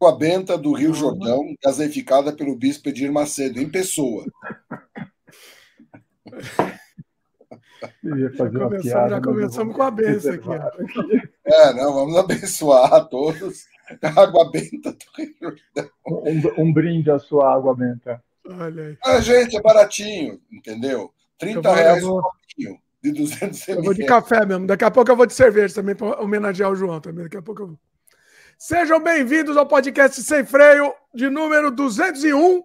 água benta do Rio Jordão, gaseificada pelo bispo Edir Macedo, em pessoa. Já começamos, já começamos com a benção aqui. É, não, vamos abençoar a todos. Água benta do Rio Jordão. Um, um brinde à sua água benta. Olha aí. Ah, gente, é baratinho, entendeu? 30 vou, reais vou... um pouquinho de 200 ml. Eu vou de café mesmo. Daqui a pouco eu vou de cerveja também para homenagear o João também. Daqui a pouco eu vou. Sejam bem-vindos ao podcast Sem Freio de número 201.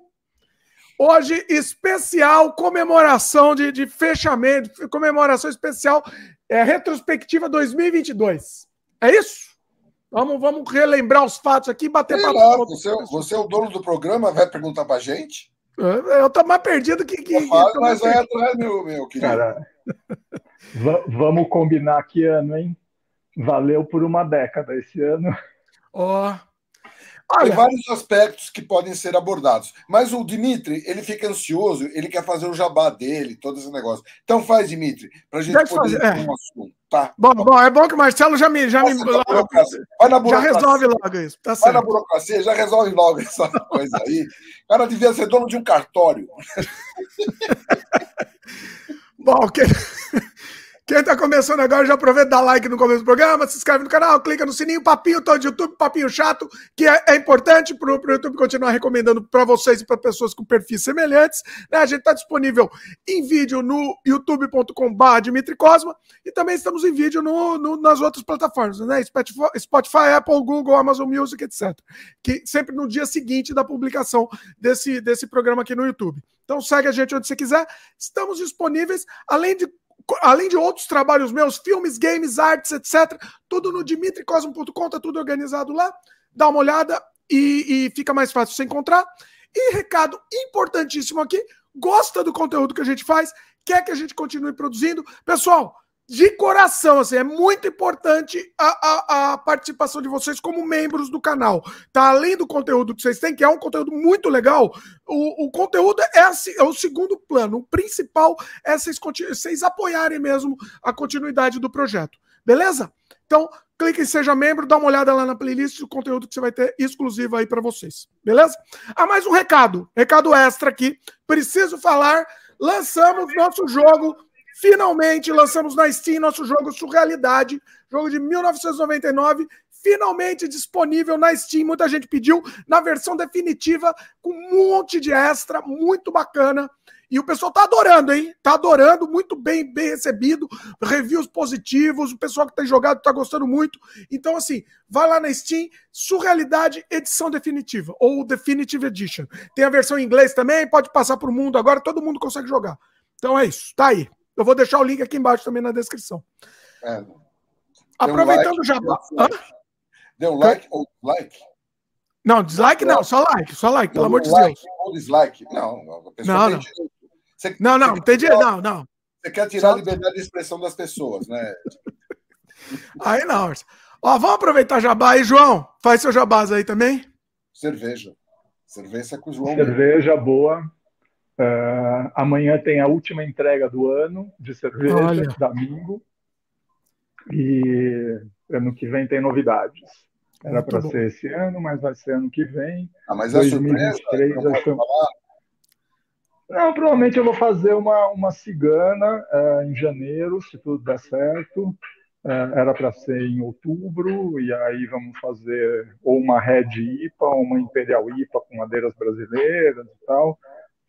Hoje, especial comemoração de, de fechamento, comemoração especial, é retrospectiva 2022. É isso? Vamos, vamos relembrar os fatos aqui e bater papo. Lá, você, é você é o dono do programa, vai perguntar pra gente? Eu, eu tô mais perdido que. que, falo, mas vai atrás, meu, meu querido. Cara, vamos combinar que ano, hein? Valeu por uma década esse ano. Ó. Oh. Tem vários aspectos que podem ser abordados. Mas o Dimitri, ele fica ansioso, ele quer fazer o jabá dele, todo esse negócio. Então faz, Dimitri, para a gente Deve poder fazer, é. um assunto. Tá? Bom, bom, é bom que o Marcelo já me. Já, me, vai na já resolve logo isso. Tá vai na burocracia, já resolve logo essa coisa aí. O cara devia ser dono de um cartório. bom, que. Quem está começando agora, já aproveita, dá like no começo do programa, se inscreve no canal, clica no sininho, papinho todo de YouTube, papinho chato, que é, é importante para o YouTube continuar recomendando para vocês e para pessoas com perfis semelhantes. Né? A gente está disponível em vídeo no youtube.com.br Dimitri Cosma e também estamos em vídeo no, no, nas outras plataformas, né? Spotify, Apple, Google, Amazon Music, etc. Que sempre no dia seguinte da publicação desse, desse programa aqui no YouTube. Então segue a gente onde você quiser. Estamos disponíveis, além de além de outros trabalhos meus, filmes, games, artes, etc., tudo no dimitricosmo.com, tá tudo organizado lá. Dá uma olhada e, e fica mais fácil você encontrar. E recado importantíssimo aqui: gosta do conteúdo que a gente faz, quer que a gente continue produzindo? Pessoal, de coração, assim, é muito importante a, a, a, participação de vocês como membros do canal. Tá? Além do conteúdo que vocês têm, que é um conteúdo muito legal, o, o conteúdo é, é o segundo plano. O principal é vocês, vocês apoiarem mesmo a continuidade do projeto. Beleza? Então, clique em Seja Membro, dá uma olhada lá na playlist do conteúdo que você vai ter exclusivo aí para vocês. Beleza? Ah, mais um recado. Recado extra aqui. Preciso falar. Lançamos nosso jogo Finalmente lançamos na Steam nosso jogo Surrealidade, jogo de 1999, finalmente disponível na Steam. Muita gente pediu na versão definitiva, com um monte de extra, muito bacana. E o pessoal tá adorando, hein? Tá adorando, muito bem, bem recebido, reviews positivos, o pessoal que tem jogado tá gostando muito. Então, assim, vai lá na Steam, Surrealidade Edição Definitiva, ou Definitive Edition. Tem a versão em inglês também, pode passar pro mundo agora, todo mundo consegue jogar. Então é isso, tá aí. Eu vou deixar o link aqui embaixo também na descrição. É. Aproveitando um já. Deu um like ou like? Não, dislike não, só like, só like, pelo amor de like Deus. Ou dislike? Não, a pessoa não, não. Você, não, não, entendi, não, não. Você quer tirar a liberdade de expressão das pessoas, né? aí não. Ó, vamos aproveitar jabá aí, João. Faz seu jabás aí também. Cerveja. Cerveja com o João. Cerveja boa. Uh, amanhã tem a última entrega do ano de cerveja, Olha. domingo. E ano que vem tem novidades. Era para ser esse ano, mas vai ser ano que vem. Ah, mas 2023, é surpresa? Não, não, provavelmente eu vou fazer uma, uma cigana uh, em janeiro, se tudo der certo. Uh, era para ser em outubro, e aí vamos fazer ou uma Red IPA, ou uma Imperial IPA com madeiras brasileiras e tal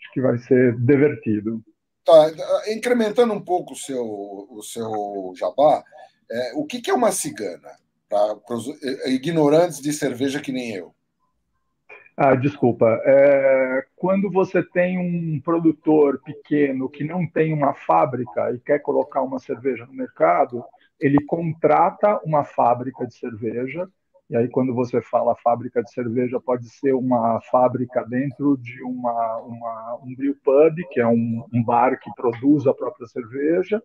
acho que vai ser divertido. Tá, incrementando um pouco o seu, o seu jabá, é, o que, que é uma cigana? Para os ignorantes de cerveja que nem eu. Ah, desculpa. É, quando você tem um produtor pequeno que não tem uma fábrica e quer colocar uma cerveja no mercado, ele contrata uma fábrica de cerveja e aí, quando você fala fábrica de cerveja, pode ser uma fábrica dentro de uma, uma um brew pub, que é um, um bar que produz a própria cerveja.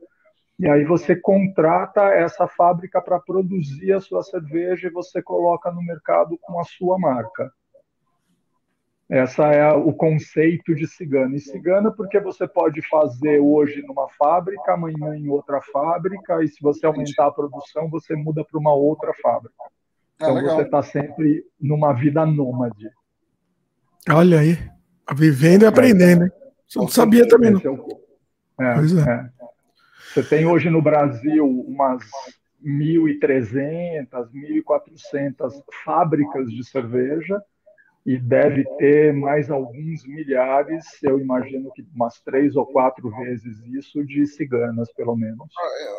E aí você contrata essa fábrica para produzir a sua cerveja e você coloca no mercado com a sua marca. Essa é o conceito de cigana. E cigana porque você pode fazer hoje numa fábrica, amanhã em outra fábrica, e se você aumentar a produção, você muda para uma outra fábrica. Ah, então legal. você está sempre numa vida nômade. Olha aí, vivendo e aprendendo, hein? Você não sabia também, não. É, pois é. é. Você tem hoje no Brasil umas 1.300, 1.400 fábricas de cerveja e deve ter mais alguns milhares, eu imagino que umas três ou quatro vezes isso, de ciganas, pelo menos.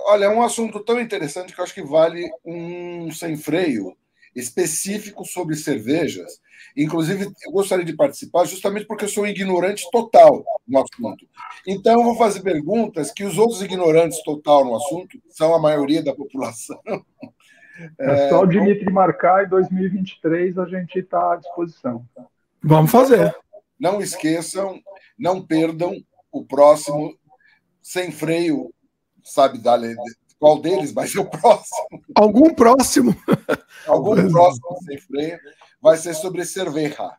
Olha, é um assunto tão interessante que eu acho que vale um sem freio específico sobre cervejas. Inclusive, eu gostaria de participar justamente porque eu sou um ignorante total no assunto. Então, eu vou fazer perguntas que os outros ignorantes total no assunto, são a maioria da população, é só o Dimitri marcar e 2023 a gente está à disposição. Vamos fazer. Não esqueçam, não perdam o próximo sem freio, sabe qual deles vai ser o próximo. Algum próximo. Algum próximo sem freio vai ser sobre cerveja.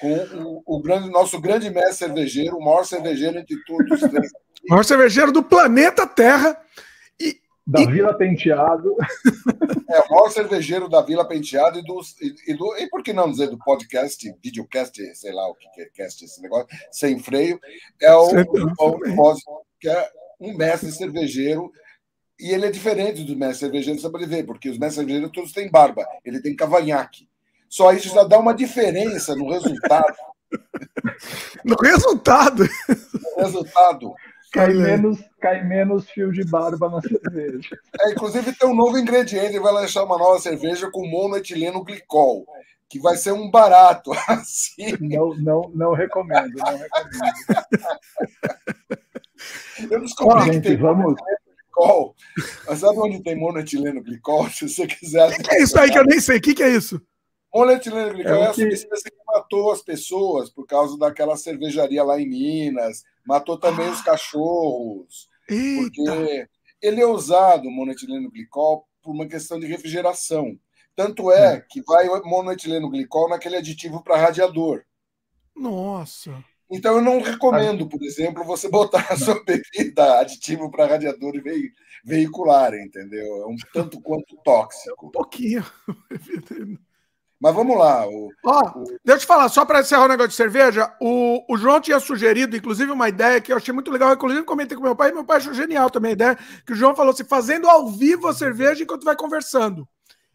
Com o, o grande, nosso grande mestre cervejeiro, o maior cervejeiro entre todos os três. O maior cervejeiro do planeta Terra da e... Vila Penteado. É, o maior cervejeiro da Vila Penteado e do, e, do. E por que não dizer do podcast, videocast, sei lá o que é cast esse negócio, sem freio. É o, o, o que é um mestre cervejeiro. E ele é diferente dos mestres cervejeiros, você pode ver, porque os mestres cervejeiros todos têm barba, ele tem cavanhaque. Só isso já dá uma diferença no resultado. No resultado? No resultado. Cai menos, cai menos fio de barba na cerveja. É, inclusive tem um novo ingrediente, vai lançar uma nova cerveja com monoetileno glicol, que vai ser um barato. Assim. Não, não, não recomendo, não recomendo. Eu descobri oh, que tem vamos... glicol. Mas sabe onde tem monoetileno glicol? Se você quiser. O que, que, é isso aí que eu nem sei? O que, que é isso? Monoetileno glicol é, é a substância que matou as pessoas por causa daquela cervejaria lá em Minas matou também ah. os cachorros. Eita. Porque ele é usado, o monoetileno glicol, por uma questão de refrigeração. Tanto é hum. que vai monoetileno glicol naquele aditivo para radiador. Nossa. Então eu não recomendo, por exemplo, você botar a sua bebida aditivo para radiador ve veicular, entendeu? É um tanto quanto tóxico. Um pouquinho. Mas vamos lá. O, oh, o... Deixa eu te falar, só para encerrar o negócio de cerveja, o, o João tinha sugerido, inclusive, uma ideia que eu achei muito legal. Inclusive, comentei com meu pai, e meu pai achou genial também a ideia, que o João falou assim: fazendo ao vivo a cerveja enquanto vai conversando.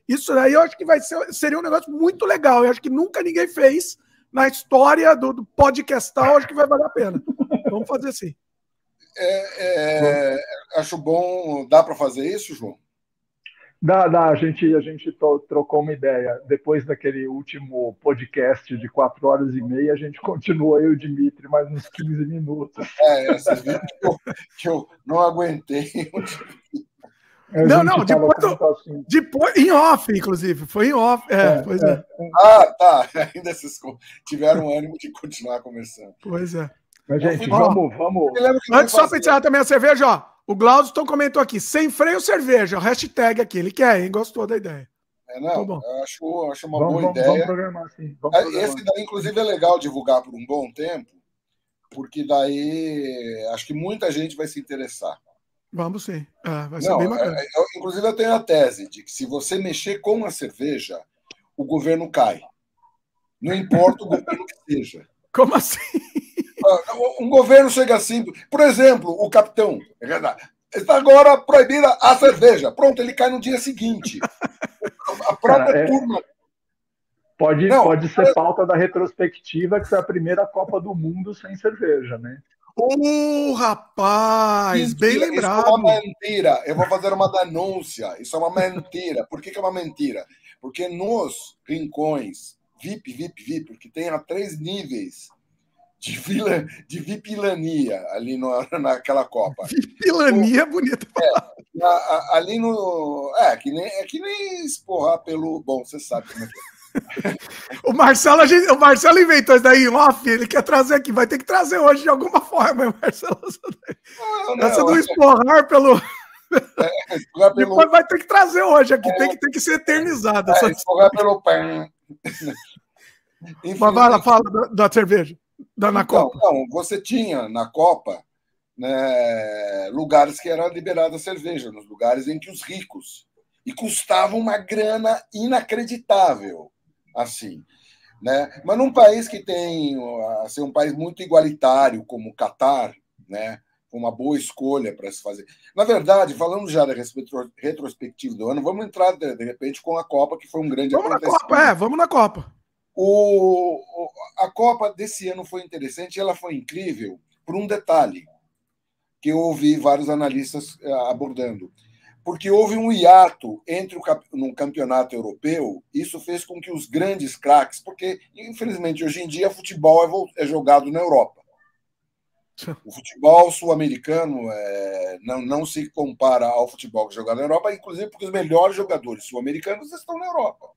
Isso aí eu acho que vai ser, seria um negócio muito legal. Eu acho que nunca ninguém fez na história do, do podcastal, acho que vai valer a pena. Vamos fazer assim. É, é, acho bom. Dá para fazer isso, João? Dá, dá, a gente, a gente trocou uma ideia. Depois daquele último podcast de quatro horas e meia, a gente continua eu e o Dimitri mais uns 15 minutos. É, essa que eu, que eu não aguentei. Não, não, depois, assim. depois, em off, inclusive, foi em off. É, é, pois é. é. Ah, tá. Ainda vocês tiveram ânimo de continuar conversando. Pois é. Mas, gente, vamos, vamos. Antes, só para encerrar também a cerveja, ó. O Glaudston comentou aqui, sem freio cerveja, hashtag aqui, ele quer, hein? Gostou da ideia. É, não, tá eu acho, acho uma vamos, boa vamos, ideia. Vamos programar, sim. Vamos é, programar. Esse daí, inclusive, é legal divulgar por um bom tempo, porque daí acho que muita gente vai se interessar. Vamos sim. É, vai ser não, bem bacana. É, eu, inclusive, eu tenho a tese de que se você mexer com a cerveja, o governo cai. Não importa o governo que seja. Como assim? Um governo chega assim, por exemplo, o capitão, está agora proibida a cerveja. Pronto, ele cai no dia seguinte. A própria Cara, é... turma. Pode, Não, pode ser é... pauta da retrospectiva, que foi a primeira Copa do Mundo sem cerveja, né? Ô, oh, rapaz, mentira, bem lembrado. Isso é uma mentira. Eu vou fazer uma denúncia. Isso é uma mentira. Por que, que é uma mentira? Porque nos rincões VIP, VIP, VIP, porque tem a três níveis de, vila, de vipilania ali no, naquela Copa. Vipilania é bonita. É, ali no. É, que nem, é que nem esporrar pelo. Bom, você sabe como é que é. o, Marcelo, o Marcelo inventou isso daí off, ele quer trazer aqui, vai ter que trazer hoje de alguma forma, Marcelo. Não, não, Essa do esporrar pelo. É, pelo... Depois vai ter que trazer hoje aqui, é, tem, que, tem que ser eternizado. É, esporrar pelo pé. Enfim, Mas vai lá, fala da, da cerveja. Da, na então, Copa. Não, você tinha na Copa né, lugares que era liberada a cerveja, nos lugares em que os ricos e custavam uma grana inacreditável, assim. Né? Mas num país que tem assim, um país muito igualitário como o Catar, né? uma boa escolha para se fazer. Na verdade, falando já da retrospectiva do ano, vamos entrar de, de repente com a Copa, que foi um grande vamos acontecimento. Na Copa, é, vamos na Copa. O, a Copa desse ano foi interessante, ela foi incrível por um detalhe que eu ouvi vários analistas eh, abordando. Porque houve um hiato entre o no campeonato europeu, isso fez com que os grandes craques, porque infelizmente hoje em dia futebol é, é jogado na Europa. O futebol sul-americano é, não, não se compara ao futebol que é jogado na Europa, inclusive porque os melhores jogadores sul-americanos estão na Europa.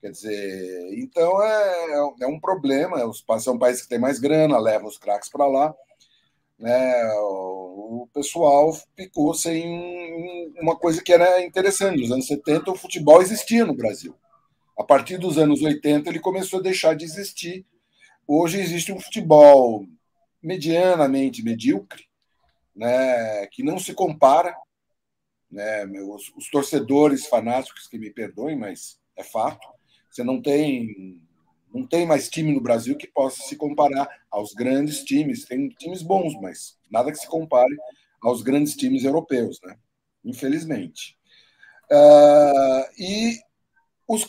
Quer dizer, então é, é um problema. Os são países que têm mais grana, levam os craques para lá. Né? O pessoal ficou sem uma coisa que era interessante. Nos anos 70, o futebol existia no Brasil. A partir dos anos 80, ele começou a deixar de existir. Hoje existe um futebol medianamente medíocre, né, que não se compara. Né, os, os torcedores fanáticos que me perdoem, mas é fato. Você não tem não tem mais time no Brasil que possa se comparar aos grandes times. Tem times bons, mas nada que se compare aos grandes times europeus, né? Infelizmente. Uh, e os,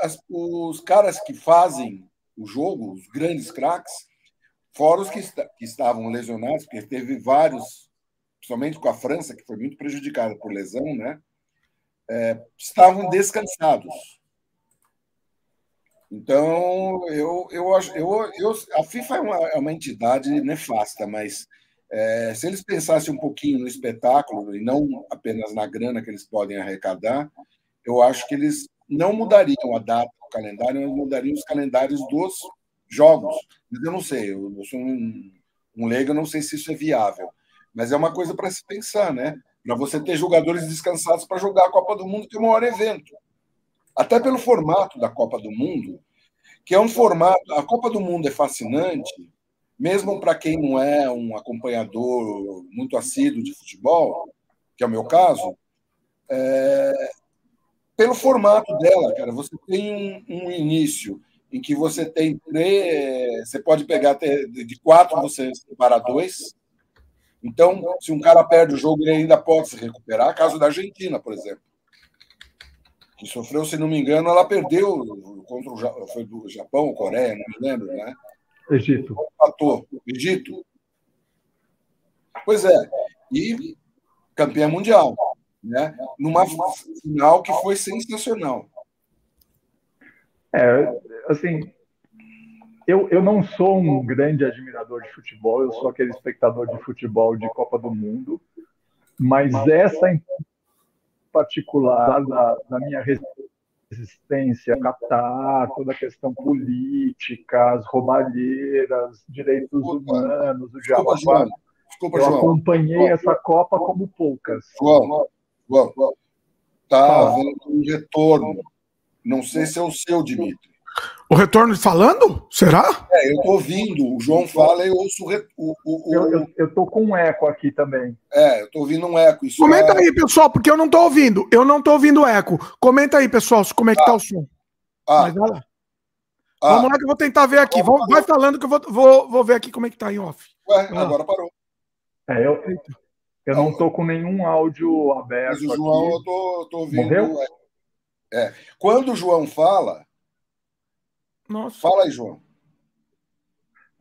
as, os caras que fazem o jogo, os grandes craques, fora os que, que estavam lesionados, porque teve vários, principalmente com a França, que foi muito prejudicada por lesão, né? É, estavam descansados. Então, eu, eu. Eu, eu, a FIFA é uma, é uma entidade nefasta, mas é, se eles pensassem um pouquinho no espetáculo e não apenas na grana que eles podem arrecadar, eu acho que eles não mudariam a data do calendário, mas mudariam os calendários dos jogos. Mas eu não sei, eu, eu sou um, um leigo, eu não sei se isso é viável. Mas é uma coisa para se pensar, né? Para você ter jogadores descansados para jogar a Copa do Mundo, que é o maior evento. Até pelo formato da Copa do Mundo, que é um formato. A Copa do Mundo é fascinante, mesmo para quem não é um acompanhador muito assíduo de futebol, que é o meu caso, é, pelo formato dela, cara. Você tem um, um início em que você tem três, você pode pegar até de quatro, você separa dois. Então, se um cara perde o jogo, ele ainda pode se recuperar. Caso da Argentina, por exemplo, que sofreu, se não me engano, ela perdeu contra o foi do Japão Coreia, não me lembro, né? Egito. Empatou. Egito. Pois é. E campeã mundial, né? Numa final que foi sensacional. É, assim, eu, eu não sou um grande admirador de futebol, eu sou aquele espectador de futebol de Copa do Mundo, mas essa particular da, da minha resistência, Catar, toda a questão política, as roubalheiras, direitos humanos, o diabo Desculpa, eu João. acompanhei essa Copa como poucas. João, João, tá havendo um retorno. Não sei se é o seu, Dimitri. O retorno falando? Será? É, eu estou ouvindo. O João fala e eu ouço o. o, o... Eu, estou com um eco aqui também. É, eu estou ouvindo um eco. Isso Comenta é... aí, pessoal, porque eu não estou ouvindo. Eu não estou ouvindo eco. Comenta aí, pessoal, como é que ah. tá o som. Ah. Mas lá. Ah. Vamos lá que eu vou tentar ver aqui. Vamos, vai falando que eu vou, vou, vou ver aqui como é que tá em off. Ué, ah. agora parou. É, eu, eu não estou com nenhum áudio aberto. Mas o João, aqui. eu tô, tô ouvindo. Morreu? É. É. Quando o João fala. Nossa. Fala aí, João.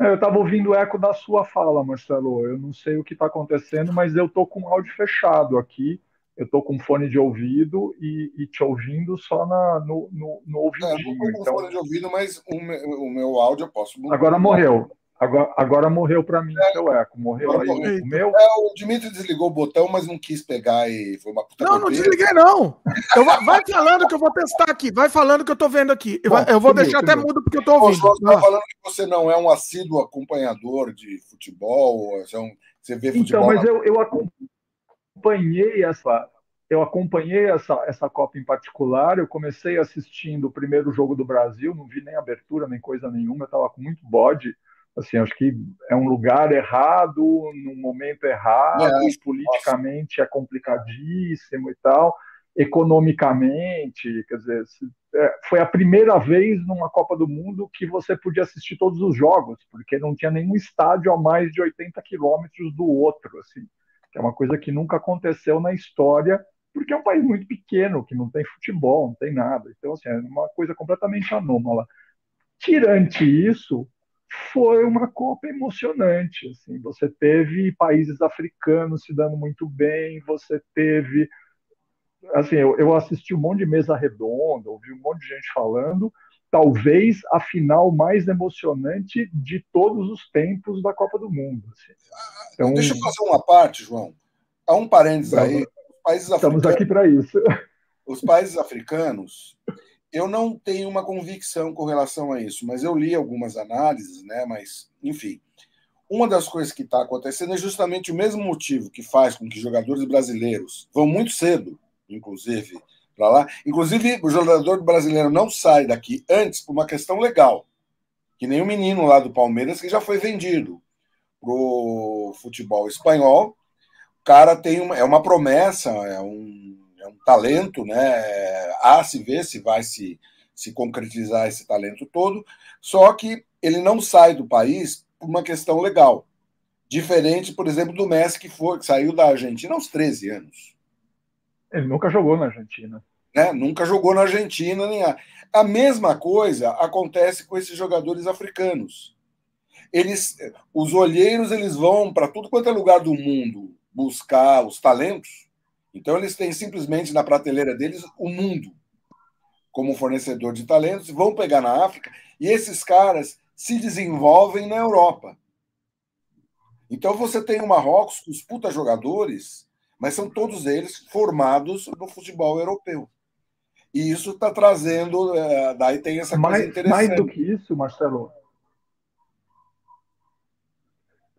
É, eu estava ouvindo o eco da sua fala, Marcelo. Eu não sei o que está acontecendo, mas eu estou com o áudio fechado aqui. Eu estou com fone de ouvido e, e, te ouvindo só na, no, no, no ouvidinho. É, eu estou com então... fone de ouvido, mas o meu, o meu áudio eu posso. Agora morreu. Agora, agora morreu para mim é, seu eco. Morreu aí morreu. o meu? É, o Dimitri desligou o botão, mas não quis pegar e foi uma puta Não, não desliguei, não. Eu, vai falando que eu vou testar aqui. Vai falando que eu tô vendo aqui. Eu, Bom, eu vou deixar até mudo porque eu tô ouvindo. Você tá falando que você não é um assíduo acompanhador de futebol, você, é um, você vê então, futebol. Então, mas na... eu, eu acompanhei essa. Eu acompanhei essa, essa Copa em particular. Eu comecei assistindo o primeiro jogo do Brasil, não vi nem abertura, nem coisa nenhuma. Eu estava com muito bode assim, acho que é um lugar errado, num momento errado, é, politicamente é complicadíssimo e tal. economicamente, quer dizer, é, foi a primeira vez numa Copa do Mundo que você podia assistir todos os jogos, porque não tinha nenhum estádio a mais de 80 quilômetros do outro, assim, que é uma coisa que nunca aconteceu na história, porque é um país muito pequeno, que não tem futebol, não tem nada. Então, assim, é uma coisa completamente anômala. Tirante isso, foi uma Copa emocionante. Assim, você teve países africanos se dando muito bem, você teve assim, eu, eu assisti um monte de mesa redonda, ouvi um monte de gente falando, talvez a final mais emocionante de todos os tempos da Copa do Mundo. Assim. Então, Deixa eu fazer uma parte, João. Há um parênteses aí. Países Estamos aqui para isso. Os países africanos, eu não tenho uma convicção com relação a isso, mas eu li algumas análises, né? Mas, enfim, uma das coisas que está acontecendo é justamente o mesmo motivo que faz com que jogadores brasileiros vão muito cedo inclusive, para lá. Inclusive, o jogador brasileiro não sai daqui antes por uma questão legal. Que nem o menino lá do Palmeiras que já foi vendido pro futebol espanhol. O cara tem uma, é uma promessa, é um, é um talento, né? Há se ver se vai se, se concretizar esse talento todo. Só que ele não sai do país por uma questão legal. Diferente, por exemplo, do Messi, que, foi, que saiu da Argentina aos 13 anos. Ele nunca jogou na Argentina. Né? Nunca jogou na Argentina. Nem a... a mesma coisa acontece com esses jogadores africanos. Eles, os olheiros eles vão para tudo quanto é lugar do mundo buscar os talentos. Então eles têm simplesmente na prateleira deles o mundo como fornecedor de talentos, vão pegar na África e esses caras se desenvolvem na Europa. Então você tem o Marrocos com os puta jogadores mas são todos eles formados no futebol europeu. E isso está trazendo, é, daí tem essa mais, coisa interessante. Mais do que isso, Marcelo,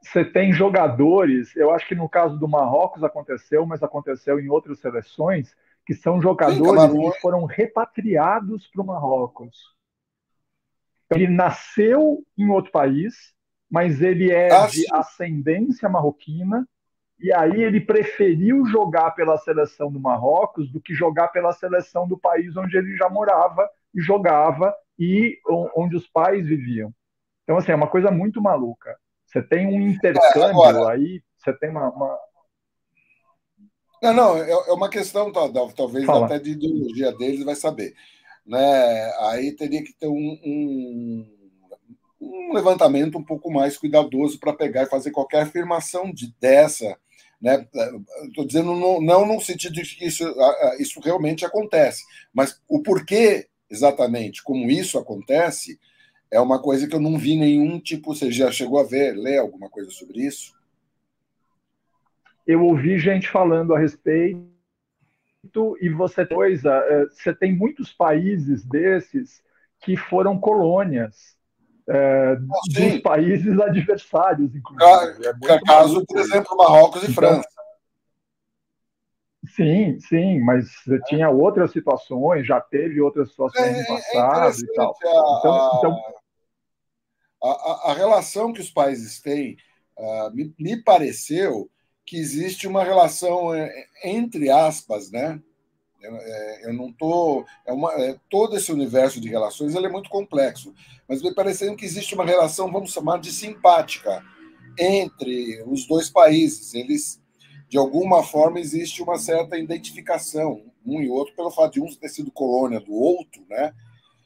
você tem jogadores, eu acho que no caso do Marrocos aconteceu, mas aconteceu em outras seleções, que são jogadores Sim, que foram repatriados para o Marrocos. Ele nasceu em outro país, mas ele é ah, de ascendência marroquina e aí ele preferiu jogar pela seleção do Marrocos do que jogar pela seleção do país onde ele já morava e jogava e onde os pais viviam. Então, assim, é uma coisa muito maluca. Você tem um intercâmbio é, agora... aí, você tem uma, uma... Não, não, é, é uma questão, talvez Fala. até de ideologia deles, vai saber. Né? Aí teria que ter um, um, um levantamento um pouco mais cuidadoso para pegar e fazer qualquer afirmação de, dessa né? Estou dizendo não, não no sentido de que isso, isso realmente acontece, mas o porquê exatamente como isso acontece é uma coisa que eu não vi nenhum tipo. Você já chegou a ver, ler alguma coisa sobre isso? Eu ouvi gente falando a respeito e você coisa, é, você tem muitos países desses que foram colônias é, dos países adversários, inclusive. É caso, por exemplo, Marrocos e então, França. Sim, sim, mas é. tinha outras situações, já teve outras situações é, no é passado e tal. A, então, então... A, a, relação que os países têm, uh, me, me pareceu que existe uma relação, entre aspas, né? Eu, é, eu não estou. É é, todo esse universo de relações ele é muito complexo, mas me parecendo que existe uma relação, vamos chamar de simpática, entre os dois países. Eles, de alguma forma, existe uma certa identificação, um e outro, pelo fato de um ter sido colônia do outro, né?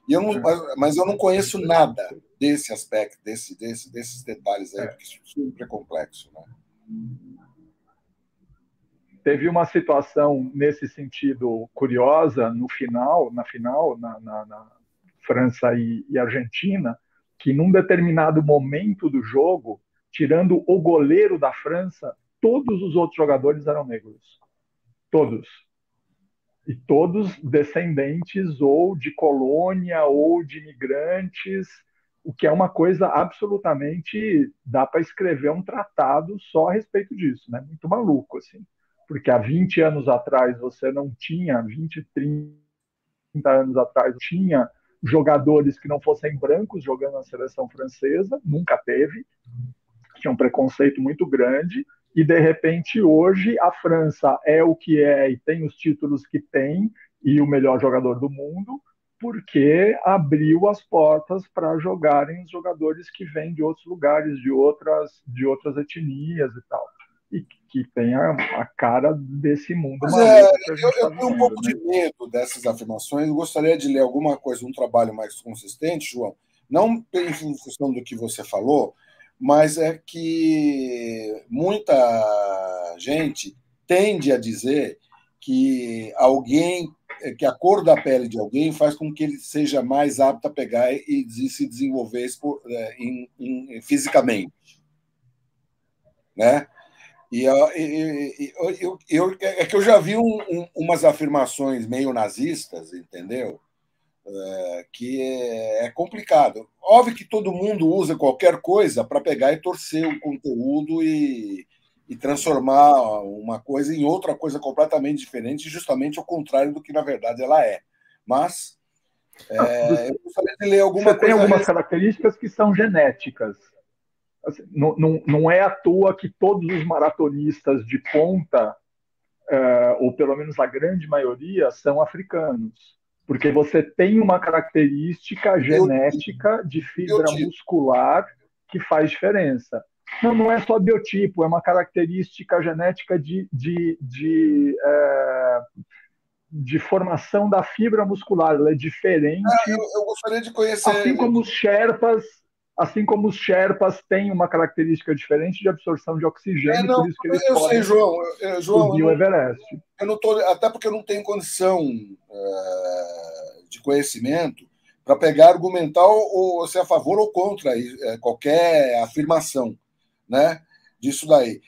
E eu não, mas eu não conheço nada desse aspecto, desse, desse, desses detalhes aí, porque isso sempre é complexo, né? teve uma situação nesse sentido curiosa no final, na final, na, na, na França e, e, Argentina, que num determinado momento do jogo, tirando o goleiro da França, todos os outros jogadores eram negros, todos, e todos descendentes ou de colônia ou de imigrantes, o que é uma coisa absolutamente dá para escrever um tratado só a respeito disso, né? Muito maluco assim. Porque há 20 anos atrás você não tinha, 20, 30 anos atrás, tinha jogadores que não fossem brancos jogando na seleção francesa, nunca teve, tinha um preconceito muito grande, e de repente hoje a França é o que é e tem os títulos que tem e o melhor jogador do mundo, porque abriu as portas para jogarem os jogadores que vêm de outros lugares, de outras, de outras etnias e tal. E que tem a, a cara desse mundo. Mas é, eu, eu tá tenho um pouco né? de medo dessas afirmações. Eu gostaria de ler alguma coisa, um trabalho mais consistente, João. Não em função do que você falou, mas é que muita gente tende a dizer que alguém que a cor da pele de alguém faz com que ele seja mais apto a pegar e se desenvolver é, em, em, fisicamente. Né? E, eu, eu, é que eu já vi um, um, umas afirmações meio nazistas, entendeu? É, que é, é, complicado. Óbvio que todo mundo usa qualquer coisa para pegar e torcer o conteúdo e, e transformar uma coisa em outra coisa completamente diferente, justamente ao contrário do que na verdade ela é. Mas é, eu gostaria de ler alguma Você coisa. Tem algumas características que são genéticas. Assim, não, não, não é à toa que todos os maratonistas de ponta, é, ou pelo menos a grande maioria, são africanos. Porque você tem uma característica genética de fibra muscular que faz diferença. Não, não é só biotipo, é uma característica genética de, de, de, é, de formação da fibra muscular. Ela é diferente. Ah, eu, eu, gostaria de conhecer. Assim como os Sherpas. Assim como os Sherpas têm uma característica diferente de absorção de oxigênio, é, não, por isso que eles eu sei, João, eu, João, subir o Everest. Eu não tô, até porque eu não tenho condição é, de conhecimento para pegar argumentar ou, ou ser a favor ou contra é, qualquer afirmação né, disso daí.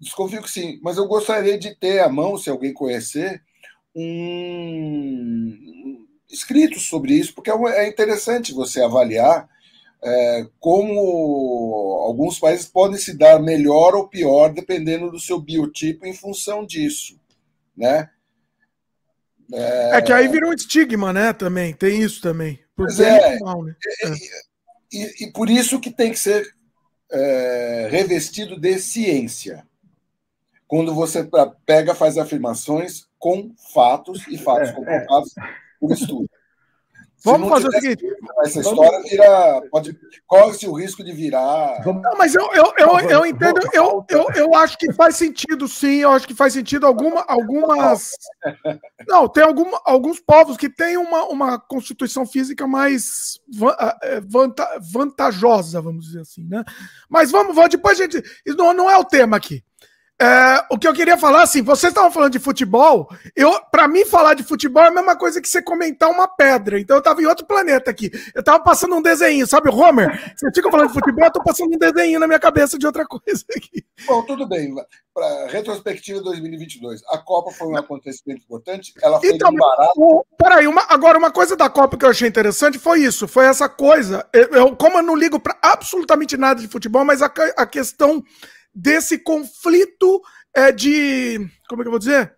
Desconfio que sim, mas eu gostaria de ter à mão, se alguém conhecer, um escrito sobre isso, porque é, é interessante você avaliar é, como alguns países podem se dar melhor ou pior dependendo do seu biotipo em função disso, né? É, é que aí vira um estigma, né? Também tem isso também. Por é, mal, né? E, e, e, por isso que tem que ser é, revestido de ciência. Quando você pega, faz afirmações com fatos e fatos é, comprovados é. por estudo. Vamos fazer o seguinte. Essa história vira. Pode, corre-se o risco de virar. Não, mas eu, eu, eu, eu entendo, eu, eu, eu acho que faz sentido, sim. Eu acho que faz sentido alguma, algumas. Não, tem algum, alguns povos que têm uma, uma constituição física mais é, vantajosa, vamos dizer assim, né? Mas vamos, vamos depois a gente. Isso não, não é o tema aqui. É, o que eu queria falar, assim, vocês estavam falando de futebol, eu, para mim falar de futebol é a mesma coisa que você comentar uma pedra. Então eu estava em outro planeta aqui. Eu estava passando um desenho, sabe, Homer? Você fica falando de futebol, eu tô passando um desenho na minha cabeça de outra coisa aqui. Bom, tudo bem. Para retrospectiva 2022, a Copa foi um acontecimento importante. Ela foi então, barato. Peraí, uma, agora uma coisa da Copa que eu achei interessante foi isso, foi essa coisa. Eu, eu como eu não ligo para absolutamente nada de futebol, mas a, a questão desse conflito é, de. Como é que eu vou dizer?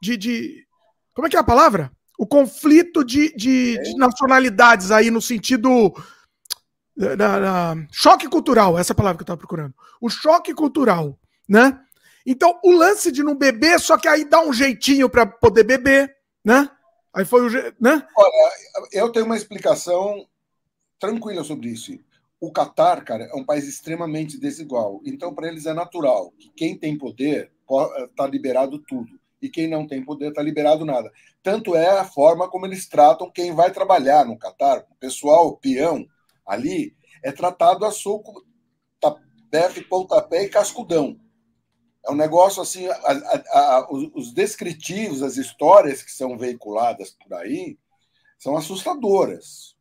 De, de. Como é que é a palavra? O conflito de, de, de nacionalidades aí no sentido. Da, da, choque cultural, essa palavra que eu estava procurando. O choque cultural, né? Então, o lance de não beber, só que aí dá um jeitinho para poder beber, né? Aí foi o. Né? Olha, eu tenho uma explicação tranquila sobre isso o Catar, cara, é um país extremamente desigual. Então, para eles é natural que quem tem poder está liberado tudo e quem não tem poder está liberado nada. Tanto é a forma como eles tratam quem vai trabalhar no Catar. O pessoal, o peão ali, é tratado a soco, tapefe, pontapé e cascudão. É um negócio assim, a, a, a, os, os descritivos, as histórias que são veiculadas por aí são assustadoras,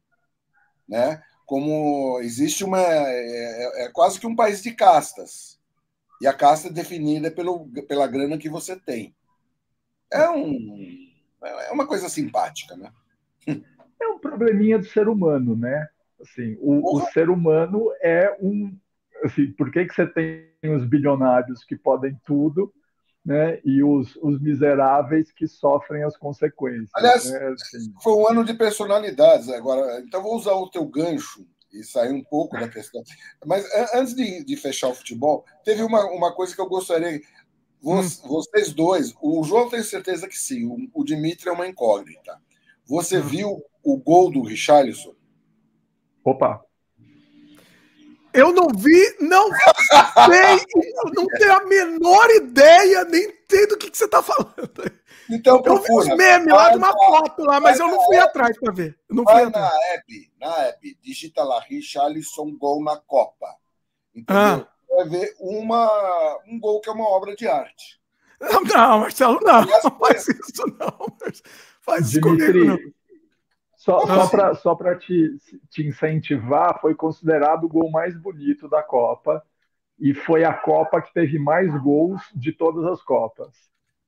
né? Como existe uma. É, é, quase que um país de castas. E a casta é definida pelo, pela grana que você tem. É, um, é uma coisa simpática, né? É um probleminha do ser humano, né? Assim, o, o ser humano é um. Assim, por que, que você tem os bilionários que podem tudo né, e os, os miseráveis que sofrem as consequências. Aliás, né, assim. foi um ano de personalidades agora. Então vou usar o teu gancho e sair um pouco da questão. Mas antes de, de fechar o futebol, teve uma, uma coisa que eu gostaria. Vocês, hum. vocês dois, o João tem certeza que sim, o, o Dimitri é uma incógnita. Você hum. viu o gol do Richarlison? Opa! Eu não vi, não sei, não tenho a menor ideia, nem sei do que, que você está falando. Então, eu vi os memes lá de uma foto lá, mas eu não fui atrás para ver. não vai na app, na app, digita lá Richarlison gol na Copa. Entendeu? Ah. Vai ver uma, um gol que é uma obra de arte. Não, não Marcelo, não. Não faz isso, não. Faz isso comigo, não. Só, só para só te, te incentivar, foi considerado o gol mais bonito da Copa e foi a Copa que teve mais gols de todas as Copas.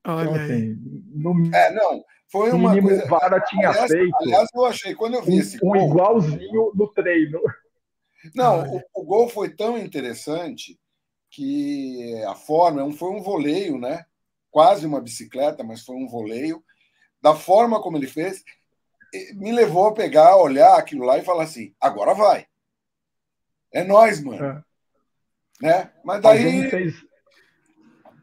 Olha então, assim, no é, não, foi uma mínimo, coisa... Vara tinha aliás, feito. Aliás, eu achei, quando eu vi um, esse gol... Um igualzinho no treino. Não, o, o, gol foi tão interessante que a forma foi um voleio, né? Quase uma bicicleta, mas foi um voleio. Da forma como ele fez, me levou a pegar, olhar aquilo lá e falar assim: agora vai. É nós, mano. É. Né? Mas daí. Alguém fez...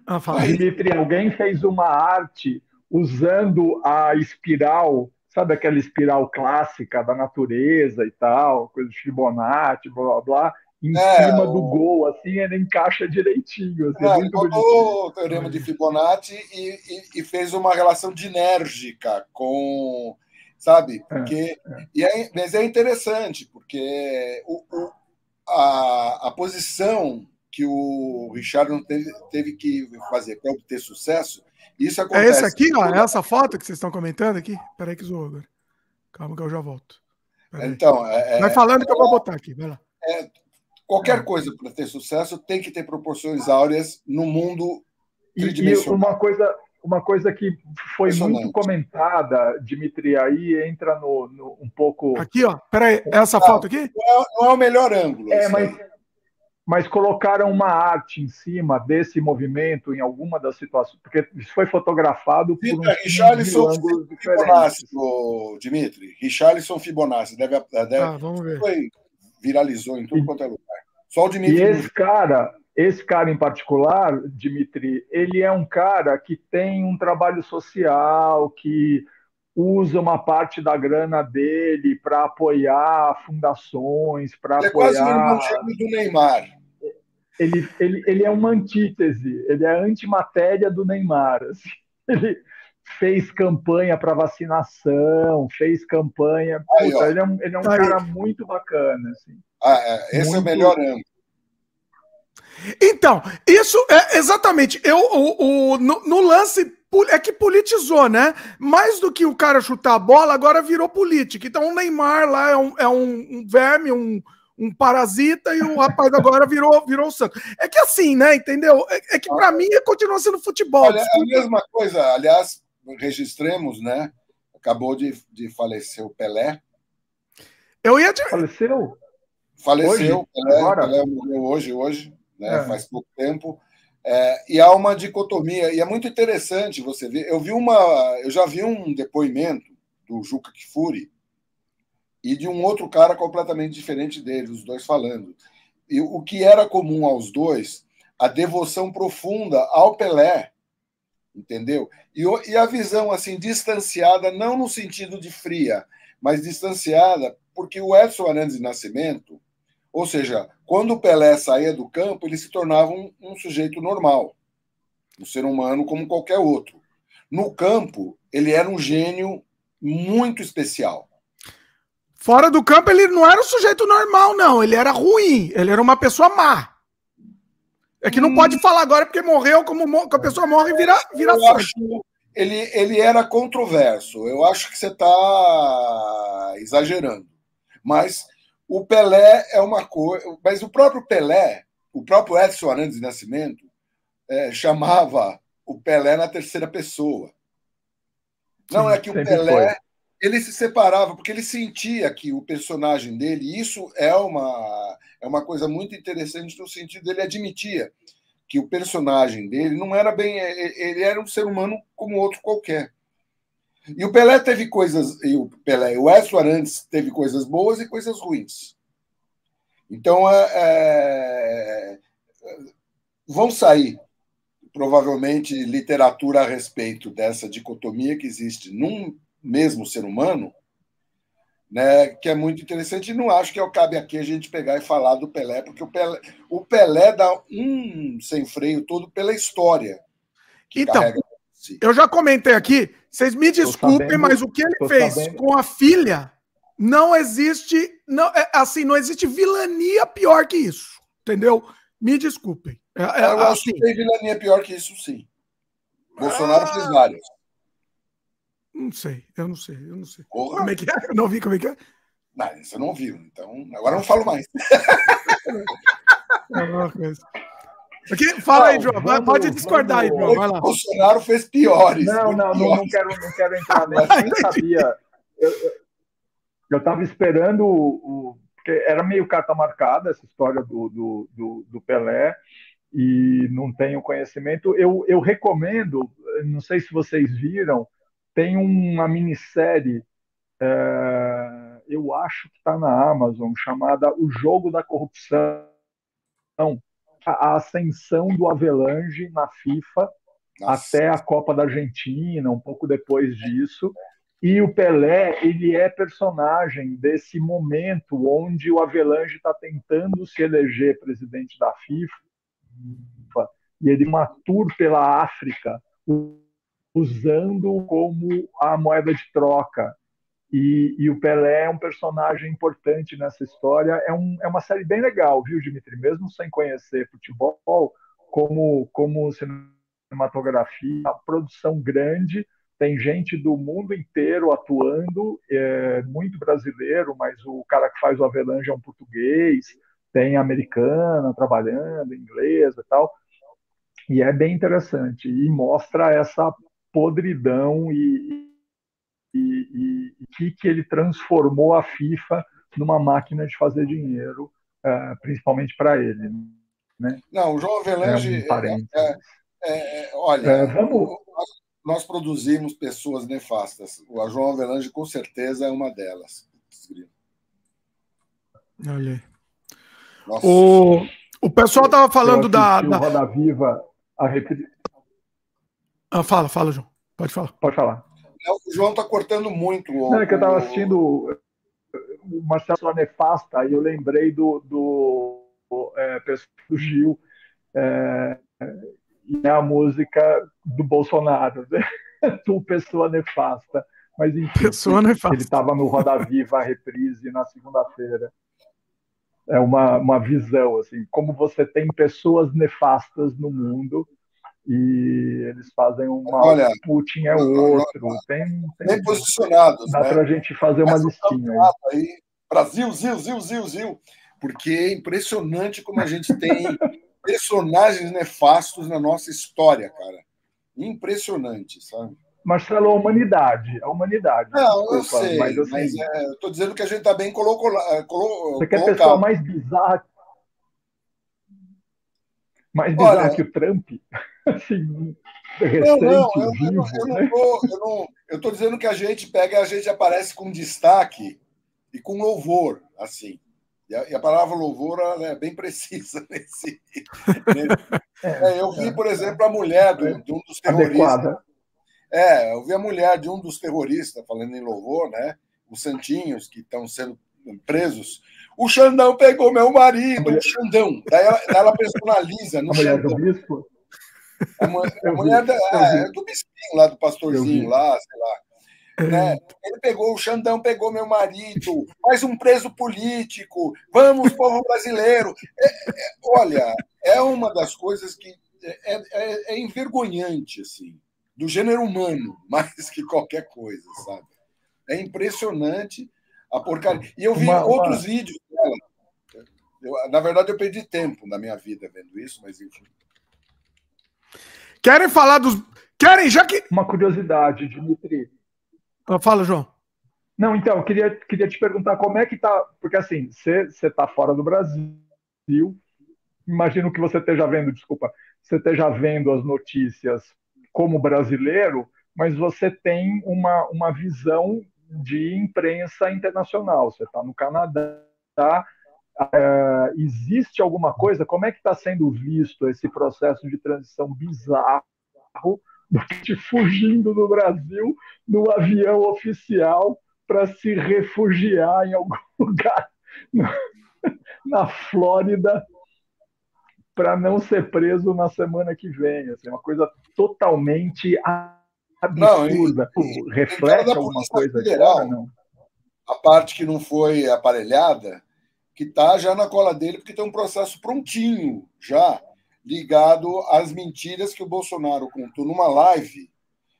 Ah, fala. Dimitri, alguém fez uma arte usando a espiral, sabe aquela espiral clássica da natureza e tal, coisa de Fibonacci, blá blá blá, em é, cima o... do gol, assim, ele encaixa direitinho. Assim, é, é o teorema de Fibonacci e, e, e, fez uma relação dinérgica com sabe? É, porque, é, E é, mas é interessante, porque o, o, a, a posição que o Richard teve, teve que fazer para obter sucesso, isso acontece. É esse aqui, ó, é essa foto que vocês estão comentando aqui? Peraí que zoou agora. Calma que eu já volto. Então, é, é, Vai falando que eu vou botar aqui, vai lá. É, qualquer coisa para ter sucesso tem que ter proporções áureas no mundo tridimensional. E uma coisa, uma coisa que foi muito comentada, Dimitri, aí entra no, no, um pouco. Aqui, ó, peraí, essa não, foto aqui? Não é, não é, o melhor ângulo. É, mas, mas colocaram uma arte em cima desse movimento em alguma das situações, porque isso foi fotografado por um Richarlison Fibonacci, Dimitri. Richarlison Fibonacci, deve, deve ah, vamos ver. Foi, viralizou em tudo e, quanto é lugar. Só o Dimitri. E esse cara, esse cara em particular, Dimitri, ele é um cara que tem um trabalho social, que usa uma parte da grana dele para apoiar fundações, para apoiar. É quase o irmão do Neymar. Ele, ele, ele é uma antítese, ele é a antimatéria do Neymar. Assim. Ele fez campanha para vacinação, fez campanha. Aí, Puta, ele é um, ele é um cara muito bacana. Assim. Ah, é. Esse muito... é o melhor ângulo. Então, isso é exatamente. Eu, o, o no, no, lance é que politizou, né? Mais do que o cara chutar a bola, agora virou política. Então o Neymar lá é um, é um, um verme, um, um parasita, e o rapaz agora virou, virou o santo. É que assim, né? Entendeu? É, é que para mim continua sendo futebol. Olha, a mesma coisa, aliás, registremos, né? Acabou de, de falecer o Pelé. Eu ia te... Faleceu? Faleceu, hoje? Pelé? Pelé morreu hoje, hoje né? É. faz pouco tempo. É, e há uma dicotomia, e é muito interessante você ver. Eu vi uma, eu já vi um depoimento do Juca Kifuri e de um outro cara completamente diferente dele, os dois falando. E o que era comum aos dois, a devoção profunda ao Pelé, entendeu? E, e a visão assim distanciada, não no sentido de fria, mas distanciada, porque o Edson Arantes de Nascimento, ou seja, quando o Pelé saía do campo, ele se tornava um, um sujeito normal, um ser humano como qualquer outro. No campo, ele era um gênio muito especial. Fora do campo, ele não era um sujeito normal, não. Ele era ruim. Ele era uma pessoa má. É que não hum. pode falar agora porque morreu, como a pessoa morre e vira, vira eu acho, ele, ele era controverso. Eu acho que você está exagerando. Mas o Pelé é uma coisa, mas o próprio Pelé, o próprio Edson Arantes de Nascimento, é, chamava o Pelé na terceira pessoa. Não é que o Pelé foi. ele se separava porque ele sentia que o personagem dele, e isso é uma é uma coisa muito interessante no sentido dele admitia que o personagem dele não era bem ele era um ser humano como outro qualquer. E o Pelé teve coisas, e o Pelé, o Edson Arantes teve coisas boas e coisas ruins. Então, é, é, vão sair provavelmente literatura a respeito dessa dicotomia que existe num mesmo ser humano, né, que é muito interessante. E não acho que cabe aqui a gente pegar e falar do Pelé, porque o Pelé, o Pelé dá um sem freio todo pela história. então, eu já comentei aqui, vocês me desculpem, sabendo, mas o que ele fez sabendo. com a filha não existe, não, é, assim, não existe vilania pior que isso, entendeu? Me desculpem. É, é, eu acho assim, que tem vilania pior que isso, sim. Bolsonaro ah, fez várias. Não sei, eu não sei, eu não sei. Porra. Como é que é? Eu não vi como é que é. Não, você não viu, então agora não falo mais. Aqui, fala aí, João. Vamos, pode discordar vamos, aí, João. Vai lá. Bolsonaro fez piores. Não, não, piores. não, quero, não quero entrar nessa. Nem sabia. Eu estava esperando o, porque era meio carta marcada essa história do, do, do, do Pelé e não tenho conhecimento. Eu, eu recomendo, não sei se vocês viram, tem uma minissérie, é, eu acho que está na Amazon, chamada O Jogo da Corrupção, a ascensão do Avelange na FIFA Nossa. até a Copa da Argentina, um pouco depois disso. E o Pelé, ele é personagem desse momento onde o Avelange está tentando se eleger presidente da FIFA e ele uma tour pela África usando como a moeda de troca. E, e, o Pelé é um personagem importante nessa história. É, um, é uma série bem legal, viu, Dimitri? Mesmo sem conhecer futebol, como, como cinematografia, a produção grande tem gente do mundo inteiro atuando, é, muito brasileiro, mas o cara que faz o Avelange é um português, tem americana trabalhando, inglesa e tal. E é bem interessante. E mostra essa podridão e, e, o que, que ele transformou a FIFA numa máquina de fazer dinheiro, é, principalmente para ele. Né? Não, o João Avelange. É um é, é, é, olha, vamos nós produzimos pessoas nefastas. O João Avelange, com certeza, é uma delas. Olha O, o pessoal estava falando da, da. Roda Viva, a ah, fala, fala, João. Pode falar. Pode falar. O João está cortando muito. O, Não, é que eu estava assistindo o Marcelo Nefasta e eu lembrei do, do, do, é, do Gil. É, e a música do Bolsonaro, né? tu pessoa nefasta. Mas enfim, pessoa nefasta. ele estava no Roda Viva, a reprise, na segunda-feira. É uma, uma visão, assim, como você tem pessoas nefastas no mundo e eles fazem uma. Olha, Putin é outro. Tem, tem bem posicionados. Dá né? para a gente fazer uma listinha. Aí. Brasil, Zil, Zil, Zil, Zil. Porque é impressionante como a gente tem personagens nefastos na nossa história, cara. Impressionante, sabe? Marcelo, a humanidade. A humanidade. Não, desculpa, eu sei, mas, assim, mas é, eu tô dizendo que a gente está bem colocou, colo, Você quer pessoa mais bizarra mais bizarra Olha, que o Trump? Assim, recente, não, não, eu, vivo, eu, né? não tô, eu não eu tô dizendo que a gente pega a gente aparece com destaque e com louvor, assim. E a, e a palavra louvor é bem precisa nesse. é, eu vi, por exemplo, a mulher do, de um dos terroristas. Adequada. É, eu vi a mulher de um dos terroristas, falando em louvor, né? Os santinhos que estão sendo presos. O Xandão pegou meu marido, o Xandão. Daí ela, daí ela personaliza no a Xandão. Mulher do bispo? A, mulher, mulher da, é, do bispinho lá, do pastorzinho lá, sei lá. Né? Ele pegou, o Xandão pegou meu marido, mais um preso político, vamos, povo brasileiro. É, é, olha, é uma das coisas que é, é, é, envergonhante, assim, do gênero humano, mais que qualquer coisa, sabe? É impressionante a porcaria. E eu vi uma, outros uma... vídeos dela. Eu, na verdade, eu perdi tempo na minha vida vendo isso, mas enfim. Querem falar dos. Querem, já que. Uma curiosidade, Dimitri. Ah, fala, João. Não, então, eu queria, queria te perguntar como é que tá. Porque assim, você está fora do Brasil. Imagino que você esteja vendo, desculpa, você esteja vendo as notícias como brasileiro, mas você tem uma, uma visão de imprensa internacional. Você está no Canadá, Uh, existe alguma coisa? Como é que está sendo visto esse processo de transição bizarro do gente fugindo do Brasil no avião oficial para se refugiar em algum lugar na Flórida para não ser preso na semana que vem. Assim, uma coisa totalmente absurda. Não, e, Reflete alguma coisa federal, agora, não? A parte que não foi aparelhada, que está já na cola dele, porque tem um processo prontinho já ligado às mentiras que o Bolsonaro contou numa live,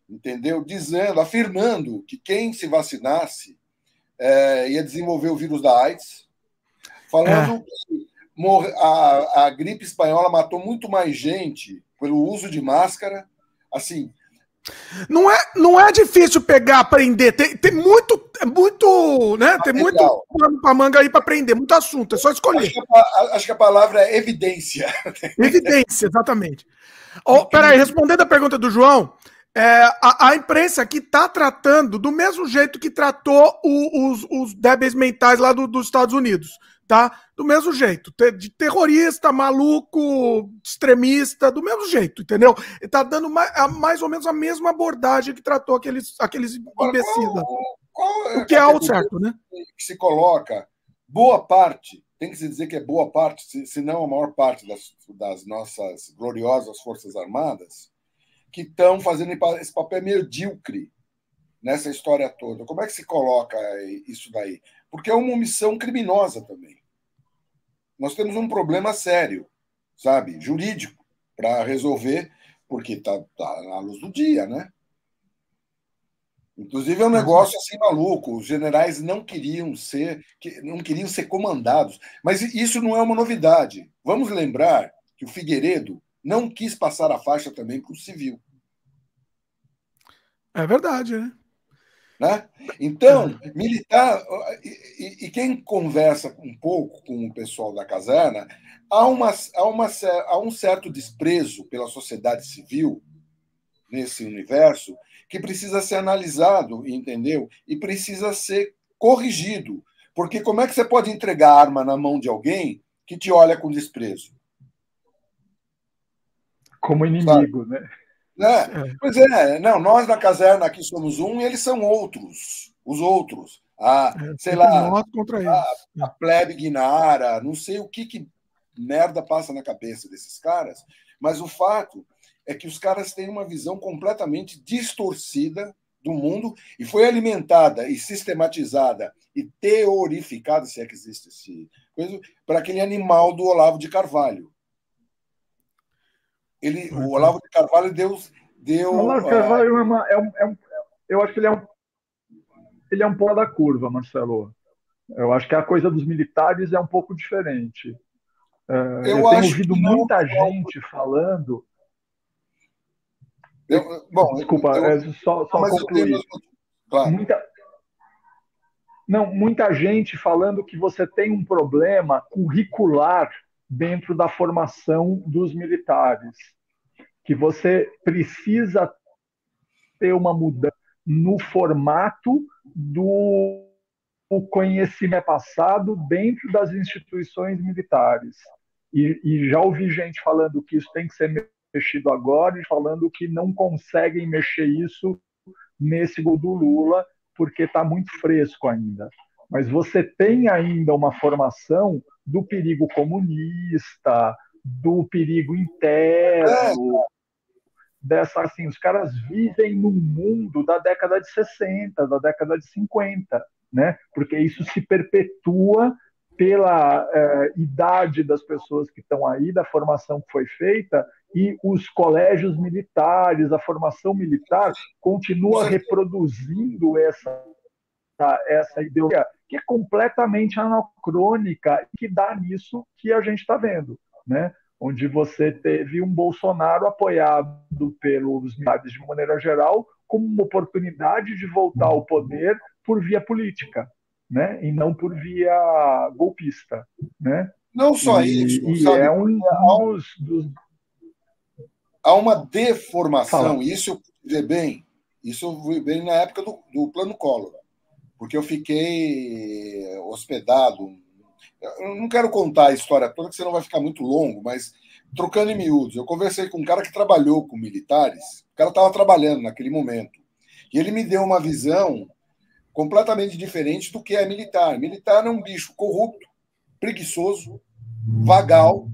entendeu? Dizendo, afirmando que quem se vacinasse é, ia desenvolver o vírus da AIDS, falando é. que a, a gripe espanhola matou muito mais gente pelo uso de máscara. Assim, não é, não é difícil pegar, aprender. Tem, tem muito, muito, né? Tem muito pano para manga aí para aprender, muito assunto. É só escolher. Acho que a, acho que a palavra é evidência. Evidência, exatamente. Oh, peraí, respondendo a pergunta do João, é, a, a, imprensa aqui está tratando do mesmo jeito que tratou o, os, os débeis mentais lá do, dos Estados Unidos tá? Do mesmo jeito, de terrorista, maluco, extremista, do mesmo jeito, entendeu? Ele tá dando mais, mais ou menos a mesma abordagem que tratou aqueles, aqueles imbecidas. É o que é algo certo, né? Que se coloca boa parte, tem que se dizer que é boa parte, se, não a maior parte das, das nossas gloriosas Forças Armadas, que estão fazendo esse papel medíocre nessa história toda. Como é que se coloca isso daí? Porque é uma omissão criminosa também. Nós temos um problema sério, sabe, jurídico, para resolver, porque está tá na luz do dia, né? Inclusive é um negócio assim maluco. Os generais não queriam ser, não queriam ser comandados. Mas isso não é uma novidade. Vamos lembrar que o Figueiredo não quis passar a faixa também para o civil. É verdade, né? Né? Então, militar, e, e, quem conversa um pouco com o pessoal da caserna, há, uma, há, uma, há um certo desprezo pela sociedade civil nesse universo que precisa ser analisado, entendeu? E precisa ser corrigido. Porque como é que você pode entregar arma na mão de alguém que te olha com desprezo? Como inimigo, Sabe? né? Né? É. Pois é, não, nós na caserna aqui somos um e eles são outros, os outros. A, é, sei lá, nós contra eles. A, a plebe guinara, não sei o que, que merda passa na cabeça desses caras, mas o fato é que os caras têm uma visão completamente distorcida do mundo e foi alimentada e sistematizada e teorificada, se é que existe esse coisa, para aquele animal do Olavo de Carvalho. Ele, o Olavo de Carvalho deu. deu o Olavo de Carvalho é, uma, é, um, é um, Eu acho que ele é um. Ele é um pó da curva, Marcelo. Eu acho que a coisa dos militares é um pouco diferente. Uh, eu, eu tenho ouvido muita gente falando. Eu, bom, desculpa, eu, é só, só concluir. Claro. Muita, não, muita gente falando que você tem um problema curricular dentro da formação dos militares, que você precisa ter uma mudança no formato do conhecimento passado dentro das instituições militares. E, e, já ouvi gente falando que isso tem que ser mexido agora e falando que não conseguem mexer isso nesse gol do Lula porque está muito fresco ainda. Mas você tem ainda uma formação do perigo comunista, do perigo interno, é. dessa assim, os caras vivem num mundo da década de 60, da década de 50, né? Porque isso se perpetua pela é, idade das pessoas que estão aí, da formação que foi feita, e os colégios militares, a formação militar continua reproduzindo essa, essa ideologia que é completamente anacrônica e que dá nisso que a gente está vendo, né? onde você teve um Bolsonaro apoiado pelos militares de maneira geral como uma oportunidade de voltar ao poder por via política, né? e não por via golpista. Né? Não só e, isso, e sabe? é um, dos, dos... Há uma deformação, Fala. isso eu vi bem, isso eu vi bem na época do, do Plano Collor porque eu fiquei hospedado Eu não quero contar a história toda, que senão vai ficar muito longo, mas trocando em miúdos, eu conversei com um cara que trabalhou com militares, o cara estava trabalhando naquele momento, e ele me deu uma visão completamente diferente do que é militar. Militar é um bicho corrupto, preguiçoso, vagal,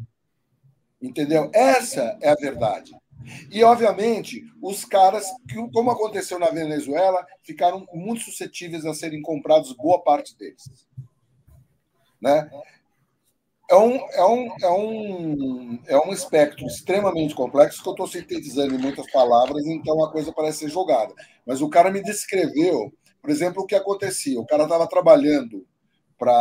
entendeu? Essa é a verdade. E, obviamente, os caras, como aconteceu na Venezuela, ficaram muito suscetíveis a serem comprados boa parte deles. Né? É um, é, um, é, um, é um espectro extremamente complexo que eu estou sintetizando em muitas palavras, então a coisa parece ser jogada. Mas o cara me descreveu, por exemplo, o que acontecia. O cara estava trabalhando para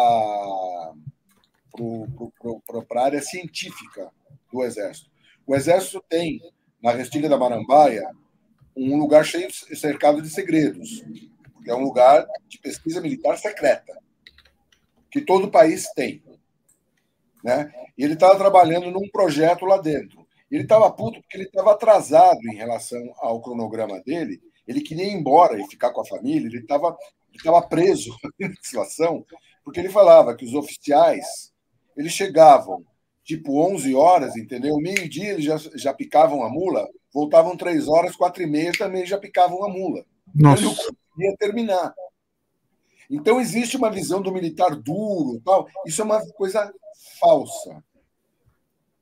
a área científica do Exército. O Exército tem na Restinga da Marambaia, um lugar cheio, cercado de segredos. É um lugar de pesquisa militar secreta, que todo país tem. Né? E ele estava trabalhando num projeto lá dentro. Ele estava puto porque ele estava atrasado em relação ao cronograma dele. Ele queria ir embora e ficar com a família. Ele estava ele tava preso na situação porque ele falava que os oficiais eles chegavam tipo 11 horas, entendeu? Meio-dia eles já, já picavam a mula, voltavam três horas, quatro e meia também já picavam a mula. Nossa. Ele não conseguia terminar. Então existe uma visão do militar duro, tal. Isso é uma coisa falsa,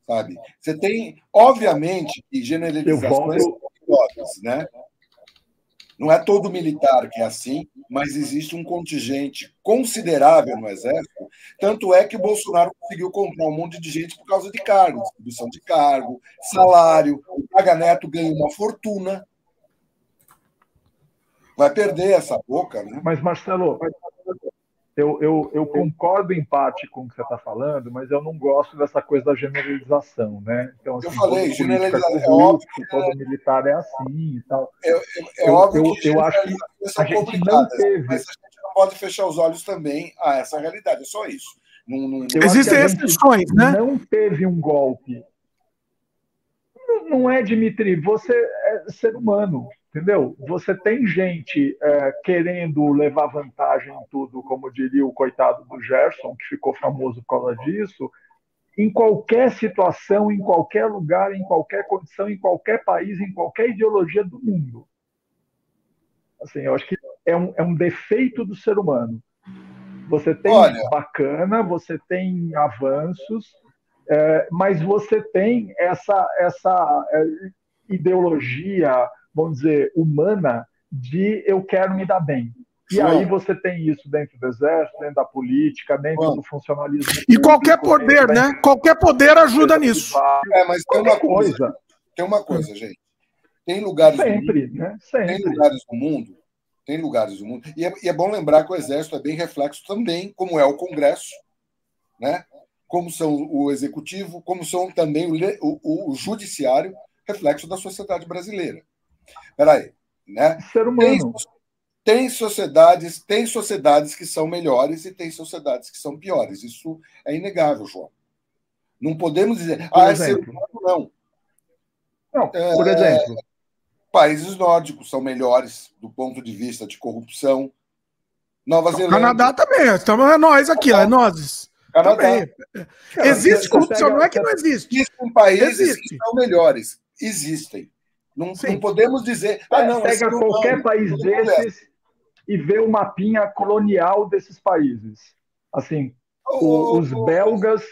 sabe? Você tem, obviamente, generalizações, volto... né? Não é todo militar que é assim, mas existe um contingente considerável no Exército. Tanto é que o Bolsonaro conseguiu comprar um monte de gente por causa de cargo, distribuição de cargo, salário. O Paga Neto ganha uma fortuna. Vai perder essa boca, né? Mas, Marcelo, eu, eu, eu concordo em parte com o que você está falando, mas eu não gosto dessa coisa da generalização, né? Então, assim, eu falei, generalização é óbvio que todo militar é assim e tal. É, é, é eu, óbvio eu, que eu acho que a gente não teve. Mas a gente não pode fechar os olhos também a essa realidade, é só isso. Não, não... Existem exceções, né? Não teve um golpe. Não, não é, Dimitri, você é ser humano entendeu? Você tem gente é, querendo levar vantagem em tudo, como diria o coitado do Gerson, que ficou famoso por causa disso, em qualquer situação, em qualquer lugar, em qualquer condição, em qualquer país, em qualquer ideologia do mundo. Assim, eu acho que é um, é um defeito do ser humano. Você tem Olha... bacana, você tem avanços, é, mas você tem essa, essa é, ideologia, vamos dizer, humana de eu quero me dar bem. E João. aí você tem isso dentro do exército, dentro da política, dentro João. do funcionalismo. E qualquer poder, né? Qualquer poder ajuda nisso. É, mas tem uma coisa. Tem uma coisa, gente. Tem lugares sempre, mundo, né? Sempre. Tem lugares do mundo. Tem lugares do mundo. E é, e é bom lembrar que o exército é bem reflexo também, como é o Congresso, né? Como são o executivo, como são também o, o, o judiciário, reflexo da sociedade brasileira. Peraí, né? Ser humano. Tem, tem, sociedades, tem sociedades que são melhores e tem sociedades que são piores. Isso é inegável, João. Não podemos dizer, por ah, é ser humano, não. Não, por é, exemplo. Países nórdicos são melhores do ponto de vista de corrupção. Nova Zelândia. Canadá também, estamos é nós aqui, é nós. Canadá. Também. Existe corrupção, não é que não existe. Existem países existe. que são melhores. Existem. Não, não podemos dizer. Ah, não, Pega qualquer não, país desses e vê o mapinha colonial desses países. Assim, o, os belgas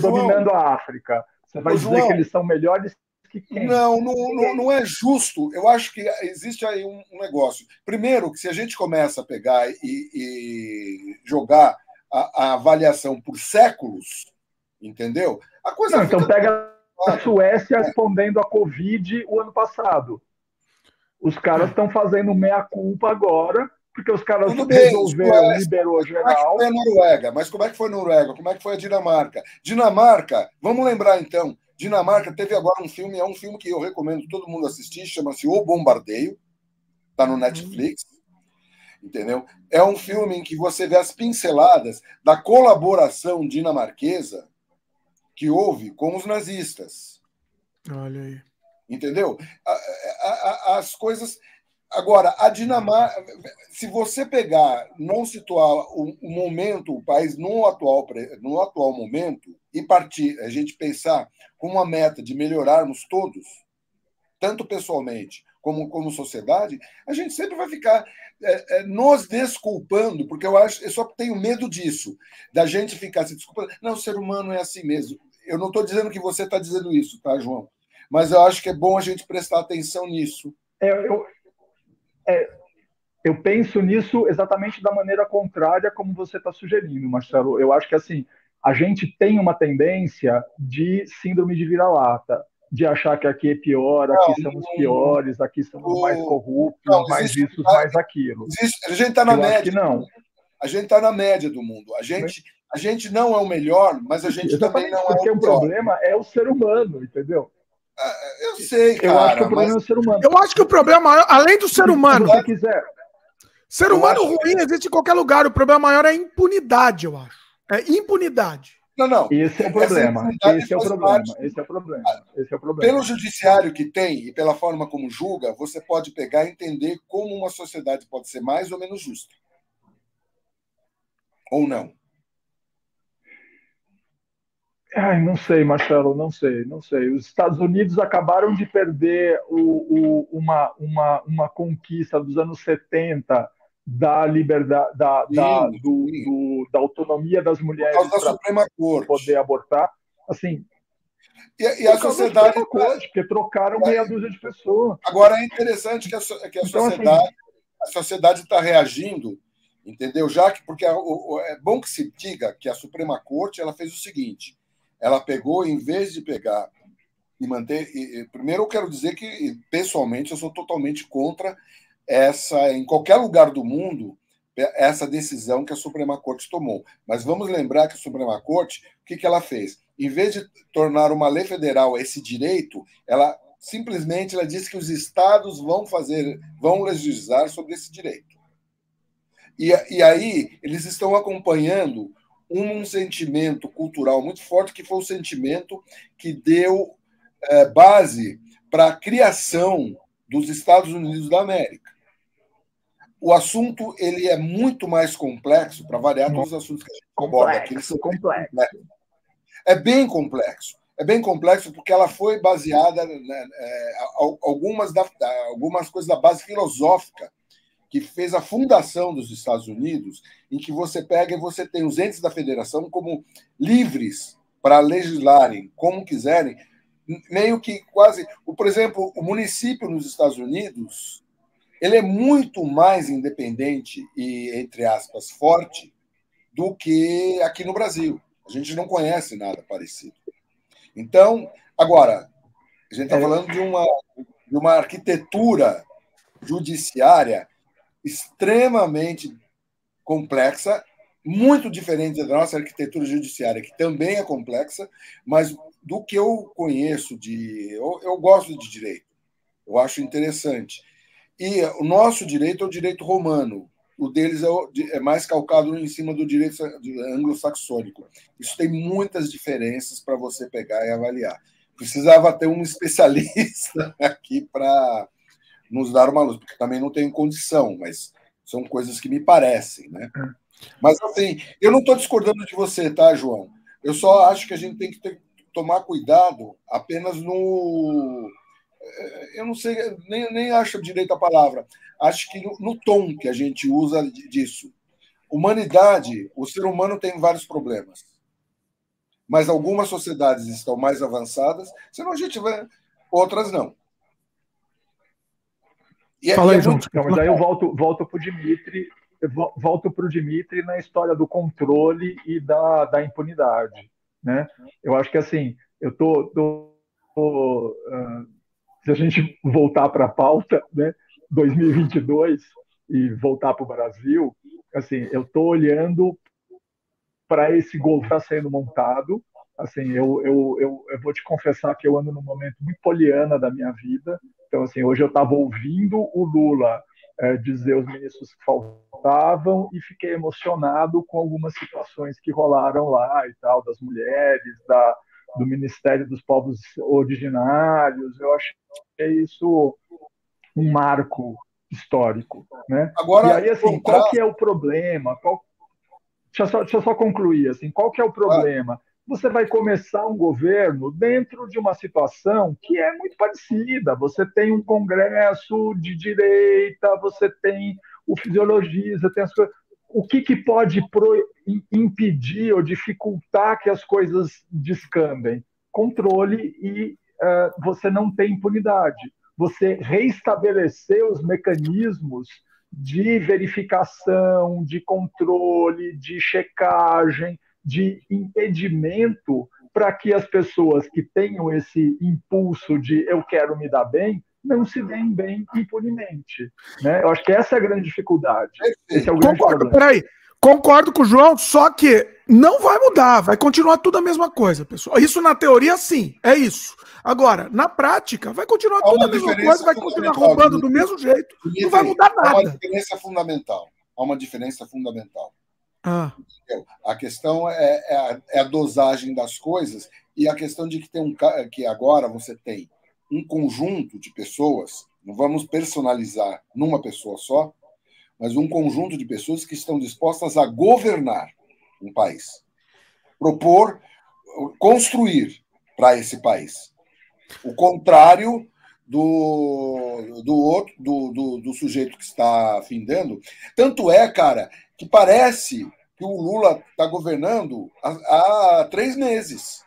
dominando a África. Você vai dizer que eles são melhores que quem? Não, não, não, é justo. Eu acho que existe aí um, um, negócio. Primeiro, que se a gente começa a pegar e, e jogar a, a, avaliação por séculos, entendeu? A coisa não, então pega a Suécia respondendo a Covid o ano passado. Os caras estão fazendo meia-culpa agora, porque os caras Tudo resolveram, bem, liberou geral. Como é que foi a Noruega? Mas como é que foi a Noruega? Como é que foi a Dinamarca? Dinamarca, vamos lembrar então, Dinamarca teve agora um filme, é um filme que eu recomendo todo mundo assistir, chama-se O Bombardeio, está no Netflix. Entendeu? É um filme em que você vê as pinceladas da colaboração dinamarquesa que houve com os nazistas. Olha aí. Entendeu? As coisas. Agora, a Dinamarca, se você pegar, não situar o, o, momento, o país no atual, no atual momento, e partir, a gente pensar com uma meta de melhorarmos todos, tanto pessoalmente como como sociedade, a gente sempre vai ficar é, é, nos desculpando, porque eu acho, eu só tenho medo disso, da gente ficar se desculpando. Não, o ser humano é assim mesmo. Eu não estou dizendo que você está dizendo isso, tá, João? Mas eu acho que é bom a gente prestar atenção nisso. É, eu, é, eu penso nisso exatamente da maneira contrária como você está sugerindo, Marcelo. Eu acho que assim a gente tem uma tendência de síndrome de vira-lata, de achar que aqui é pior, aqui não, somos piores, aqui somos o, mais corruptos, não, mais isso, mais aquilo. Existe, a gente está na média. não. A gente está na média do mundo. A gente, a gente não é o melhor, mas a gente também não é o Porque o problema é o ser humano, entendeu? Ah, eu sei, cara. Eu acho que o problema mas... é o ser humano. Eu acho que o problema, além do ser humano. Se quiser. Ser humano ruim que... existe em qualquer lugar. O problema maior é a impunidade, eu acho. É impunidade. Não, não. Esse é o problema. Esse é o problema. Esse é o problema. Esse é o problema. Pelo judiciário que tem e pela forma como julga, você pode pegar e entender como uma sociedade pode ser mais ou menos justa. Ou não. Ai, não sei, Marcelo, não sei, não sei. Os Estados Unidos acabaram de perder o, o, uma, uma, uma conquista dos anos 70 da liberdade, da, sim, da, do, do, da autonomia das mulheres para poder abortar. Assim, e, e a sociedade. Corte, porque trocaram meia dúzia de pessoas. Agora é interessante que a, que a então, assim, sociedade assim, a sociedade está reagindo, entendeu? Já que porque a, o, é bom que se diga que a Suprema Corte ela fez o seguinte: ela pegou, em vez de pegar e manter. E, primeiro, eu quero dizer que, pessoalmente, eu sou totalmente contra essa, em qualquer lugar do mundo, essa decisão que a Suprema Corte tomou. Mas vamos lembrar que a Suprema Corte, o que, que ela fez? Em vez de tornar uma lei federal esse direito, ela simplesmente ela disse que os estados vão fazer, vão legislar sobre esse direito. E, e aí eles estão acompanhando um sentimento cultural muito forte, que foi o sentimento que deu é, base para a criação dos Estados Unidos da América. O assunto ele é muito mais complexo, para variar todos os assuntos que a gente aborda aqui. complexo. É bem complexo. É bem complexo porque ela foi baseada né, é, algumas, da, algumas coisas da base filosófica que fez a fundação dos Estados Unidos, em que você pega e você tem os entes da federação como livres para legislarem como quiserem, meio que quase, por exemplo, o município nos Estados Unidos, ele é muito mais independente e entre aspas forte do que aqui no Brasil. A gente não conhece nada parecido. Então, agora, a gente está é. falando de uma, de uma arquitetura judiciária extremamente complexa, muito diferente da nossa arquitetura judiciária, que também é complexa, mas do que eu conheço de. Eu, eu gosto de direito, eu acho interessante. E o nosso direito é o direito romano, o deles é, o, é mais calcado em cima do direito anglo-saxônico. Isso tem muitas diferenças para você pegar e avaliar. Precisava ter um especialista aqui para nos dar uma luz, porque também não tenho condição, mas são coisas que me parecem, né? É. Mas assim, eu não estou discordando de você, tá, João? Eu só acho que a gente tem que ter, tomar cuidado apenas no. Eh, eu não sei, nem, nem acho direito a palavra. Acho que no, no tom que a gente usa disso. Humanidade, o ser humano tem vários problemas. Mas algumas sociedades estão mais avançadas, senão a gente vai. Outras não. E, é, Fala aí, é muito... Não, mas aí eu volto, volto para o Dimitri, volto para o Dimitri na história do controle e da, da impunidade. Né? Eu acho que assim, eu tô, tô, tô uh, se a gente voltar para a pauta, né, 2022 e voltar para o Brasil, assim, eu estou olhando para esse gol que está sendo montado. Assim, eu, eu, eu, eu, vou te confessar que eu ando num momento muito poliana da minha vida, então, assim, hoje eu estava ouvindo o Lula é, dizer os ministros que faltavam e fiquei emocionado com algumas situações que rolaram lá e tal, das mulheres, da, do Ministério dos Povos Originários. Eu achei isso um marco histórico. Né? Agora, e aí, assim, qual que é o problema? Qual... Deixa, eu só, deixa eu só concluir. Assim, qual que é o problema? Você vai começar um governo dentro de uma situação que é muito parecida. Você tem um congresso de direita, você tem o fisiologista, tem as coisas o que, que pode pro, impedir ou dificultar que as coisas descambem? Controle e uh, você não tem impunidade. Você reestabelecer os mecanismos de verificação, de controle, de checagem, de impedimento para que as pessoas que tenham esse impulso de eu quero me dar bem não se deem bem impunemente. Né? Eu acho que essa é a grande dificuldade. Esse é o grande Concordo, problema. Peraí, concordo com o João, só que não vai mudar, vai continuar tudo a mesma coisa, pessoal. Isso na teoria, sim, é isso. Agora, na prática, vai continuar tudo a mesma coisa, vai continuar roubando do mesmo jeito, não vai mudar nada. Há uma diferença fundamental. Há uma diferença fundamental. Ah. A questão é, é, a, é, a, dosagem das coisas e a questão de que tem um que agora você tem um conjunto de pessoas, não vamos personalizar numa pessoa só, mas um conjunto de pessoas que estão dispostas a governar um país, propor, construir para esse país. O contrário do, do outro, do, do, do, sujeito que está findando. Tanto é, cara, que parece que o Lula está governando há, há três meses.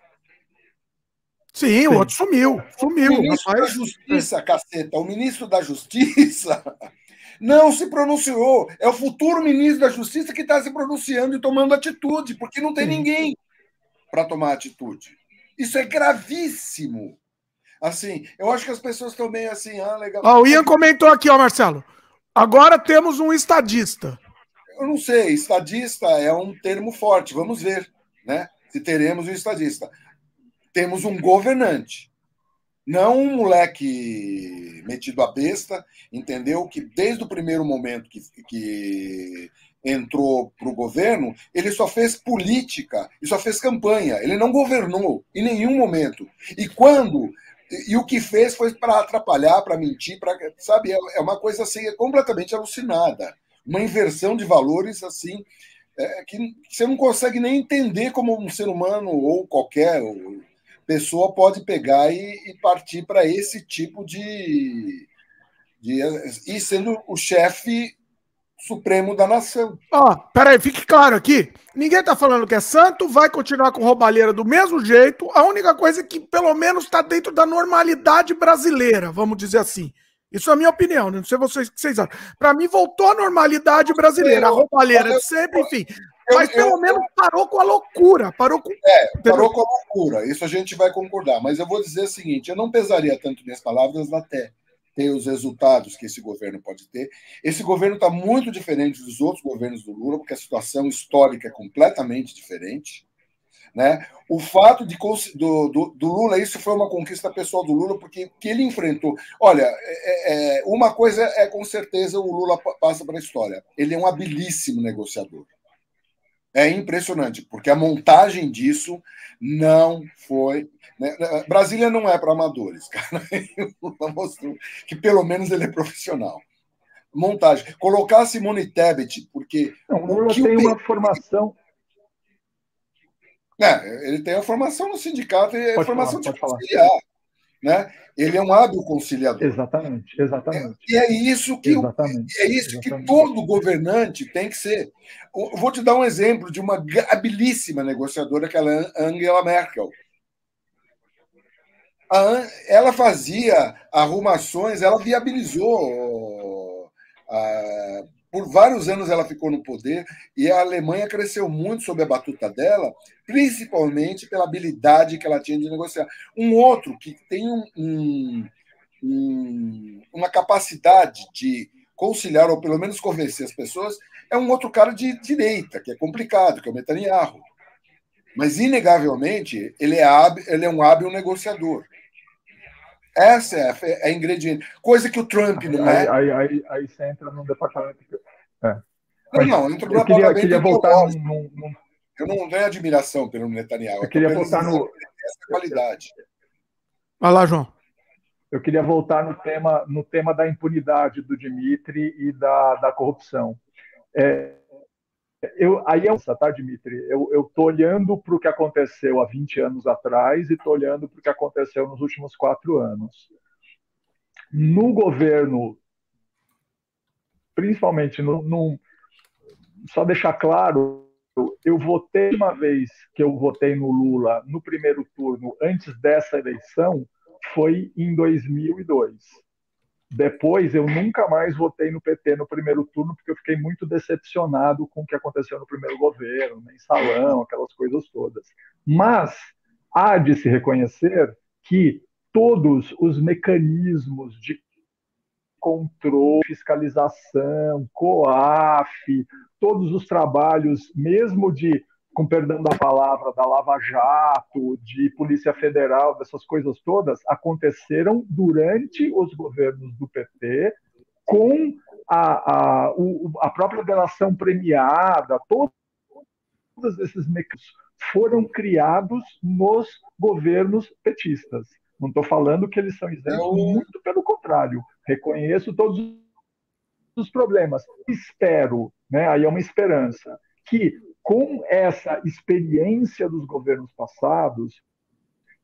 Sim, o outro sumiu. Sumiu. O ministro rapaz. da Justiça, caceta, o ministro da Justiça não se pronunciou. É o futuro ministro da Justiça que está se pronunciando e tomando atitude, porque não tem Sim. ninguém para tomar atitude. Isso é gravíssimo. Assim, eu acho que as pessoas estão bem assim, ah, legal. o Ian comentou aqui, ó, Marcelo. Agora temos um estadista. Eu não sei, estadista é um termo forte, vamos ver, né? Se teremos um estadista temos um governante. Não um moleque metido a besta, entendeu? Que desde o primeiro momento que, que entrou para o governo, ele só fez política e só fez campanha. Ele não governou em nenhum momento. E quando. E o que fez foi para atrapalhar, para mentir, para sabe? É, é uma coisa assim é completamente alucinada. Uma inversão de valores assim é, que você não consegue nem entender como um ser humano ou qualquer pessoa pode pegar e, e partir para esse tipo de, de. e sendo o chefe supremo da nação. Ó, oh, peraí, fique claro aqui. Ninguém tá falando que é santo, vai continuar com roubalheira do mesmo jeito. A única coisa é que, pelo menos, está dentro da normalidade brasileira, vamos dizer assim. Isso é a minha opinião, não sei vocês o que vocês acham. Para mim, voltou à normalidade brasileira. A roubalheira sempre, enfim. Mas pelo eu, menos parou com a loucura. Parou com. É, parou com a loucura. Isso a gente vai concordar. Mas eu vou dizer o seguinte: eu não pesaria tanto minhas palavras até ter os resultados que esse governo pode ter. Esse governo está muito diferente dos outros governos do Lula, porque a situação histórica é completamente diferente. Né? O fato de, do, do, do, Lula, isso foi uma conquista pessoal do Lula, porque que ele enfrentou. Olha, é, é, uma coisa é com certeza o Lula passa para a história. Ele é um habilíssimo negociador. É impressionante, porque a montagem disso não foi. Né? Brasília não é para amadores, cara. mostrou que pelo menos ele é profissional. Montagem. Colocar a Simone Tebet, porque. Não, o Lula tem uma formação. É, ele tem a formação no sindicato e a formação falar, de conciliar. Né? Ele é um hábil conciliador. Exatamente, exatamente. É, e é isso que exatamente, é isso exatamente. que todo governante tem que ser. Eu vou te dar um exemplo de uma habilíssima negociadora, que é a Angela Merkel. A, ela fazia arrumações, ela viabilizou a, por vários anos ela ficou no poder e a Alemanha cresceu muito sob a batuta dela, principalmente pela habilidade que ela tinha de negociar. Um outro que tem um, um, uma capacidade de conciliar, ou pelo menos convencer as pessoas, é um outro cara de direita, que é complicado, que é o Netanyahu. Mas, inegavelmente, ele é, hábil, ele é um hábil negociador. Essa é, é, é ingrediente. Coisa que o Trump não é. Aí, aí, aí, você entra num departamento. É. Não, não, entra no departamento. Eu queria voltar eu, num, num... eu não tenho admiração pelo Netanyahu. Eu queria voltar no. Essa qualidade. Vai lá, João. eu queria voltar no tema, no tema da impunidade do Dimitri e da, da corrupção. É, eu, aí é um, tá, Dimitri? Eu estou olhando para o que aconteceu há 20 anos atrás e estou olhando para o que aconteceu nos últimos quatro anos. No governo, principalmente no, no só deixar claro, eu votei uma vez que eu votei no Lula no primeiro turno antes dessa eleição foi em 2002. Depois, eu nunca mais votei no PT no primeiro turno, porque eu fiquei muito decepcionado com o que aconteceu no primeiro governo, mensalão, aquelas coisas todas. Mas há de se reconhecer que todos os mecanismos de controle, fiscalização, COAF, todos os trabalhos, mesmo de com perdão da palavra, da Lava Jato, de Polícia Federal, dessas coisas todas, aconteceram durante os governos do PT, com a, a, a própria delação premiada, todos esses mecanismos foram criados nos governos petistas. Não estou falando que eles são isentos, Eu... muito pelo contrário. Reconheço todos os problemas. Espero, né, aí é uma esperança, que com essa experiência dos governos passados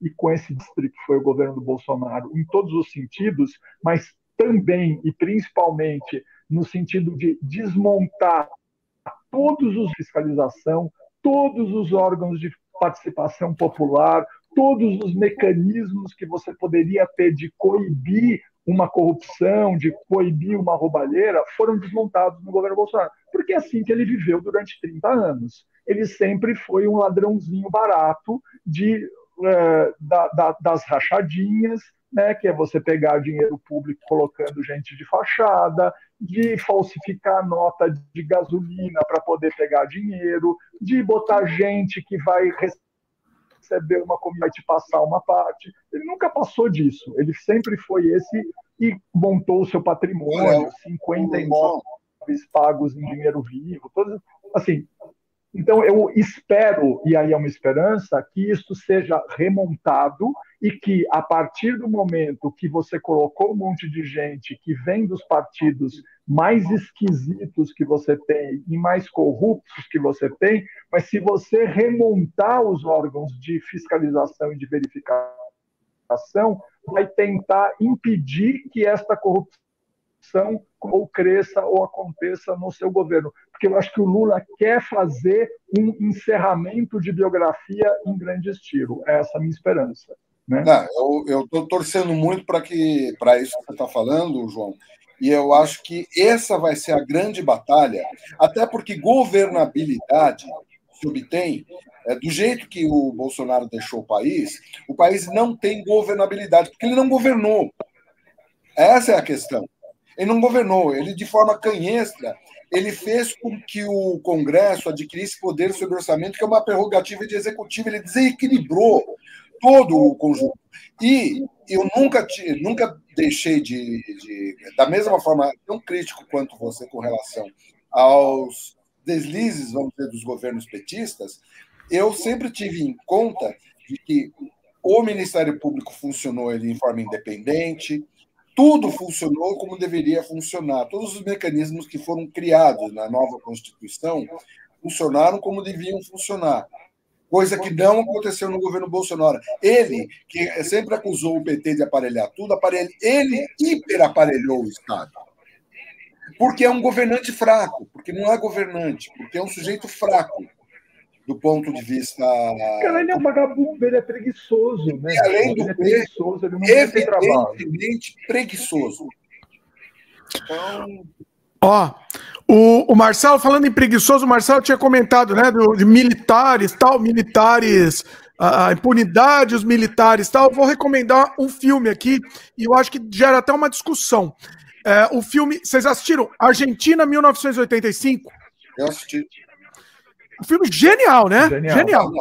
e com esse distrito que foi o governo do Bolsonaro em todos os sentidos, mas também e principalmente no sentido de desmontar todos os fiscalização, todos os órgãos de participação popular, todos os mecanismos que você poderia ter de coibir uma corrupção, de coibir uma roubalheira, foram desmontados no governo Bolsonaro. Porque é assim que ele viveu durante 30 anos. Ele sempre foi um ladrãozinho barato de, é, da, da, das rachadinhas, né, que é você pegar dinheiro público colocando gente de fachada, de falsificar nota de gasolina para poder pegar dinheiro, de botar gente que vai receber uma comida e te passar uma parte. Ele nunca passou disso. Ele sempre foi esse e montou o seu patrimônio, 50 imóveis pagos em dinheiro vivo, todos, assim. Então eu espero e aí é uma esperança que isso seja remontado e que a partir do momento que você colocou um monte de gente que vem dos partidos mais esquisitos que você tem e mais corruptos que você tem, mas se você remontar os órgãos de fiscalização e de verificação, vai tentar impedir que esta corrupção ou cresça ou aconteça no seu governo. Porque eu acho que o Lula quer fazer um encerramento de biografia em grande estilo. É essa a minha esperança. Né? Não, eu estou torcendo muito para que para isso que você está falando, João. E eu acho que essa vai ser a grande batalha, até porque governabilidade se obtém é, do jeito que o Bolsonaro deixou o país, o país não tem governabilidade, porque ele não governou. Essa é a questão. Ele não governou, ele de forma canhestra, ele fez com que o Congresso adquirisse poder sobre o orçamento, que é uma prerrogativa de executivo, ele desequilibrou todo o conjunto. E eu nunca, nunca deixei de, de, da mesma forma, tão crítico quanto você com relação aos deslizes, vamos dizer, dos governos petistas, eu sempre tive em conta de que o Ministério Público funcionou ele em forma independente, tudo funcionou como deveria funcionar. Todos os mecanismos que foram criados na nova Constituição funcionaram como deviam funcionar. Coisa que não aconteceu no governo Bolsonaro. Ele, que sempre acusou o PT de aparelhar tudo, aparelha, ele hiperaparelhou o Estado. Porque é um governante fraco, porque não é governante, porque é um sujeito fraco do ponto de vista. Cara, ele é um vagabundo, ele é preguiçoso, né? E além do ele é preguiçoso, ele não evidentemente preguiçoso. Então. Ó, o, o Marcelo, falando em preguiçoso, o Marcelo tinha comentado, né, do, de militares, tal, militares, a, a impunidade, os militares, tal. Eu vou recomendar um filme aqui, e eu acho que gera até uma discussão. É, o filme, vocês assistiram? Argentina 1985? Eu assisti. Um filme genial, né? Genial. genial.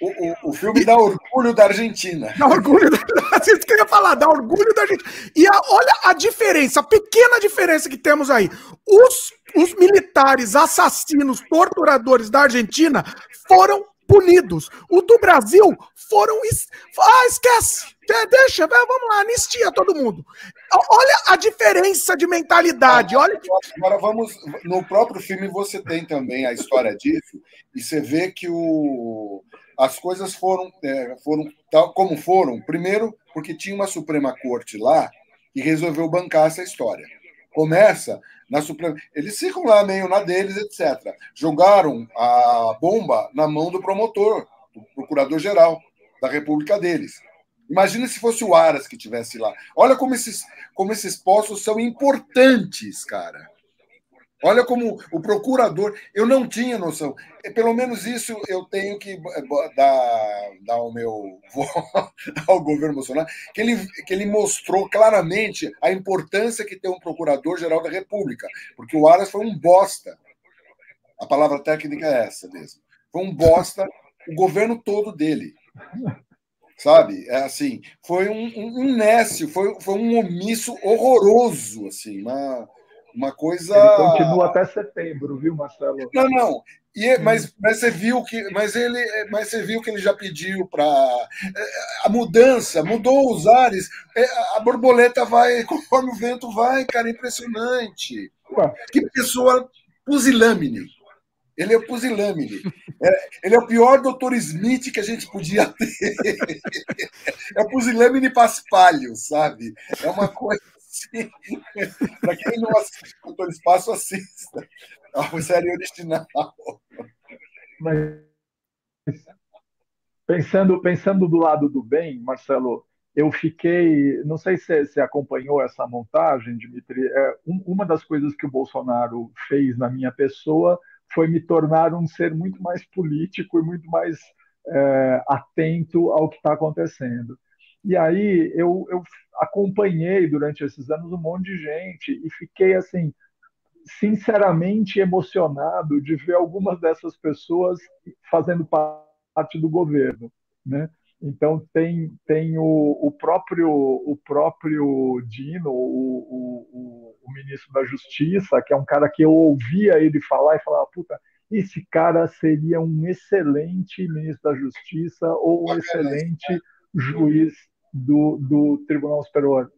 O, o, o, filme dá orgulho da Argentina. Dá orgulho da Isso que eu ia falar, dá orgulho da Argentina. E a, olha a diferença, a pequena diferença que temos aí. Os, os militares assassinos, torturadores da Argentina foram punidos. O do Brasil foram. Ah, esquece! Deixa, vamos lá, anistia todo mundo. Olha a diferença de mentalidade. Olha... Agora vamos. No próprio filme você tem também a história disso, e você vê que o, as coisas foram, é, foram tal como foram. Primeiro, porque tinha uma Suprema Corte lá que resolveu bancar essa história. Começa na. Eles ficam lá meio na deles, etc. Jogaram a bomba na mão do promotor, do procurador-geral da República deles. Imagina se fosse o Aras que tivesse lá. Olha como esses, como esses postos são importantes, cara. Olha como o procurador. Eu não tinha noção. Pelo menos isso eu tenho que eh, dar, dar ao meu ao governo Bolsonaro, que ele, que ele mostrou claramente a importância que tem um procurador-geral da República. Porque o Aras foi um bosta. A palavra técnica é essa mesmo. Foi um bosta o governo todo dele. Sabe? É assim, foi um, um, um nécio, foi, foi um omisso horroroso, assim, uma uma coisa. Ele continua até setembro, viu, Marcelo? Não, não. E, mas, mas você viu que, mas ele, mas você viu que ele já pediu para a mudança, mudou os ares, é, a borboleta vai conforme o vento vai, cara, impressionante. Ué. Que pessoa pusilâmine. Ele é pusilâmine. É, ele é o pior doutor Smith que a gente podia ter. É o pusilâmine paspalho, sabe? É uma coisa Para quem não assiste Doutor Espaço, assista. É uma série original. Mas, pensando, pensando do lado do bem, Marcelo, eu fiquei. Não sei se você acompanhou essa montagem, Dimitri. É, um, uma das coisas que o Bolsonaro fez na minha pessoa foi me tornar um ser muito mais político e muito mais é, atento ao que está acontecendo. E aí eu, eu acompanhei durante esses anos um monte de gente e fiquei assim sinceramente emocionado de ver algumas dessas pessoas fazendo parte do governo, né? Então tem, tem o, o próprio o próprio Dino, o, o, o, ministro da Justiça, que é um cara que eu ouvia ele falar e falava, puta, esse cara seria um excelente ministro da Justiça ou um excelente juiz do, do Tribunal Superior.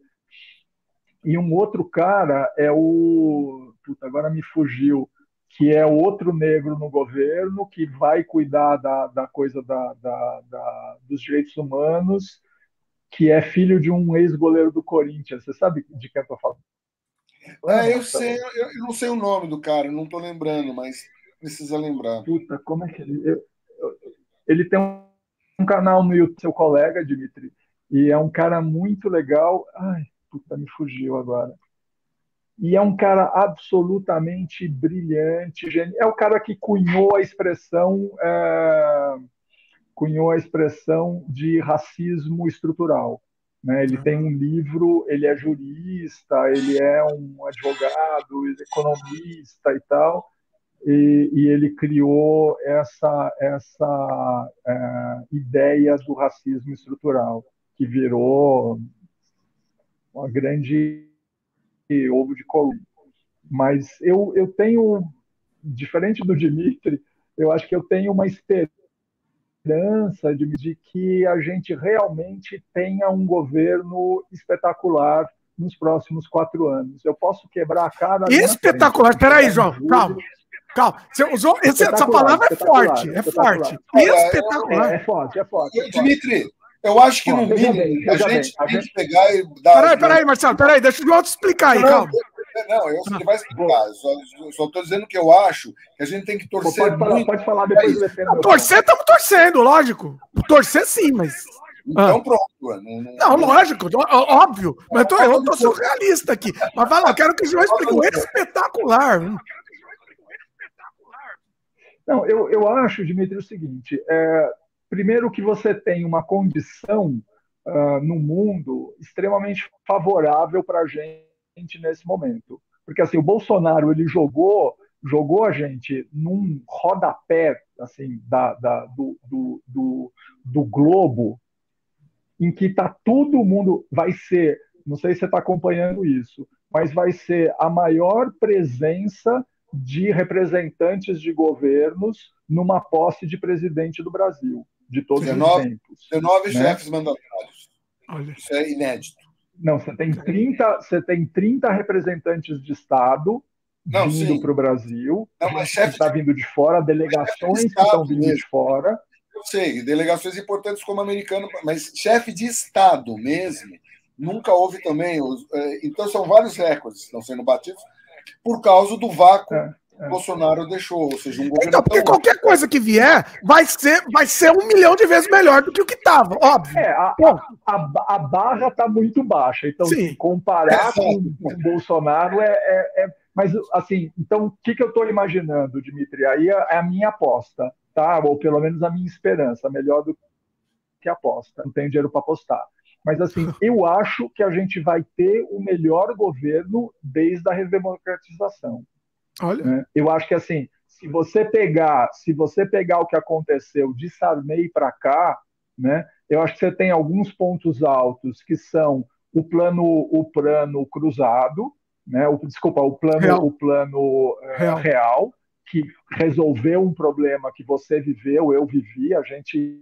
E um outro cara é o. Puta, agora me fugiu. Que é outro negro no governo que vai cuidar da, da coisa da, da, da dos direitos humanos, que é filho de um ex-goleiro do Corinthians. Você sabe de quem eu estou falando? É, eu sei, eu, eu, não sei o nome do cara, não estou lembrando, mas precisa lembrar. Puta, como é que ele. Eu, ele tem um canal no YouTube, seu colega, Dimitri, e é um cara muito legal. Ai, puta, me fugiu agora. E é um cara absolutamente brilhante, genial. É o cara que cunhou a expressão, é, cunhou a expressão de racismo estrutural. Né? Ele tem um livro, ele é jurista, ele é um advogado, economista e tal, e, e ele criou essa, essa é, ideia do racismo estrutural que virou uma grande ovo de coluna. Mas eu, eu tenho, diferente do Dimitri, eu acho que eu tenho uma esperança de, de que a gente realmente tenha um governo espetacular nos próximos quatro anos. Eu posso quebrar a cara. Espetacular. Espera aí, João. Calma. Calma. Você usou, essa palavra é forte. É forte. Espetacular. É, é, forte, é forte. Dimitri, eu acho que, no mínimo, a gente tem que pegar e dar. Peraí, peraí, Marcelo, peraí, deixa o outro explicar aí, calma. Não, eu você vai explicar. Só estou dizendo que eu acho que a gente tem que torcer. Pode falar, muito. pode falar depois do não, Torcer, estamos torcendo, lógico. Torcer sim, mas. Então, ah. pronto. Não, não, não, lógico, óbvio. Mas eu tô, eu tô sendo realista aqui. Mas vai lá, eu quero que o João explique. Espetacular. Não, eu, eu acho, Dimitri, o seguinte: é, Primeiro, que você tem uma condição uh, no mundo extremamente favorável para a gente nesse momento. Porque assim, o Bolsonaro ele jogou jogou a gente num rodapé assim da, da do, do, do, do, globo em que tá todo mundo vai ser não sei se você está acompanhando isso mas vai ser a maior presença de representantes de governos numa posse de presidente do Brasil, de todos 19, os tempos. 19 né? chefes mandatários. Olha. Isso é inédito. Não, você tem 30, você tem 30 representantes de Estado não, vindo para o Brasil. Não, mas chefe está vindo de fora, delegações de que estão vindo mesmo. de fora. Eu sei, delegações importantes como americano, mas chefe de Estado mesmo, nunca houve também. É, então são vários recordes que estão sendo batidos por causa do vácuo. É. É. Bolsonaro deixou, ou seja, um governo. Então, porque qualquer coisa que vier vai ser, vai ser um milhão de vezes melhor do que o que estava, óbvio. É, a, a, a, barra está muito baixa, então Sim. comparar com, com o Bolsonaro é, é, é, Mas, assim, então, o que, que eu estou imaginando, Dimitri? Aí é, é a minha aposta, tá? Ou pelo menos a minha esperança, melhor do que aposta. Não tem dinheiro para apostar. Mas, assim, eu acho que a gente vai ter o melhor governo desde a redemocratização. Olha. Né? Eu acho que assim, se você pegar, se você pegar o que aconteceu de Sarney para cá, né? Eu acho que você tem alguns pontos altos que são o plano, o plano cruzado, né? O, desculpa, o plano, real. o plano uh, real. real, que resolveu um problema que você viveu, eu vivi, a gente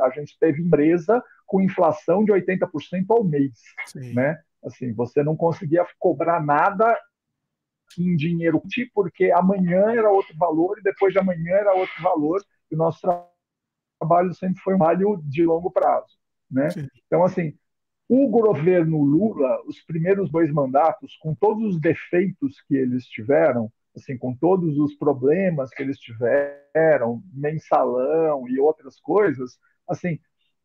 a gente teve empresa com inflação de 80% ao mês, Sim. né? Assim, você não conseguia cobrar nada em dinheiro, porque amanhã era outro valor e depois de amanhã era outro valor, e o nosso trabalho sempre foi um trabalho de longo prazo. Né? Então, assim, o governo Lula, os primeiros dois mandatos, com todos os defeitos que eles tiveram, assim, com todos os problemas que eles tiveram, mensalão e outras coisas, assim,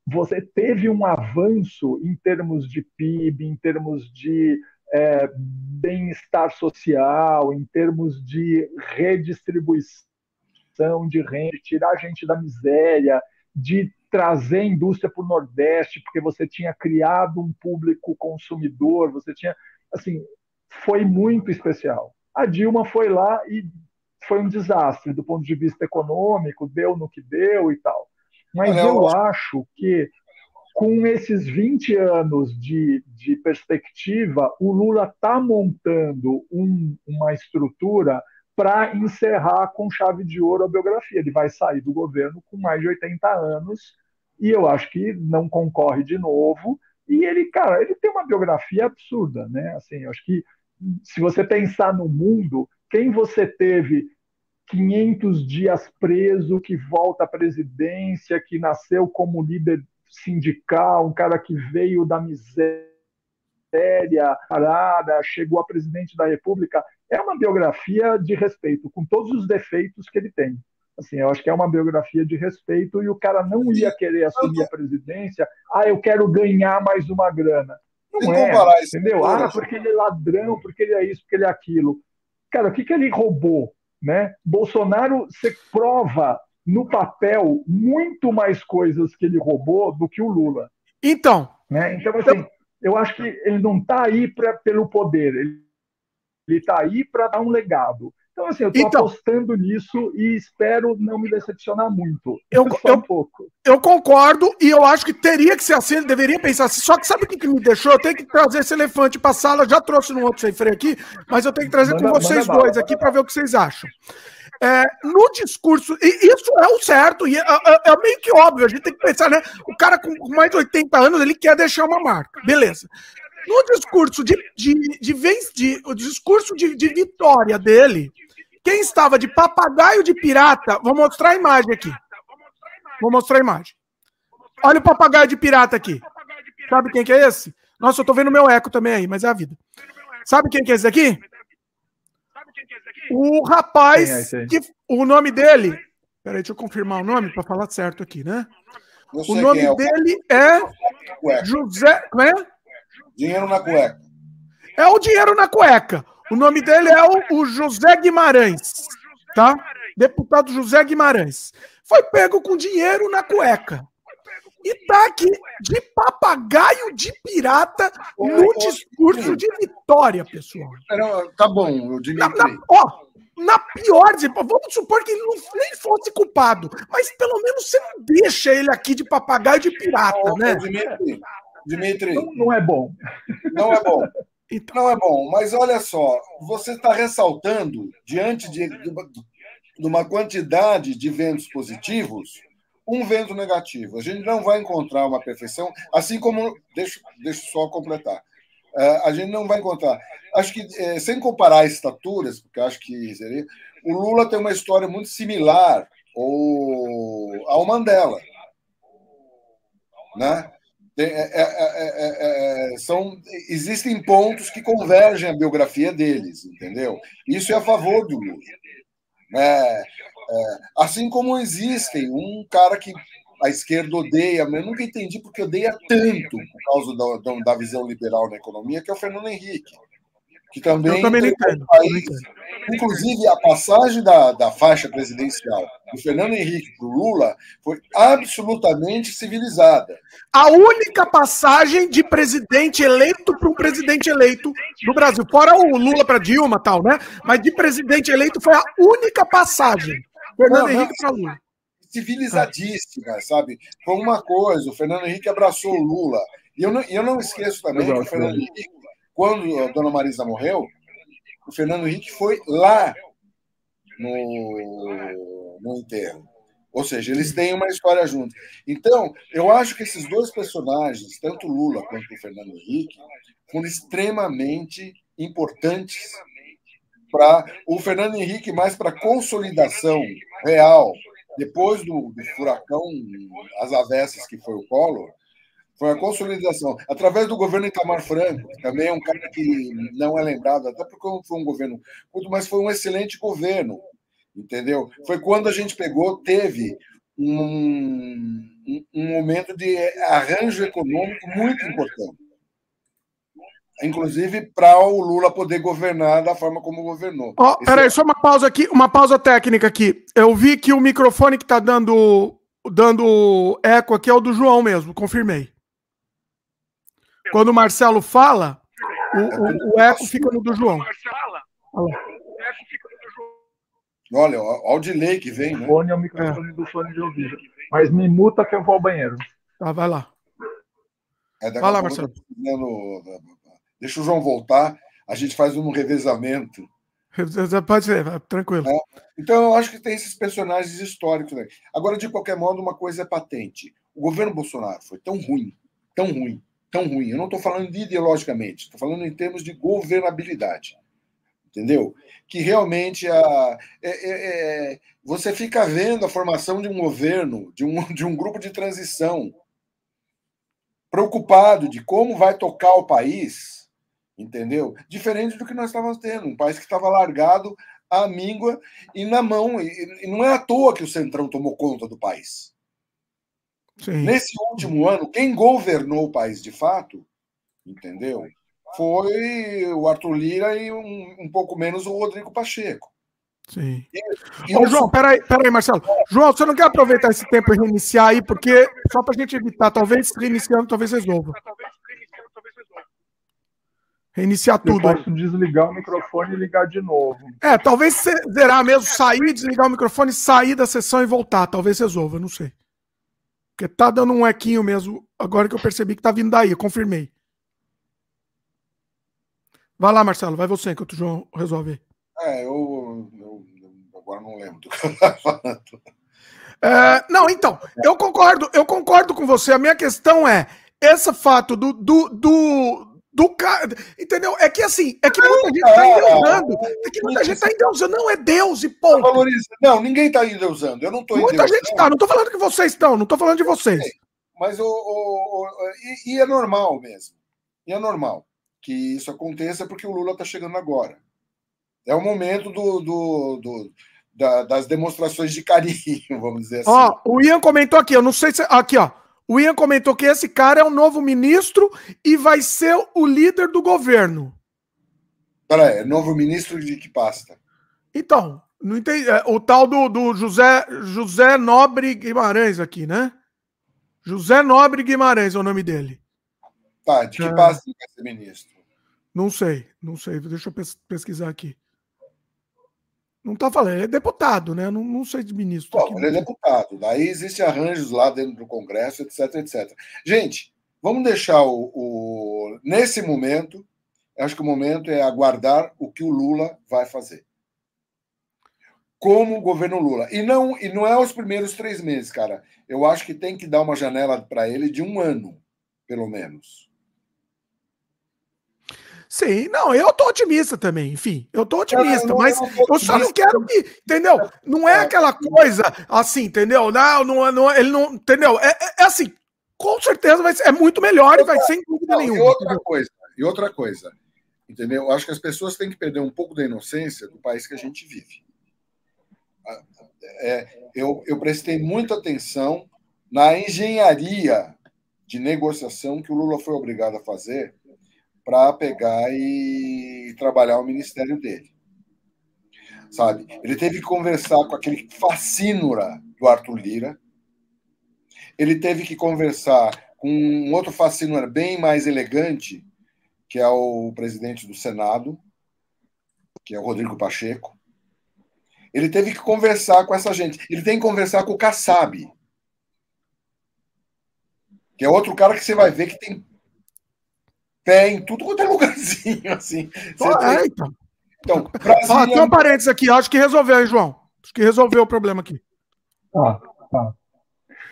você teve um avanço em termos de PIB, em termos de é, bem-estar social, em termos de redistribuição de renda, de tirar a gente da miséria, de trazer indústria para o Nordeste, porque você tinha criado um público consumidor, você tinha, assim, foi muito especial. A Dilma foi lá e foi um desastre do ponto de vista econômico, deu no que deu e tal. Mas eu acho que com esses 20 anos de, de perspectiva, o Lula está montando um, uma estrutura para encerrar com chave de ouro a biografia. Ele vai sair do governo com mais de 80 anos e eu acho que não concorre de novo. E ele, cara, ele tem uma biografia absurda, né? Assim, eu acho que se você pensar no mundo, quem você teve 500 dias preso, que volta à presidência, que nasceu como líder sindical, um cara que veio da miséria parada, chegou a presidente da República. É uma biografia de respeito, com todos os defeitos que ele tem. Assim, eu acho que é uma biografia de respeito e o cara não ia querer assumir a presidência. Ah, eu quero ganhar mais uma grana. Não é, entendeu? Ah, porque ele é ladrão, porque ele é isso, porque ele é aquilo. Cara, o que, que ele roubou? Né? Bolsonaro, você prova no papel muito mais coisas que ele roubou do que o Lula. Então. Né? Então, assim, então... eu acho que ele não está aí pra, pelo poder, ele está aí para dar um legado. Então, assim, eu estou então, apostando nisso e espero não me decepcionar muito. Eu, eu, um pouco. eu concordo e eu acho que teria que ser assim, ele deveria pensar assim. Só que sabe o que, que me deixou? Eu tenho que trazer esse elefante para a sala. Já trouxe no outro sem freio aqui, mas eu tenho que trazer manda, com vocês dois aqui para ver o que vocês acham. É, no discurso, e isso é o certo, e é, é, é, meio que óbvio, a gente tem que pensar, né? O cara com mais de 80 anos, ele quer deixar uma marca, beleza. No discurso de, de, de, vez, de o discurso de, de vitória dele, quem estava de papagaio de pirata, vou mostrar a imagem aqui. Vou mostrar a imagem. Olha o papagaio de pirata aqui. Sabe quem que é esse? Nossa, eu tô vendo meu eco também aí, mas é a vida. Sabe quem que é esse aqui? O rapaz, é que, o nome dele. Peraí, deixa eu confirmar o nome para falar certo aqui, né? O nome é dele é José. Como é? Dinheiro na cueca. É o dinheiro na cueca. O nome dele é o, o José Guimarães, tá? Deputado José Guimarães. Foi pego com dinheiro na cueca. E tá aqui de papagaio de pirata no discurso de vitória, pessoal. Tá bom, Dimitri. Na, na, ó, na pior, vamos supor que ele não, nem fosse culpado, mas pelo menos você não deixa ele aqui de papagaio de pirata, né? Dimitri, Dimitri. Não, não é bom. Não é bom. Então... Não é bom, mas olha só, você está ressaltando, diante de, numa quantidade de ventos positivos, um vento negativo. A gente não vai encontrar uma perfeição, assim como. Deixa, deixa só completar. Uh, a gente não vai encontrar. Acho que, eh, sem comparar estaturas, porque acho que seria. O Lula tem uma história muito similar ao, ao Mandela. Né? É é é, é, é, são, existem pontos que convergem a biografia deles, entendeu? Isso é a favor do Lula. É, assim como existem um cara que a esquerda odeia, mas eu nunca entendi porque odeia tanto por causa da, da visão liberal na economia, que é o Fernando Henrique que também, também entendo. País, inclusive, a passagem da, da faixa presidencial do Fernando Henrique para o Lula foi absolutamente civilizada. A única passagem de presidente eleito para um presidente eleito no Brasil, fora o Lula para Dilma tal, né? Mas de presidente eleito foi a única passagem. Fernando não, Henrique para Lula. Civilizadíssima, sabe? Foi uma coisa, o Fernando Henrique abraçou o Lula. E eu não, eu não esqueço também que o Fernando Henrique quando a dona Marisa morreu, o Fernando Henrique foi lá no, no enterro. Ou seja, eles têm uma história juntos. Então, eu acho que esses dois personagens, tanto Lula quanto o Fernando Henrique, foram extremamente importantes para o Fernando Henrique mais para consolidação real depois do, do, furacão as avessas que foi o Collor foi a consolidação. Através do governo Itamar Franco, que também é um cara que não é lembrado, até porque foi um governo mas foi um excelente governo, entendeu? Foi quando a gente pegou, teve um, um momento de arranjo econômico muito importante. Inclusive para o Lula poder governar da forma como governou. Oh, peraí, é... só uma pausa aqui, uma pausa técnica aqui. Eu vi que o microfone que está dando, dando eco aqui é o do João mesmo, confirmei. Quando o Marcelo fala, o, o, o eco fica no do João. Olha, olha o delay que vem, né? Fone é o microfone é. do fone de ouvido. Mas me muta que eu vou ao banheiro. Tá, vai lá. É, vai lá, Marcelo. Deixa o João voltar, a gente faz um revezamento. Pode ser, tranquilo. É. Então, eu acho que tem esses personagens históricos. Né? Agora, de qualquer modo, uma coisa é patente. O governo Bolsonaro foi tão ruim, tão ruim, tão ruim. Eu não estou falando de ideologicamente, estou falando em termos de governabilidade. Entendeu? Que realmente a, é, é, é, você fica vendo a formação de um governo, de um, de um grupo de transição, preocupado de como vai tocar o país, entendeu? Diferente do que nós estávamos tendo, um país que estava largado à míngua e na mão. E, e não é à toa que o Centrão tomou conta do país. Sim. Nesse último ano, quem governou o país de fato, entendeu? Foi o Arthur Lira e um, um pouco menos o Rodrigo Pacheco. Sim. E, e Ô, João, peraí, peraí, Marcelo. João, você não quer aproveitar esse tempo e reiniciar aí, porque só para a gente evitar, talvez reiniciando, talvez resolva. Reiniciar tudo. Eu posso desligar o microfone e ligar de novo. É, talvez zerar mesmo, sair, desligar o microfone, sair da sessão e voltar. Talvez resolva, não sei. Porque tá dando um equinho mesmo, agora que eu percebi que tá vindo daí, eu confirmei. Vai lá, Marcelo, vai você enquanto o João resolve. É, eu, eu, eu agora não lembro do que eu tava falando. É, não, então, eu concordo, eu concordo com você. A minha questão é esse fato do, do, do, do cara. Entendeu? É que assim, é que muita gente está endeusando. É que muita gente está endeusando. Não é Deus e ponto. Valoriza. Não, ninguém está endeusando. Eu não estou Muita gente está. Não estou falando que vocês estão. Não estou falando de vocês. É, mas o, o, o e, e, é normal mesmo. E é normal que isso aconteça porque o Lula está chegando agora. É o momento do, do, do da, das demonstrações de carinho, vamos dizer assim. Ó, o Ian comentou aqui. Eu não sei se. Aqui, ó. O Ian comentou que esse cara é o novo ministro e vai ser o líder do governo. Peraí, é novo ministro de que pasta? Então, não entendi. É, o tal do, do José, José Nobre Guimarães aqui, né? José Nobre Guimarães é o nome dele. Tá, de que é... pasta vai ser ministro? Não sei, não sei. Deixa eu pesquisar aqui. Não está falando, ele é deputado, né? Não, não sei de ministro. Bom, ele é deputado. Daí existem arranjos lá dentro do Congresso, etc, etc. Gente, vamos deixar o, o. Nesse momento, acho que o momento é aguardar o que o Lula vai fazer. como o governo Lula. E não, e não é os primeiros três meses, cara. Eu acho que tem que dar uma janela para ele de um ano, pelo menos. Sim, não, eu tô otimista também, enfim, eu tô otimista, não, mas eu, eu só não quero que, entendeu? Não é, é aquela coisa assim, entendeu? Não, não, não ele não, entendeu? É, é, é assim, com certeza vai ser, é muito melhor e vai sem dúvida não, nenhuma. E outra entendeu? coisa, e outra coisa, entendeu? Eu acho que as pessoas têm que perder um pouco da inocência do país que a gente vive. É, eu, eu prestei muita atenção na engenharia de negociação que o Lula foi obrigado a fazer para pegar e trabalhar o ministério dele. Sabe? Ele teve que conversar com aquele fascínora do Arthur Lira. Ele teve que conversar com um outro fascínora bem mais elegante, que é o presidente do Senado, que é o Rodrigo Pacheco. Ele teve que conversar com essa gente. Ele tem que conversar com o Kassab, que é outro cara que você vai ver que tem pé em tudo quanto é lugarzinho, assim. Ah, é, então. Então, Brasília... ah, tem um parênteses aqui, acho que resolveu, hein, João? Acho que resolveu o problema aqui. Ah, tá.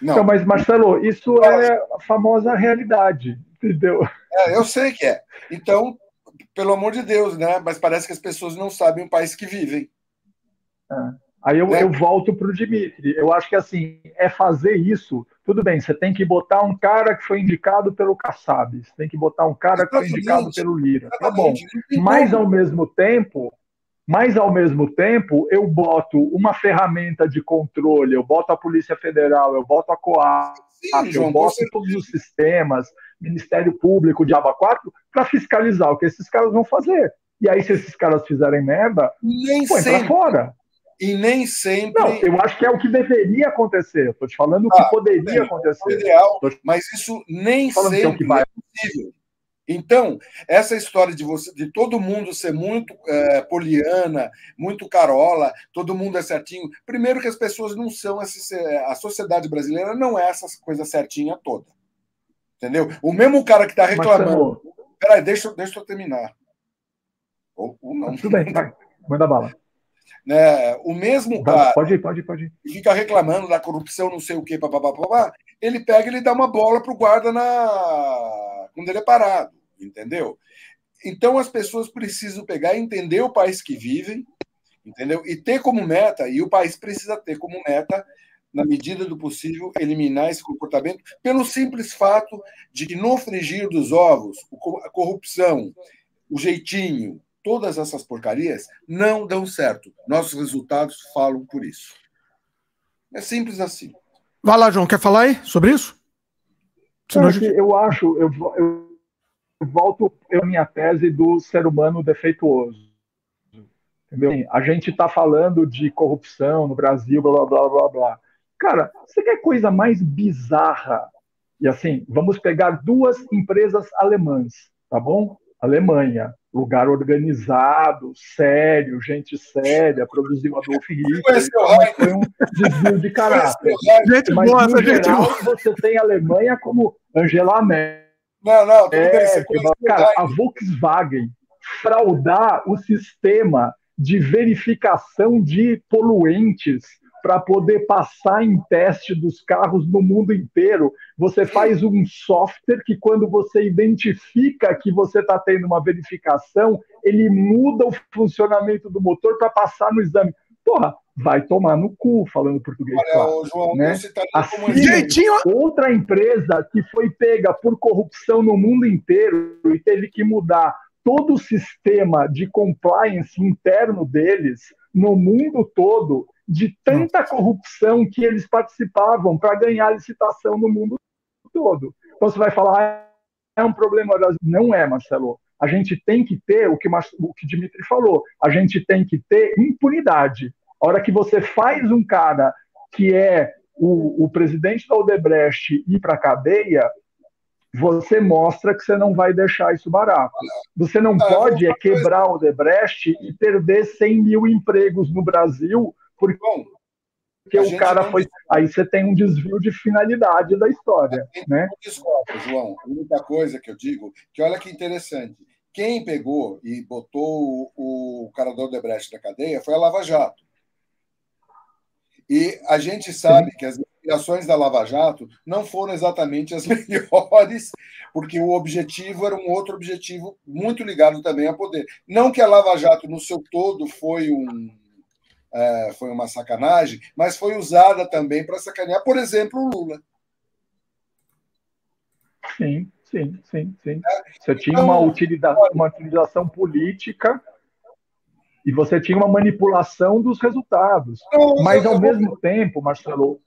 Não. Então, mas, Marcelo, isso é a famosa realidade, entendeu? É, eu sei que é. Então, pelo amor de Deus, né? Mas parece que as pessoas não sabem o país que vivem. É. Aí eu, é. eu volto para o Dimitri. Eu acho que assim, é fazer isso. Tudo bem, você tem que botar um cara que foi indicado pelo Kassab, você tem que botar um cara que foi indicado pelo Lira. Tá bom. Mas ao mesmo tempo, mas ao mesmo tempo, eu boto uma ferramenta de controle, eu boto a Polícia Federal, eu boto a COAP, eu boto todos os sistemas, Ministério Público, Diaba 4, para fiscalizar o que esses caras vão fazer. E aí, se esses caras fizerem merda, Nem põe pra fora. E nem sempre. Não, eu acho que é o que deveria acontecer. Estou te falando o que ah, poderia é, acontecer. Ideal, mas isso nem sempre é, o que vai. é possível. Então, essa história de você, de todo mundo ser muito é, poliana, muito carola, todo mundo é certinho. Primeiro que as pessoas não são a sociedade brasileira não é essa coisa certinha toda. Entendeu? O mesmo cara que está reclamando. Peraí, deixa, deixa eu terminar. Ou, ou não. Tudo bem, vai. Manda bala. Né? O mesmo cara pode ir, pode ir, pode ir. fica reclamando da corrupção, não sei o quê, papapá, ele pega e ele dá uma bola pro guarda na quando ele é parado, entendeu? Então as pessoas precisam pegar e entender o país que vivem, entendeu? E ter como meta, e o país precisa ter como meta, na medida do possível, eliminar esse comportamento, pelo simples fato de que no frigir dos ovos, a corrupção, o jeitinho, todas essas porcarias não dão certo. Nossos resultados falam por isso. É simples assim. Vai lá, João, quer falar aí sobre isso? Senão... Eu acho, eu, eu, eu volto à minha tese do ser humano defeituoso. Entendeu? A gente está falando de corrupção no Brasil, blá, blá, blá, blá. Cara, você quer coisa mais bizarra? E assim, vamos pegar duas empresas alemãs, tá bom? Alemanha, lugar organizado, sério, gente séria, produziu Adolf Hitler, foi um desvio de caráter. Gente Mas, boa, no gente geral, boa. você tem a Alemanha como Angela Merkel. Não, não, tudo é, bem, cara, a Volkswagen fraudar o sistema de verificação de poluentes para poder passar em teste dos carros no mundo inteiro. Você faz um software que, quando você identifica que você está tendo uma verificação, ele muda o funcionamento do motor para passar no exame. Porra, vai tomar no cu, falando português. Olha, claro, João, né? Tá assim, Jeitinho... Outra empresa que foi pega por corrupção no mundo inteiro e teve que mudar todo o sistema de compliance interno deles no mundo todo de tanta corrupção que eles participavam para ganhar licitação no mundo todo. Então você vai falar, ah, é um problema, não é, Marcelo. A gente tem que ter o que o que Dimitri falou, a gente tem que ter impunidade. A hora que você faz um cara que é o, o presidente da Odebrecht ir para a cadeia, você mostra que você não vai deixar isso barato. Você não ah, pode é quebrar o Odebrecht e perder 100 mil empregos no Brasil porque, Bom, porque o cara não... foi. Aí você tem um desvio de finalidade da história. Né? Desculpa, João. A única coisa que eu digo, que olha que interessante. Quem pegou e botou o, o cara do Odebrecht na cadeia foi a Lava Jato. E a gente sabe que as investigações da Lava Jato não foram exatamente as melhores, porque o objetivo era um outro objetivo muito ligado também a poder. Não que a Lava Jato, no seu todo, foi um. É, foi uma sacanagem, mas foi usada também para sacanear, por exemplo, o Lula. Sim, sim, sim, sim. É, Você então, tinha uma utilização, uma utilização política e você tinha uma manipulação dos resultados. Mas, ao mesmo tempo, Marcelo,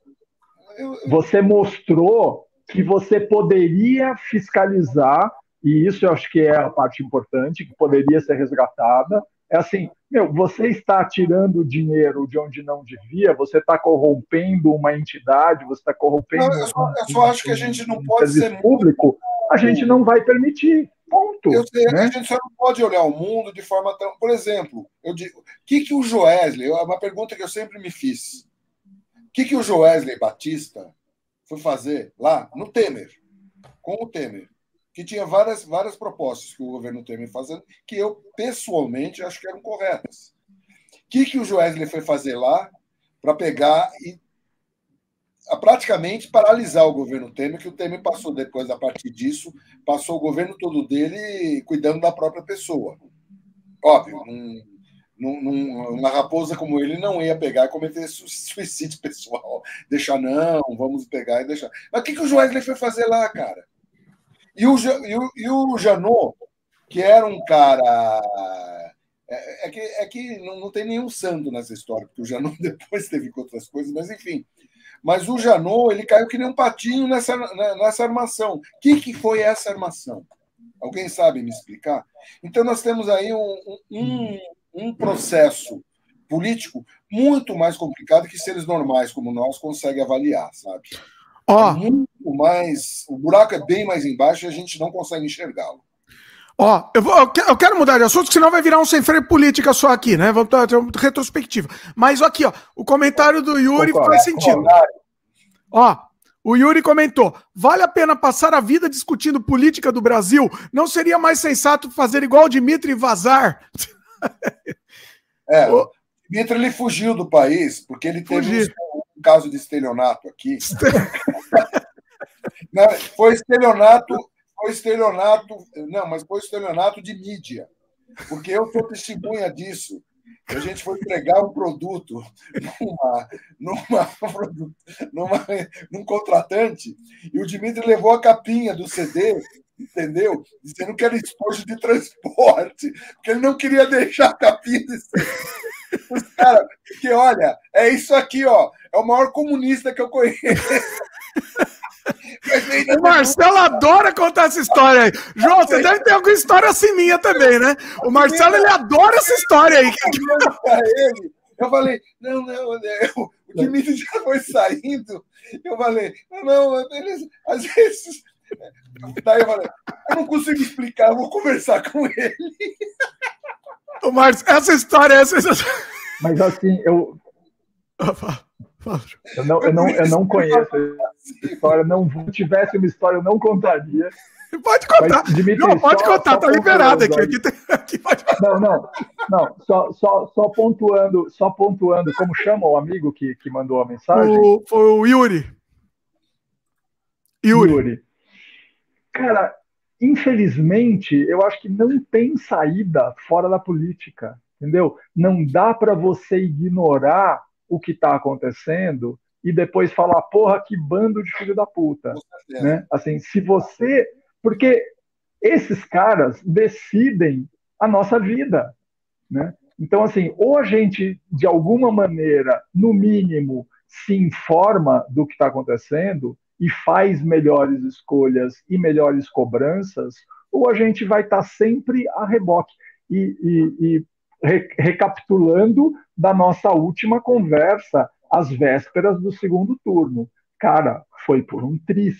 você mostrou que você poderia fiscalizar, e isso eu acho que é a parte importante, que poderia ser resgatada. É assim, meu, você está tirando dinheiro de onde não devia, você está corrompendo uma entidade, você está corrompendo. Não, eu, só, eu só acho que a gente não pode ser público, a gente não vai permitir. Ponto. Eu sei, né? a gente só não pode olhar o mundo de forma tão. Por exemplo, eu digo, o que, que o Joesley, é uma pergunta que eu sempre me fiz. O que, que o Joesley Batista foi fazer lá no Temer, com o Temer, que tinha várias, várias propostas que o governo Temer fazendo, que eu, pessoalmente, acho que eram corretas. O que, que o Joesley foi fazer lá para pegar e praticamente paralisar o governo Temer, que o Temer passou depois, a partir disso, passou o governo todo dele cuidando da própria pessoa. Óbvio, um, uma raposa como ele não ia pegar e cometer suicídio pessoal. Deixar, não, vamos pegar e deixar. Mas o que, que o Joesley foi fazer lá, cara? E o, e o, e o Janot, que era um cara. É, é que, é que não, não, tem nenhum santo nessa história, porque o Janot depois teve outras coisas, mas enfim. Mas o Janot, ele caiu que nem um patinho nessa, né, nessa armação. O que, que foi essa armação? Alguém sabe me explicar? Então, nós temos aí um, um, um processo político muito mais complicado que seres normais como nós conseguem avaliar, sabe? Ó, oh. muito mais, o buraco é bem mais embaixo e a gente não consegue enxergá-lo. Ó, eu, vou, eu quero mudar de assunto, senão vai virar um sem freio política só aqui, né? Vamos ter uma retrospectiva. Mas aqui, ó, o comentário do Yuri faz sentido. Ó, o Yuri comentou: vale a pena passar a vida discutindo política do Brasil? Não seria mais sensato fazer igual o Dimitri e vazar? É, o Dimitri ele fugiu do país porque ele teve um, um, caso de estelionato aqui. foi estelionato, foi estelionato, não, mas foi estelionato de mídia. Porque eu sou testemunha disso. A gente foi entregar um produto numa, numa, numa, num contratante e o Dimitri levou a capinha do CD entendeu? Dizendo que era esposo de transporte, porque ele não queria deixar a capinha de Os caras, porque olha, é isso aqui, ó, é o maior comunista que eu conheço. O Marcelo adora contar essa história aí. João, você deve ter alguma história assim minha também, né? O Marcelo, ele adora essa história aí. Eu falei, não, não, o Dimitri já foi saindo. Eu falei, não, não, beleza. Às vezes Daí eu falei, eu não consigo explicar, vou conversar com ele. Ô, Marcos, essa história é sensacional. Mas assim, eu. Eu não, eu não, eu não conheço essa história. Não, se tivesse uma história, eu não contaria. Pode contar. Mas, Dimitri, não, pode só, contar, só tá liberado aqui. aqui, tem, aqui pode... Não, não, não. Só, só, só, pontuando, só pontuando, como chama o amigo que, que mandou a mensagem? O, foi o Yuri. Yuri. Yuri. Cara, infelizmente, eu acho que não tem saída fora da política, entendeu? Não dá para você ignorar o que está acontecendo e depois falar, porra, que bando de filho da puta, né? Assim, se você, porque esses caras decidem a nossa vida, né? Então, assim, ou a gente, de alguma maneira, no mínimo, se informa do que está acontecendo, e faz melhores escolhas e melhores cobranças, ou a gente vai estar tá sempre a reboque. E, e, e recapitulando da nossa última conversa, às vésperas do segundo turno. Cara, foi por um tris.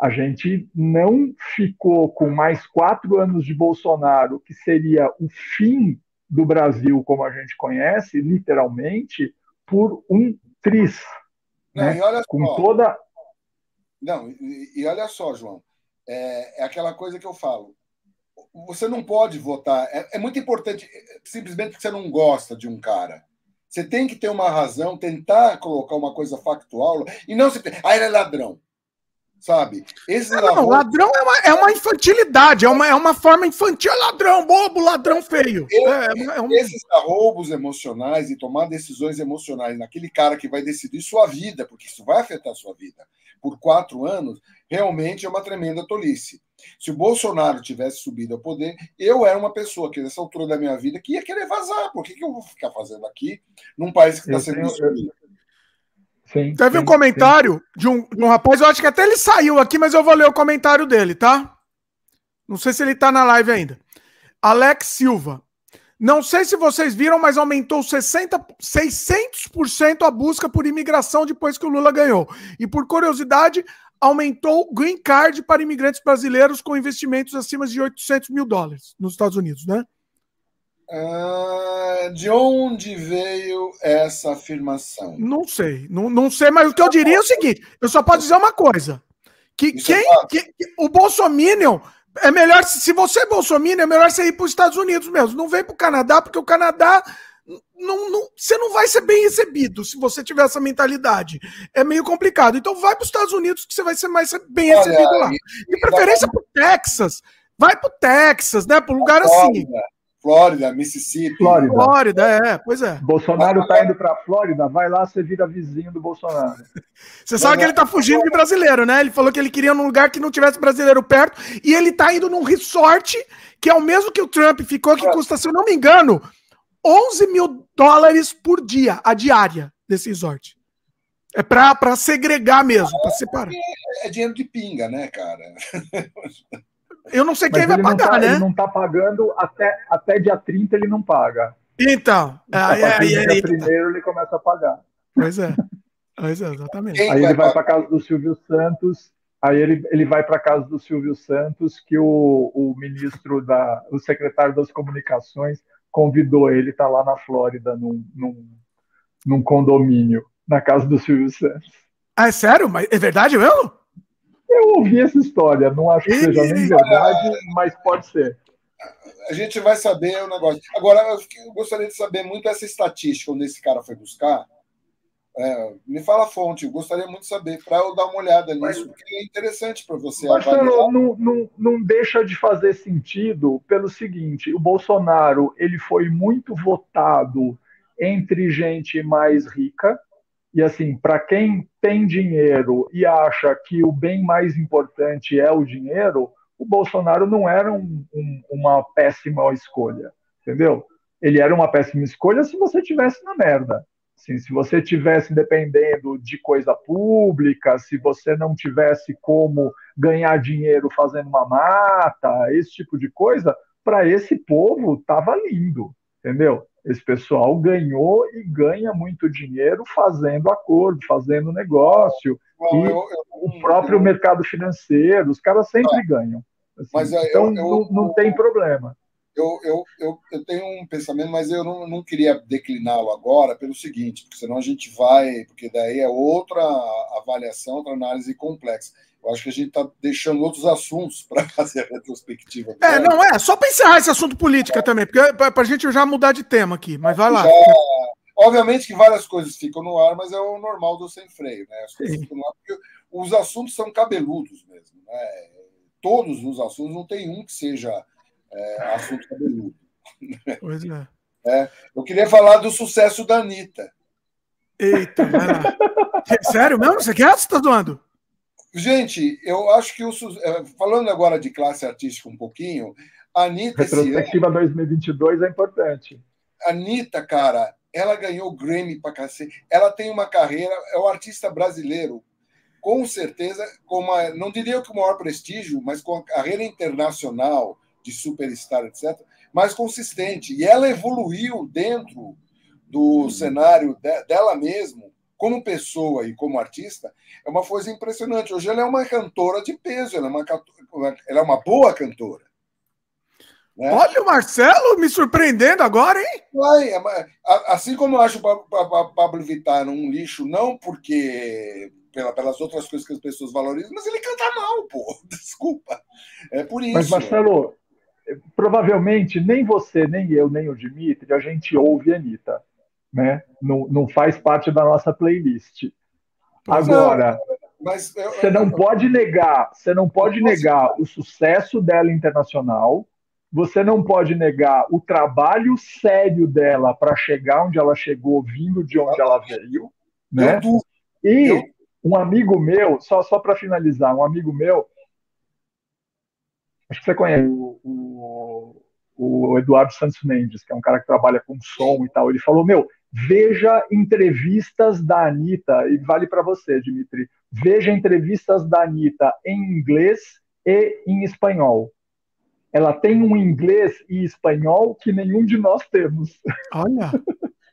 A gente não ficou com mais quatro anos de Bolsonaro, que seria o fim do Brasil como a gente conhece, literalmente, por um tris. Né? com toda não, e, e olha só, João, é, é, aquela coisa que eu falo. Você não pode votar. É, é, muito importante, simplesmente porque você não gosta de um cara. Você tem que ter uma razão, tentar colocar uma coisa factual e não se. Ah, ele é ladrão. Sabe? Esse não, ladrão... ladrão é uma, é uma infantilidade, é uma, é uma forma infantil. É ladrão, bobo, ladrão feio. é, é um... Esses arroubos emocionais e tomar decisões emocionais naquele cara que vai decidir sua vida, porque isso vai afetar sua vida, por quatro anos, realmente é uma tremenda tolice. Se o Bolsonaro tivesse subido ao poder, eu era uma pessoa que, nessa altura da minha vida, que ia querer vazar. Por que, que eu vou ficar fazendo aqui num país que está sendo destruído? Sim, Teve sim, um comentário de um, de um, rapaz, eu acho que até ele saiu aqui, mas eu vou ler o comentário dele, tá? Não sei se ele tá na live ainda. Alex Silva. Não sei se vocês viram, mas aumentou 60, 600% a busca por imigração depois que o Lula ganhou. E por curiosidade, aumentou o green card para imigrantes brasileiros com investimentos acima de 800 mil dólares nos Estados Unidos, né? Uh, de onde veio essa afirmação? Não sei, não, não sei, mas o que eu diria é o seguinte: eu só posso dizer uma coisa: que Isso quem, é que, que, o Bolsonaro é melhor, se você é Bolsonaro, é melhor você ir para os Estados Unidos mesmo. Não vem para o Canadá, porque o Canadá não, não, você não vai ser bem recebido se você tiver essa mentalidade. É meio complicado. Então vai para os Estados Unidos que você vai ser mais bem Olha, recebido lá. De preferência para o Texas. Vai para o Texas, né? Para um lugar assim. Flórida, Mississippi. Flórida. Flórida, é, pois é. Bolsonaro está indo para Flórida, vai lá, você vira vizinho do Bolsonaro. Você sabe que ele está fugindo de brasileiro, né? Ele falou que ele queria num lugar que não tivesse brasileiro perto, e ele está indo num resort que é o mesmo que o Trump ficou, que custa, se eu não me engano, 11 mil dólares por dia, a diária desse resort. É para segregar mesmo, para separar. É, é dinheiro de pinga, né, cara? Eu não sei quem vai pagar, tá, né? Ele não está pagando até, até dia 30 ele não paga. Então, aí, aí, aí, dia primeiro ele começa a pagar. Pois é. Pois é, exatamente. Quem aí ele vai para casa do Silvio Santos, aí ele, ele vai para casa do Silvio Santos, que o, o ministro da, o secretário das comunicações convidou ele, está lá na Flórida, num, num, num condomínio, na casa do Silvio Santos. Ah, é sério? Mas é verdade mesmo? Eu ouvi essa história, não acho que seja nem verdade, mas pode ser. A gente vai saber o negócio. Agora, eu gostaria de saber muito essa estatística onde esse cara foi buscar. É, me fala a fonte, eu gostaria muito de saber, para eu dar uma olhada nisso, mas, porque é interessante para você. Marcelo, não, não, não deixa de fazer sentido pelo seguinte: o Bolsonaro ele foi muito votado entre gente mais rica, e assim, para quem tem dinheiro e acha que o bem mais importante é o dinheiro, o Bolsonaro não era um, um, uma péssima escolha, entendeu? Ele era uma péssima escolha se você tivesse na merda. Assim, se você tivesse dependendo de coisa pública, se você não tivesse como ganhar dinheiro fazendo uma mata, esse tipo de coisa, para esse povo tava lindo, entendeu? Esse pessoal ganhou e ganha muito dinheiro fazendo acordo, fazendo negócio. Bom, e eu, eu, o próprio eu, mercado financeiro, os caras sempre ganham. Assim, mas então não, não tem problema. Eu, eu, eu, eu, tenho um pensamento, mas eu não, não queria decliná-lo agora pelo seguinte, porque senão a gente vai, porque daí é outra avaliação, outra análise complexa. Eu acho que a gente está deixando outros assuntos para fazer a retrospectiva. É, não é, só para encerrar esse assunto política é. também, porque para a gente já mudar de tema aqui, mas vai lá. Já, obviamente que várias coisas ficam no ar, mas é o normal do sem freio, né? As coisas ficam no ar porque os assuntos são cabeludos mesmo, né? Todos os assuntos, não tem um que seja é, assunto cabeludo. Pois é. é. Eu queria falar do sucesso da Anitta. Eita, vai lá. Sério mesmo? Você quer? Você está doando? Gente, eu acho que o é, falando agora de classe artística um pouquinho, a Anitta. Retrospectiva ano, 2022 é importante. A Anitta, cara, ela ganhou Grammy pra cacete. Ela tem uma carreira, é o artista brasileiro, com certeza, com uma, não diria que o maior prestígio, mas com a carreira internacional de superstar, etc., mais consistente. E ela evoluiu dentro do cenário de, dela mesmo como pessoa e como artista, é uma coisa impressionante. Hoje ela é uma cantora de peso, ela é uma, ela é uma boa cantora. Né? Olha o Marcelo me surpreendendo agora, hein? Vai, é assim como eu acho o Pablo Vittar um lixo, não porque pelas outras coisas que as pessoas valorizam, mas ele canta mal, pô. Desculpa. É por isso. Mas, Marcelo, provavelmente nem você, nem eu, nem o Dimitri, a gente ouve a Anitta. né? Não, não faz parte da nossa playlist. Agora, mas eu, você não eu, pode negar, você não pode negar o sucesso dela internacional, você não pode negar o trabalho sério dela para chegar onde ela chegou, vindo de onde ela veio, né? E um amigo meu, só, só para finalizar, um amigo meu, acho que você conhece o, o, o, Eduardo Santos Mendes, que é um cara que trabalha com som e tal, ele falou, meu, veja entrevistas da Anitta, e vale para você, Dimitri, veja entrevistas da Anitta em inglês e em espanhol ela tem um inglês e espanhol que nenhum de nós temos. Olha,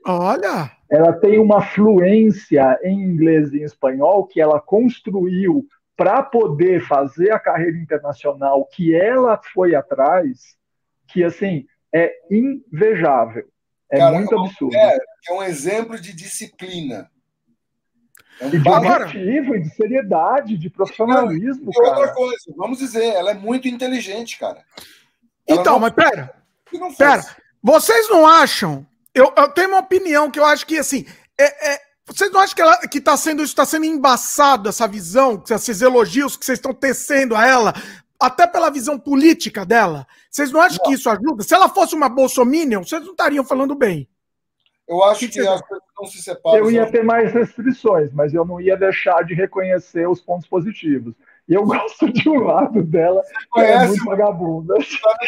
olha. ela tem uma fluência em inglês e em espanhol que ela construiu para poder fazer a carreira internacional que ela foi atrás, que assim é invejável. É Cara, muito absurdo. É, é um exemplo de disciplina. É um de objetivo, de seriedade, de profissionalismo. E, outra coisa, vamos dizer, ela é muito inteligente, cara. Ela então, não... mas pera. Pera. Vocês não acham? Eu, eu, tenho uma opinião que eu acho que assim. É, é, vocês não acham que, ela, que tá sendo, isso está sendo embaçado, essa visão, esses elogios que vocês estão tecendo a ela, até pela visão política dela? Vocês não acham não. que isso ajuda? Se ela fosse uma bolsominion, vocês não estariam falando bem. Eu acho que, que as coisas não se separam. Eu ia ter mais restrições, mas eu não ia deixar de reconhecer os pontos positivos. E eu gosto de um lado dela, que é muito vagabunda.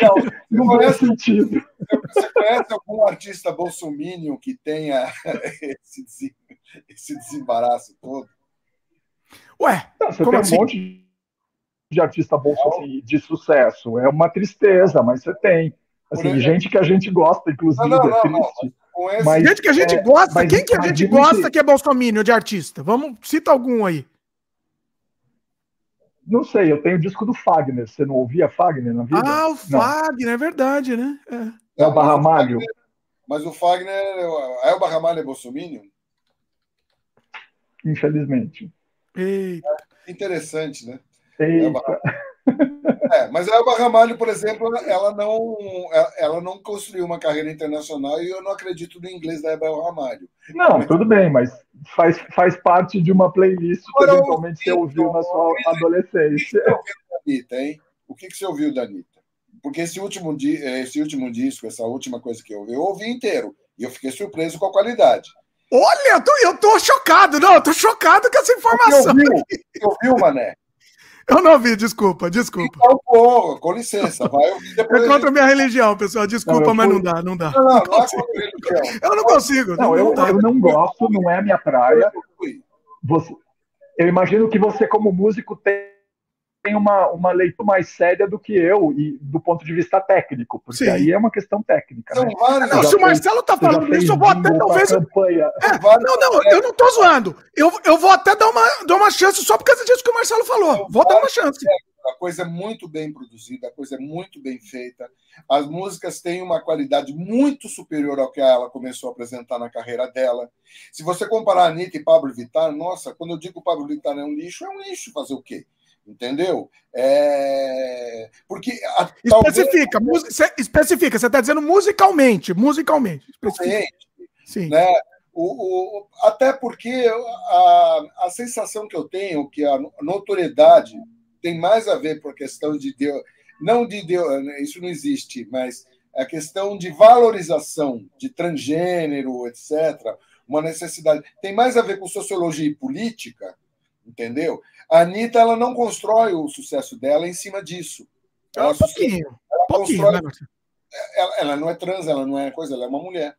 Não, não faz sentido. Você conhece algum artista bolsominion que tenha esse, esse desembaraço todo? Ué, não, você tem assim? um monte de artista bolsominion de sucesso. É uma tristeza, mas você tem. Assim, gente que a gente gosta, inclusive, não, não, é triste. Esse... Mas, gente que a gente é, gosta, quem que a gente gosta que é bolsominion de artista? Vamos, cita algum aí. Não sei, eu tenho o disco do Fagner. Você não ouvia Fagner na vida? Ah, o Fagner, é verdade, né? É, é o Barramalho. Mas o Fagner, é o Barramalho é bolsominion? Infelizmente. Eita. É interessante, né? Eita. É, mas a Elba Ramalho, por exemplo, ela não, ela não construiu uma carreira internacional e eu não acredito no inglês da Elba Ramalho. Não, tudo bem, mas faz, faz parte de uma playlist que eventualmente você ouviu na sua adolescência. O que, que você ouviu da Anitta? Porque esse último, esse último disco, essa última coisa que eu ouvi, eu ouvi inteiro. E eu fiquei surpreso com a qualidade. Olha, eu tô, eu tô chocado, não, eu tô chocado com essa informação. Você ouviu, você ouviu Mané? Eu não ouvi, desculpa, desculpa. Então, porra, com licença, vai depois. É contra a minha religião, pessoal. Desculpa, não, mas não dá, não dá. Não, não, não, não é Eu não consigo. Não, eu, eu não gosto, não é a minha praia. Você, eu imagino que você, como músico, tem tem uma, uma leitura mais séria do que eu, e do ponto de vista técnico, porque Sim. aí é uma questão técnica. Né? Não, se o Marcelo tá falando isso, eu vou até talvez. É, não, não, eu não tô zoando. Eu, eu vou até dar uma, dar uma chance só por causa disso que o Marcelo falou. Vou dar uma chance. A coisa é muito bem produzida, a coisa é muito bem feita. As músicas têm uma qualidade muito superior ao que ela começou a apresentar na carreira dela. Se você comparar a Anitta e Pablo Vittar, nossa, quando eu digo que o Pablo Vittar é um lixo, é um lixo fazer o quê? Entendeu? É... Porque a, especifica, talvez... música, especifica. Você está dizendo musicalmente, musicalmente. Sim. Né? O, o, até porque a, a sensação que eu tenho que a notoriedade tem mais a ver com a questão de Deus, não de Deus, isso não existe, mas a questão de valorização de transgênero, etc. Uma necessidade tem mais a ver com sociologia e política, entendeu? A Anitta ela não constrói o sucesso dela em cima disso. Ela, é um pouquinho. Ela, pouquinho, constrói... né, ela, ela, não é trans, ela não é coisa, ela é uma mulher.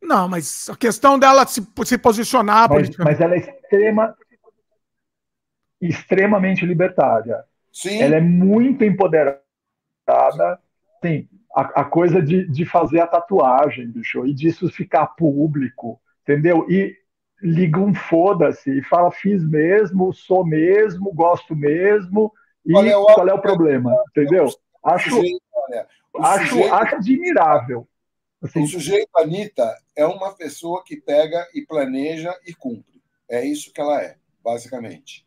Não, mas a questão dela se, se posicionar. Mas, mas ela é extrema, extremamente libertária. Sim. Ela é muito empoderada. Sim, a, a coisa de, de fazer a tatuagem, bicho, e disso ficar público, entendeu? E liga um foda-se e fala fiz mesmo, sou mesmo, gosto mesmo e qual é o, qual é o problema, entendeu? Acho, acho, acho admirável. Assim. O sujeito Anitta é uma pessoa que pega e planeja e cumpre. É isso que ela é, basicamente.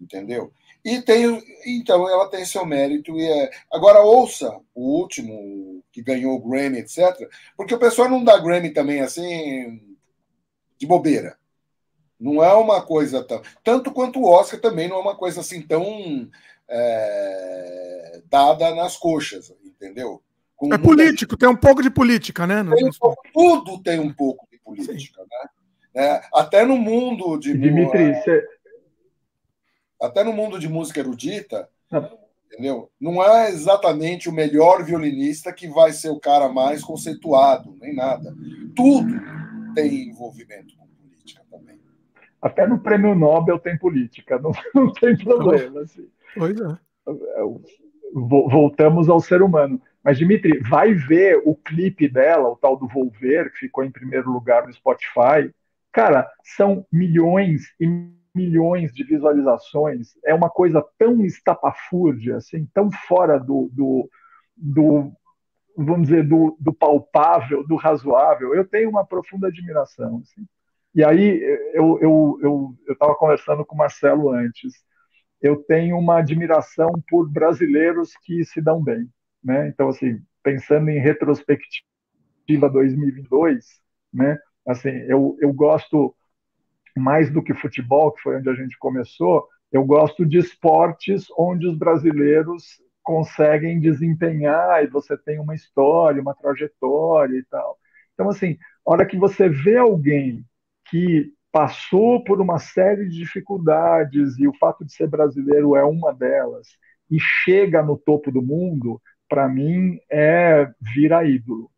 Entendeu? E tem, então ela tem seu mérito. E é... Agora ouça o último que ganhou o Grammy, etc. Porque o pessoal não dá Grammy também assim de bobeira. Não é uma coisa tão. Tanto quanto o Oscar também não é uma coisa assim tão é, dada nas coxas, entendeu? Com é político, tem um pouco de política, né? Tem um pouco, tudo tem um pouco de política, né? É, até no mundo de. Dimitri, você... Até no mundo de música erudita, ah. entendeu? Não é exatamente o melhor violinista que vai ser o cara mais conceituado, nem nada. Tudo tem envolvimento com. Até no prêmio Nobel tem política, não, não tem problema. Assim. Pois é. Voltamos ao ser humano. Mas, Dimitri, vai ver o clipe dela, o tal do Volver, que ficou em primeiro lugar no Spotify. Cara, são milhões e milhões de visualizações. É uma coisa tão estapafúrdia, assim, tão fora do, do, do vamos dizer, do, do, palpável, do razoável. Eu tenho uma profunda admiração. Assim. E aí, eu estava eu, eu, eu conversando com o Marcelo antes eu tenho uma admiração por brasileiros que se dão bem, né? Então, assim, pensando em retrospectiva 2022, né? Assim, eu, eu gosto mais do que futebol, que foi onde a gente começou, eu gosto de esportes onde os brasileiros conseguem desempenhar e você tem uma história, uma trajetória e tal. Então, assim, a hora que você vê alguém que passou por uma série de dificuldades e o fato de ser brasileiro é uma delas e chega no topo do mundo, para mim é virar ídolo.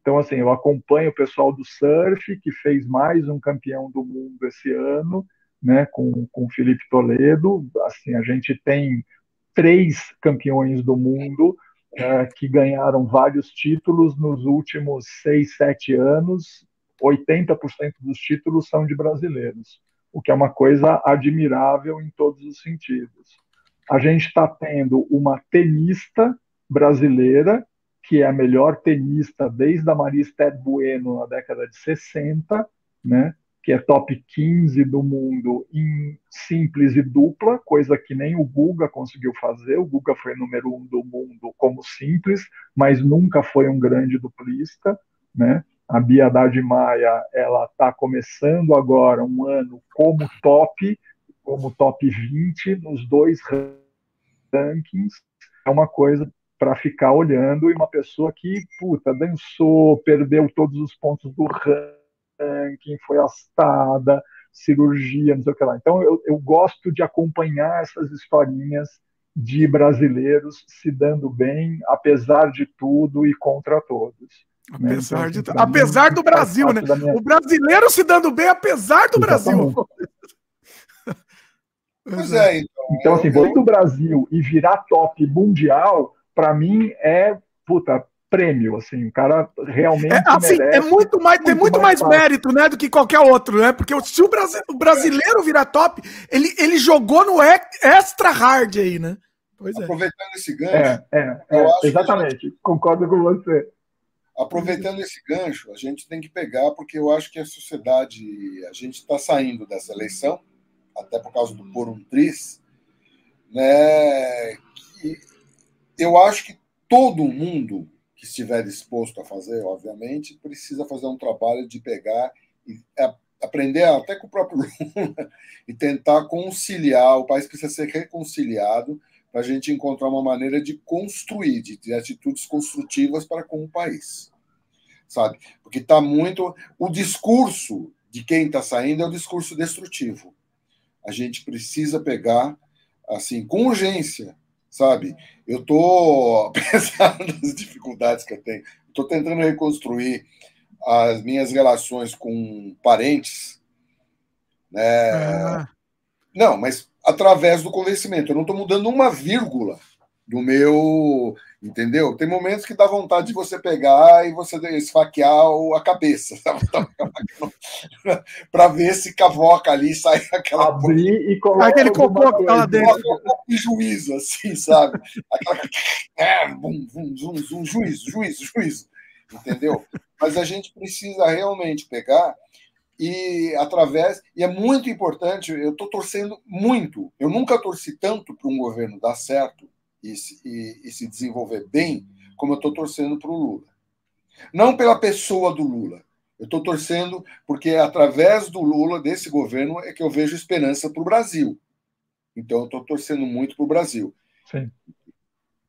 Então, assim, eu acompanho o pessoal do surf, que fez mais um campeão do mundo esse ano, né, com, com Felipe Toledo. Assim, a gente tem três campeões do mundo é, que ganharam vários títulos nos últimos seis, sete anos, 80% dos títulos são de brasileiros, o que é uma coisa admirável em todos os sentidos. A gente está tendo uma tenista brasileira, que é a melhor tenista desde a Maria Esther Bueno na década de 60, né? que é top 15 do mundo em simples e dupla, coisa que nem o Guga conseguiu fazer. O Guga foi número um do mundo como simples, mas nunca foi um grande duplista, né? A Bia Haddad Maia, ela está começando agora um ano como top, como top 20 nos dois rankings. É uma coisa para ficar olhando e uma pessoa que, puta, dançou, perdeu todos os pontos do ranking, foi astada, cirurgia, não sei o que lá. Então, eu, eu gosto de acompanhar essas historinhas de brasileiros se dando bem, apesar de tudo e contra todos. Apesar, de, apesar do Brasil, né? O brasileiro se dando bem, apesar do. Brasil. Pois é, então. Então, assim, eu... do Brasil e virar top mundial, para mim é, puta, prêmio, assim, o cara realmente é, assim, é muito mais, muito tem muito mais, mais mérito, né, do que qualquer outro, né, porque se o, brasi o brasileiro virar top, ele, ele jogou no extra hard aí, né, pois é. Aproveitando esse gancho, é, é, é exatamente, concordo com você. Aproveitando esse gancho, a gente tem que pegar, porque eu acho que a sociedade, a gente está saindo dessa eleição, até por causa do por um tris, né? Que eu acho que todo mundo que estiver disposto a fazer, obviamente, precisa fazer um trabalho de pegar e aprender até com o próprio Lula e tentar conciliar. O país precisa ser reconciliado a gente encontrar uma maneira de construir, de ter atitudes construtivas para com o país, sabe? Porque está muito. O discurso de quem está saindo é o discurso destrutivo. A gente precisa pegar, assim, com urgência, sabe? Eu estou, apesar das dificuldades que eu tenho, estou tentando reconstruir as minhas relações com parentes, né? Ah. Não, mas através do convencimento. Eu não estou mudando uma vírgula do meu. Entendeu? Tem momentos que dá vontade de você pegar e você esfaquear a cabeça, para ver se cavoca ali sai aquela. Abrir e colocar aquele cocô que tá lá dentro. Juízo, assim, sabe? Aquela. É, bum, bum, zum, zum, juízo, juízo, juízo. Entendeu? Mas a gente precisa realmente pegar e através e é muito importante. Eu estou torcendo muito. Eu nunca torci tanto para um governo dar certo e, e, e se desenvolver bem como eu estou torcendo para o Lula. Não pela pessoa do Lula, Eu estou torcendo porque através do Lula, desse governo, é que eu vejo esperança para o Brasil. Então, eu estou torcendo muito para o Brasil. Sim.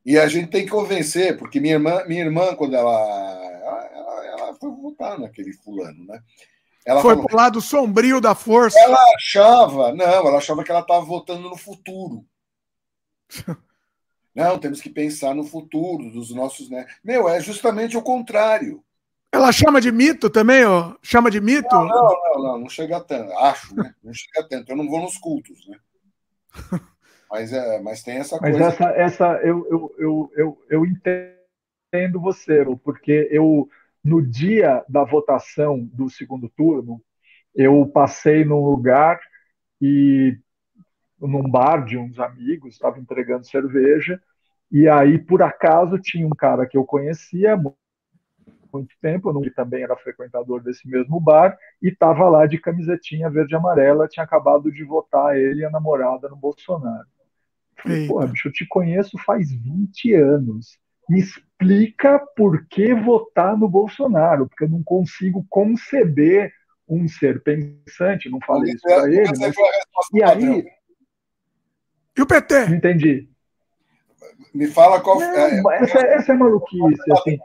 E a gente tem que convencer, porque minha irmã, minha irmã quando ela, ela, ela foi votar naquele fulano, né? Ela foi para o lado sombrio da força. Ela achava, não, ela achava que ela estava votando no futuro. não, temos que pensar no futuro dos nossos, né? Meu, é justamente o contrário. Ela chama de mito também, ó? Chama de mito? Não, não, não, não, não chega tanto. Acho, né? Não chega tanto. Eu não vou nos cultos, né? Mas, é, mas tem essa mas coisa. Mas essa, essa eu, eu, eu, eu, eu entendo você, porque eu, no dia da votação do segundo turno, eu passei num lugar e num bar de uns amigos, estava entregando cerveja, e aí, por acaso, tinha um cara que eu conhecia muito tempo, eu também era frequentador desse mesmo bar, e estava lá de camisetinha verde e amarela, tinha acabado de votar ele e a namorada no Bolsonaro. Falei, pô, bicho, eu te conheço faz 20 anos. Me explica por que votar no Bolsonaro, porque eu não consigo conceber um ser pensante, não falei isso para ele. Mas... E aí. E o PT? Não entendi. Me fala qual. Não, é, essa, essa é maluquice, assim.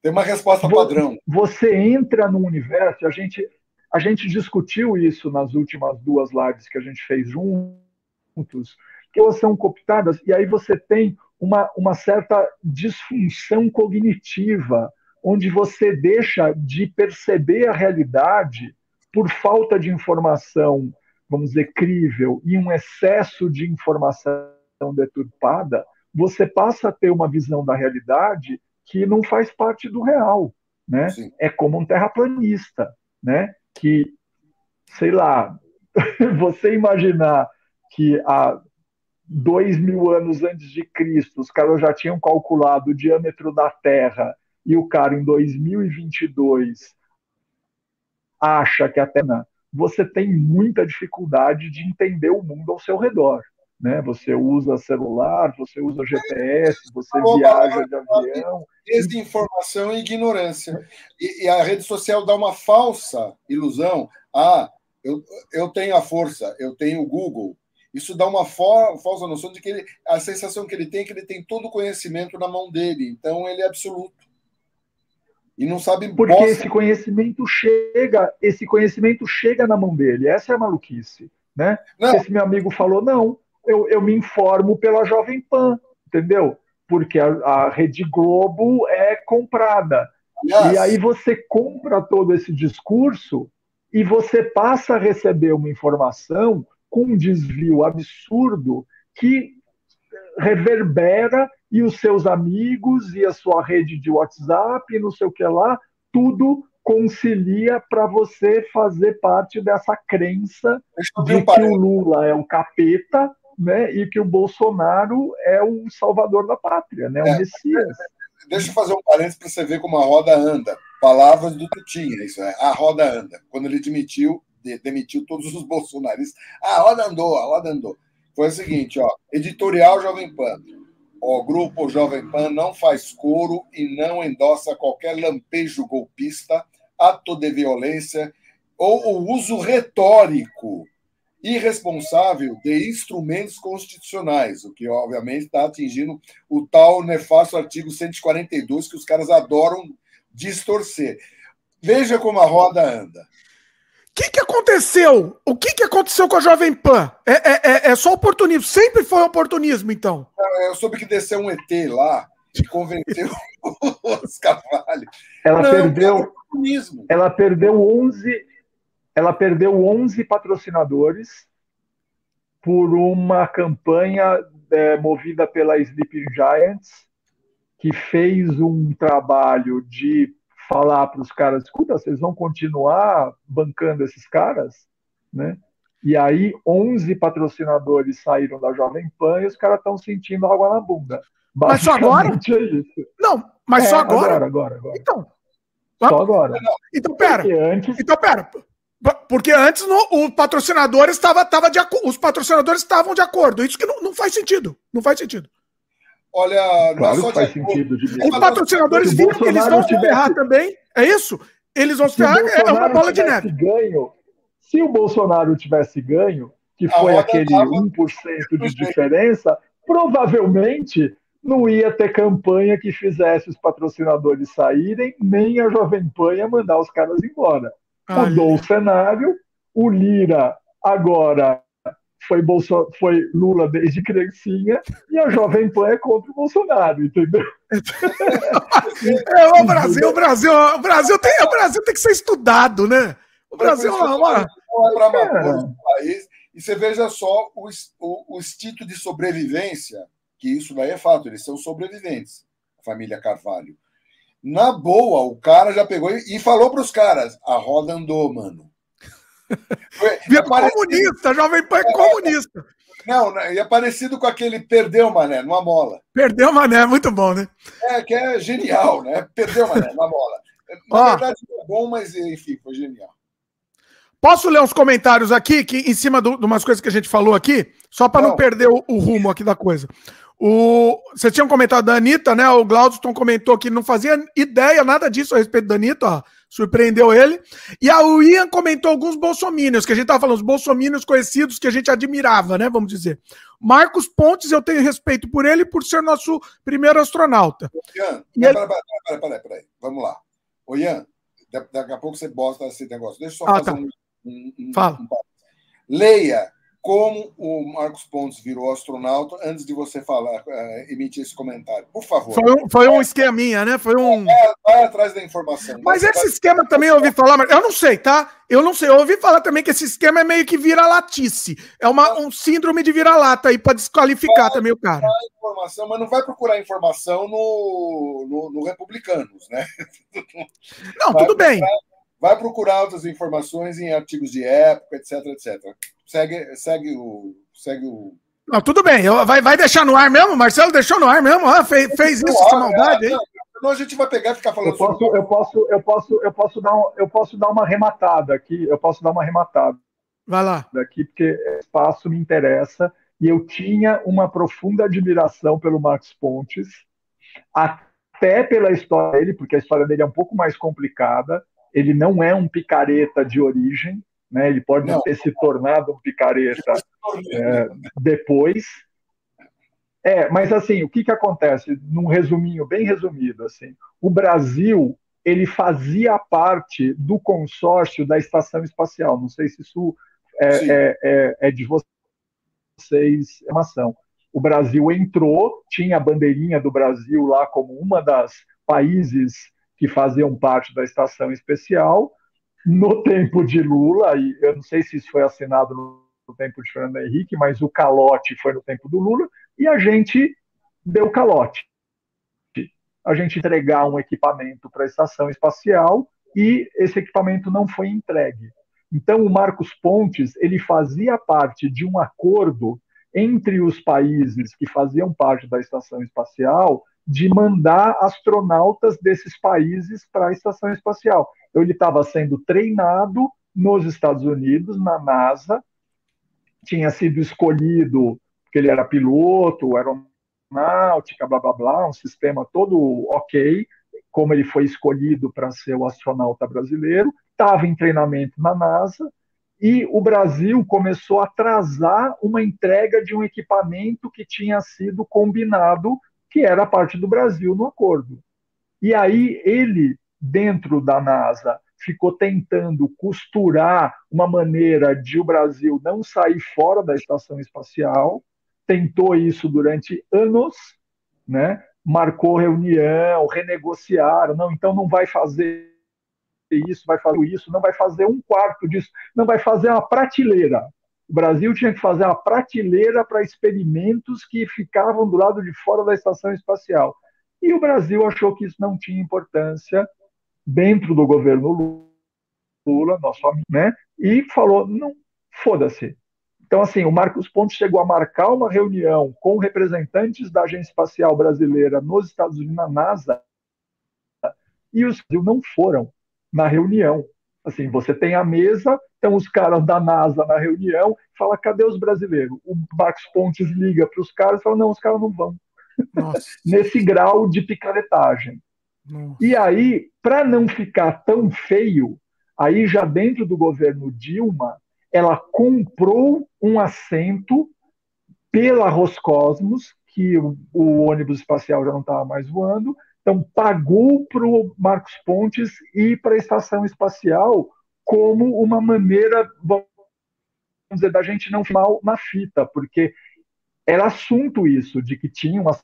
Tem uma resposta padrão. Você entra no universo, a gente, a gente discutiu isso nas últimas duas lives que a gente fez juntos, que elas são cooptadas, e aí você tem uma, uma certa disfunção cognitiva, onde você deixa de perceber a realidade por falta de informação, vamos dizer, crível, e um excesso de informação deturpada, você passa a ter uma visão da realidade que não faz parte do real, né? Sim. É como um terraplanista, né? Que, sei lá, você imaginar que há dois mil anos antes de Cristo os caras já tinham calculado o diâmetro da Terra e o cara em 2022 acha que a Terra você tem muita dificuldade de entender o mundo ao seu redor né? Você usa celular, você usa GPS, você viaja de avião. Desinformação e ignorância. E, e, a rede social dá uma falsa ilusão. Ah, eu, eu tenho a força, eu tenho o Google. Isso dá uma falsa noção de que ele, a sensação que ele tem é que ele tem todo o conhecimento na mão dele. Então ele é absoluto. E não sabe Porque bosta. esse conhecimento chega, esse conhecimento chega na mão dele. Essa é a maluquice, né? Esse meu amigo falou: "Não, eu, eu me informo pela Jovem Pan, entendeu? Porque a, a Rede Globo é comprada. Yes. E aí você compra todo esse discurso e você passa a receber uma informação com um desvio absurdo que reverbera e os seus amigos e a sua rede de WhatsApp e não sei o que lá, tudo concilia para você fazer parte dessa crença de que o Lula é um capeta né, e que o Bolsonaro é o salvador da pátria, né, o é, Messias. Deixa eu fazer um parênteses para você ver como a roda anda. Palavras do Tutinha, isso é, a roda anda. Quando ele demitiu, demitiu todos os bolsonaristas, a roda andou, a roda andou. Foi o seguinte, ó, editorial Jovem Pan. O grupo Jovem Pan não faz coro e não endossa qualquer lampejo golpista, ato de violência ou o uso retórico irresponsável de instrumentos constitucionais, o que obviamente está atingindo o tal nefasto artigo 142 que os caras adoram distorcer. Veja como a roda anda. O que, que aconteceu? O que, que aconteceu com a Jovem Pan? É, é, é, é só oportunismo. Sempre foi oportunismo, então. Eu soube que desceu um ET lá e convenceu os cavalos. Ela Não, perdeu. Ela perdeu 11 ela perdeu 11 patrocinadores por uma campanha é, movida pela Sleeping Giants, que fez um trabalho de falar para os caras, escuta, vocês vão continuar bancando esses caras, né? E aí 11 patrocinadores saíram da Jovem Pan e os caras estão sentindo água na bunda. Mas só agora? É Não, mas é, só agora? Agora, agora, agora. Então. Só agora. Então, pera. Antes... Então, pera. Porque antes no, o patrocinador estava, estava de os patrocinadores estavam de acordo. Isso que não, não faz sentido. Não faz sentido. Olha, claro que faz sentido. De... Os patrocinadores viram que eles vão se ferrar também. É isso? eles vão se ferrar, é uma bola de neve. Ganho, se o Bolsonaro tivesse ganho, que foi aquele 1% de diferença, provavelmente não ia ter campanha que fizesse os patrocinadores saírem, nem a Jovem Pan ia mandar os caras embora. Mudou o cenário, o Lira agora foi, Bolso... foi Lula desde criancinha e a Jovem Pan é contra o Bolsonaro, entendeu? é, o Brasil, o Brasil, o Brasil tem, o Brasil tem que ser estudado, né? O Brasil é uma... para país e você veja só o, o, o instinto de sobrevivência, que isso daí é fato, eles são sobreviventes, a família Carvalho. Na boa, o cara já pegou e, e falou para os caras: a roda andou, mano. Vira é comunista, Jovem Pan é, é comunista. Não, né, e é parecido com aquele Perdeu Mané, numa mola. Perdeu Mané, muito bom, né? É, que é genial, né? Perdeu Mané, numa mola. Na verdade, é bom, mas enfim, foi genial. Posso ler uns comentários aqui, que em cima de umas coisas que a gente falou aqui, só para não. não. perder o, o, rumo aqui da coisa. O, você tinha um comentário da Anitta, né? O Glaudston comentou que não fazia ideia nada disso a respeito da Anitta, ó surpreendeu ele. E a Ian comentou alguns bolsomínios, que a gente estava falando, os bolsomínios conhecidos que a gente admirava, né? Vamos dizer. Marcos Pontes, eu tenho respeito por ele por ser nosso primeiro astronauta. Ian, ele... peraí, peraí, peraí, peraí, vamos lá. Ô, Ian, daqui a pouco você bosta esse negócio. Deixa eu só ah, fazer tá. um, um, um, Fala. Um... Leia como o Marcos Pontes virou astronauta antes de você falar, uh, emitir esse comentário. Por favor. Foi um, foi um esqueminha, né? Foi um. Vai, vai atrás da informação. Mas esse vai... esquema também eu ouvi falar, mas eu não sei, tá? Eu não sei. Eu ouvi falar também que esse esquema é meio que vira-latice. É uma, um síndrome de vira-lata aí para desqualificar vai também o cara. Informação, mas não vai procurar informação no, no, no Republicanos, né? Não, tudo bem. Vai procurar outras informações em artigos de época, etc, etc segue, segue o. Segue o... Não, tudo bem. Vai, vai deixar no ar mesmo? Marcelo deixou no ar mesmo? Ah, fez, fez isso, essa maldade aí. Não, a gente vai pegar e ficar falando eu posso, sobre... eu posso, eu posso, eu posso dar, um, eu posso dar uma arrematada aqui. Eu posso dar uma arrematada. Vai lá. Daqui porque espaço me interessa e eu tinha uma profunda admiração pelo Marcos Pontes, até pela história dele, porque a história dele é um pouco mais complicada. Ele não é um picareta de origem, né? Ele pode não. ter se tornado um picareta é, depois. É, mas assim, o que, que acontece? Num resuminho, bem resumido, assim, o Brasil ele fazia parte do consórcio da Estação Espacial. Não sei se isso é, é, é, é de vocês informação. O Brasil entrou, tinha a bandeirinha do Brasil lá como uma das países que faziam parte da estação especial, no tempo de Lula, e eu não sei se isso foi assinado no tempo de Fernando Henrique, mas o calote foi no tempo do Lula, e a gente deu calote. A gente entregar um equipamento para a estação espacial e esse equipamento não foi entregue. Então, o Marcos Pontes ele fazia parte de um acordo entre os países que faziam parte da estação espacial de mandar astronautas desses países para a estação espacial. Então, ele estava sendo treinado nos Estados Unidos, na NASA, tinha sido escolhido, porque ele era piloto, aeronáutica, blá blá blá, um sistema todo ok, como ele foi escolhido para ser o astronauta brasileiro, estava em treinamento na NASA, e o Brasil começou a atrasar uma entrega de um equipamento que tinha sido combinado, que era parte do Brasil no acordo. E aí ele dentro da NASA ficou tentando costurar uma maneira de o Brasil não sair fora da estação espacial, tentou isso durante anos, né? marcou reunião, renegociaram, não, então não vai fazer isso, vai fazer isso, não vai fazer um quarto disso, não vai fazer uma prateleira. O Brasil tinha que fazer uma prateleira para experimentos que ficavam do lado de fora da estação espacial. E o Brasil achou que isso não tinha importância dentro do governo Lula, nosso amigo, né? E falou: não, foda-se. Então, assim, o Marcos Pontes chegou a marcar uma reunião com representantes da Agência Espacial Brasileira nos Estados Unidos, na NASA, e os não foram na reunião. Assim, você tem a mesa, então os caras da NASA na reunião, fala, cadê os brasileiros? O Marcos Pontes liga para os caras e fala, não, os caras não vão. Nesse grau de picaretagem. Nossa. E aí, para não ficar tão feio, aí já dentro do governo Dilma, ela comprou um assento pela Roscosmos, que o, o ônibus espacial já não estava mais voando, então pagou para o Marcos Pontes ir para a estação espacial como uma maneira, vamos dizer, da gente não mal na fita, porque era assunto isso, de que tinha uma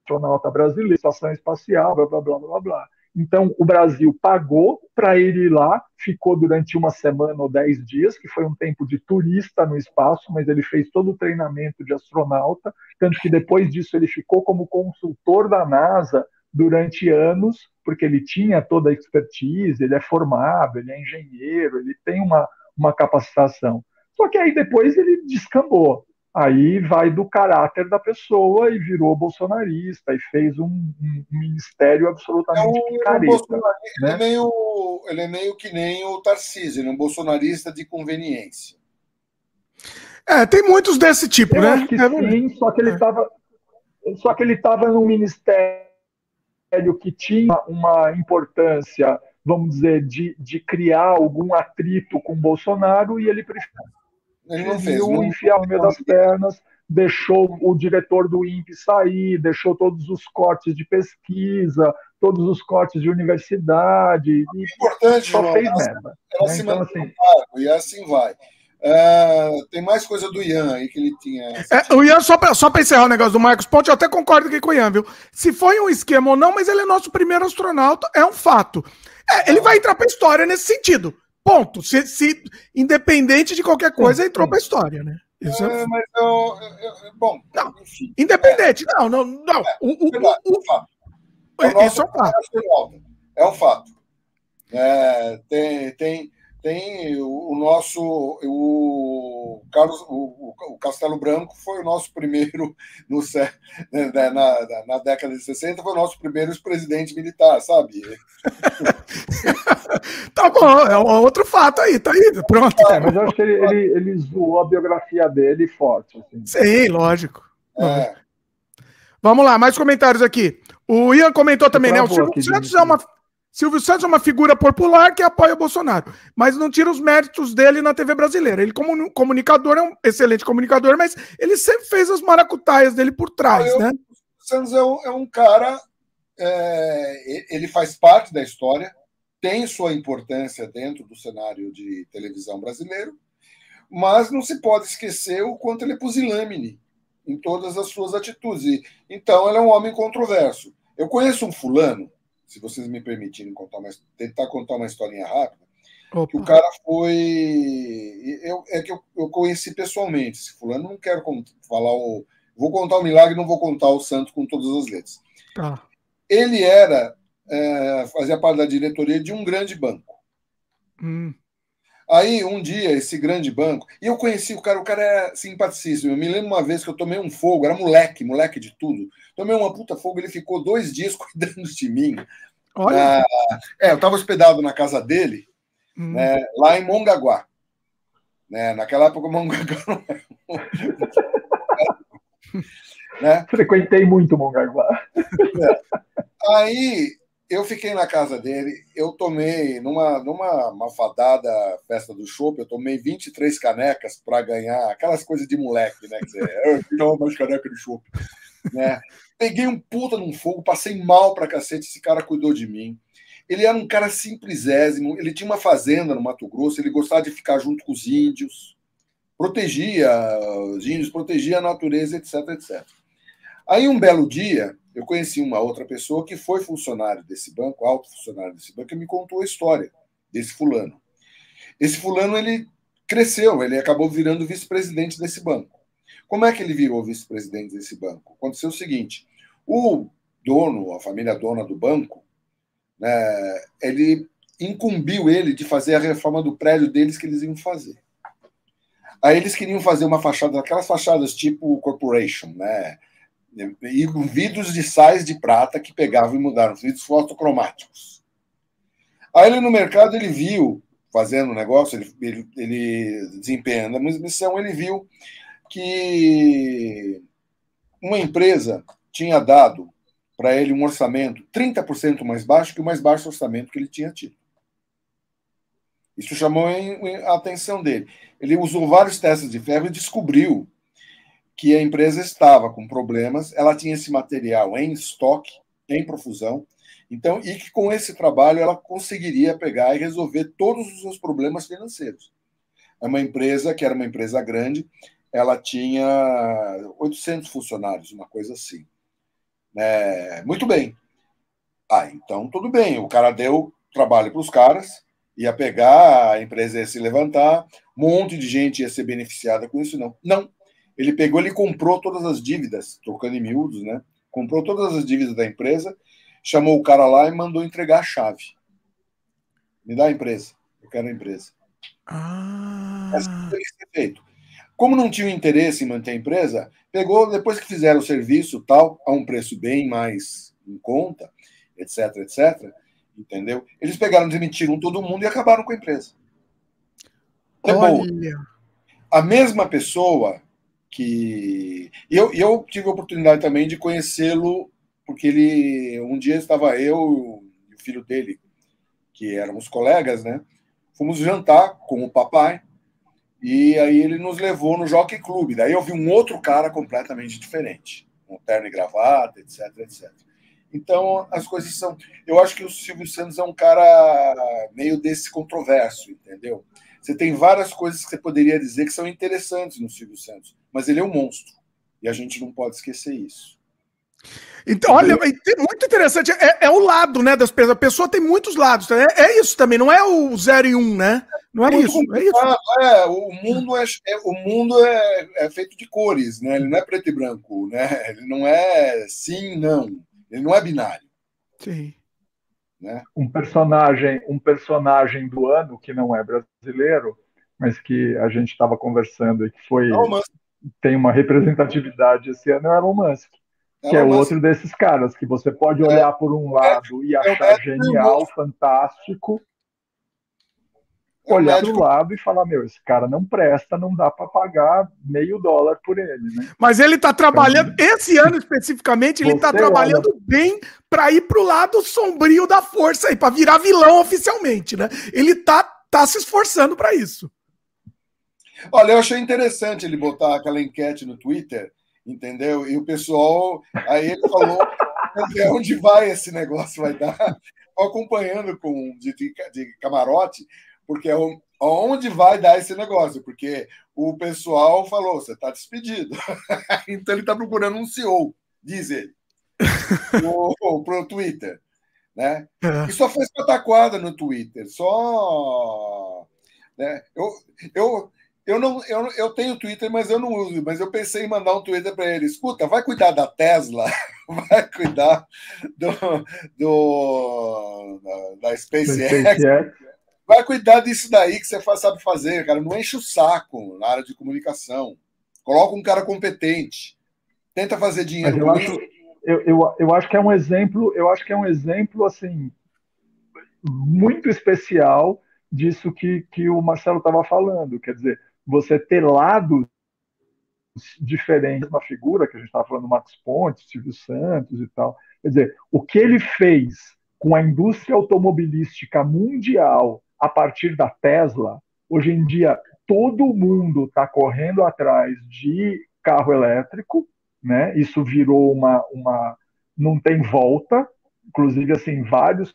astronauta brasileira, estação espacial, blá, blá, blá, blá, blá. Então, o Brasil pagou para ele ir lá, ficou durante uma semana ou dez dias, que foi um tempo de turista no espaço, mas ele fez todo o treinamento de astronauta, tanto que depois disso ele ficou como consultor da NASA durante anos, porque ele tinha toda a expertise, ele é formado, ele é engenheiro, ele tem uma, uma capacitação. Só que aí depois ele descambou aí vai do caráter da pessoa e virou bolsonarista e fez um, um, ministério absolutamente é um, picareta. Um né? ele, é meio, ele é meio que nem o Tarcísio, ele é um bolsonarista de conveniência. É, tem muitos desse tipo, Eu né? Acho que é, sim, só que ele estava é. só que ele estava num ministério que tinha uma importância, vamos dizer, de, de criar algum atrito com Bolsonaro e ele preferiu. Não... enfiar no meio das pernas, deixou o diretor do INPE sair, deixou todos os cortes de pesquisa, todos os cortes de universidade. É importante, só fez merda. Ela né? se então, assim, e assim vai. Uh, tem mais coisa do Ian aí que ele tinha. É, o Ian, só para só encerrar o negócio do Marcos Ponte, eu até concordo aqui com o Ian, viu? Se foi um esquema ou não, mas ele é nosso primeiro astronauta, é um fato. É, ele vai entrar para a história nesse sentido. Ponto. Se, se, independente de qualquer coisa, entrou para a história, né? Isso é, é... mas eu, eu, bom, não, enfim. Independente, não, não, não. É, o, o, verdade, o, o, fato. É, isso é um fato. É um fato. É, tem, tem, tem o, nosso o Carlos o, o, Castelo Branco foi o nosso primeiro no né, né, na, na, na década de 60 foi o nosso primeiro presidente militar sabe? Tá bom é um outro fato aí tá aí pronto. É, mas eu acho que ele, ele, ele zoou a biografia dele forte assim. sim lógico é. vamos lá mais comentários aqui. O Ian comentou também né o Silvio Santos é uma Silvio Santos é uma figura popular que apoia o Bolsonaro, mas não tira os méritos dele na TV brasileira. Ele, como comunicador, é um excelente comunicador, mas ele sempre fez as maracutaias dele por trás, eu, né? O Santos é um, é um cara, é, ele faz parte da história, tem sua importância dentro do cenário de televisão brasileiro, mas não se pode esquecer o quanto ele é pusilâmine em todas as suas atitudes. Então, ele é um homem controverso. Eu conheço um fulano se vocês me permitirem contar uma, tentar contar uma historinha rápida, Opa. que o cara foi. Eu, é que eu, eu conheci pessoalmente. Se fulano não quero falar o. Vou contar o milagre, não vou contar o santo com todas as letras. Tá. Ele era. É, fazia parte da diretoria de um grande banco. Hum. Aí, um dia, esse grande banco. E eu conheci o cara, o cara era simpaticíssimo. Eu me lembro uma vez que eu tomei um fogo, era moleque, moleque de tudo. Tomei uma puta fogo, ele ficou dois dias cuidando de mim. Olha. Ah, é, eu estava hospedado na casa dele, hum. né, lá em Mongaguá. Né, naquela época, Mongaguá não era. né? Frequentei muito Mongaguá. É. Aí eu fiquei na casa dele, eu tomei, numa, numa mafadada festa do shopping, eu tomei 23 canecas para ganhar aquelas coisas de moleque, né? Que você, eu mais caneca de shopping. Né? Peguei um puta num fogo, passei mal pra cacete, esse cara cuidou de mim. Ele era um cara simplesésimo, ele tinha uma fazenda no Mato Grosso, ele gostava de ficar junto com os índios, protegia os índios, protegia a natureza, etc, etc. Aí um belo dia, eu conheci uma outra pessoa que foi funcionário desse banco, alto funcionário desse banco, e me contou a história desse fulano. Esse fulano ele cresceu, ele acabou virando vice-presidente desse banco. Como é que ele virou vice-presidente desse banco? Aconteceu o seguinte: o dono, a família dona do banco, né, ele incumbiu ele de fazer a reforma do prédio deles que eles iam fazer. Aí eles queriam fazer uma fachada, aquelas fachadas tipo corporation, né? e vidros de sais de prata que pegavam e mudaram, vidros fotocromáticos. Aí ele no mercado ele viu, fazendo o negócio, ele, ele, ele desempenhando a missão, ele viu que uma empresa tinha dado para ele um orçamento 30% mais baixo que o mais baixo orçamento que ele tinha tido. Isso chamou a atenção dele. Ele usou vários testes de ferro e descobriu que a empresa estava com problemas, ela tinha esse material em estoque, em profusão, então, e que com esse trabalho ela conseguiria pegar e resolver todos os seus problemas financeiros. É uma empresa que era uma empresa grande, ela tinha 800 funcionários, uma coisa assim. É, muito bem. Ah, então tudo bem. O cara deu trabalho para os caras, ia pegar, a empresa ia se levantar, um monte de gente ia ser beneficiada com isso, não. Não. Ele pegou, ele comprou todas as dívidas, trocando em miúdos, né? Comprou todas as dívidas da empresa, chamou o cara lá e mandou entregar a chave. Me dá a empresa. Eu quero a empresa. Ah. Essa ser feito. Como não tinha interesse em manter a empresa, pegou, depois que fizeram o serviço tal, a um preço bem mais em conta, etc, etc, entendeu? Eles pegaram, demitiram todo mundo e acabaram com a empresa. É Olha. A mesma pessoa que. Eu, eu tive a oportunidade também de conhecê-lo, porque ele. Um dia estava eu e o filho dele, que éramos colegas, né? Fomos jantar com o papai e aí ele nos levou no Jockey Club. Daí eu vi um outro cara completamente diferente, com terno e gravata, etc, etc. Então as coisas são. Eu acho que o Silvio Santos é um cara meio desse controverso, entendeu? Você tem várias coisas que você poderia dizer que são interessantes no Silvio Santos, mas ele é um monstro e a gente não pode esquecer isso. Então, olha, é muito interessante. É, é, o lado, né, das pessoas. A pessoa tem muitos lados. É, é isso também, não é o 0 e 1, um, né? Não é, isso. É isso. É, o mundo, é, é, o mundo é, é feito de cores, né? Ele não é preto e branco, né? Ele não é sim, não. Ele não é binário. Sim. Né? Um personagem, um personagem do ano que não é brasileiro, mas que a gente estava conversando e que foi tem uma representatividade esse ano é o Elon Musk que é, é outro desses caras que você pode olhar é, por um lado e achar genial, fantástico, olhar do lado e falar, meu, esse cara não presta, não dá para pagar meio dólar por ele, né? Mas ele está trabalhando, então, esse ano especificamente, ele está trabalhando olha... bem para ir para o lado sombrio da força aí, para virar vilão oficialmente, né? Ele tá, tá se esforçando para isso. Olha, eu achei interessante ele botar aquela enquete no Twitter entendeu? E o pessoal, aí ele falou até onde vai esse negócio, vai dar. Estou acompanhando com de, de, camarote, porque é onde vai dar esse negócio, porque o pessoal falou, você está despedido. então ele está procurando um CEO, diz ele, para o Twitter. Né? É. E só fez pataquada no Twitter, só. Né? Eu, eu, eu não, eu, eu tenho Twitter, mas eu não uso. Mas eu pensei em mandar um Twitter para ele. Escuta, vai cuidar da Tesla, vai cuidar do, do da, da SpaceX, vai cuidar disso daí que você faz, sabe fazer, cara. Não enche o saco na área de comunicação. Coloca um cara competente. Tenta fazer dinheiro. eu, acho, eu, eu, eu acho que é um exemplo. Eu acho que é um exemplo assim muito especial disso que, que o Marcelo estava falando. Quer dizer, você ter lados diferentes na figura, que a gente estava falando do Marcos Pontes, Silvio Santos e tal. Quer dizer, o que ele fez com a indústria automobilística mundial a partir da Tesla, hoje em dia todo mundo está correndo atrás de carro elétrico, né? Isso virou uma, uma não tem volta, inclusive assim vários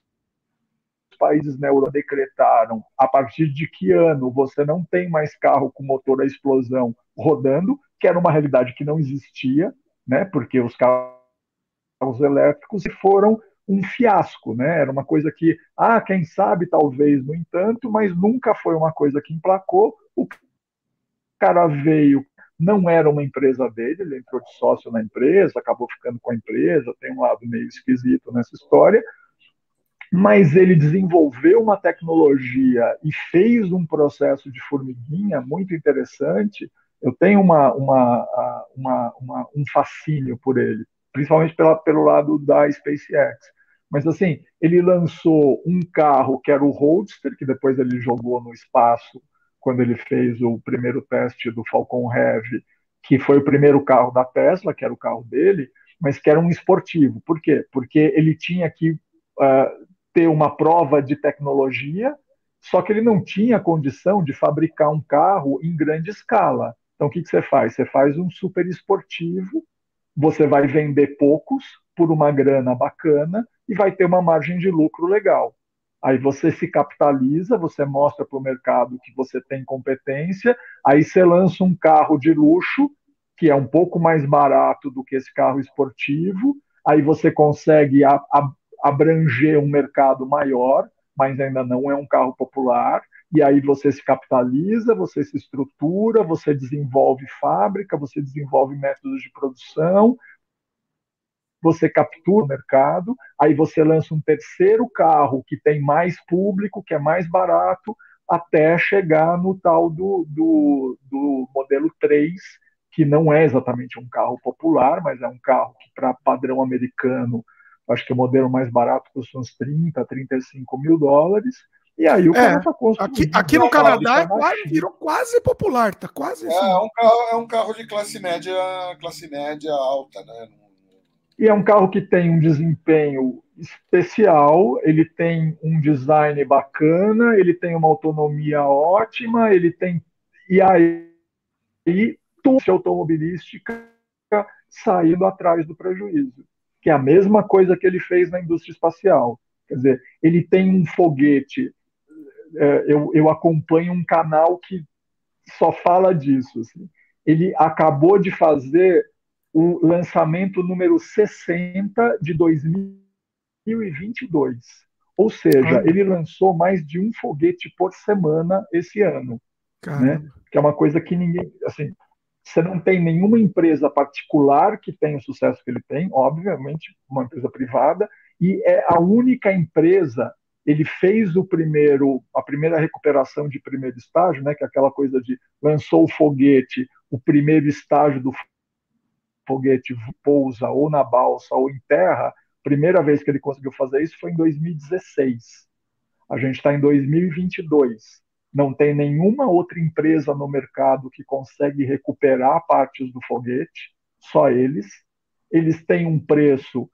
países na Europa decretaram a partir de que ano você não tem mais carro com motor a explosão rodando, que era uma realidade que não existia, né? Porque os carros elétricos foram um fiasco, né? Era uma coisa que, ah, quem sabe, talvez, no entanto, mas nunca foi uma coisa que emplacou. O cara veio, não era uma empresa dele, ele entrou de sócio na empresa, acabou ficando com a empresa, tem um lado meio esquisito nessa história, mas ele desenvolveu uma tecnologia e fez um processo de formiguinha muito interessante. Eu tenho uma, uma, uma, um fascínio por ele, principalmente pela, pelo lado da SpaceX. Mas assim, ele lançou um carro que era o Roadster, que depois ele jogou no espaço quando ele fez o primeiro teste do Falcon Heavy, que foi o primeiro carro da Tesla, que era o carro dele. mas que era um esportivo. Por quê? Porque ele tinha que uh, ter uma prova de tecnologia, só que ele não tinha condição de fabricar um carro em grande escala. Então, o que, que você faz? Você faz um super esportivo, você vai vender poucos por uma grana bacana e vai ter uma margem de lucro legal. Aí você se capitaliza, você mostra para o mercado que você tem competência, aí você lança um carro de luxo, que é um pouco mais barato do que esse carro esportivo, aí você consegue a, a, abranger um mercado maior, mas ainda não é um carro popular, e aí você se capitaliza, você se estrutura, você desenvolve fábrica, você desenvolve métodos de produção, você captura o mercado, aí você lança um terceiro carro que tem mais público, que é mais barato, até chegar no tal do, do, do modelo 3, que não é exatamente um carro popular, mas é um carro que, para padrão americano, acho que o modelo mais barato custa uns 30, 35 mil dólares. E aí o é, cara tá Aqui, aqui no Canadá é quase, virou quase popular, tá quase é, assim. É um, carro, é um carro de classe média, classe média alta, né? E é um carro que tem um desempenho especial, ele tem um design bacana, ele tem uma autonomia ótima, ele tem. E aí, e tudo automobilística saindo atrás do prejuízo, que é a mesma coisa que ele fez na indústria espacial. Quer dizer, ele tem um foguete. É, eu, eu acompanho um canal que só fala disso. Assim. Ele acabou de fazer o lançamento número 60 de 2022. Ou seja, ele lançou mais de um foguete por semana esse ano. Né? Que é uma coisa que ninguém. Assim, você não tem nenhuma empresa particular que tenha o sucesso que ele tem, obviamente, uma empresa privada, e é a única empresa. Ele fez o primeiro, a primeira recuperação de primeiro estágio, né, que é aquela coisa de lançou o foguete, o primeiro estágio do foguete pousa ou na balsa ou em terra, primeira vez que ele conseguiu fazer isso foi em 2016. A gente está em 2022. Não tem nenhuma outra empresa no mercado que consegue recuperar partes do foguete, só eles. Eles têm um preço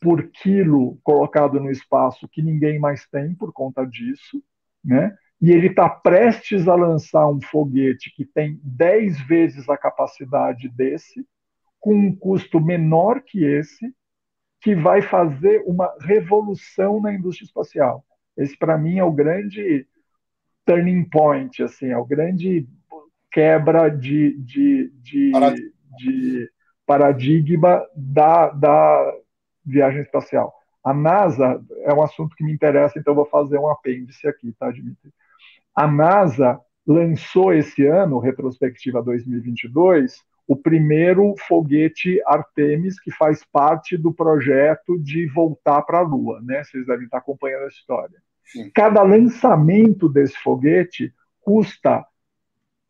por quilo colocado no espaço que ninguém mais tem por conta disso, né? E ele está prestes a lançar um foguete que tem 10 vezes a capacidade desse, com um custo menor que esse, que vai fazer uma revolução na indústria espacial. Esse, para mim, é o grande turning point, assim, é o grande quebra de, de, de, paradigma. de paradigma da, da viagem espacial. A NASA é um assunto que me interessa, então vou fazer um apêndice aqui, tá, Dimitri? A NASA lançou esse ano, retrospectiva 2022, o primeiro foguete Artemis que faz parte do projeto de voltar para a Lua, né? Vocês devem estar acompanhando a história. Sim. Cada lançamento desse foguete custa,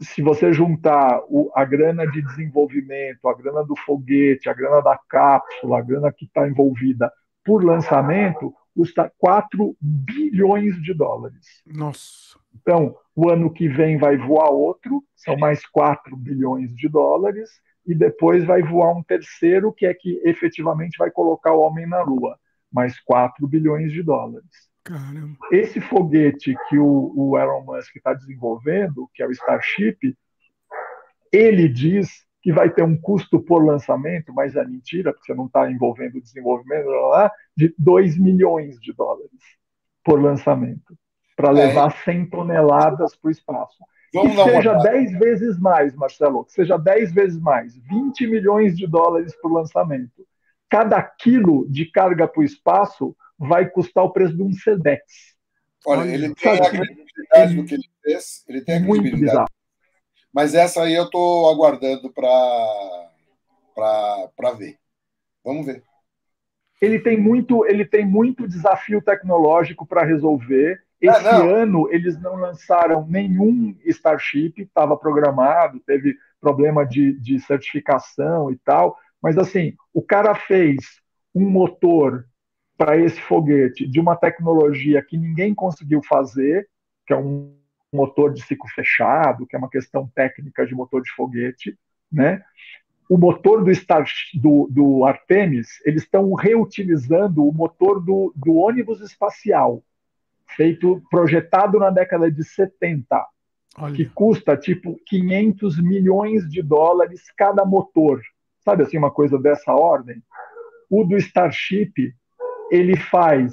se você juntar o, a grana de desenvolvimento, a grana do foguete, a grana da cápsula, a grana que está envolvida por lançamento, custa 4 bilhões de dólares. Nossa. Então, o ano que vem vai voar outro, são mais 4 bilhões de dólares, e depois vai voar um terceiro, que é que efetivamente vai colocar o homem na Lua, mais 4 bilhões de dólares. Caramba. Esse foguete que o, o Elon Musk está desenvolvendo, que é o Starship, ele diz que vai ter um custo por lançamento, mas é mentira, porque você não está envolvendo o desenvolvimento, lá, de 2 milhões de dólares por lançamento para é. levar é. 100 toneladas para o espaço. Vamos que seja 10 vezes mais, Marcelo, que seja 10 vezes mais, 20 milhões de dólares por lançamento. Cada quilo de carga para o espaço vai custar o preço de um SEDEX. Olha, ele tem a credibilidade do que ele fez, ele tem a credibilidade. Mas essa aí eu estou aguardando para ver. Vamos ver. Ele tem muito, ele tem muito desafio tecnológico para resolver Esse ano eles não lançaram nenhum Starship, estava programado, teve problema de, de certificação e tal, mas assim, o cara fez um motor para esse foguete de uma tecnologia que ninguém conseguiu fazer, que é um motor de ciclo fechado, que é uma questão técnica de motor de foguete, né? o motor do, Star, do, do Artemis, eles estão reutilizando o motor do, do ônibus espacial, feito, projetado na década de 70, Olha. que custa tipo 500 milhões de dólares cada motor. Sabe assim, uma coisa dessa ordem? O do Starship, ele faz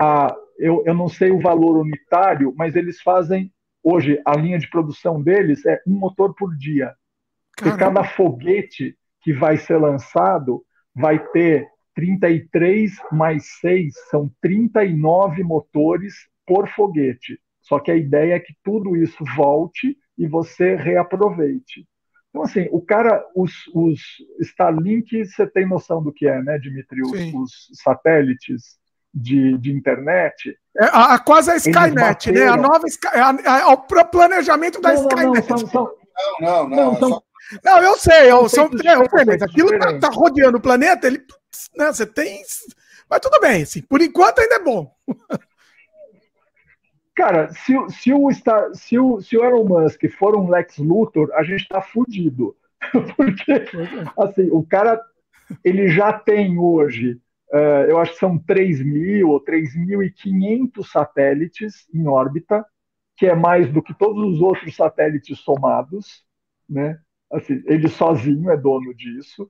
a. Eu, eu não sei o valor unitário, mas eles fazem. Hoje, a linha de produção deles é um motor por dia. Caramba. E cada foguete que vai ser lançado vai ter 33 mais 6, são 39 motores por foguete. Só que a ideia é que tudo isso volte e você reaproveite. Então, assim, o cara, os, os Starlink, você tem noção do que é, né, Dimitri? Os, os satélites de, de internet. É, a, a, quase a Skynet, né? A nova é a, a, o planejamento da não, Skynet. Não, não, são, não, não, não, não, são, não, eu sei, eu, são, é, mas aquilo tá, tá, rodeando o planeta, ele, né, você tem. Mas tudo bem, assim, por enquanto ainda é bom. Cara, se, se, o se, o, se o Elon Musk for um Lex Luthor, a gente tá fudido. Porque, assim, o cara, ele já tem hoje, uh, eu acho que são 3 mil ou 3.500 satélites em órbita, que é mais do que todos os outros satélites somados, né? Assim, ele sozinho é dono disso.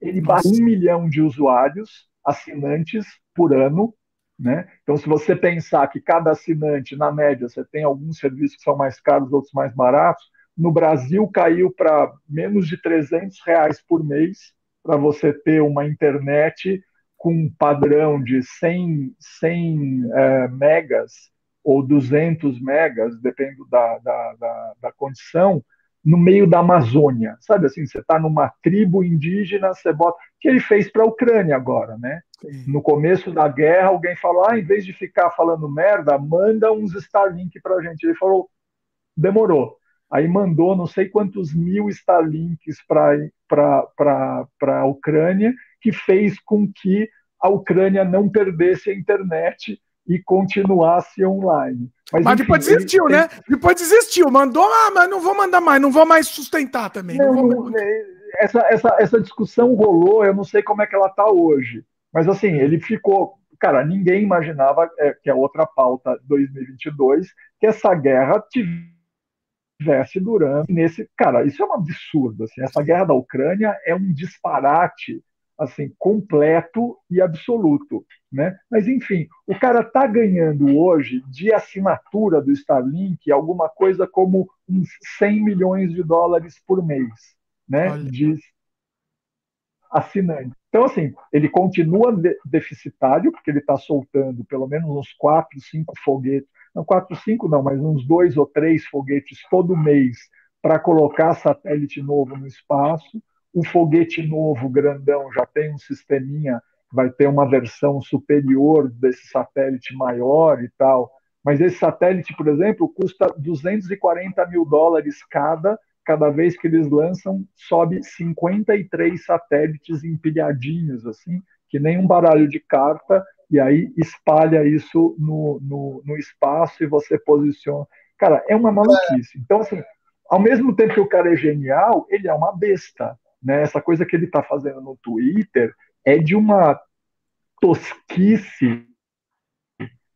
Ele bate um milhão de usuários, assinantes por ano, né? Então, se você pensar que cada assinante, na média, você tem alguns serviços que são mais caros, outros mais baratos, no Brasil caiu para menos de 300 reais por mês para você ter uma internet com um padrão de 100, 100 é, megas ou 200 megas, dependendo da, da, da, da condição, no meio da Amazônia, sabe assim, você está numa tribo indígena, você bota, que ele fez para a Ucrânia agora, né? No começo da guerra, alguém falou, ah, em vez de ficar falando merda, manda uns Starlink para a gente. Ele falou, demorou. Aí mandou não sei quantos mil Starlinks para a Ucrânia, que fez com que a Ucrânia não perdesse a internet e continuasse online. Mas, mas enfim, depois desistiu, né? Depois desistiu, mandou, ah, mas não vou mandar mais, não vou mais sustentar também. Não, não essa, essa, essa discussão rolou, eu não sei como é que ela está hoje. Mas assim, ele ficou. Cara, ninguém imaginava, é, que é outra pauta 2022, que essa guerra tivesse durando nesse. Cara, isso é um absurdo. Assim, essa guerra da Ucrânia é um disparate assim completo e absoluto, né? Mas enfim, o cara está ganhando hoje de assinatura do Starlink alguma coisa como uns 100 milhões de dólares por mês, né? Olha. De assinante. Então assim, ele continua de deficitário porque ele está soltando pelo menos uns quatro, cinco foguetes, não quatro, cinco não, mas uns dois ou três foguetes todo mês para colocar satélite novo no espaço o foguete novo, grandão, já tem um sisteminha, vai ter uma versão superior desse satélite maior e tal. Mas esse satélite, por exemplo, custa 240 mil dólares cada. Cada vez que eles lançam, sobe 53 satélites empilhadinhos, assim, que nem um baralho de carta, e aí espalha isso no, no, no espaço e você posiciona. Cara, é uma maluquice. Então, assim, ao mesmo tempo que o cara é genial, ele é uma besta. Né? Essa coisa que ele está fazendo no Twitter é de uma tosquice,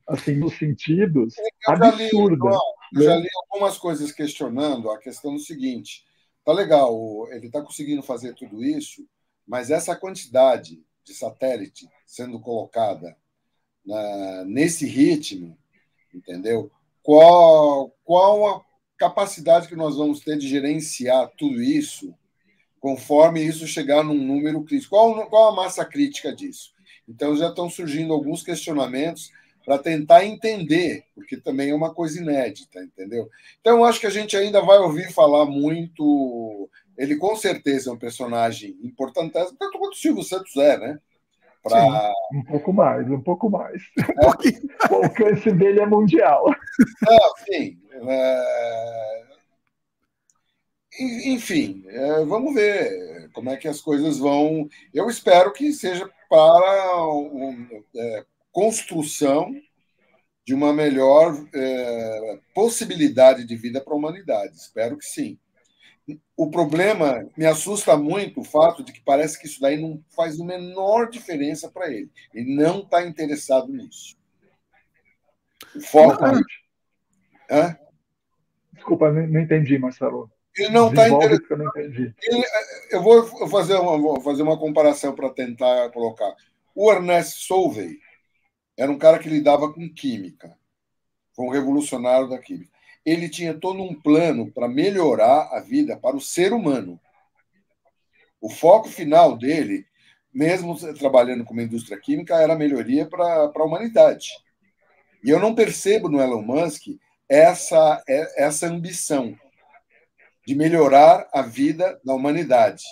assim, nos sentidos, eu absurda. Li, eu já li algumas coisas questionando a questão do seguinte: tá legal, ele está conseguindo fazer tudo isso, mas essa quantidade de satélite sendo colocada na, nesse ritmo, entendeu? Qual, qual a capacidade que nós vamos ter de gerenciar tudo isso conforme isso chegar num número crítico. Qual, qual a massa crítica disso? Então já estão surgindo alguns questionamentos para tentar entender, porque também é uma coisa inédita, entendeu? Então acho que a gente ainda vai ouvir falar muito. Ele com certeza é um personagem importante, tanto quanto o Silvio Santos é, né? Pra... Sim, um pouco mais, um pouco mais. É. o alcance dele é mundial. É, sim. É... Enfim, é, vamos ver como é que as coisas vão. Eu espero que seja para uma é, construção de uma melhor é, possibilidade de vida para a humanidade. Espero que sim. o problema me assusta muito o fato de que parece que isso daí não faz a menor diferença para ele. Ele não está interessado nisso. O foco. Não, Hã? Desculpa, não entendi, Marcelo. Ele não está interessado. Eu. Ele, eu vou fazer uma, vou fazer uma comparação para tentar colocar. O Ernest Solvay era um cara que lidava com química. Foi um revolucionário da química ele tinha todo um plano para melhorar a vida para o ser humano. O foco final dele, mesmo trabalhando como indústria química, era a melhoria para a humanidade. E eu não percebo no Elon Musk essa, essa ambição de melhorar a vida da humanidade.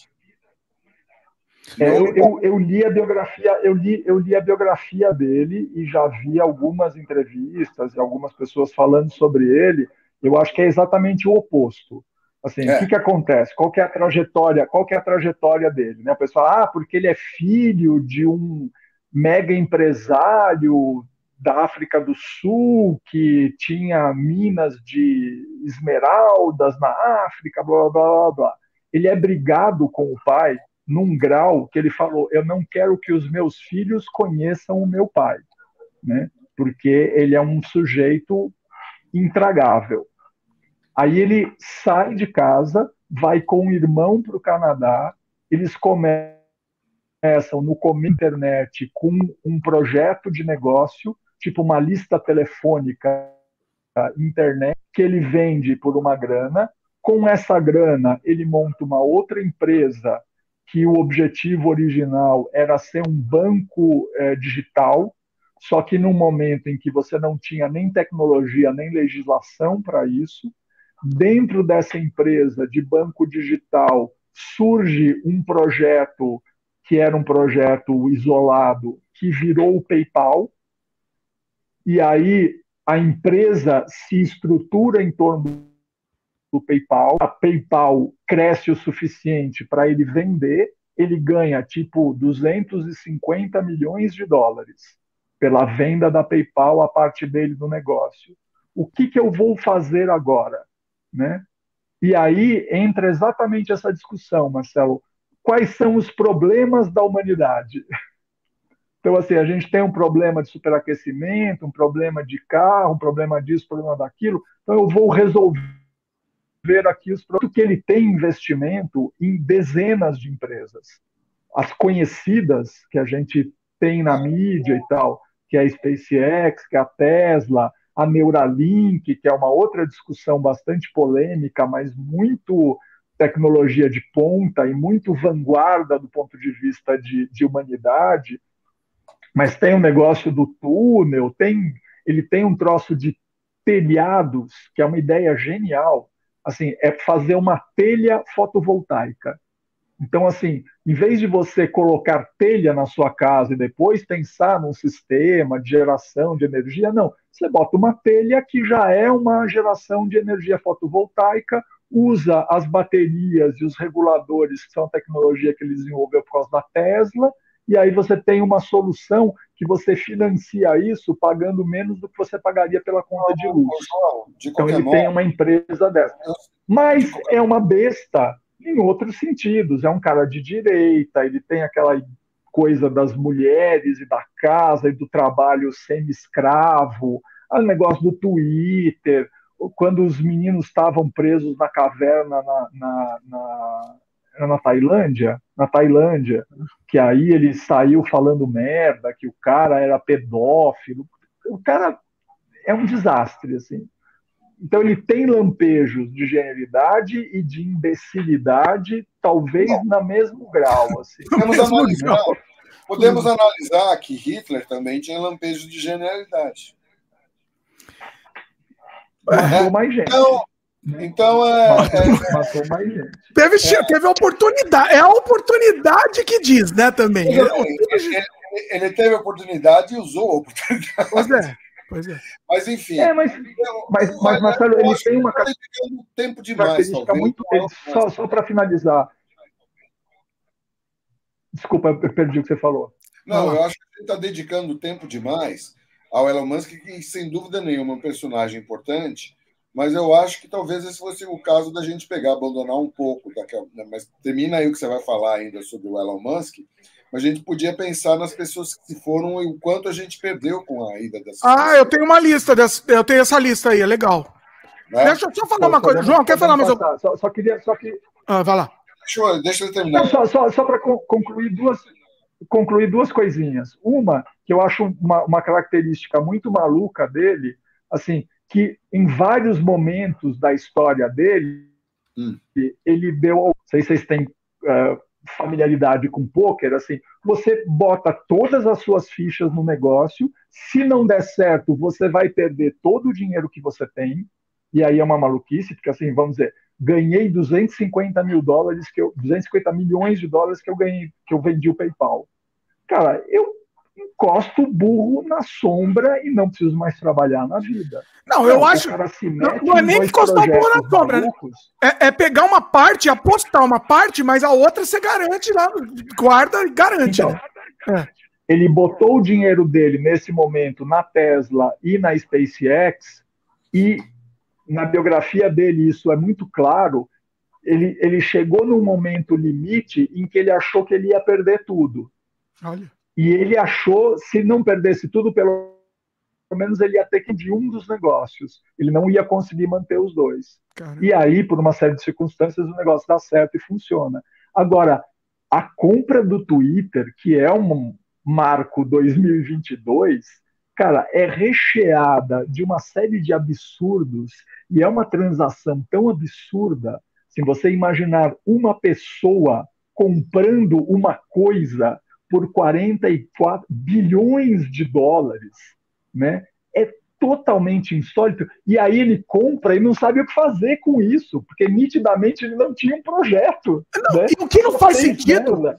É, eu, eu, eu, li a biografia, eu li, eu li a biografia dele e já vi algumas entrevistas e algumas pessoas falando sobre ele. Eu acho que é exatamente o oposto. Assim, é. o que, que acontece? Qual que é a trajetória? Qual que é a trajetória dele? Né? O pessoal, ah, porque ele é filho de um mega empresário da África do Sul que tinha minas de esmeraldas na África, blá blá blá blá. Ele é brigado com o pai num grau que ele falou: eu não quero que os meus filhos conheçam o meu pai, né? Porque ele é um sujeito intragável. Aí ele sai de casa, vai com o irmão para o Canadá, eles começam no Comer Internet com um projeto de negócio, tipo uma lista telefônica internet, que ele vende por uma grana. Com essa grana, ele monta uma outra empresa que o objetivo original era ser um banco é, digital, só que num momento em que você não tinha nem tecnologia nem legislação para isso, Dentro dessa empresa de banco digital surge um projeto que era um projeto isolado, que virou o PayPal. E aí a empresa se estrutura em torno do PayPal. A PayPal cresce o suficiente para ele vender, ele ganha tipo 250 milhões de dólares pela venda da PayPal a parte dele do negócio. O que, que eu vou fazer agora? Né? E aí entra exatamente essa discussão, Marcelo. Quais são os problemas da humanidade? Então, assim, a gente tem um problema de superaquecimento, um problema de carro, um problema disso, um problema daquilo. Então, eu vou resolver aqui os problemas. que ele tem investimento em dezenas de empresas. As conhecidas que a gente tem na mídia e tal, que é a SpaceX, que é a Tesla, a Neuralink, que é uma outra discussão bastante polêmica, mas muito tecnologia de ponta e muito vanguarda do ponto de vista de, de humanidade. Mas tem um negócio do túnel, tem, ele tem um troço de telhados, que é uma ideia genial. Assim, é fazer uma telha fotovoltaica. Então, assim, em vez de você colocar telha na sua casa e depois pensar num sistema de geração de energia, não. Você bota uma telha que já é uma geração de energia fotovoltaica, usa as baterias e os reguladores, que são a tecnologia que ele desenvolveu por causa da Tesla, e aí você tem uma solução que você financia isso pagando menos do que você pagaria pela conta de luz. então ele tem uma empresa dessa. Mas é uma besta em outros sentidos. É um cara de direita, ele tem aquela coisa das mulheres e da casa e do trabalho semi-escravo, o negócio do Twitter, quando os meninos estavam presos na caverna na, na, na, na Tailândia, na Tailândia, que aí ele saiu falando merda, que o cara era pedófilo. O cara é um desastre, assim. Então ele tem lampejos de genialidade e de imbecilidade, talvez Bom, na mesmo grau. Assim. Podemos, analisar, podemos analisar que Hitler também tinha lampejos de genialidade. Matou mais gente. Então, então é, matou, é, matou mais gente. Teve, é, teve oportunidade. É a oportunidade que diz, né? Também. Ele, ele, ele teve oportunidade e usou a oportunidade. Pois é. Pois é. Mas enfim. É, mas, mas, mas Marcelo, ele tem uma tempo demais, talvez. Muito, só só para finalizar. Desculpa, eu perdi o que você falou. Não, eu acho que ele está dedicando tempo demais ao Elon Musk, que sem dúvida nenhuma é um personagem importante, mas eu acho que talvez esse fosse o caso da gente pegar, abandonar um pouco, daquela, né, mas termina aí o que você vai falar ainda sobre o Elon Musk, a gente podia pensar nas pessoas que se foram e o quanto a gente perdeu com a ida dessas Ah, pessoas. eu tenho uma lista, dessa, eu tenho essa lista aí, é legal. Né? Deixa eu só falar uma coisa. João, quer falar mais alguma só, só queria. Só que... Ah, vai lá. Deixa eu, deixa eu terminar. Não, só só, só para concluir duas, concluir duas coisinhas. Uma, que eu acho uma, uma característica muito maluca dele, assim, que em vários momentos da história dele, hum. ele deu. Não sei se vocês têm uh, familiaridade com poker, assim, você bota todas as suas fichas no negócio, se não der certo, você vai perder todo o dinheiro que você tem, e aí é uma maluquice, porque assim, vamos dizer, ganhei 250 mil dólares, que eu, 250 milhões de dólares que eu ganhei, que eu vendi o PayPal. Cara, eu encosto o burro na sombra e não preciso mais trabalhar na vida. Não, eu acho. Não, não, é nem encostar o burro na sombra, né? É, é, pegar uma parte, apostar uma parte, mas a outra você garante lá, guarda e garante. Então, né? é. Ele botou o dinheiro dele nesse momento na Tesla e na SpaceX, e na biografia dele isso é muito claro. Ele, ele chegou num momento limite em que ele achou que ele ia perder tudo. Olha. E ele achou, se não perdesse tudo, pelo menos ele ia ter que de um dos negócios. Ele não ia conseguir manter os dois. Caramba. E aí, por uma série de circunstâncias, o negócio dá certo e funciona. Agora, a compra do Twitter, que é um marco 2022, cara, é recheada de uma série de absurdos e é uma transação tão absurda. Se você imaginar uma pessoa comprando uma coisa por 44 bilhões de dólares, né? É totalmente insólito. E aí ele compra e não sabe o que fazer com isso, porque nitidamente ele não tinha um projeto. Não, né? O que não faz sentido,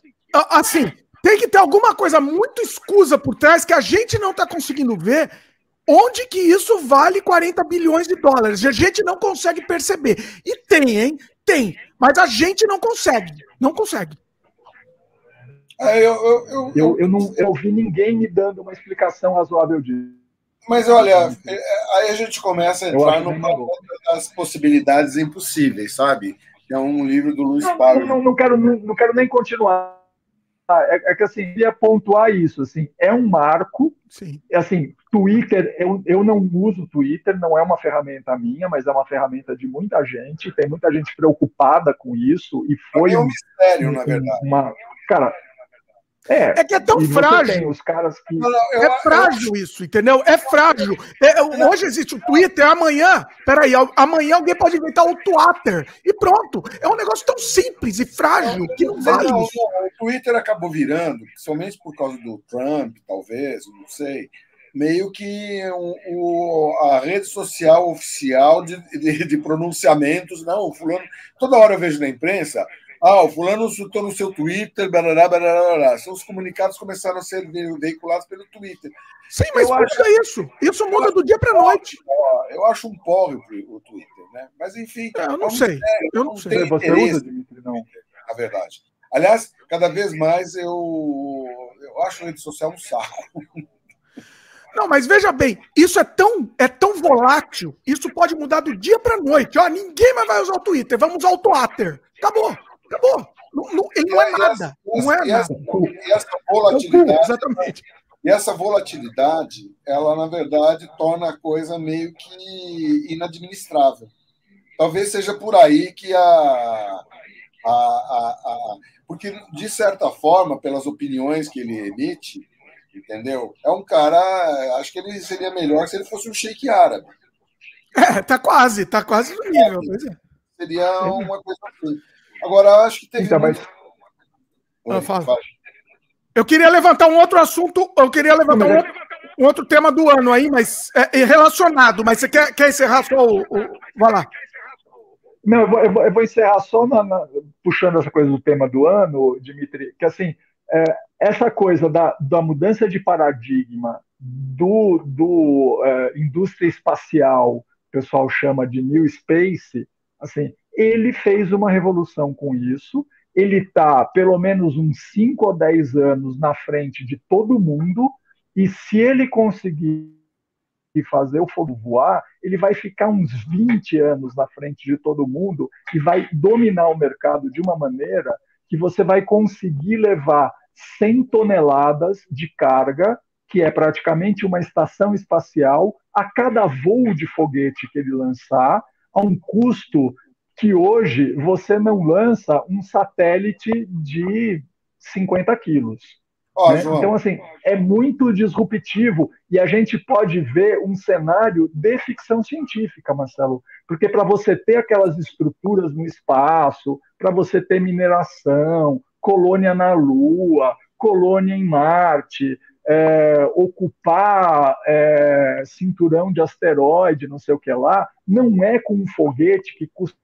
assim, tem que ter alguma coisa muito escusa por trás que a gente não está conseguindo ver. Onde que isso vale 40 bilhões de dólares? A gente não consegue perceber. E tem, hein? Tem. Mas a gente não consegue. Não consegue. É, eu, eu, eu, eu, eu, não eu vi ninguém me dando uma explicação razoável disso. Mas olha, é, é, aí a gente começa a entrar no das possibilidades impossíveis, sabe? É um livro do Luiz Paulo. Não, não, não, quero, não, não quero nem continuar. É, é, que assim, ia pontuar isso, assim, é um marco. Sim. É assim, Twitter, eu, eu não uso Twitter, não é uma ferramenta minha, mas é uma ferramenta de muita gente. Tem muita gente preocupada com isso e foi é um mistério, um, na verdade. Uma, cara, é, é que é tão frágil. Os caras que... Não, eu, é frágil eu... isso, entendeu? É frágil. É, hoje existe o Twitter, amanhã, peraí, amanhã alguém pode inventar o Twitter. E pronto. É um negócio tão simples e frágil que não vale não. O Twitter acabou virando, somente por causa do Trump, talvez, não sei, meio que a rede social oficial de, de, de pronunciamentos. Não, fulano. Toda hora eu vejo na imprensa ah, o fulano soltou no seu Twitter, barará, barará, barará. Seus comunicados começaram a ser veiculados pelo Twitter. Sim, mas muda acho... isso. Isso muda do dia para noite. Eu acho um porre o Twitter, né? Mas enfim. É, eu não sei. eu não, sei. Você usa, Dimitri, não? Na verdade. Aliás, cada vez mais eu, eu acho a rede social um saco. Não, mas veja bem, isso é tão, é tão volátil, isso pode mudar do dia para noite. Ó, ninguém mais vai usar o Twitter, vamos usar o Twitter. Acabou. Acabou. Não, não, ele não é nada. não é e essa, nada. Essa volatilidade. Exatamente. E essa volatilidade, ela, na verdade, torna a coisa meio que inadministrável. Talvez seja por aí que a, a, a, a. Porque, de certa forma, pelas opiniões que ele emite, entendeu? É um cara. Acho que ele seria melhor se ele fosse um shake árabe. É, tá quase, tá quase no nível. É. Seria uma coisa assim. Agora, acho que tem. Então, mas... Oi, Eu queria levantar um outro assunto, eu queria levantar um outro, um outro tema do ano aí, mas é, é relacionado. Mas você quer, quer encerrar só o, o. Vai lá. Não, eu vou, eu vou, eu vou encerrar só na, na, puxando essa coisa do tema do ano, Dimitri, que assim, é, essa coisa da, da mudança de paradigma do, do é, indústria espacial, o pessoal chama de New Space, assim, ele fez uma revolução com isso. Ele está pelo menos uns 5 ou 10 anos na frente de todo mundo, e se ele conseguir fazer o fogo voar, ele vai ficar uns 20 anos na frente de todo mundo e vai dominar o mercado de uma maneira que você vai conseguir levar 100 toneladas de carga, que é praticamente uma estação espacial, a cada voo de foguete que ele lançar, a um custo que hoje você não lança um satélite de 50 quilos. Oh, né? Então, assim, é muito disruptivo e a gente pode ver um cenário de ficção científica, Marcelo, porque para você ter aquelas estruturas no espaço, para você ter mineração, colônia na Lua, colônia em Marte, é, ocupar é, cinturão de asteroide, não sei o que lá, não é com um foguete que custa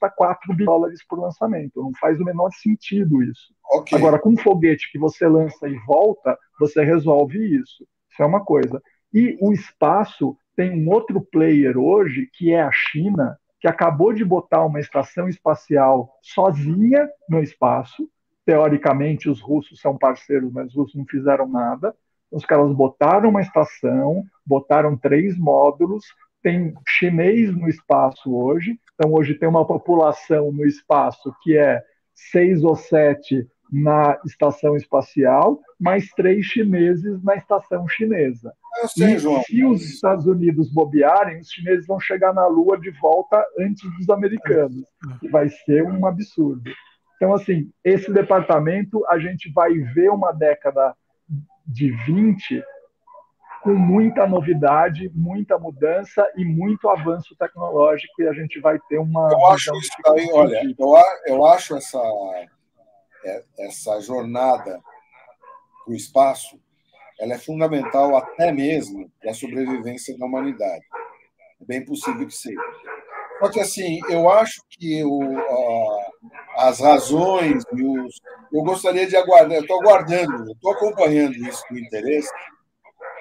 custa 4 dólares por lançamento. Não faz o menor sentido isso. Okay. Agora, com um foguete que você lança e volta, você resolve isso. Isso é uma coisa. E o espaço tem um outro player hoje, que é a China, que acabou de botar uma estação espacial sozinha no espaço. Teoricamente, os russos são parceiros, mas os russos não fizeram nada. Os caras botaram uma estação, botaram três módulos, tem chinês no espaço hoje, então hoje tem uma população no espaço que é seis ou sete na estação espacial, mais três chineses na estação chinesa. Sei, e se os Estados Unidos bobearem, os chineses vão chegar na Lua de volta antes dos americanos, que vai ser um absurdo. Então, assim, esse departamento a gente vai ver uma década de 20 com muita novidade, muita mudança e muito avanço tecnológico, e a gente vai ter uma. Eu acho isso aí, olha, eu, eu acho essa, é, essa jornada para o espaço ela é fundamental até mesmo para a sobrevivência da humanidade. É bem possível que seja. Só que, assim, eu acho que o, as razões e os. Eu gostaria de aguardar, eu estou aguardando, estou acompanhando isso com interesse,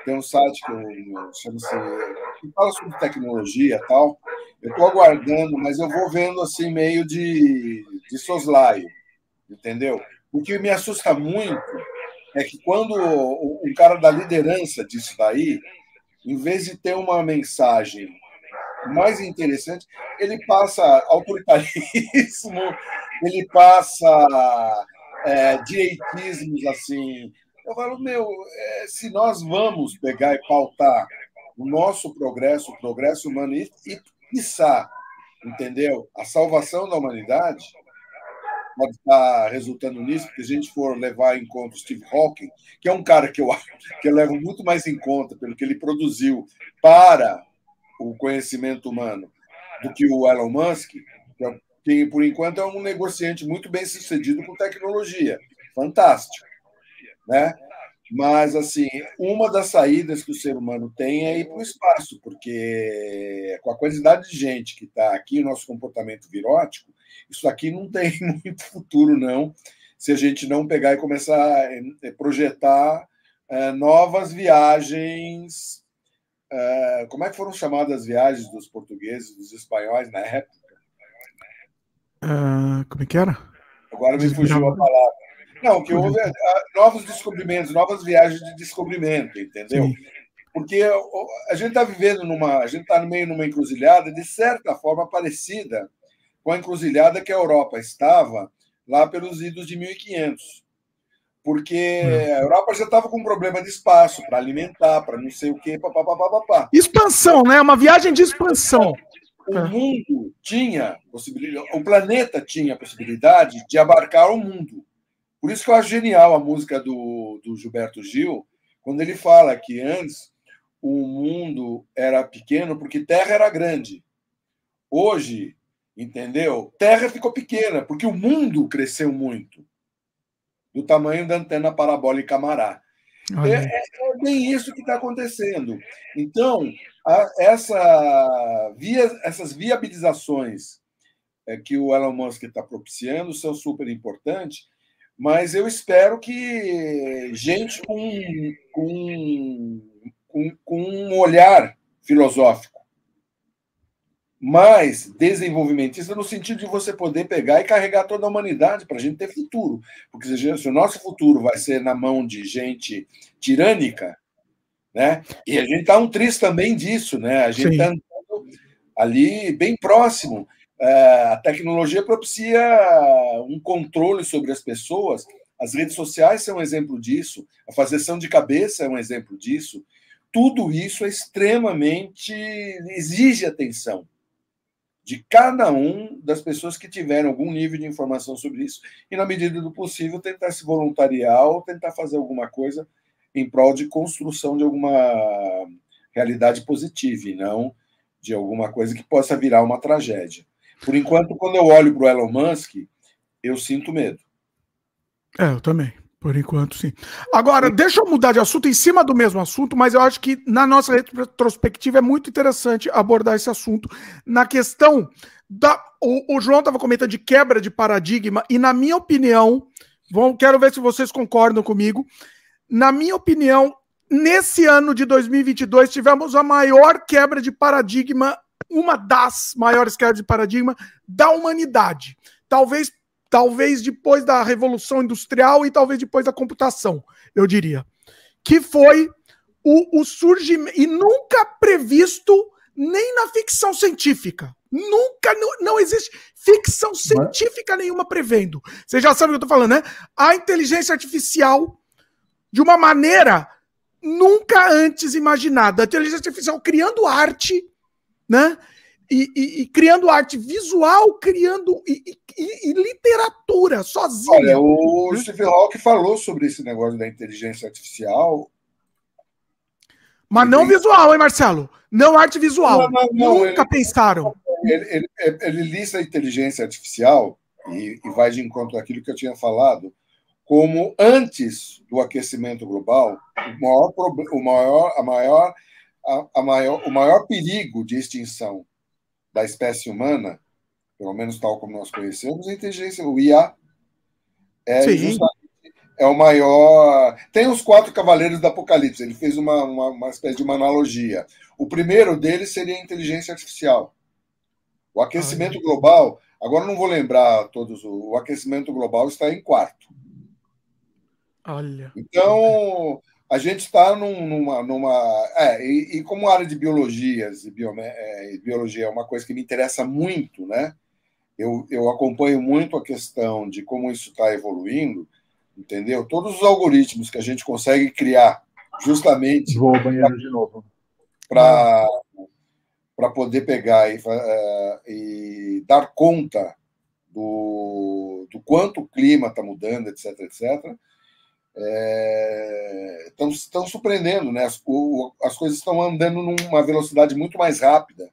tem um site que eu chama-se que fala sobre tecnologia e tal. Eu estou aguardando, mas eu vou vendo assim meio de, de soslaio, entendeu? O que me assusta muito é que quando um cara da liderança disso daí, em vez de ter uma mensagem mais interessante, ele passa autoritarismo, ele passa é, direitismos assim eu falo, meu, é, se nós vamos pegar e pautar o nosso progresso, o progresso humano e, e quiçá, entendeu? A salvação da humanidade pode estar resultando nisso, porque se a gente for levar em conta o Steve Hawking, que é um cara que eu, que eu levo muito mais em conta pelo que ele produziu para o conhecimento humano do que o Elon Musk, que por enquanto é um negociante muito bem sucedido com tecnologia. Fantástico né? Mas, assim, uma das saídas que o ser humano tem é ir para o espaço, porque com a quantidade de gente que está aqui, o nosso comportamento virótico, isso aqui não tem muito futuro, não, se a gente não pegar e começar a projetar é, novas viagens. É, como é que foram chamadas as viagens dos portugueses, dos espanhóis na época? Uh, como é que era? Agora me fugiu a palavra. Não, que houve é, novos descobrimentos, novas viagens de descobrimento, entendeu? Sim. Porque a gente está vivendo numa. A gente está no meio de uma encruzilhada, de certa forma, parecida com a encruzilhada que a Europa estava lá pelos idos de 1500. Porque hum. a Europa já estava com um problema de espaço para alimentar, para não sei o quê, papapá. Expansão, né? Uma viagem de expansão. O mundo tinha possibilidade, o planeta tinha a possibilidade de abarcar o mundo. Por isso que eu acho genial a música do, do Gilberto Gil, quando ele fala que antes o mundo era pequeno porque terra era grande. Hoje, entendeu? Terra ficou pequena porque o mundo cresceu muito do tamanho da antena parabólica Mará. É, é, é, bem isso que está acontecendo. Então, a, essa via, essas viabilizações é, que o Elon Musk está propiciando são super importantes mas eu espero que gente com, com, com, com um olhar filosófico, mais desenvolvimentista, no sentido de você poder pegar e carregar toda a humanidade para a gente ter futuro. Porque se, o nosso futuro vai ser na mão de gente tirânica, Né? E a gente está um triste também disso, né? A gente está ali bem próximo. É, a tecnologia propicia um controle sobre as pessoas. As redes sociais são um exemplo disso. A fazeção de cabeça é um exemplo disso. Tudo isso é extremamente exige atenção de cada um das pessoas que tiveram algum nível de informação sobre isso e, na medida do possível, tentar se voluntariar ou tentar fazer alguma coisa em prol de construção de alguma realidade positiva e não de alguma coisa que possa virar uma tragédia. Por enquanto, quando eu olho para o Elon Musk, eu sinto medo. É, eu também. Por enquanto, sim. Agora, deixa eu mudar de assunto em cima do mesmo assunto, mas eu acho que na nossa retrospectiva é muito interessante abordar esse assunto na questão da. O, o João estava comentando de quebra de paradigma, e na minha opinião, vão, quero ver se vocês concordam comigo. Na minha opinião, nesse ano de 2022, tivemos a maior quebra de paradigma, uma das maiores quebras de paradigma da humanidade. Talvez talvez depois da Revolução Industrial e talvez depois da computação, eu diria. Que foi o, o surgimento, e nunca previsto nem na ficção científica. Nunca, não, não existe ficção científica nenhuma prevendo. Você já sabe o que eu estou falando, né? A inteligência artificial, de uma maneira nunca antes imaginada. A inteligência artificial criando arte, né? e, e, e, criando arte visual, criando e, e, literatura sozinho. Olha, o Stephen Hawking falou sobre esse negócio da inteligência artificial. Mas não visual, hein, Marcelo? Não arte visual. Não, não, não, Nunca ele, pensaram. Ele, ele, ele, lista a inteligência artificial e, e vai de encontro àquilo que eu tinha falado, como antes do aquecimento global, o maior, o maior, a maior, a, a maior, o maior perigo de extinção da espécie humana, pelo menos tal como nós conhecemos, a inteligência, o IA, é é o maior. Tem os quatro cavaleiros do Apocalipse, ele fez uma, uma, uma espécie de uma analogia. O primeiro deles seria a inteligência artificial. O aquecimento Ai. global, agora não vou lembrar todos, o aquecimento global está em quarto. Olha. Então, a gente está num, numa. numa é, e, e, como área de biologias e é, biologia é uma coisa que me interessa muito, né? Eu, eu acompanho muito a questão de como isso está evoluindo, entendeu? Todos os algoritmos que a gente consegue criar, justamente. Vou ao banheiro pra, de novo. Para poder pegar e, é, e dar conta do, do quanto o clima está mudando, etc, etc estão é, surpreendendo, né? As, o, as coisas estão andando numa velocidade muito mais rápida.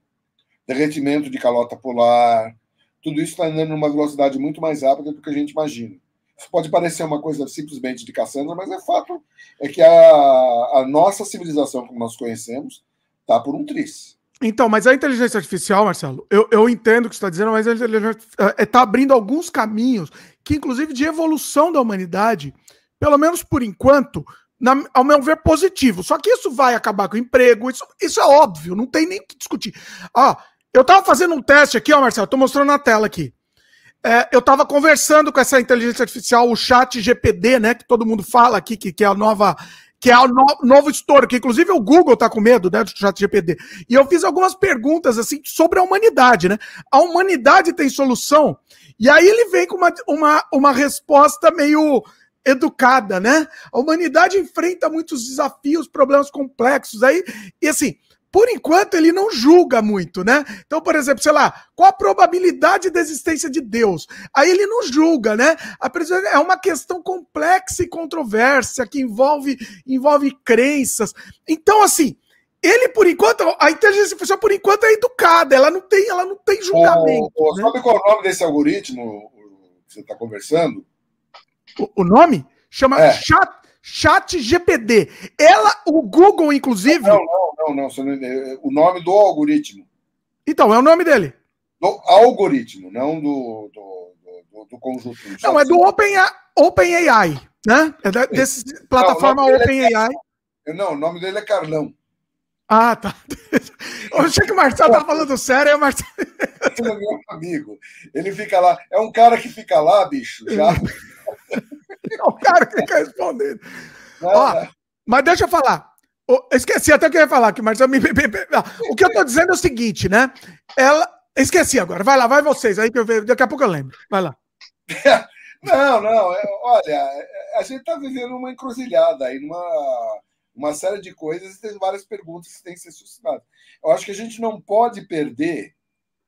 Derretimento de calota polar, tudo isso está andando numa velocidade muito mais rápida do que a gente imagina. Isso pode parecer uma coisa simplesmente de Cassandra, mas é fato é que a, a nossa civilização, como nós conhecemos, está por um tris. Então, mas a inteligência artificial, Marcelo, eu, eu entendo o que você está dizendo, mas ela está abrindo alguns caminhos que, inclusive, de evolução da humanidade, pelo menos por enquanto, na, ao meu ver, positivo. Só que isso vai acabar com o emprego, isso, isso é óbvio, não tem nem o que discutir. Ó, eu tava fazendo um teste aqui, ó, Marcelo, tô mostrando na tela aqui. É, eu tava conversando com essa inteligência artificial, o chat GPD, né, que todo mundo fala aqui, que, que é a nova que é o no, novo estouro, que inclusive o Google tá com medo, né, do chat GPD. E eu fiz algumas perguntas, assim, sobre a humanidade, né? A humanidade tem solução? E aí ele vem com uma, uma, uma resposta meio educada, né? A humanidade enfrenta muitos desafios, problemas complexos aí, e assim, por enquanto ele não julga muito, né? Então, por exemplo, sei lá, qual a probabilidade da existência de Deus? Aí ele não julga, né? É uma questão complexa e controversa que envolve envolve crenças. Então, assim, ele por enquanto, a inteligência artificial por enquanto é educada, ela não tem, ela não tem julgamento. Oh, oh, né? Sabe qual é o nome desse algoritmo que você está conversando? O, nome? Chama é. Chat, Chat GPD. Ela, o Google, inclusive. Não, não, não, não, não. O nome do algoritmo. Então, é o nome dele. Do algoritmo, não do, do, do, do conjunto. Não, é do OpenAI, Open né? É da, desse plataforma OpenAI. É, não, o nome dele é Carlão. Ah, tá. Eu achei que o Marcelo tava falando sério, aí o Marcelo. Ele é meu amigo. Ele fica lá. É um cara que fica lá, bicho, já. É o cara que fica respondendo. Ó, mas deixa eu falar. esqueci até o que eu ia falar aqui, mas me... o que eu tô dizendo é o seguinte, né? Ela. Esqueci agora. Vai lá, vai vocês aí que eu vejo. Daqui a pouco eu lembro. Vai lá. Não, não. É, olha, a gente está vivendo uma encruzilhada aí, numa uma série de coisas e tem várias perguntas que têm que ser suscitadas. Eu acho que a gente não pode perder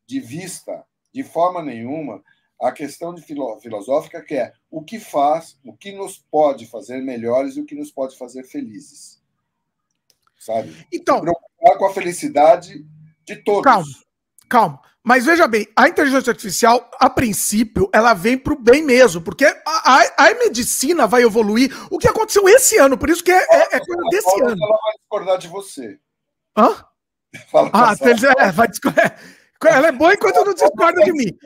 de vista, de forma nenhuma, a questão de filo filosófica que é o que faz, o que nos pode fazer melhores e o que nos pode fazer felizes. Sabe? Então, preocupar com a felicidade de todos. Calma, calma. Mas veja bem, a inteligência artificial, a princípio, ela vem para o bem mesmo, porque a, a, a, medicina vai evoluir. O que aconteceu esse ano, por isso que é, é, é coisa desse ano. Ela vai discordar de você. Hã? Fala ah, é, vai discordar. Ela é boa enquanto não discorda de mim.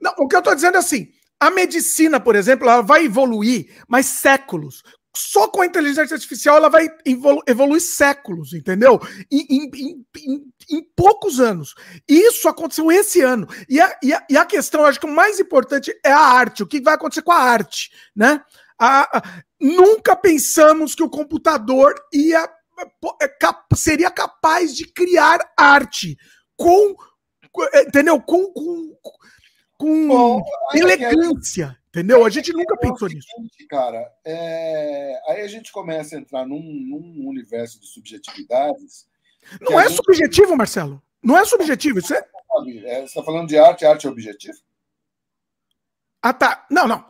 Não, o que eu estou dizendo é assim: a medicina, por exemplo, ela vai evoluir mais séculos. Só com a inteligência artificial ela vai evolu evoluir séculos, entendeu? Em, em, em, em, poucos anos. Isso aconteceu esse ano. E a, e, a, e a questão, acho que o mais importante é a arte. O que vai acontecer com a arte, né? A, a, nunca pensamos que o computador ia é, seria capaz de criar arte com entendeu com, com, com Bom, elegância Entendeu? A gente nunca pensou nisso. Cara, é... aí a gente começa a entrar num, num universo de subjetividades. Não é gente... subjetivo, Marcelo. Não é subjetivo. Isso é... é você está falando de arte, arte é objetivo? Ah, tá. Não, não.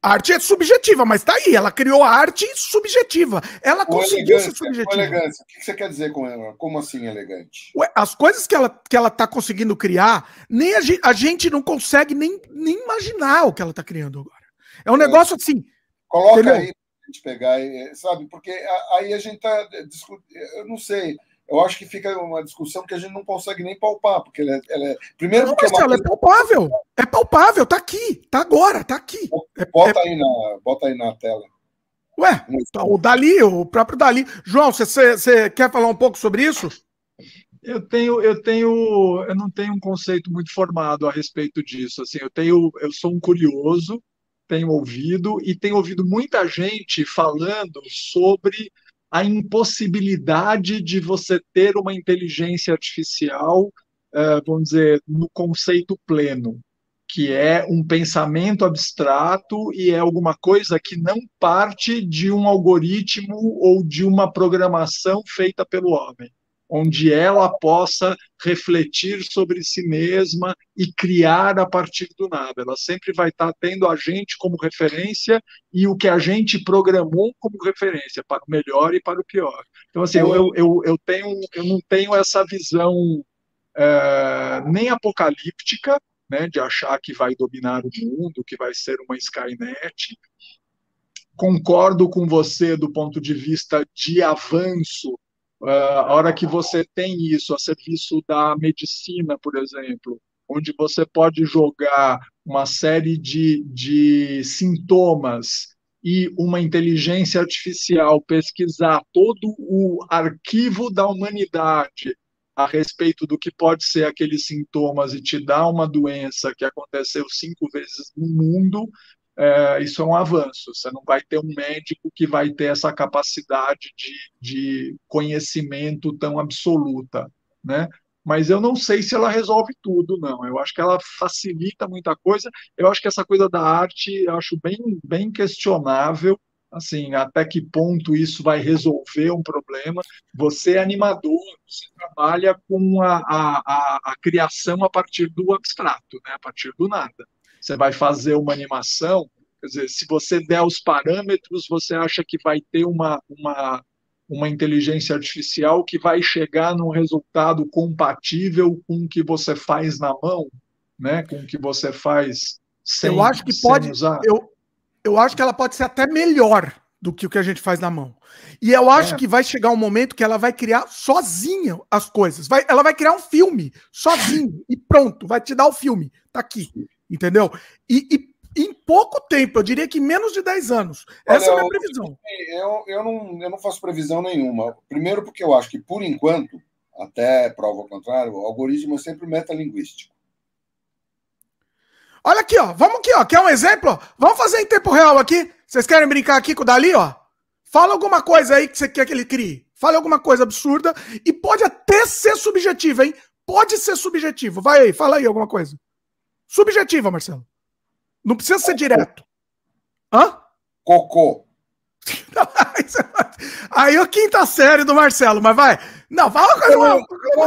A arte é subjetiva, mas tá aí. Ela criou a arte subjetiva. Ela com conseguiu ser subjetiva. Elegância. O que você quer dizer com ela? Como assim elegante? Ué, as coisas que ela, que ela tá conseguindo criar, nem a, a gente não consegue nem, nem imaginar o que ela tá criando agora. É um é. negócio assim. Coloca entendeu? aí pra gente pegar, sabe? Porque aí a gente tá discutindo. Eu não sei. Eu acho que fica uma discussão que a gente não consegue nem palpar, porque ela é. Ela é primeiro, não, porque Marcelo, é, é palpável. É palpável, tá aqui, tá agora, tá aqui. Bota, é, aí, na, bota aí na tela. Ué, tá, o Dali, o próprio Dali. João, você quer falar um pouco sobre isso? Eu tenho, eu tenho, eu não tenho um conceito muito formado a respeito disso. Assim, eu tenho, eu sou um curioso, tenho ouvido e tenho ouvido muita gente falando sobre a impossibilidade de você ter uma inteligência artificial, uh, vamos dizer, no conceito pleno, que é um pensamento abstrato e é alguma coisa que não parte de um algoritmo ou de uma programação feita pelo homem onde ela possa refletir sobre si mesma e criar a partir do nada. Ela sempre vai estar tendo a gente como referência e o que a gente programou como referência, para o melhor e para o pior. Então, assim, eu, eu, eu, tenho, eu não tenho essa visão é, nem apocalíptica, né, de achar que vai dominar o mundo, que vai ser uma Skynet. Concordo com você do ponto de vista de avanço a hora que você tem isso a serviço da medicina, por exemplo, onde você pode jogar uma série de, de sintomas e uma inteligência artificial pesquisar todo o arquivo da humanidade a respeito do que pode ser aqueles sintomas e te dar uma doença que aconteceu cinco vezes no mundo, é, isso é um avanço. Você não vai ter um médico que vai ter essa capacidade de, de conhecimento tão absoluta, né? Mas eu não sei se ela resolve tudo, não. Eu acho que ela facilita muita coisa. Eu acho que essa coisa da arte, eu acho bem, bem questionável assim, até que ponto isso vai resolver um problema. Você é animador, você trabalha com a, a, a, a criação a partir do abstrato, né? a partir do nada você vai fazer uma animação, quer dizer, se você der os parâmetros, você acha que vai ter uma, uma, uma inteligência artificial que vai chegar num resultado compatível com o que você faz na mão, né? com o que você faz sem Eu acho que pode. Usar. Eu, eu acho que ela pode ser até melhor do que o que a gente faz na mão. E eu acho é. que vai chegar um momento que ela vai criar sozinha as coisas. Vai, ela vai criar um filme sozinho e pronto, vai te dar o filme. Tá aqui. Entendeu? E, e em pouco tempo, eu diria que menos de 10 anos. Essa Olha, é a minha previsão. Eu, eu, não, eu não faço previsão nenhuma. Primeiro, porque eu acho que, por enquanto, até prova ao contrário, o algoritmo é sempre metalinguístico. Olha aqui, ó. Vamos aqui, ó. Quer um exemplo? Vamos fazer em tempo real aqui. Vocês querem brincar aqui com o Dali, ó? Fala alguma coisa aí que você quer que ele crie. Fale alguma coisa absurda e pode até ser subjetiva, hein? Pode ser subjetivo. Vai aí, fala aí alguma coisa. Subjetiva, Marcelo. Não precisa ser direto. Hã? Cocô. Aí é a quinta série do Marcelo, mas vai. Não, fala com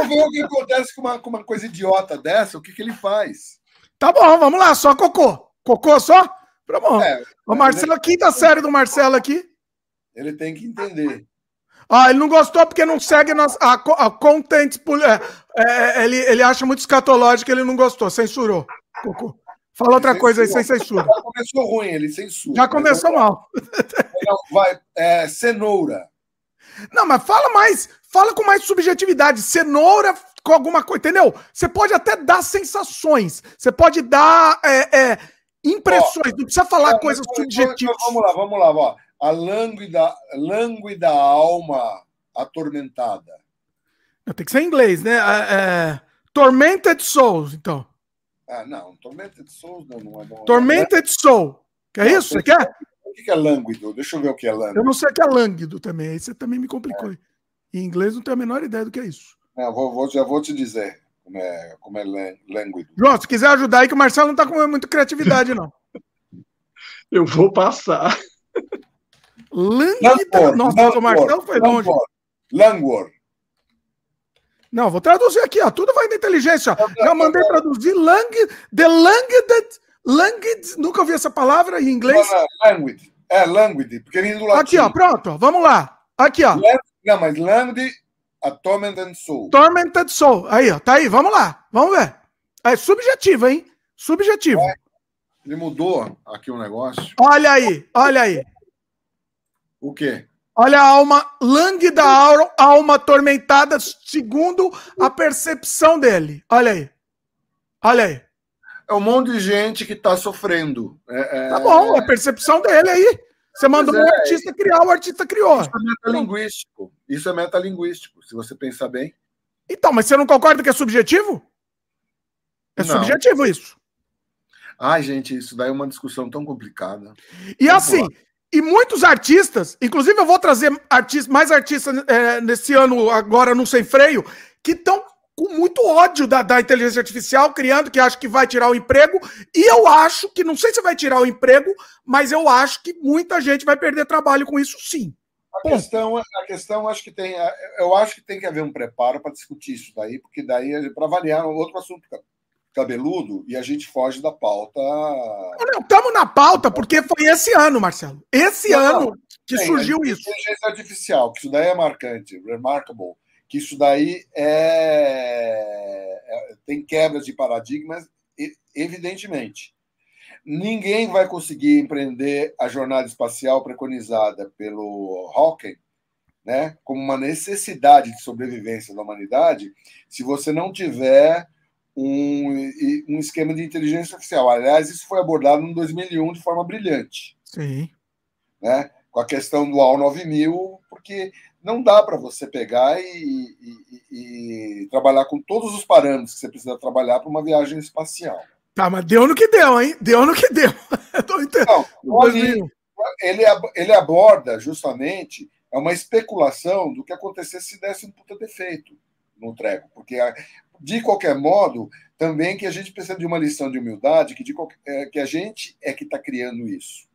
ver o que acontece com uma, com uma coisa idiota dessa, o que, que ele faz. Tá bom, vamos lá, só cocô. Cocô só? Tá bom. É, o Marcelo, ele... quinta série do Marcelo aqui. Ele tem que entender. Ah, ele não gostou porque não segue nas, a, a content. É, é, ele, ele acha muito escatológico, ele não gostou, censurou. Cocô. Fala outra coisa aí sem censura. Já começou ruim, ele censura. Já começou mal. vai, é, cenoura. Não, mas fala mais, fala com mais subjetividade. Cenoura com alguma coisa, entendeu? Você pode até dar sensações, você pode dar é, é, impressões, ó, não precisa falar coisas subjetivas. vamos lá, vamos lá, ó. A lânguida, lânguida alma atormentada. Tem que ser em inglês, né? É, é tormented Souls, então. Ah, não, Tormented Souls não, não é bom. Tormented Soul. Que é isso? Você quer? O que é lânguido? Deixa eu ver o que é lânguido. Eu não sei o que é lânguido também. Aí você também me complicou. É. Em inglês não tenho a menor ideia do que é isso. Não, vou, vou, já vou te dizer como é, como é lânguido. João, se quiser ajudar aí, que o Marcelo não está com muita criatividade, não. eu vou passar. Lânguido. Nossa, o Marcelo foi longe. Langword. Não, vou traduzir aqui, ó. Tudo vai na inteligência. Ó. Já mandei traduzir lang, the langed, nunca ouvi essa palavra em inglês. Languid. É, languid, porque vem do latim. Aqui, ó, pronto. Vamos lá. Aqui, ó. Não, mas languid, a tormented soul. Tormented soul. Aí, ó. Tá aí. Vamos lá. Vamos ver. É subjetivo, hein? Subjetivo. É. Ele mudou aqui o um negócio. Olha aí, olha aí. O quê? Olha a alma lânguida, alma atormentada, segundo a percepção dele. Olha aí. Olha aí. É um monte de gente que está sofrendo. É, é... Tá bom, a percepção dele aí. Você mandou é, um artista criar, o artista criou. Isso é metalinguístico. Isso é metalinguístico, se você pensar bem. Então, mas você não concorda que é subjetivo? É não. subjetivo isso. Ai, gente, isso daí é uma discussão tão complicada. E Vamos assim. E muitos artistas, inclusive eu vou trazer artistas, mais artistas é, nesse ano, agora no Sem Freio, que estão com muito ódio da, da, inteligência artificial, criando que acho que vai tirar o emprego. E eu acho que, não sei se vai tirar o emprego, mas eu acho que muita gente vai perder trabalho com isso sim. A questão, a questão acho que tem, eu acho que tem que haver um preparo para discutir isso daí, porque daí é para avaliar outro assunto, cabeludo e a gente foge da pauta. Não, estamos na pauta porque foi esse ano, Marcelo. Esse não, ano não, que tem, surgiu isso. Inteligência artificial, que isso daí é marcante, remarkable, que isso daí é, é tem quebras de paradigmas, evidentemente. Ninguém vai conseguir empreender a jornada espacial preconizada pelo Hawking, né, como uma necessidade de sobrevivência da humanidade, se você não tiver um, um esquema de inteligência artificial. Aliás, isso foi abordado em 2001 de forma brilhante. Sim. Né? Com a questão do AL 9000, porque não dá para você pegar e, e, e, trabalhar com todos os parâmetros que você precisa trabalhar para uma viagem espacial. Tá, mas deu no que deu, hein? Deu no que deu. Não, ele, ele, ele aborda justamente é uma especulação do que acontecesse se desse um puta defeito no treco, porque de qualquer modo, também que a gente precisa de uma lição de humildade, que, de qualquer, é, que a gente é que está criando isso.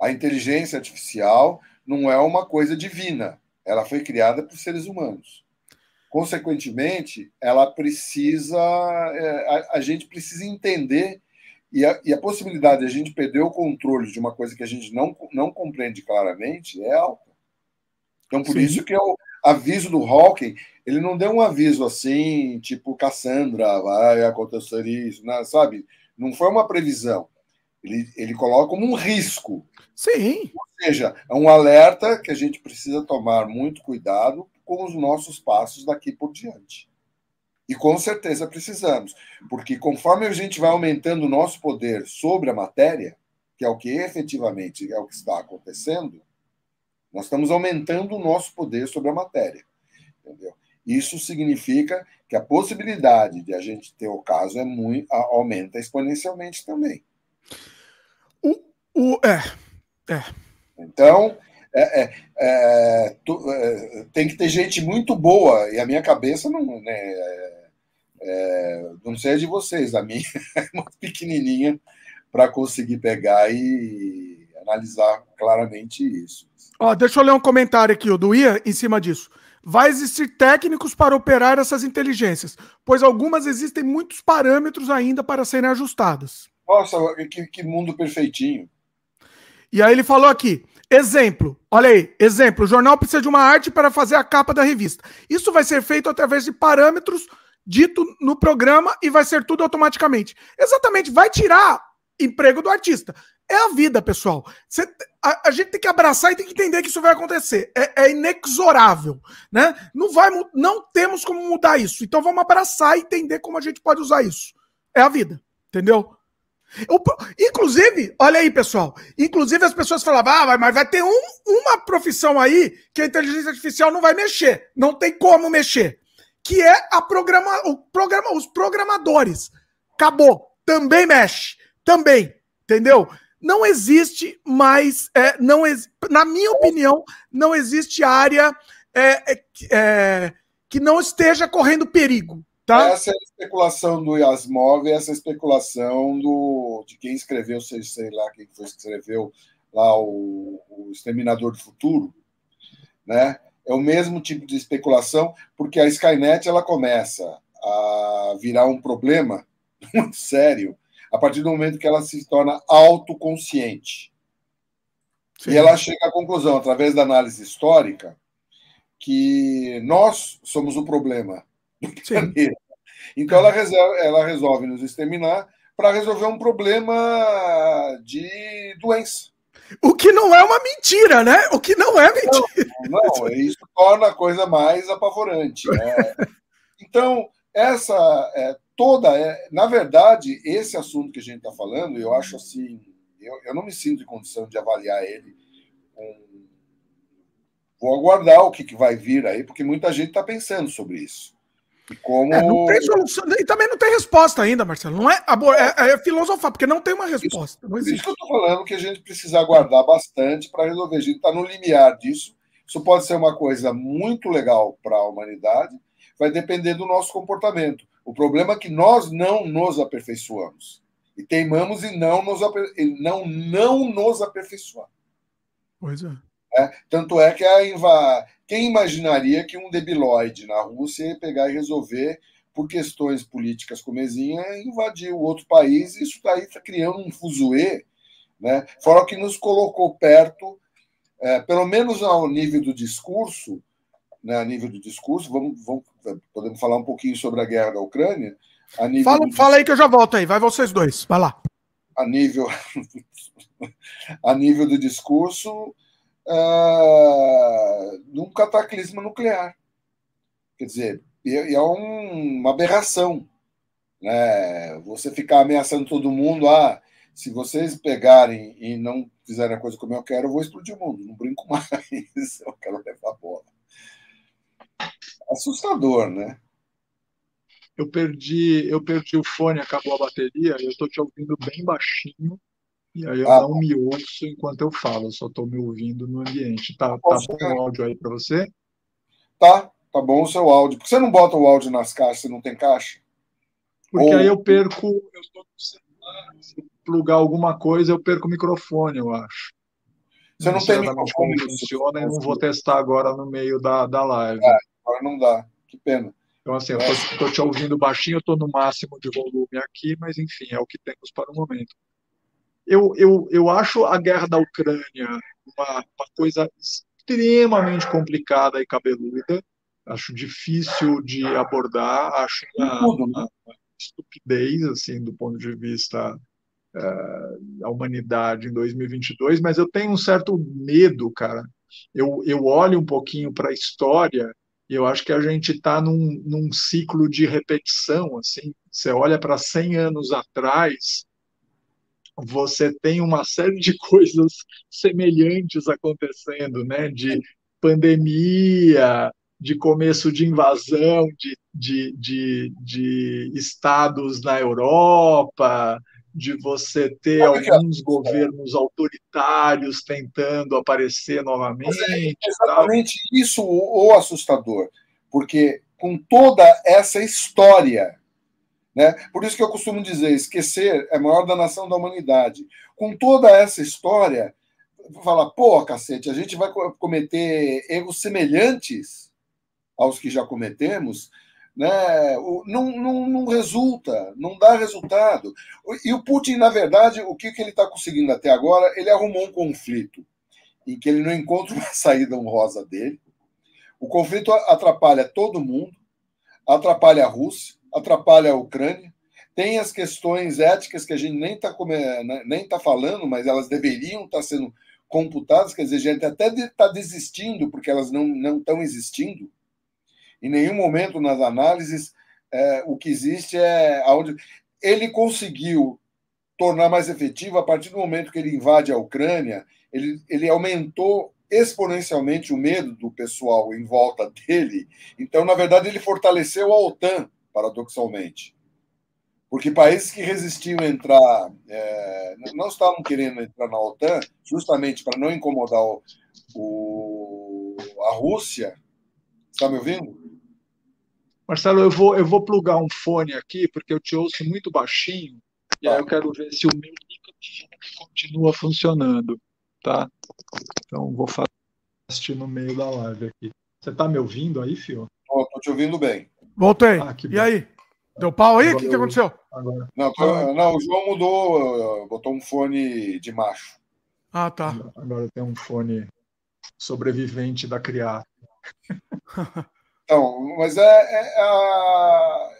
A inteligência artificial não é uma coisa divina, ela foi criada por seres humanos. Consequentemente, ela precisa, é, a, a, gente precisa entender e a, e a, possibilidade de a gente perder o controle de uma coisa que a gente não, não compreende claramente é alta. Então, por Sim. isso que eu aviso do Hawking ele não deu um aviso assim, tipo, Cassandra, vai acontecer isso, né? sabe? Não foi uma previsão. Ele, ele coloca como um risco. Sim. Ou seja, é um alerta que a gente precisa tomar muito cuidado com os nossos passos daqui por diante. E com certeza precisamos, porque conforme a gente vai aumentando o nosso poder sobre a matéria, que é o que efetivamente é o que está acontecendo, nós estamos aumentando o nosso poder sobre a matéria. Entendeu? Isso significa que a possibilidade de a gente ter o caso é muito, aumenta exponencialmente também. O, o, é, é. Então, é, é, é, tu, é, tem que ter gente muito boa, e a minha cabeça não, né, é, não sei de vocês, a minha é muito pequenininha para conseguir pegar e analisar claramente isso. Ó, deixa eu ler um comentário aqui, o do Ian, em cima disso. Vai existir técnicos para operar essas inteligências, pois algumas existem muitos parâmetros ainda para serem ajustadas. Nossa, que, que mundo perfeitinho. E aí ele falou aqui, exemplo, olha aí, exemplo, o jornal precisa de uma arte para fazer a capa da revista. Isso vai ser feito através de parâmetros dito no programa e vai ser tudo automaticamente. Exatamente, vai tirar emprego do artista. É a vida, pessoal. A, a, gente tem que abraçar e tem que entender que isso vai acontecer. É, é, inexorável, né? Não vai, não temos como mudar isso. Então vamos abraçar e entender como a gente pode usar isso. É a vida, entendeu? Eu, inclusive, olha aí, pessoal. Inclusive as pessoas falavam, ah, mas vai ter um, uma profissão aí que a inteligência artificial não vai mexer, não tem como mexer, que é a programa, o programa, os programadores. Acabou. Também mexe, também, entendeu? Não existe mais, é, não na minha opinião, não existe área é, é, é, que não esteja correndo perigo. Tá? Essa é a especulação do Yasmov, essa é a especulação do, de quem escreveu, sei, sei lá quem foi que escreveu lá o, o Exterminador do Futuro, né? É o mesmo tipo de especulação, porque a Skynet ela começa a virar um problema muito sério a partir do momento que ela se torna autoconsciente. Sim. E ela chega à conclusão, através da análise histórica, que nós somos o problema do planeta. Então ela resolve, ela resolve nos exterminar para resolver um problema de doença. O que não é uma mentira, né? O que não é mentira. Não, não isso torna a coisa mais apavorante. Né? Então, essa é, toda. É, na verdade, esse assunto que a gente está falando, eu acho assim. Eu, eu não me sinto em condição de avaliar ele. Com... Vou aguardar o que, que vai vir aí, porque muita gente está pensando sobre isso. E como. É, não tem solução, e também não tem resposta ainda, Marcelo. Não é, é, é filosofar, porque não tem uma resposta. Isso, não existe. isso que eu estou falando que a gente precisa aguardar bastante para resolver. A gente está no limiar disso. Isso pode ser uma coisa muito legal para a humanidade, vai depender do nosso comportamento. O problema é que nós não nos aperfeiçoamos. E teimamos em não nos, não, não nos aperfeiçoar. Pois é. é. Tanto é que a inva... quem imaginaria que um debilóide na Rússia ia pegar e resolver, por questões políticas comezinha, invadir o outro país, e isso daí está criando um fuzuê, né? fora que nos colocou perto, é, pelo menos ao nível do discurso, né, a nível do discurso, vamos, vamos, podemos falar um pouquinho sobre a guerra da Ucrânia. fala, do... fala aí que eu já volto aí, vai vocês dois, vai lá. A nível, a nível do discurso, uh, num cataclisma nuclear. Quer dizer, é, é um, uma aberração. Né? Você ficar ameaçando todo mundo, ah, se vocês pegarem e não fizerem a coisa como eu quero, eu vou explodir o mundo. Não brinco mais, eu quero levar a bola assustador, né? Eu perdi, eu perdi o fone, acabou a bateria, eu estou te ouvindo bem baixinho, e aí eu ah, não me ouço enquanto eu falo, eu só estou me ouvindo no ambiente. Tá, tá bom o áudio aí para você? Tá, tá bom o seu áudio. Por que você não bota o áudio nas caixas, você não tem caixa? Porque Ou... aí eu perco, eu estou no celular, se plugar alguma coisa, eu perco o microfone, eu acho. Você não, não tem microfone. como funciona, eu não vou testar agora no meio da, da live. É agora não dá. Que pena. Então, assim, eu estou te ouvindo baixinho, eu estou no máximo de volume aqui, mas enfim, é o que temos para o momento. Eu, eu, eu acho a guerra da Ucrânia uma, uma coisa extremamente complicada e cabeluda. Acho difícil de abordar, acho uma, uma, né? uma estupidez, assim, do ponto de vista uh, da humanidade em 2022, mas eu tenho um certo medo, cara. Eu, eu olho um pouquinho para a história e eu acho que a gente está num, num ciclo de repetição. Assim, você olha para 100 anos atrás, você tem uma série de coisas semelhantes acontecendo, né? De pandemia, de começo de invasão de, de, de, de estados na Europa, de você ter alguns governos autoritários tentando aparecer novamente. É exatamente isso o assustador, porque com toda essa história, né? Por isso que eu costumo dizer, esquecer é maior da nação da humanidade. Com toda essa história, falar, pô, cacete, a gente vai cometer erros semelhantes aos que já cometemos, né? não, não, não resulta, não dá resultado. E o Putin, na verdade, o que, que ele está conseguindo até agora? Ele arrumou um conflito em que ele não encontra uma saída honrosa dele. O conflito atrapalha todo mundo, atrapalha a Rússia, atrapalha a Ucrânia. Tem as questões éticas que a gente nem está né, nem tá falando, mas elas deveriam estar tá sendo computadas, quer dizer, a gente até está desistindo porque elas não estão existindo. Em nenhum momento nas análises é, o que existe é aonde ele conseguiu tornar mais efetivo a partir do momento que ele invade a Ucrânia, ele, ele aumentou exponencialmente o medo do pessoal em volta dele. Então, na verdade, ele fortaleceu a OTAN, paradoxalmente. Porque países que resistiam a entrar, é, não estavam querendo entrar na OTAN, justamente para não incomodar o, o, a Rússia. Está me ouvindo? Marcelo, eu vou, eu vou plugar um fone aqui, porque eu te ouço muito baixinho, e aí eu quero ver se o meu microfone continua funcionando, tá? Então, vou fazer no meio da live aqui. Você está me ouvindo aí, Fio? Estou te ouvindo bem. Voltei. Ah, e aí? Deu pau aí? O que, que aconteceu? Agora. Não, tô, não, o João mudou, botou um fone de macho. Ah, tá. Agora tem um fone sobrevivente da criar. Então, mas é, é a,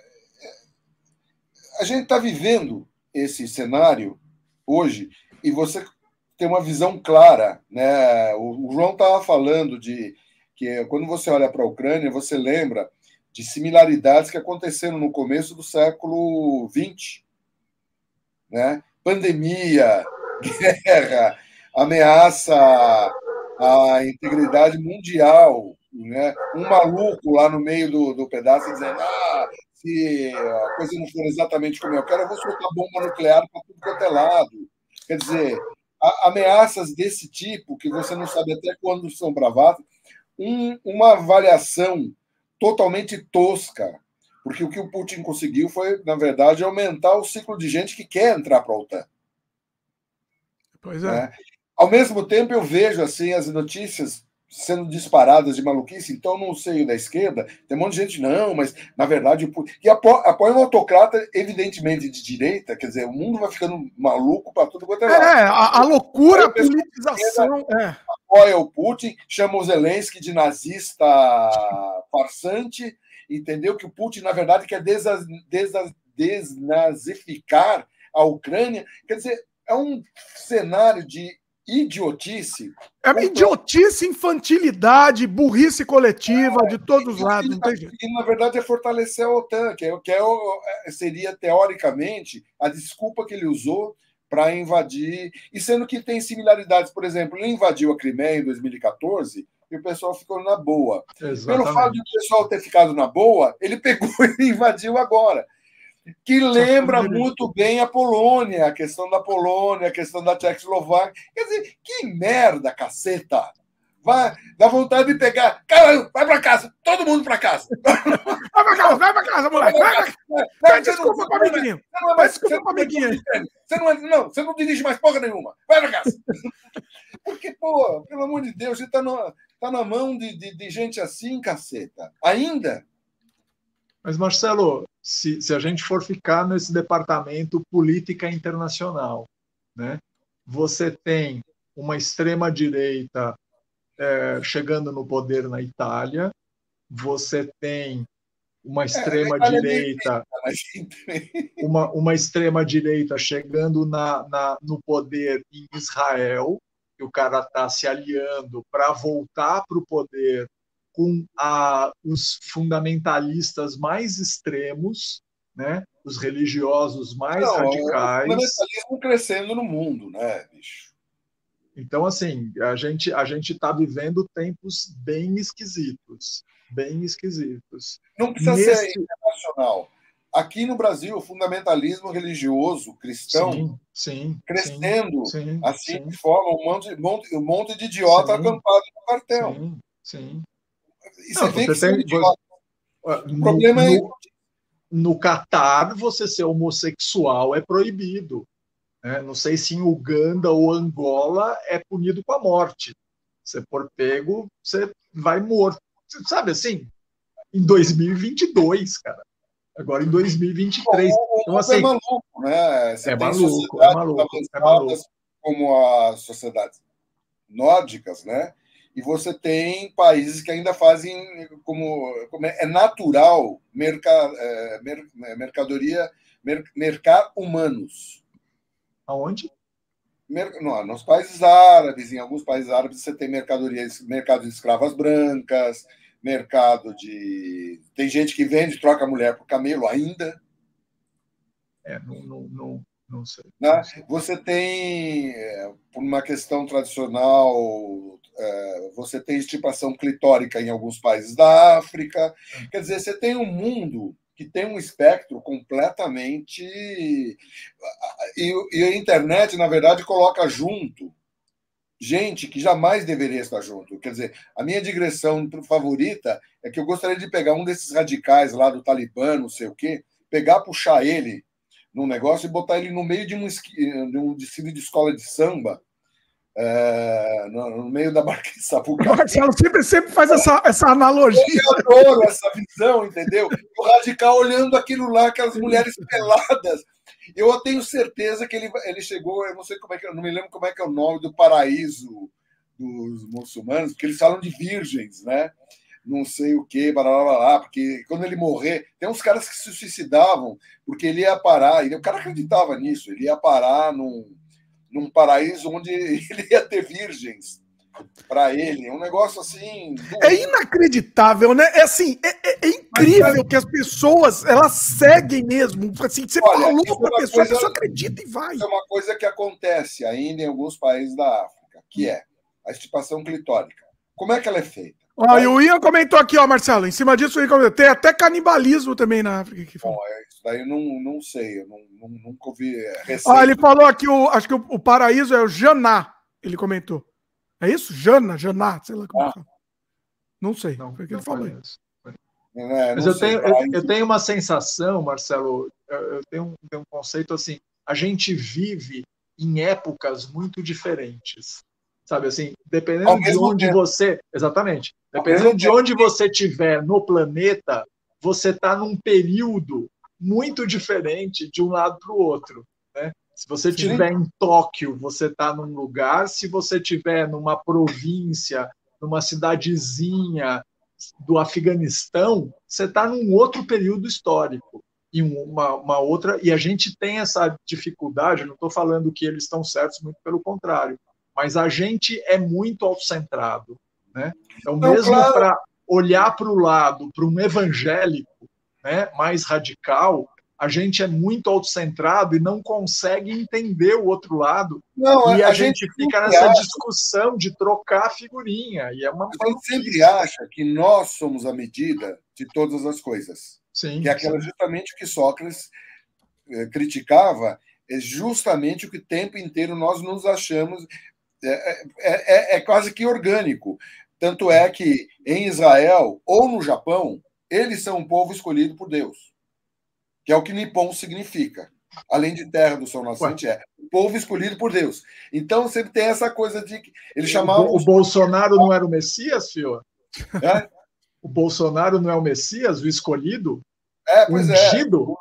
a gente está vivendo esse cenário hoje e você tem uma visão clara, né? O, o João estava falando de que quando você olha para a Ucrânia você lembra de similaridades que aconteceram no começo do século XX, né? Pandemia, guerra, ameaça à integridade mundial, né? Um maluco lá no meio do, do pedaço dizendo: ah, se a coisa não for exatamente como eu quero, eu vou soltar bomba nuclear para tudo quanto é lado. Quer dizer, ameaças desse tipo, que você não sabe até quando são bravadas, um, uma variação totalmente tosca, porque o que o Putin conseguiu foi, na verdade, aumentar o ciclo de gente que quer entrar para a OTAN. Pois é. Né? Ao mesmo tempo, eu vejo assim as notícias sendo disparadas de maluquice, então no seio da esquerda tem um monte de gente, não, mas na verdade. E apoia, apoia um autocrata, evidentemente de direita, quer dizer, o mundo vai ficando maluco para tudo quanto é lado. É, a, a loucura, a politização. É. Apoia o Putin, chama o Zelensky de nazista farsante, entendeu? Que o Putin, na verdade, quer desnazificar a Ucrânia. Quer dizer, é um cenário de idiotice. É uma idiotice, infantilidade, burrice coletiva é, de todos os lados. Não tem jeito. E, na verdade, é fortalecer a OTAN, que, é, que é, é, seria, teoricamente, a desculpa que ele usou para invadir. E sendo que tem similaridades, por exemplo, ele invadiu a Crimeia em 2014 e o pessoal ficou na boa. Exatamente. Pelo fato de o pessoal ter ficado na boa, ele pegou e invadiu agora que lembra muito bem a Polônia, a questão da Polônia, a questão da Tchecoslováquia. Quer dizer, que merda, caceta! Vai, dá vontade de pegar. Caralho, vai para casa, todo mundo para casa. Vai para casa, vai para casa, moleque. Vai, vai, vai, vai desculpa para amiguinho. Desculpa para amiguinho. Você não, não, você não dirige mais porra nenhuma. Vai para casa. Porque, pô, pelo amor de Deus, você tá, no, tá na mão de, de, de gente assim, caceta. Ainda? Mas, Marcelo, se, se a gente for ficar nesse departamento política internacional, né? Você tem uma extrema direita é, chegando no poder na Itália, você tem uma extrema é, direita, uma, uma extrema direita chegando na, na, no poder em Israel, que o cara está se aliando para voltar para o poder com a, os fundamentalistas mais extremos, né? os religiosos mais Não, radicais. O fundamentalismo crescendo no mundo, né, bicho? Então, assim, a gente a gente está vivendo tempos bem esquisitos, bem esquisitos. Não precisa Nesse... ser internacional. Aqui no Brasil, o fundamentalismo religioso cristão sim, sim, crescendo sim, assim de forma um monte, um monte, de idiota acampado no quartel. Sim, sim. Você Não, você tem, O problema no, é. No Catar, você ser homossexual é proibido. Né? Não sei se em Uganda ou Angola é punido com a morte. Você for pego, você vai morto. Sabe assim? Em 2022, cara. Agora em 2023. O, então, assim, é maluco, né? Você é maluco, é maluco, é maluco. Como as sociedades nórdicas, né? E você tem países que ainda fazem como, como é, é natural merca, é, mer, é, mercadoria, mer, mercar humanos. Aonde? Mer, não, nos países árabes, em alguns países árabes, você tem mercadoria, mercado de escravas brancas, mercado de. Tem gente que vende, troca mulher por camelo ainda. É, não, não, não, não sei. Né? Você tem, é, por uma questão tradicional, você tem estipação clitórica em alguns países da África. Quer dizer, você tem um mundo que tem um espectro completamente. E, e a internet, na verdade, coloca junto gente que jamais deveria estar junto. Quer dizer, a minha digressão favorita é que eu gostaria de pegar um desses radicais lá do Talibã, não sei o quê, pegar, puxar ele num negócio e botar ele no meio de um, de um desfile de escola de samba. É, no, meio da Marquês Sapucaí. Marcelo sempre, sempre faz essa, essa analogia. Eu adoro essa visão, entendeu? O radical olhando aquilo lá, aquelas mulheres peladas, eu tenho certeza que ele, ele chegou, eu não sei como é que, não me lembro como é que é o nome do paraíso dos muçulmanos, porque eles falam de virgens, né? Não sei o que, blá, blá, blá, porque quando ele morrer, tem uns caras que se suicidavam porque ele ia parar, e o cara acreditava nisso, ele ia parar num, num paraíso onde ele ia ter virgens para ele. É um negócio assim. É inacreditável, né? É assim, é, é, é incrível Mas, que as pessoas elas seguem mesmo. Assim, você olha, falou para a pessoa, coisa, a pessoa acredita e vai. Isso é uma coisa que acontece ainda em alguns países da África, que é a estipação clitórica. Como é que ela é feita? Ó, e o Ian comentou aqui, ó, Marcelo, em cima disso, tem até canibalismo também na África. Que Bom, é, isso daí eu não, não sei, eu não, não, nunca ouvi. Ó, ele falou aqui, o, acho que o, o paraíso é o Janá, ele comentou. É isso? Jana, Janá, sei lá como ah. Não sei. Não, foi o que ele falou. É, Mas eu tenho, eu, eu, tenho uma sensação, Marcelo, eu tenho um, tenho um conceito assim, a gente vive em épocas muito diferentes. Sabe assim, dependendo de onde tempo. você. Exatamente. Dependendo de onde você estiver no planeta, você está num período muito diferente de um lado para o outro. Né? Se você estiver em Tóquio, você está num lugar. Se você estiver numa província, numa cidadezinha do Afeganistão, você está num outro período histórico e uma, uma, outra. E a gente tem essa dificuldade. Não estou falando que eles estão certos, muito pelo contrário. Mas a gente é muito autocentrado, né? Então, mesmo claro. para olhar para o lado, para um evangélico, né, mais radical, a gente é muito autocentrado e não consegue entender o outro lado. Não, e a, a gente, gente fica nessa acha... discussão de trocar figurinha. E é uma a gente sempre acha que nós somos a medida de todas as coisas. Sim, que é aquela justamente o que Sócrates eh, criticava, é justamente o que o tempo inteiro nós nos achamos. É, é, é, é quase que orgânico. Tanto é que em Israel ou no Japão, eles são um povo escolhido por Deus que é o que Nippon significa. Além de terra do sol nascente, Ué. é o povo escolhido por Deus. Então sempre tem essa coisa de que ele chamava. O, o Bolsonaro não era o Messias, filho? É? O Bolsonaro não é o Messias, o escolhido? É, pois é. ungido?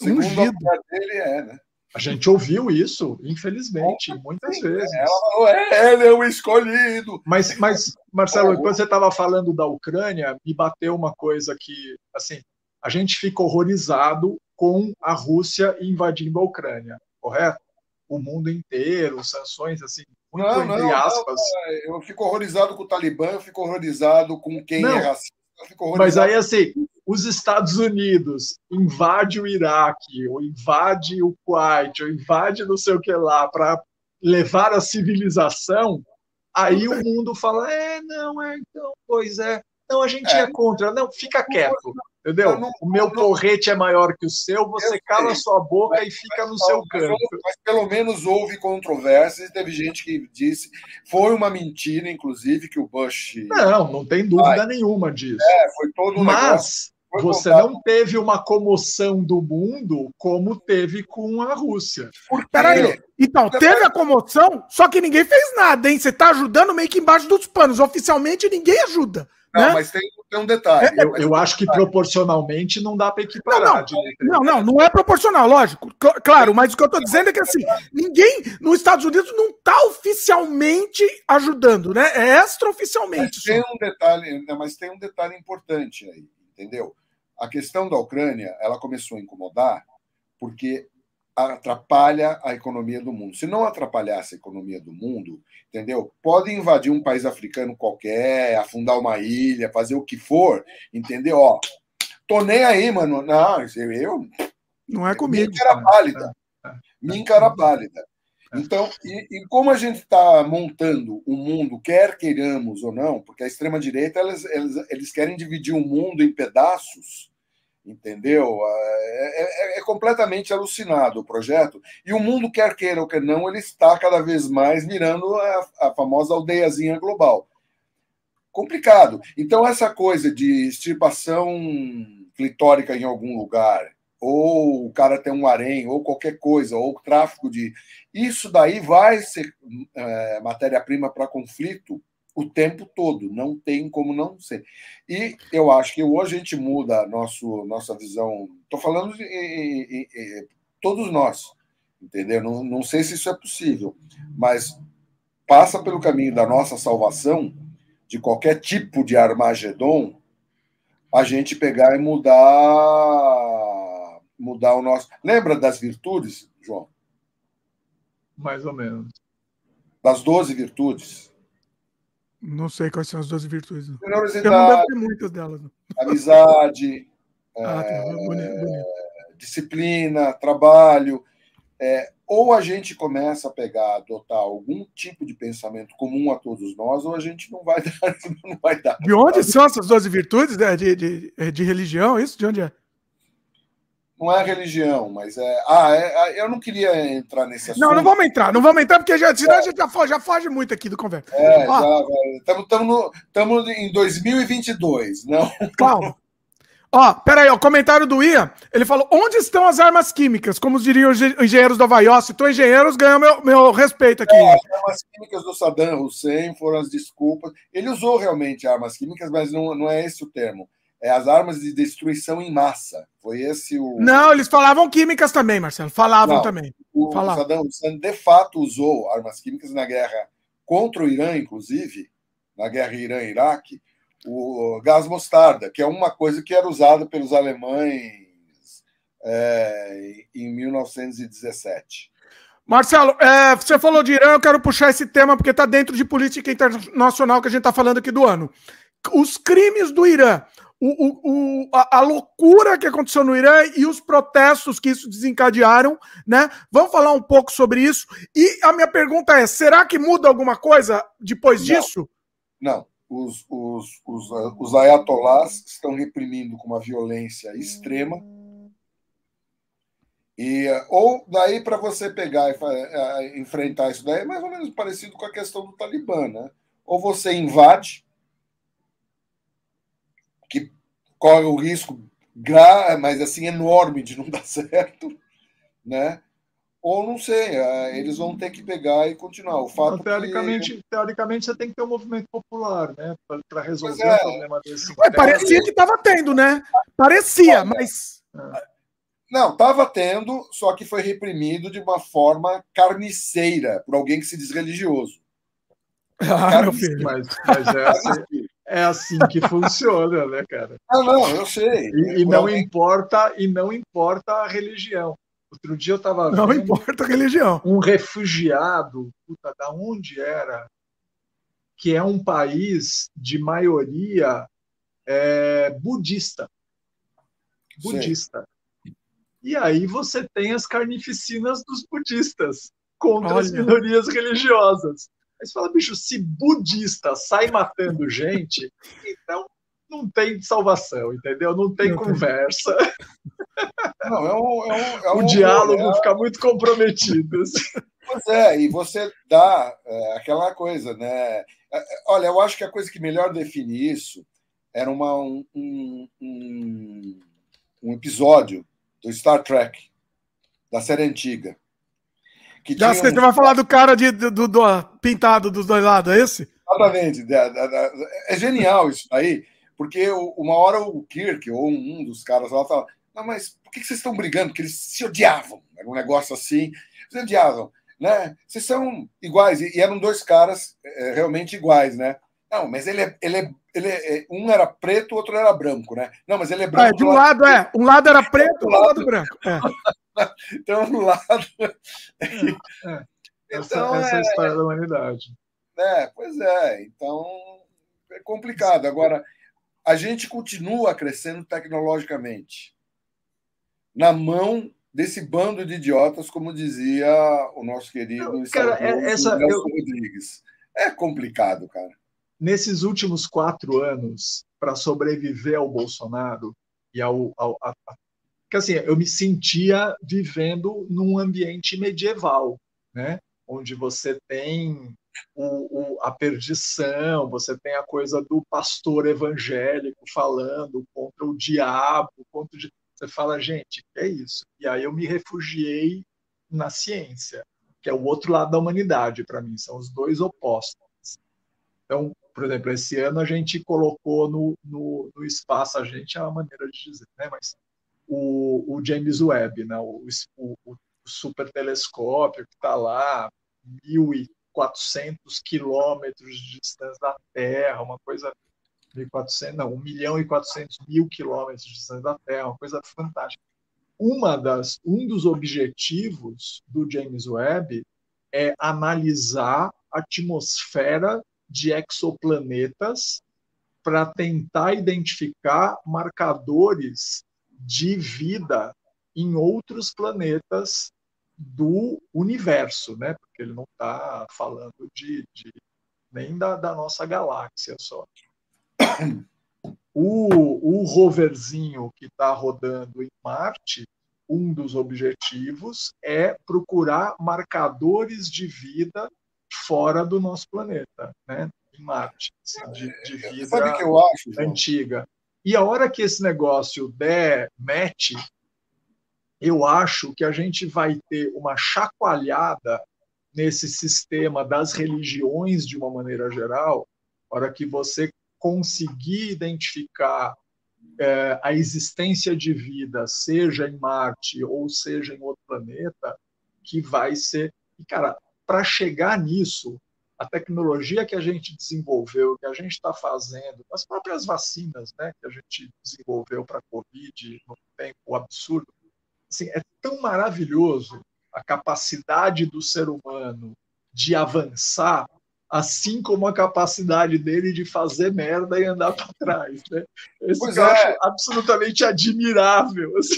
é. Segundo ungido. dele é, né? A gente ouviu isso, infelizmente, muitas vezes. Ela falou, é, ele é o escolhido. Mas, mas Marcelo, quando você estava falando da Ucrânia, me bateu uma coisa que, assim, a gente fica horrorizado com a Rússia invadindo a Ucrânia, correto? O mundo inteiro, sanções assim, muito não, entre não, aspas. Não, eu fico horrorizado com o Talibã, eu fico horrorizado com quem é racista. Mas aí, assim, os Estados Unidos invade o Iraque, ou invade o Kuwait, ou invade não sei o que lá, para levar a civilização, aí o mundo fala: é, não, é, então, pois é. Não, a gente é, é contra. Não, fica quieto. Entendeu? Não, o meu porrete é maior que o seu, você cala sua boca mas, e fica no seu canto. Mas, mas, pelo menos houve controvérsias, teve gente que disse, foi uma mentira, inclusive, que o Bush. Não, não tem dúvida nenhuma disso. É, foi todo um Mas negócio, você não teve uma comoção do mundo como teve com a Rússia. Peraí, então, teve a comoção, só que ninguém fez nada, hein? Você tá ajudando meio que embaixo dos panos. Oficialmente ninguém ajuda. Não, né? mas tem, tem, um detalhe. Eu, eu acho que proporcionalmente não dá para equiparar. Não não, não, não, é proporcional, lógico. Claro, mas o que eu estou dizendo é que assim, ninguém nos Estados Unidos não está oficialmente ajudando, né? É extraoficialmente. Mas tem um detalhe, mas tem um detalhe importante aí, entendeu? A questão da Ucrânia, ela começou a incomodar porque atrapalha a economia do mundo. Se não atrapalhasse a economia do mundo, entendeu? Pode invadir um país africano qualquer, afundar uma ilha, fazer o que for, entendeu? Ó, tô nem aí, mano. Não, eu. Não é comigo. Minha cara pálida. Minha cara pálida. Então, e, e como a gente está montando o um mundo, quer queiramos ou não, porque a extrema-direita eles, eles, eles querem dividir o mundo em pedaços, entendeu? É, é, é, completamente alucinado o projeto. E o mundo, quer queira ou quer não, ele está cada vez mais mirando a, a famosa aldeiazinha global. Complicado. Então, essa coisa de extirpação clitórica em algum lugar, ou o cara tem um harém, ou qualquer coisa, ou tráfico de. Isso daí vai ser é, matéria-prima para conflito o tempo todo, não tem como não ser. E eu acho que hoje a gente muda nosso, nossa visão. Estou falando de, de, de, todos nós, entendeu? Não, não sei se isso é possível, mas passa pelo caminho da nossa salvação, de qualquer tipo de Armagedon, a gente pegar e mudar mudar o nosso. Lembra das virtudes, João? Mais ou menos. Das 12 virtudes. Não sei quais são as 12 virtudes. Eu não deve ter muitas delas. Amizade. ah, tá. é, bonito, bonito. Disciplina, trabalho. É, ou a gente começa a pegar, adotar algum tipo de pensamento comum a todos nós, ou a gente não vai dar. Não vai dar. De onde são essas 12 virtudes? De, de, de, de religião? Isso? De onde é? Não é religião, mas é. Ah, é, eu não queria entrar nesse assunto. Não, não vamos entrar, não vamos entrar, porque já, senão é. a gente já foge, já foge muito aqui do conversa. É, estamos em 2022, não. Calma. Ó, peraí, o comentário do Ian, ele falou: onde estão as armas químicas? Como diriam os engenheiros do Havaí? Se tu engenheiros, ganhou meu, meu respeito aqui. É, as armas químicas do Saddam Hussein foram as desculpas. Ele usou realmente armas químicas, mas não, não é esse o termo é, as armas de destruição em massa. Foi esse o. Não, eles falavam químicas também, Marcelo. Falavam Não, também. O falavam. Saddam Hussein, de fato, usou armas químicas na guerra contra o Irã, inclusive, na guerra Irã-Iraque, o gás mostarda, que é uma coisa que era usada pelos alemães é, em 1917. Marcelo, é, você falou de Irã, eu quero puxar esse tema porque está dentro de política internacional que a gente está falando aqui do ano. Os crimes do Irã o, o, a, a, loucura que aconteceu no Irã e os protestos que isso desencadearam, né? Vamos falar um pouco sobre isso. E a minha pergunta é: será que muda alguma coisa depois Não. disso? Não. Os, os, os, os ayatolás estão reprimindo com uma violência extrema. E, ou daí para você pegar e é, enfrentar isso daí é mais ou menos parecido com a questão do Talibã, né? Ou você invade, que corre o risco, mas assim, enorme de não dar certo, né? Ou não sei, é, eles vão ter que pegar e continuar. O fato teoricamente, que... teoricamente você tem que ter um movimento popular, né? Para resolver é. o problema desse. Ué, parecia que estava tendo, né? Parecia, mas. É. Não, estava tendo, só que foi reprimido de uma forma carniceira por alguém que se diz religioso. Ah, meu filho. Mas, mas é, assim, é assim que funciona, né, cara? Ah, não, eu sei. E, e não importa, e não importa a religião. Outro dia eu estava Não importa a religião. Um refugiado, puta, da onde era? Que é um país de maioria é, budista. Budista. Sei. E aí você tem as carnificinas dos budistas contra Olha. as minorias religiosas. Aí você fala, bicho, se budista sai matando gente, então não tem salvação, entendeu? Não tem conversa. Não, é um, é um, é um o diálogo é... fica muito comprometido. Assim. Pois é, e você dá é, aquela coisa, né? É, é, olha, eu acho que a coisa que melhor define isso era uma, um, um, um episódio do Star Trek, da série antiga. Que Já você um... vai falar do cara de, do, do, do, pintado dos dois lados, é esse? Exatamente. É genial isso aí, porque uma hora o Kirk, ou um dos caras lá, fala: Não, mas por que vocês estão brigando? Porque eles se odiavam. Era um negócio assim. Se odiavam, né? Vocês são iguais. E eram dois caras é, realmente iguais, né? Não, mas ele é, ele é, ele é, um era preto, o outro era branco, né? Não, mas ele é branco. É, de um lado, lado é, um lado era preto, do lado, lado branco. É. então, um lado. É, é. Então, essa, essa é a história da humanidade. É, pois é. Então é complicado. Agora, a gente continua crescendo tecnologicamente na mão desse bando de idiotas, como dizia o nosso querido cara, é, essa, eu... Rodrigues. É complicado, cara nesses últimos quatro anos, para sobreviver ao Bolsonaro e ao. ao a, a, assim, eu me sentia vivendo num ambiente medieval, né? onde você tem o, o, a perdição, você tem a coisa do pastor evangélico falando contra o diabo, contra o... você fala, gente, é isso? E aí eu me refugiei na ciência, que é o outro lado da humanidade para mim, são os dois opostos. Então, por exemplo, esse ano a gente colocou no, no, no espaço, a gente é uma maneira de dizer, né? mas o, o James Webb, né? o, o, o super telescópio que está lá, 1.400 quilômetros de distância da Terra, uma coisa 1.400, não, 1 milhão e 400 mil quilômetros de distância da Terra, uma coisa fantástica. Uma das, um dos objetivos do James Webb é analisar a atmosfera de exoplanetas para tentar identificar marcadores de vida em outros planetas do universo, né? Porque ele não está falando de, de nem da, da, nossa galáxia só. O, o roverzinho que está rodando em Marte, um dos objetivos é procurar marcadores de vida fora do nosso planeta, né? em Marte, assim, de, de, vida Sabe que eu acho, antiga. E a hora que esse negócio der match, eu acho que a gente vai ter uma chacoalhada nesse sistema das religiões de uma maneira geral, a hora que você conseguir identificar é, a existência de vida, seja em Marte ou seja em outro planeta, que vai ser. E, cara, para chegar nisso, a tecnologia que a gente desenvolveu, que a gente está fazendo, as próprias vacinas né, que a gente desenvolveu para a Covid no tempo absurdo, assim, é tão maravilhoso a capacidade do ser humano de avançar, assim como a capacidade dele de fazer merda e andar para trás. Né? Isso pois eu é. acho absolutamente admirável. Assim.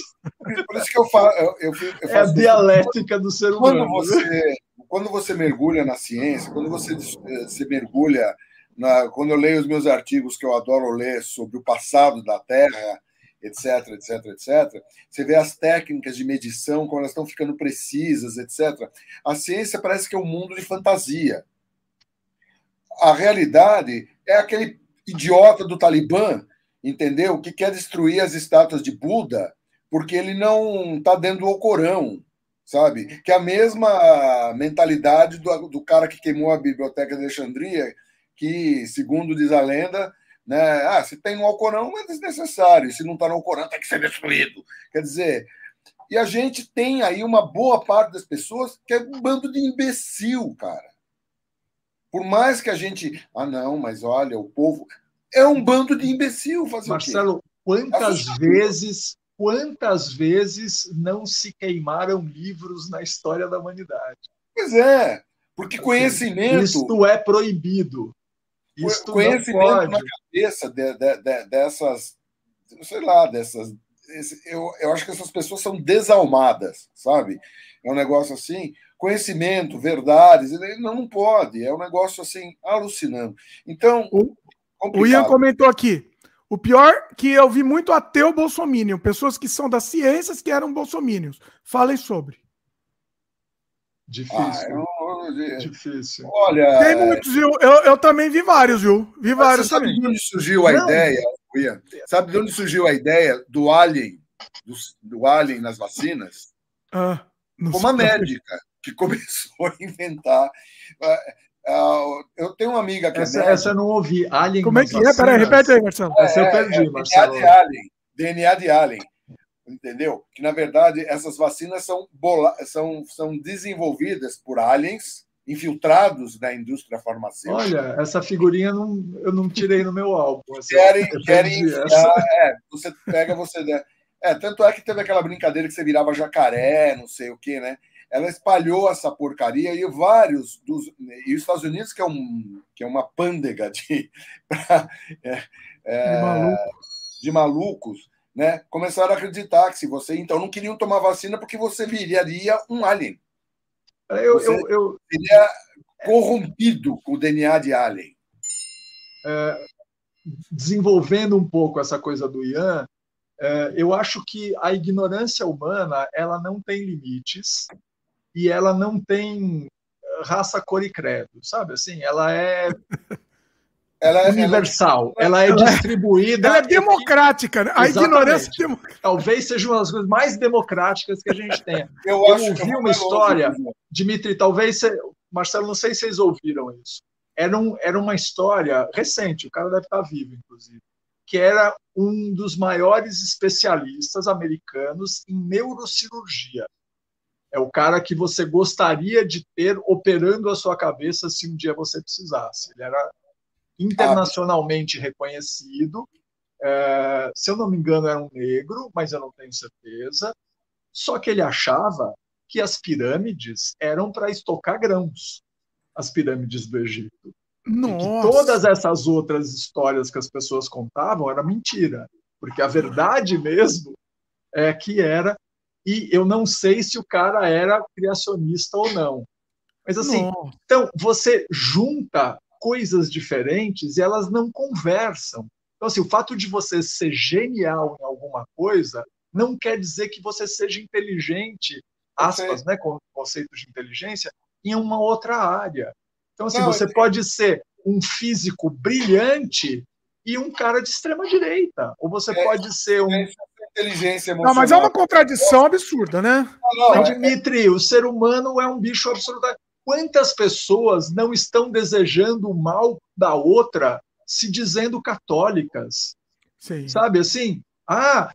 Por isso que eu falo. Eu, eu, eu é a dialética do ser humano. Quando né? você, quando você mergulha na ciência, quando você eh, se mergulha, na, quando eu leio os meus artigos que eu adoro ler sobre o passado da Terra, etc, etc, etc, você vê as técnicas de medição, como elas estão ficando precisas, etc. A ciência parece que é um mundo de fantasia. A realidade é aquele idiota do Talibã, entendeu? Que quer destruir as estátuas de Buda porque ele não está dentro do Corão sabe? Que é a mesma mentalidade do, do cara que queimou a biblioteca de Alexandria, que, segundo diz a lenda, né, ah, se tem no Alcorão é desnecessário, se não está no Alcorão tem que ser destruído. Quer dizer, e a gente tem aí uma boa parte das pessoas que é um bando de imbecil, cara. Por mais que a gente. Ah, não, mas olha, o povo. É um bando de imbecil fazer Marcelo, quantas vezes quantas vezes não se queimaram livros na história da humanidade? Pois é, porque conhecimento. Isto é proibido. Isto conhecimento na cabeça de, de, de, dessas, sei lá, dessas. Eu, eu acho que essas pessoas são desalmadas, sabe? É um negócio assim, conhecimento, verdades, não, não pode, é um negócio assim, alucinando. Então. O, o Ian comentou aqui: O pior que eu vi muito ateu bolsominion, pessoas que são das ciências que eram bolsominions. Falem sobre. Difícil. Ah, eu... Difícil. Olha. Tem muitos, viu? Eu, eu também vi vários, viu? Vi vários sabe também. de onde surgiu a Não. ideia, Ian? Sabe de onde surgiu a ideia do alien, do, do alien nas vacinas? Ah, Uma médica que começou a inventar. Uh, eu tenho uma amiga que é essa, é essa eu não ouvi. Alien Como é que é? Peraí, repete aí, Marcelo. É, essa eu perdi, é, Marcelo. DNA de Alien. DNA de Alien. Entendeu? Que, na verdade, essas vacinas são, bola, são, são desenvolvidas por aliens infiltrados na indústria farmacêutica. Olha, essa figurinha não, eu não tirei no meu álbum. querem querem enfiar, é, você pega, você... É, tanto é que teve aquela brincadeira que você virava jacaré, não sei o quê, né? Ela espalhou essa porcaria e vários dos e os Estados Unidos que é um que é uma pândega de é, é, de, malucos. de, malucos. né começaram a acreditar que se você então não queriam tomar vacina porque você viraria um alien eu, você eu, eu... seria corrompido com o DNA de alien é, desenvolvendo um pouco essa coisa do Ian é, eu acho que a ignorância humana ela não tem limites e ela não tem eh, raça, cor e credo, sabe? Assim, ela é ela é universal, ela, ela é distribuída. Ela é democrática, né? A ignorância é democrática. Talvez seja uma das coisas mais democráticas que a gente tem. Eu, eu ouvi uma história, Dimitri, talvez, você, Marcelo, não sei se vocês ouviram isso. Era, um, era uma história recente, o cara deve estar vivo, inclusive, que era um dos maiores especialistas americanos em neurocirurgia. É o cara que você gostaria de ter operando a sua cabeça se um dia você precisasse. Ele era internacionalmente reconhecido. É, se eu não me engano, era um negro, mas eu não tenho certeza. Só que ele achava que as pirâmides eram para estocar grãos, as pirâmides do Egito. Nossa. Todas essas outras histórias que as pessoas contavam era mentira, porque a verdade mesmo é que era e eu não sei se o cara era criacionista ou não. Mas assim, não. então você junta coisas diferentes e elas não conversam. Então, assim, o fato de você ser genial em alguma coisa não quer dizer que você seja inteligente, aspas, né, com conceito de inteligência, em uma outra área. Então, assim, não, você pode ser um físico brilhante e um cara de extrema direita, ou você é, pode ser um, é inteligência emocional. Não, mas é uma contradição absurda, né? Não, não, Dimitri, o ser humano é um bicho absolutamente. Quantas pessoas não estão desejando o mal da outra se dizendo católicas? Sim. Sabe assim? Ah,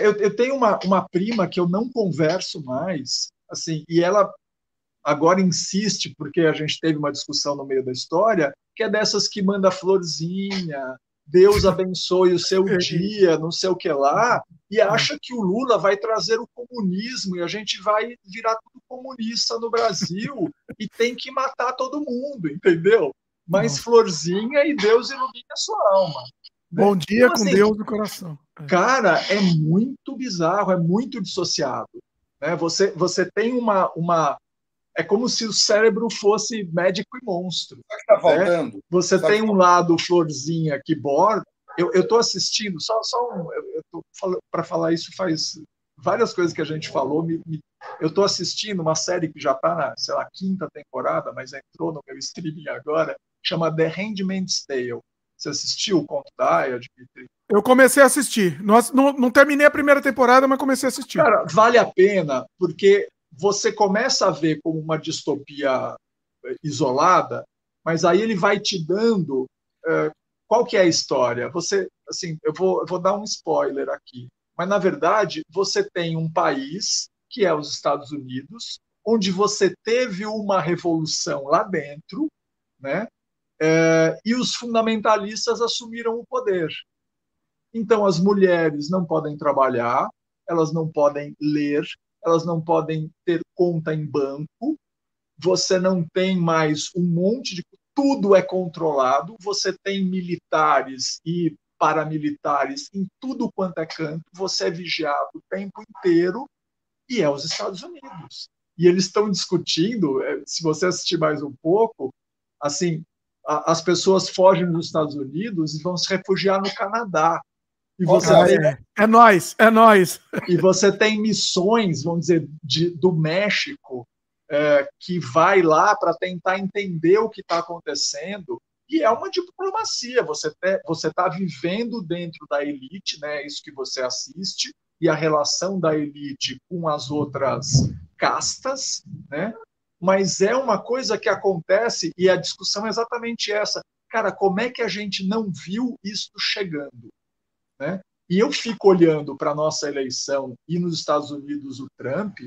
eu, eu tenho uma, uma prima que eu não converso mais, assim, e ela agora insiste, porque a gente teve uma discussão no meio da história, que é dessas que manda florzinha, Deus abençoe o seu dia, não sei o que lá, e acha que o Lula vai trazer o comunismo e a gente vai virar tudo comunista no Brasil e tem que matar todo mundo, entendeu? Mas florzinha e Deus ilumina a sua alma. Bom dia então, com assim, Deus no coração. É. Cara, é muito bizarro, é muito dissociado. Né? Você, você tem uma, uma é como se o cérebro fosse médico e monstro. O que está faltando? Né? Você Sabe tem um lado florzinha que borda. Eu estou assistindo, só, só um, eu estou para falar isso faz várias coisas que a gente falou. Me, me, eu estou assistindo uma série que já está na, sei lá, quinta temporada, mas entrou no meu streaming agora, chama The Handmaid's Tale. Você assistiu o conto da Aya, Dimitri? Eu comecei a assistir. Não, não, não, terminei a primeira temporada, mas comecei a assistir. Cara, vale a pena, porque você começa a ver como uma distopia eh, isolada, mas aí ele vai te dando uh, qual que é a história. Você, assim, eu vou, eu vou dar um spoiler aqui, mas na verdade você tem um país que é os Estados Unidos, onde você teve uma revolução lá dentro, né? Uh, e os fundamentalistas assumiram o poder. Então as mulheres não podem trabalhar, elas não podem ler, elas não podem ter conta em banco, você não tem mais um monte de. Tudo é controlado, você tem militares e paramilitares em tudo quanto é canto, você é vigiado o tempo inteiro, e é os Estados Unidos. E eles estão discutindo, é, se você assistir mais um pouco, assim, as pessoas fogem dos Estados Unidos e vão se refugiar no Canadá. E você ah, tem... é, é nós, é nós. E você tem missões, vamos dizer, de, do México é, que vai lá para tentar entender o que está acontecendo. E é uma diplomacia. Você você está vivendo dentro da elite, né? Isso que você assiste e a relação da elite com as outras castas, né? Mas é uma coisa que acontece e a discussão é exatamente essa. Cara, como é que a gente não viu isso chegando? Né? E eu fico olhando para a nossa eleição e nos Estados Unidos o Trump.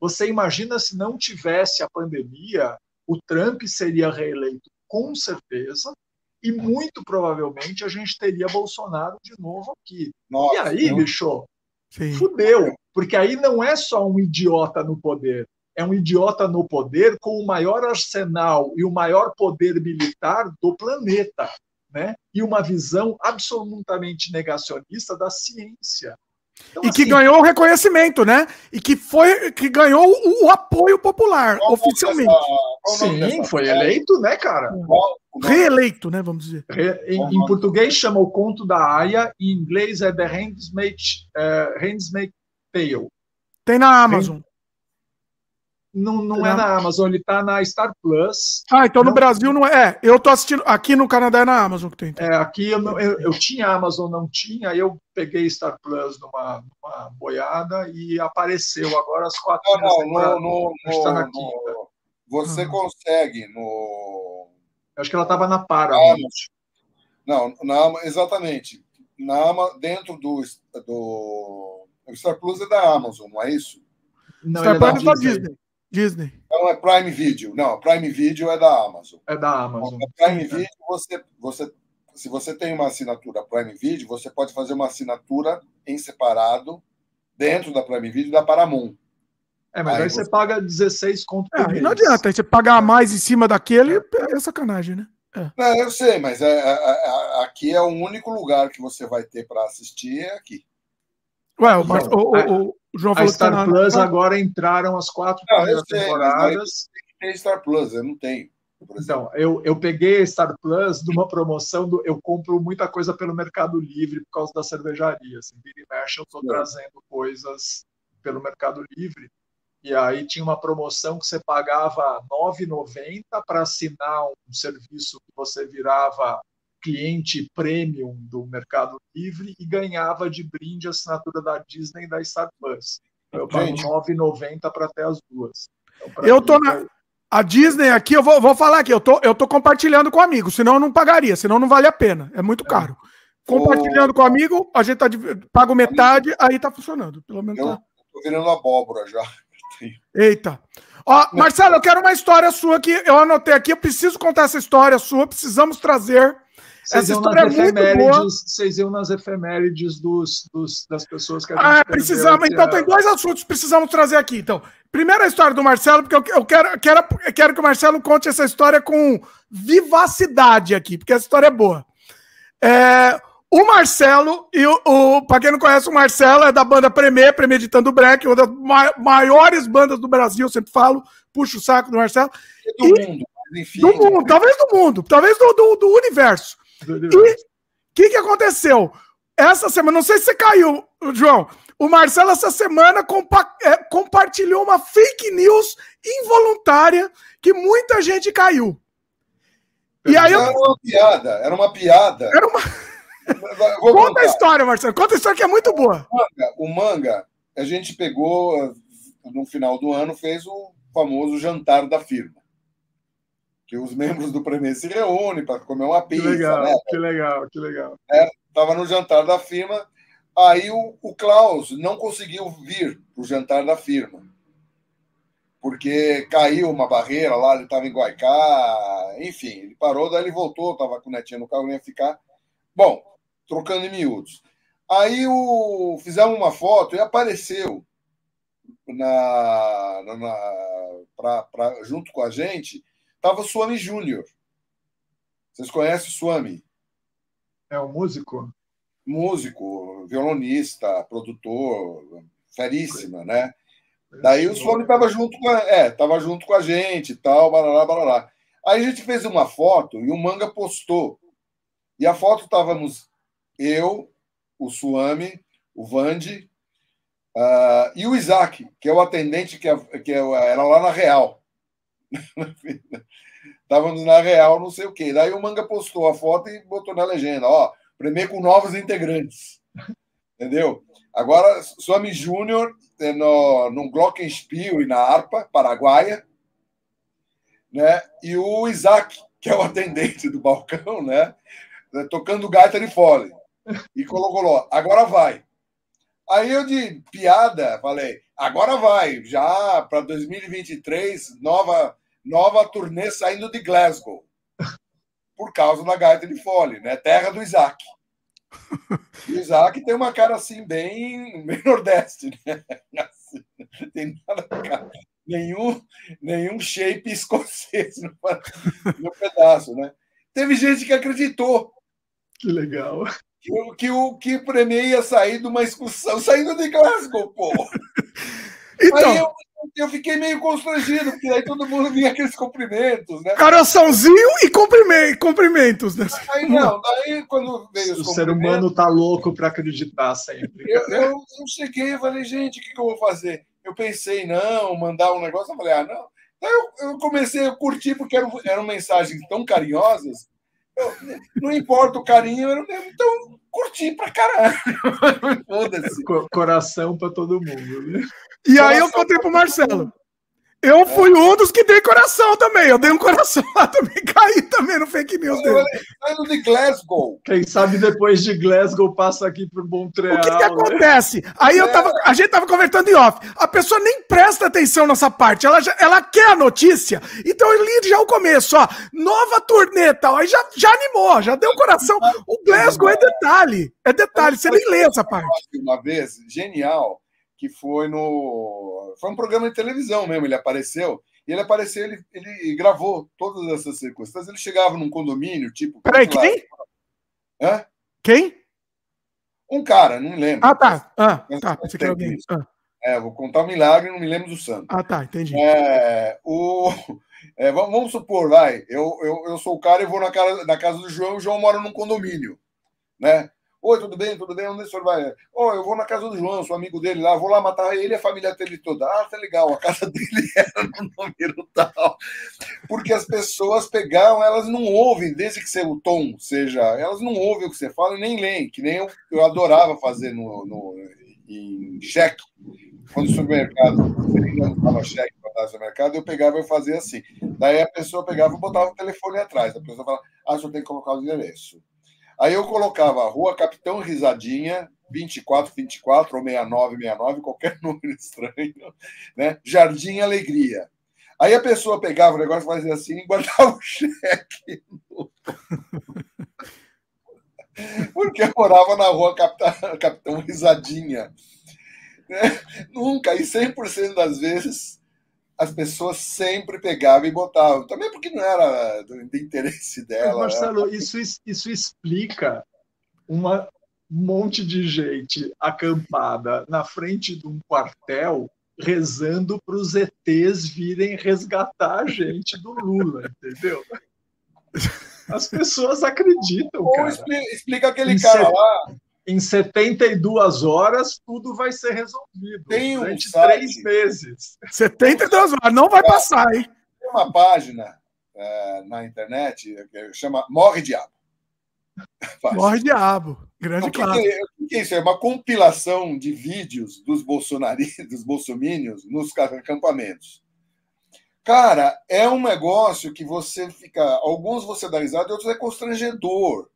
Você imagina se não tivesse a pandemia, o Trump seria reeleito com certeza, e muito provavelmente a gente teria Bolsonaro de novo aqui. Nossa, e aí, bicho, Sim. fudeu, porque aí não é só um idiota no poder, é um idiota no poder com o maior arsenal e o maior poder militar do planeta, né? E uma visão absolutamente negacionista da ciência. Então, e que assim, ganhou o reconhecimento, né? E que foi que ganhou o, o apoio popular oficialmente. Sim, foi eleito, né, cara? Reeleito, né? Vamos dizer. Re, em, em, português chama o conto da Aya, em inglês é The Handmaid's, uh, Handmaid's Tale. Tem na Amazon. Não, não é na Amazon, ele tá na Star Plus. Ah, então não... no Brasil não é. é. Eu tô assistindo. Aqui no Canadá é na Amazon que tem. É, aqui eu, não, eu, eu, tinha Amazon, não tinha, aí eu peguei Star Plus numa, numa boiada e apareceu agora as quatro. Não, não, no, no, tá na quinta. você ah. consegue no. Eu acho que ela estava na Para. Não, na, exatamente. Na, dentro do, do. O Star Plus é da Amazon, não é isso? Não, Star é Plus é da Disney. Disney. Disney. Não é Prime Video. Não, Prime Video é da Amazon. É da Amazon. A Prime Sim, Video, você, você, se você tem uma assinatura Prime Video, você pode fazer uma assinatura em separado dentro da Prime Video da Paramount. É, mas aí, aí você... você... paga 16 conto por é, mês. Não adianta, você pagar mais em cima daquele é, é sacanagem, né? É. Não, eu sei, mas é, é, é, aqui é o único lugar que você vai ter para assistir é aqui. Ué, o, Mar... o, o, o, João a Star tá Plus na... agora entraram as quatro não, primeiras temporadas. Tem Star Plus, eu não tenho. Então, eu, eu peguei Star Plus de uma promoção do. Eu compro muita coisa pelo Mercado Livre por causa da cervejaria. Assim, vira e mexe, eu estou trazendo coisas pelo Mercado Livre. E aí tinha uma promoção que você pagava R$ 9,90 para assinar um serviço que você virava cliente premium do Mercado Livre e ganhava de brinde a assinatura da Disney e da Star Plus. Eu pago R$ 9,90 para ter as duas. Então, eu tô na. A Disney aqui, eu vou, vou falar aqui, eu tô, eu tô compartilhando com amigo, senão eu não pagaria, senão não vale a pena, é muito é. caro. Compartilhando com amigo, a gente tá, paga metade, aí tá funcionando. Pelo menos eu tá. tô virando abóbora já. Eita. Ó, Marcelo, eu quero uma história sua que eu anotei aqui, eu preciso contar essa história sua, precisamos trazer essa história é muito boa. Vocês iam nas efemérides dos, dos, das pessoas que a gente Ah, precisamos. Então, tem dois assuntos que precisamos trazer aqui. Então, primeiro a história do Marcelo, porque eu, eu quero, quero, eu quero que o Marcelo conte essa história com vivacidade aqui, porque essa história é boa. É, o Marcelo, e o, o para quem não conhece, o Marcelo é da banda Premier, Premeditando Break, uma das maiores bandas do Brasil, eu sempre falo, puxa o saco do Marcelo. E do e, mundo, enfim. Do mundo, talvez do mundo, talvez do, do, do universo. E o que, que aconteceu? Essa semana, não sei se você caiu, João. O Marcelo, essa semana, compa é, compartilhou uma fake news involuntária que muita gente caiu. E aí eu... Era uma piada, era uma piada. Era uma... Conta a história, Marcelo. Conta a história que é muito boa. O manga, o manga, a gente pegou no final do ano, fez o famoso jantar da firma que os membros do Premier se reúnem para comer uma pizza. Que legal, né? que legal, que legal. Estava é, no jantar da firma, aí o, o Klaus não conseguiu vir para o jantar da firma, porque caiu uma barreira lá, ele estava em Guaicá, enfim, ele parou, daí ele voltou, estava com o netinho no carro, ia ficar. Bom, trocando em miúdos. Aí o, fizemos uma foto e apareceu na, na pra, pra, junto com a gente Tava o Swami Júnior. Vocês conhecem o Swami? É um músico? Músico, violonista, produtor, feríssima, né? Daí o Swami estava junto com a, é, tava junto com a gente e tal, barará, barará. Aí a gente fez uma foto e o Manga postou. E a foto estávamos eu, o Suami, o Vande uh, e o Isaac, que é o atendente que, é, que é, era lá na Real. Estávamos na Real, não sei o quê. Daí o Manga postou a foto e botou na legenda, ó, Premier com novos integrantes. Entendeu? Agora, Suami Júnior é no, no Glockenspiel e na harpa paraguaia, né? E o Isaac, que é o atendente do balcão, né? Tocando gaita de fole. E colocou agora vai. Aí eu de piada falei, agora vai, já para 2023, nova nova turnê saindo de Glasgow. Por causa da gaita de fole, né? Terra do Isaac. O Isaac tem uma cara assim, bem, bem nordeste, né? Assim, tem nada, nenhum, nenhum shape escocês no, no pedaço, né? Teve gente que acreditou. Que legal. Que, que o que o Premier ia sair de uma excursão, saindo de Glasgow, pô. Então, aí eu, eu fiquei meio constrangido, porque aí todo mundo vinha aqueles cumprimentos, né? Coraçãozinho e cumprimentos. Né? Aí não, daí quando veio os O ser humano tá louco para acreditar sempre. Eu, eu, eu, cheguei e falei, gente, o que, que eu vou fazer? Eu pensei, não, mandar um negócio, eu falei, ah, não. Daí eu, eu comecei a curtir, porque eram, eram mensagens tão carinhosas. Não importa o carinho, eu, então curti pra caralho. Foda-se. Coração para todo mundo, né? E coração aí eu contei pro Marcelo. Eu fui um dos que dei coração também. Eu dei um coração lá também, caí também no fake news dele. Saindo de Glasgow. Quem sabe depois de Glasgow passa aqui pro Montreal. O que, que né? acontece? Aí eu tava, a gente tava conversando em off. A pessoa nem presta atenção nessa parte. Ela, já, ela quer a notícia. Então eu li já o começo, ó. Nova turnê tal. Aí já, já animou, já deu coração. O Glasgow é detalhe. É detalhe. Você nem lê essa parte. Uma vez, genial que foi no. Foi um programa de televisão mesmo, ele apareceu. E ele apareceu, ele, ele gravou todas essas circunstâncias. Ele chegava num condomínio, tipo. Peraí, quem? Hã? Quem? Um cara, não me lembro. Ah, tá. Ah, tá. Pensei que era alguém. Ah. É, vou contar um milagre, não me lembro do santo. Ah, tá, entendi. É, o, é, vamos, supor, vai, eu, eu, eu sou o cara e vou na casa, na casa do João, o João mora num condomínio, né? Oi, tudo bem? Tudo bem? Onde o senhor vai? Oh, eu vou na casa do João, sou amigo dele lá, vou lá matar ele e a família dele toda. Ah, tá legal, a casa dele era no número tal. Porque as pessoas pegaram, elas não ouvem, desde que seu tom seja, elas não ouvem o que você fala nem leem, que nem eu, eu adorava fazer no, no, em cheque. Quando o supermercado, dava cheque para no supermercado, eu pegava e fazia assim. Daí a pessoa pegava e botava o telefone atrás. A pessoa falava, ah, o senhor tem que colocar o endereço. Aí eu colocava Rua Capitão Risadinha, 2424 ou 6969, qualquer número estranho, né? Jardim Alegria. Aí a pessoa pegava o negócio, fazia assim e guardava o cheque. Porque eu morava na rua Capitão, Capitão Risadinha. Né? Nunca, e 100% das vezes, as pessoas sempre pegavam e botavam. Também porque não era do, do interesse dela. Mas, Marcelo, era... isso, isso explica uma, um monte de gente acampada na frente de um quartel rezando para os ETs virem resgatar a gente do Lula, entendeu? As pessoas acreditam. Ou cara. Explica, explica aquele cara lá em 72 horas tudo vai ser resolvido. Tem um durante site, três meses. 72 horas, não vai passar, hein? Tem uma página é, na internet que chama Morre Diabo. Morre Diabo, grande classe. O que é isso? É uma compilação de vídeos dos bolsonaristas, dos bolsomínios nos acampamentos. Cara, é um negócio que você fica. Alguns você dá risada, outros é constrangedor.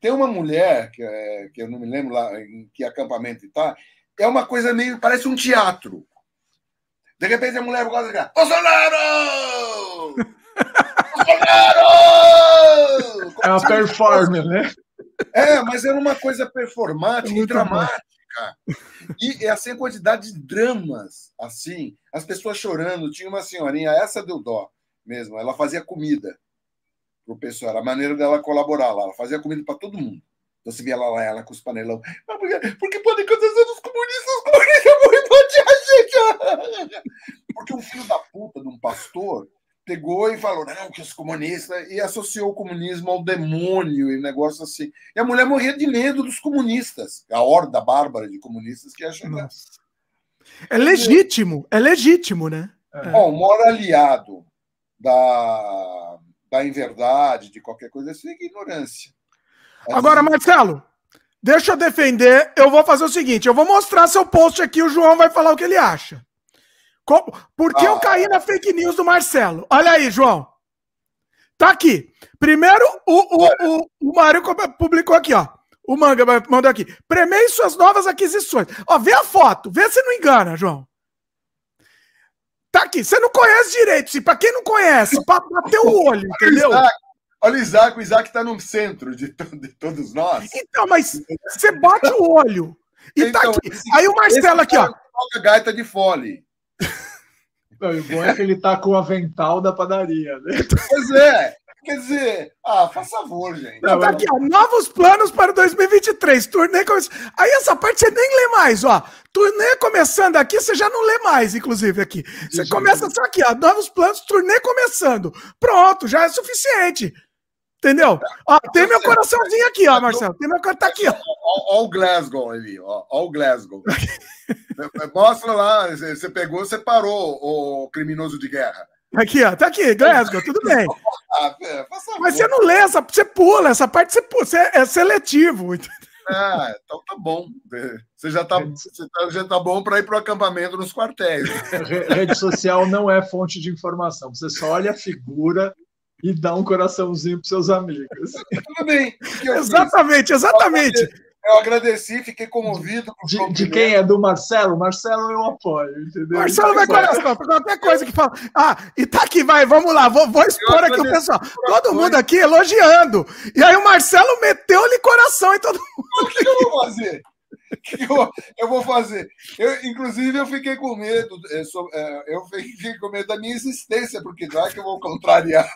Tem uma mulher, que, é, que eu não me lembro lá em que acampamento está, é uma coisa meio. parece um teatro. De repente a mulher gosta de ficar. Bolsonaro! Bolsonaro! É uma performance, né? É, mas era uma coisa performática e dramática. E assim, a quantidade de dramas, assim, as pessoas chorando. Tinha uma senhorinha, essa deu dó mesmo, ela fazia comida para o pessoal. Era a maneira dela colaborar lá. Ela fazia comida para todo mundo. Então você via lá, lá ela com os panelão. Mas por que, por que podem acontecer dos comunistas? Os comunistas vão invadir a gente! Porque um filho da puta de um pastor pegou e falou, não, que os comunistas, e associou o comunismo ao demônio e negócio assim. E a mulher morria de medo dos comunistas, a horda bárbara de comunistas que chegar. É legítimo, é legítimo, né? É. Bom, o maior aliado da, da inverdade, de qualquer coisa assim, é ignorância. Agora, Marcelo, deixa eu defender. Eu vou fazer o seguinte: eu vou mostrar seu post aqui, o João vai falar o que ele acha. Por que ah. eu caí na fake news do Marcelo? Olha aí, João. Tá aqui. Primeiro, o, o, o, o Mário publicou aqui, ó. O Manga mandou aqui. Premei suas novas aquisições. Ó, vê a foto. Vê se não engana, João. Tá aqui. Você não conhece direito. Se para quem não conhece, para bater o olho, entendeu? Olha o Isaac. O Isaac está no centro de, de, todos nós. Então, mas você bate o olho. E tá então, tá aqui. Esse, Aí o Marcelo aqui, ó. Toca gaita de fole. Não, o bom é que ele tá com o avental da padaria, né? Pois é. Quer dizer, ah, faz favor, gente. Não, tá aqui, ó, novos planos para 2023. Turnê começando. Aí essa parte você nem lê mais, ó. Turnê começando aqui, você já não lê mais, inclusive, aqui. Você começa só aqui, ó. Novos planos, turnê começando. Pronto, já é suficiente. Entendeu? Ó, tem meu coraçãozinho aqui, ó, Marcelo. Tem meu coração tá aqui, ó. Ó, o Glasgow ali, ó. Ó o Glasgow. Mostra lá, você pegou, você parou, o criminoso de guerra. Aqui, ó, tá aqui, Glasgow, tudo bem. Ah, Mas você não lê, essa, você pula, essa parte você pula, você é seletivo. Ah, então tá bom. Você já tá, você tá, já tá bom para ir para o acampamento nos quartéis. Rede social não é fonte de informação. Você só olha a figura e dá um coraçãozinho para seus amigos. Tudo bem. Exatamente, exatamente. Eu agradeci, fiquei comovido. De, de, quem é do Marcelo? Marcelo eu apoio, entendeu? Marcelo vai coração, qualquer coisa que fala. Ah, e tá aqui, vai, vamos lá, vou, vou expor aqui o pessoal. Todo mundo aqui elogiando. E aí o Marcelo meteu-lhe coração em todo mundo. O que eu vou fazer? que eu, eu, vou fazer? Eu, inclusive, eu fiquei com medo, é, é, eu fiquei com medo da minha existência, porque já que eu vou contrariar.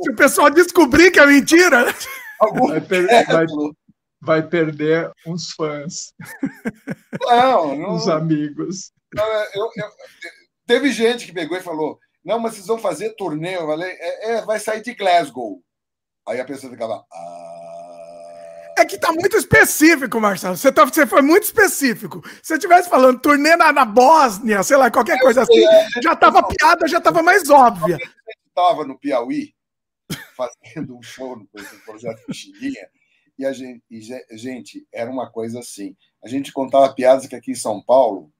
Se o pessoal descobrir que é mentira. Né? Algum vai, per vai, vai, perder uns fãs. Não, não. Os amigos. Não, é, eu, eu, teve gente que pegou e falou: Não, mas vocês vão fazer turnê. Eu falei: É, é vai sair de Glasgow. Aí a pessoa ficava: Ah. É que tá muito específico, Marcelo. Você, tá, você foi muito específico. Se você estivesse falando turnê na, na Bósnia, sei lá, qualquer coisa assim, já tava piada, já tava mais óbvia. A gente tava no Piauí fazendo um show no projeto Pichilinha e a gente, e, gente, era uma coisa assim. A gente contava piadas que aqui em São Paulo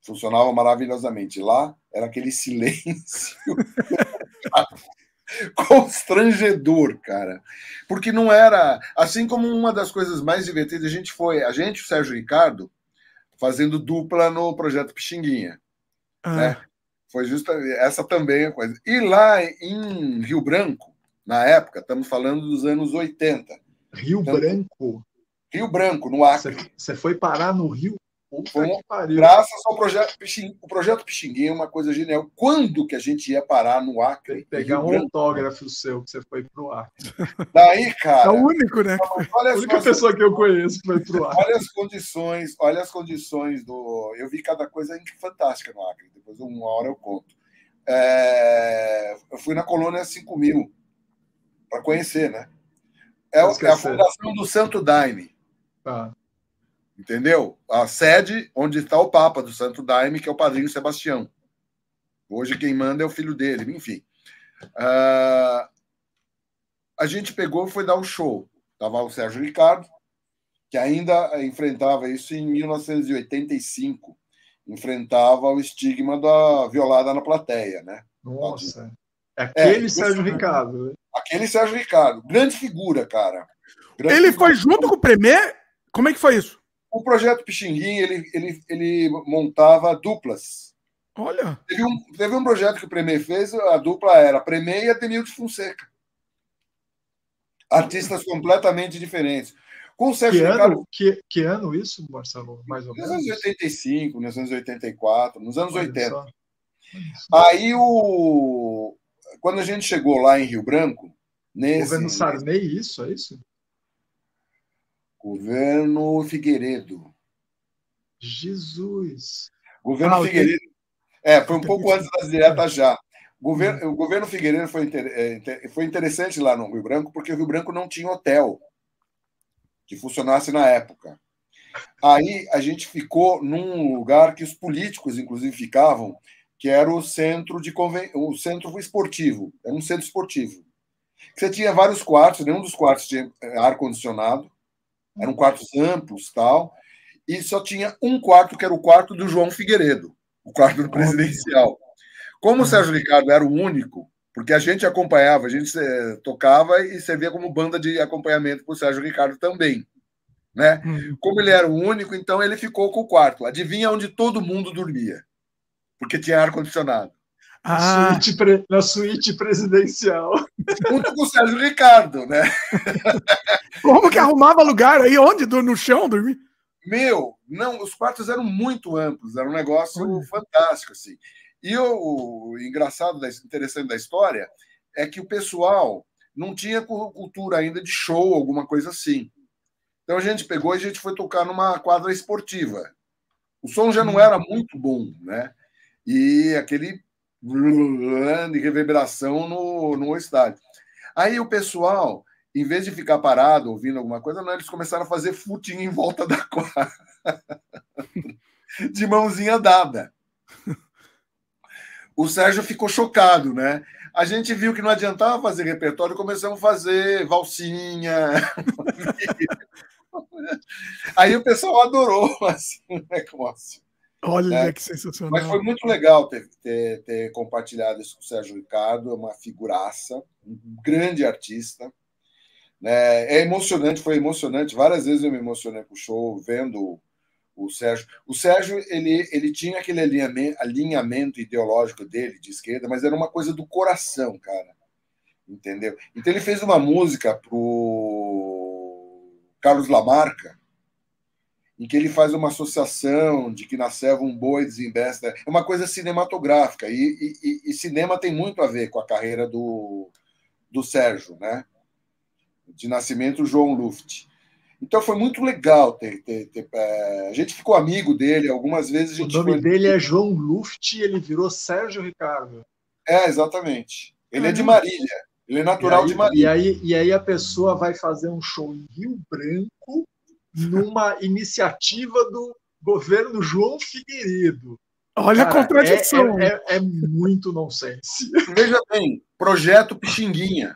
funcionavam maravilhosamente. Lá era aquele silêncio. constrangedor, cara. Porque não era. Assim como uma das coisas mais divertidas, a gente foi, a gente, o Sérgio Ricardo, fazendo dupla no projeto Pixinguinha. Ah. Né? Foi justa essa também a coisa. E lá em Rio Branco, na época, estamos falando dos anos 80. Rio então, Branco? Rio Branco, no Acre. Você foi parar no Rio graças ao projeto Pixinguinha. O projeto Pixinguinha é uma coisa genial. Quando que a gente ia parar no Acre? Pegar um autógrafo seu que você foi pro Acre. Daí, cara. É o único, né? Olha a única pessoa que eu conheço que foi pro Acre. Olha as condições, olha as condições do. Eu vi cada coisa fantástica no Acre. Depois, uma hora eu conto. É... Eu fui na colônia 5 mil para conhecer, né? É, é a fundação do Santo Daime. Tá entendeu? A sede onde está o Papa do Santo Daime, que é o padrinho Sebastião. Hoje quem manda é o filho dele, enfim. Uh, a gente pegou e foi dar um show. Estava o Sérgio Ricardo, que ainda enfrentava isso em 1985. Enfrentava o estigma da violada na plateia, né? Nossa. É aquele é, Sérgio Ricardo. Aquele Sérgio Ricardo. Grande figura, cara. Grande Ele figura. foi junto com o Premier? Como é que foi isso? O projeto Pixinguim, ele, ele, ele montava duplas. Olha! Teve um, teve um projeto que o Premier fez, a dupla era Premier e Adenildo Fonseca. Artistas completamente diferentes. Com o Sérgio que, Ricardo, ano, que, que ano isso, Marcelo? Mais ou menos? Nos anos 85, nos anos 84, nos anos Olha 80. Só. Aí o. Quando a gente chegou lá em Rio Branco. Nesse, Governo Sarney, isso, é isso? Governo Figueiredo. Jesus. Governo ah, Figueiredo. É, foi um pouco antes das diretas já. O governo, o governo Figueiredo foi, é, foi interessante lá no Rio Branco, porque o Rio Branco não tinha hotel que funcionasse na época. Aí a gente ficou num lugar que os políticos, inclusive, ficavam, que era o centro de conven... o centro esportivo, era um centro esportivo. Você tinha vários quartos, nenhum dos quartos tinha é, ar condicionado, eram quartos amplos, tal, e só tinha um quarto que era o quarto do João Figueiredo, o quarto do presidencial. Como o Sérgio Ricardo era o único, porque a gente acompanhava, a gente eh, tocava e servia como banda de acompanhamento para o Sérgio Ricardo também. Né? Uhum. Como ele era o único, então ele ficou com o quarto. Adivinha onde todo mundo dormia? Porque tinha ar-condicionado. Ah. Suíte pre... Na suíte presidencial. Junto com o Sérgio Ricardo, né? Como que arrumava lugar aí? Onde? No chão dormir? Meu, não, os quartos eram muito amplos, era um negócio Olha. fantástico, assim. E o, o engraçado, interessante da história é que o pessoal não tinha cultura ainda de show, alguma coisa assim. Então a gente pegou e a gente foi tocar numa quadra esportiva. O som já não era muito bom, né? E aquele de reverberação no, no estádio. Aí o pessoal, em vez de ficar parado ouvindo alguma coisa, não, eles começaram a fazer footing em volta da quadra. de mãozinha dada o Sérgio ficou chocado, né? A gente viu que não adiantava fazer repertório, começamos a fazer valsinha. Aí o pessoal adorou assim, o negócio. Olha é, que sensacional. Mas foi muito legal ter, ter, ter, compartilhado isso com o Sérgio Ricardo, é uma figuraça, um grande artista. Né? É emocionante, foi emocionante. Várias vezes eu me emocionei com o show, vendo o Sérgio. O Sérgio ele, ele tinha aquele alinhamento, alinhamento ideológico dele de esquerda, mas era uma coisa do coração, cara. Entendeu? Então ele fez uma música pro Carlos Lamarca, em que ele faz uma associação de que na selva um boi desembesta. É uma coisa cinematográfica. E, e, e, cinema tem muito a ver com a carreira do, do Sérgio, né? De nascimento, João Luft. Então foi muito legal ter. ter, ter é... a gente ficou amigo dele, algumas vezes. O nome foi... dele é João Luft e ele virou Sérgio Ricardo. É, exatamente. Ele é de Marília. Ele é natural aí, de Marília. E aí, e aí a pessoa vai fazer um show em Rio Branco, numa iniciativa do governo João Figueiredo. Olha Cara, a contradição. É, é, é, muito nonsense. Veja bem, projeto Pixinguinha.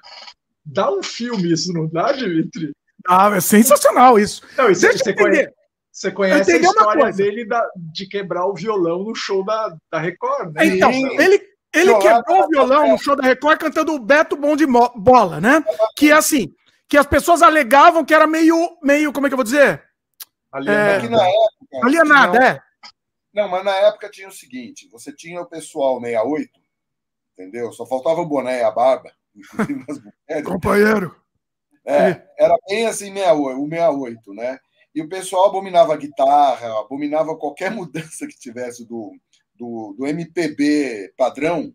Dá um filme isso, não dá, Dimitri? Ah, é sensacional isso. Não, Deixa você, eu conhece, você conhece a história dele da, de quebrar o violão no show da, da Record, né? Então, ele, ele quebrou o violão no show da Record cantando o Beto Bom de Bola, né? Que é assim, que as pessoas alegavam que era meio, meio como é que eu vou dizer? Alienado. É, na época, alienado, é. Não, mas na época tinha o seguinte, você tinha o pessoal 68, entendeu? Só faltava o boné e a barba. Companheiro. É, era bem assim, o 68, né? E o pessoal abominava a guitarra, abominava qualquer mudança que tivesse do, do, do MPB padrão,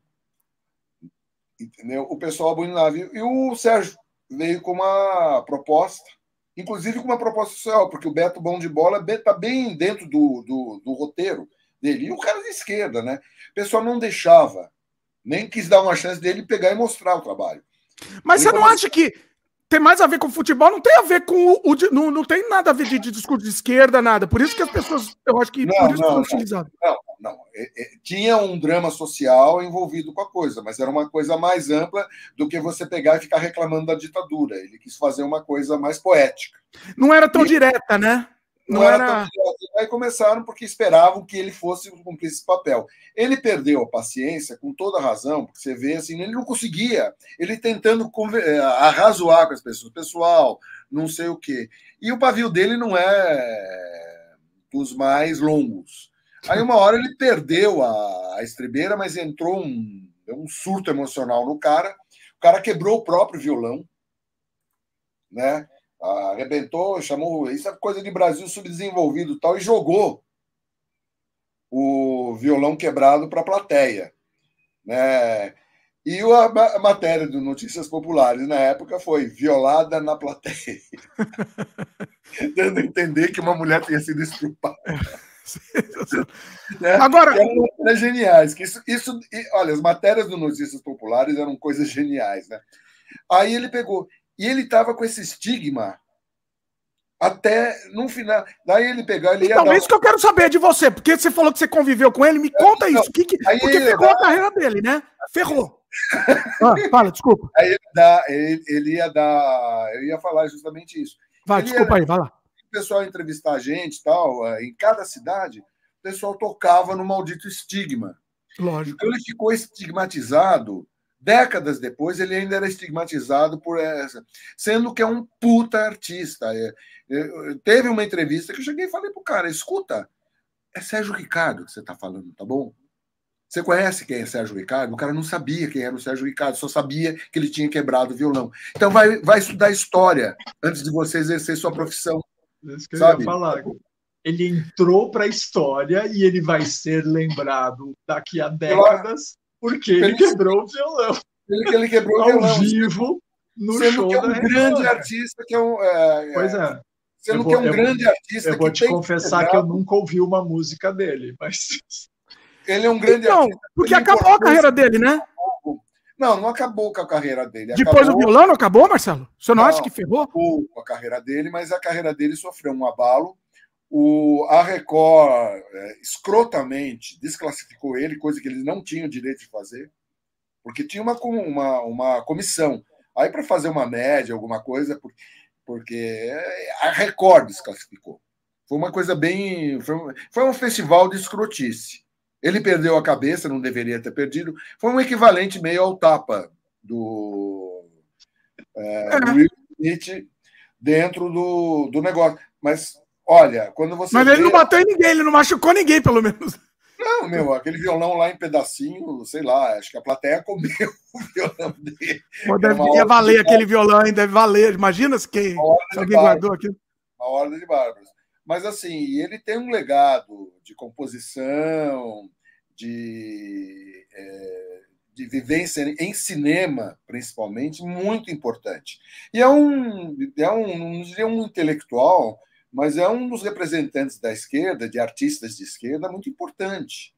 entendeu? O pessoal abominava. E o Sérgio veio com uma proposta, inclusive com uma proposta social, porque o Beto Bom de Bola está bem dentro do, do, do roteiro dele. E o cara de esquerda, né? O pessoal não deixava, nem quis dar uma chance dele pegar e mostrar o trabalho. Mas Ele você não acha que tem mais a ver com futebol, não tem a ver com o. o não, não tem nada a ver de, de, discurso de esquerda, nada. Por isso que as pessoas, eu acho que não, por isso não, que não, não, não. É, é, tinha um drama social envolvido com a coisa, mas era uma coisa mais ampla do que você pegar e ficar reclamando da ditadura. Ele quis fazer uma coisa mais poética. Não era tão e... direta, né? Não, não era, era tão Aí começaram porque esperavam que ele fosse cumprir esse papel. Ele perdeu a paciência, com toda razão, porque você vê assim, ele não conseguia. Ele tentando eh, arrazoar com as pessoas, pessoal, não sei o quê. E o pavio dele não é dos mais longos. Aí uma hora ele perdeu a, a estribeira, mas entrou um, um surto emocional no cara. O cara quebrou o próprio violão, né? Arrebentou, chamou. Isso é coisa de Brasil subdesenvolvido tal, e jogou o violão quebrado para a plateia. Né? E a, matéria do Notícias Populares na época foi violada na plateia. Dando a entender que uma mulher tinha sido estrupada. né? Agora. Eram geniais. Que isso, isso, olha, as matérias do Notícias Populares eram coisas geniais, né? Aí ele pegou. E ele estava com esse estigma até no final. Daí ele pegar. Ele então, isso que eu quero saber de você, porque você falou que você conviveu com ele, me conta então, isso. Que que... Porque ferrou dar... a carreira dele, né? Ferrou. ah, fala, desculpa. Aí ele, dá, ele, ele, ia dar. Eu ia falar justamente isso. Vai, ele desculpa ia, aí, vai lá. O pessoal entrevistar a gente tal, eh, em cada cidade, o pessoal tocava no maldito estigma. Lógico. Então ele ficou estigmatizado Décadas depois, ele ainda era estigmatizado por essa, sendo que é um puta artista. É, é, teve uma entrevista que eu cheguei e falei pro cara: escuta, é Sérgio Ricardo que você está falando, tá bom? Você conhece quem é Sérgio Ricardo? O cara não sabia quem era o Sérgio Ricardo, só sabia que ele tinha quebrado o violão. Então vai, vai estudar história antes de você exercer sua profissão. Isso que sabe? eu ia falar. Ele entrou para a história e ele vai ser lembrado daqui a décadas porque ele quebrou o violão. Ele, ele quebrou o violão. Ao vivo, no sendo show que é um grande artista, que é um. É, é pois é. Sendo vou, que é um grande vou, artista. Eu vou te confessar que, que eu nunca ouvi uma música dele, mas. Ele é um grande então, artista. Porque acabou a carreira dele, né? Não, não acabou com a carreira dele. Depois acabou... o violão não acabou, Marcelo? Você não, não acha que ferrou? Acabou com a carreira dele, mas a carreira dele sofreu um abalo o, a Record é, escrotamente desclassificou ele, coisa que eles não tinham o direito de fazer, porque tinha uma, uma, uma comissão. Aí, para fazer uma média, alguma coisa, porque, porque a Record desclassificou. Foi uma coisa bem. Foi um, foi um festival de escrotice. Ele perdeu a cabeça, não deveria ter perdido. Foi um equivalente meio ao tapa do, é, do Will Smith dentro do, do negócio. Mas Olha, quando você. Mas vê... ele não bateu em ninguém, ele não machucou ninguém, pelo menos. Não, meu, aquele violão lá em pedacinho, sei lá, acho que a plateia comeu o violão dele. Pô, deve é valer de aquele violão, hein? Deve valer. Imagina se, quem, se alguém guardou aquilo. Uma ordem de bárbaros. Mas assim, ele tem um legado de composição, de, é, de vivência em cinema, principalmente, muito importante. E é um, é um, não diria um intelectual, mas é um dos representantes da esquerda, de artistas de esquerda, muito importante.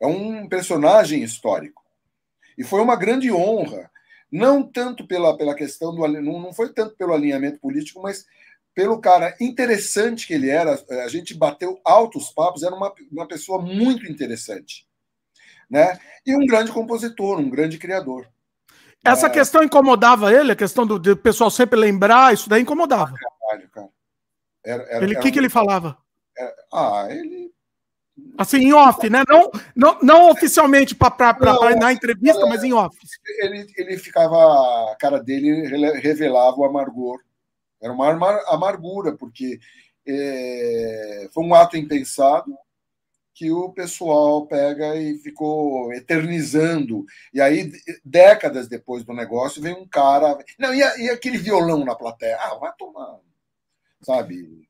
É um personagem histórico. E foi uma grande honra, não tanto pela, pela questão do. Não, foi tanto pelo alinhamento político, mas pelo cara interessante que ele era. A gente bateu altos papos, era uma, uma pessoa muito interessante. Né? E um grande compositor, um grande criador. Essa é... questão incomodava ele, a questão do, do pessoal sempre lembrar, isso daí incomodava. Caralho, cara. Era, era, ele, o que, que ele falava? Era, ah, ele. Assim, em off, né? Não, não, não oficialmente para na entrevista, é, mas em off. Ele, ele ficava. A cara dele revelava o amargor. Era uma amargura, porque é, foi um ato impensado que o pessoal pega e ficou eternizando. E aí, décadas depois do negócio, vem um cara. Não, e, e aquele violão na plateia? Ah, vai tomar sabe?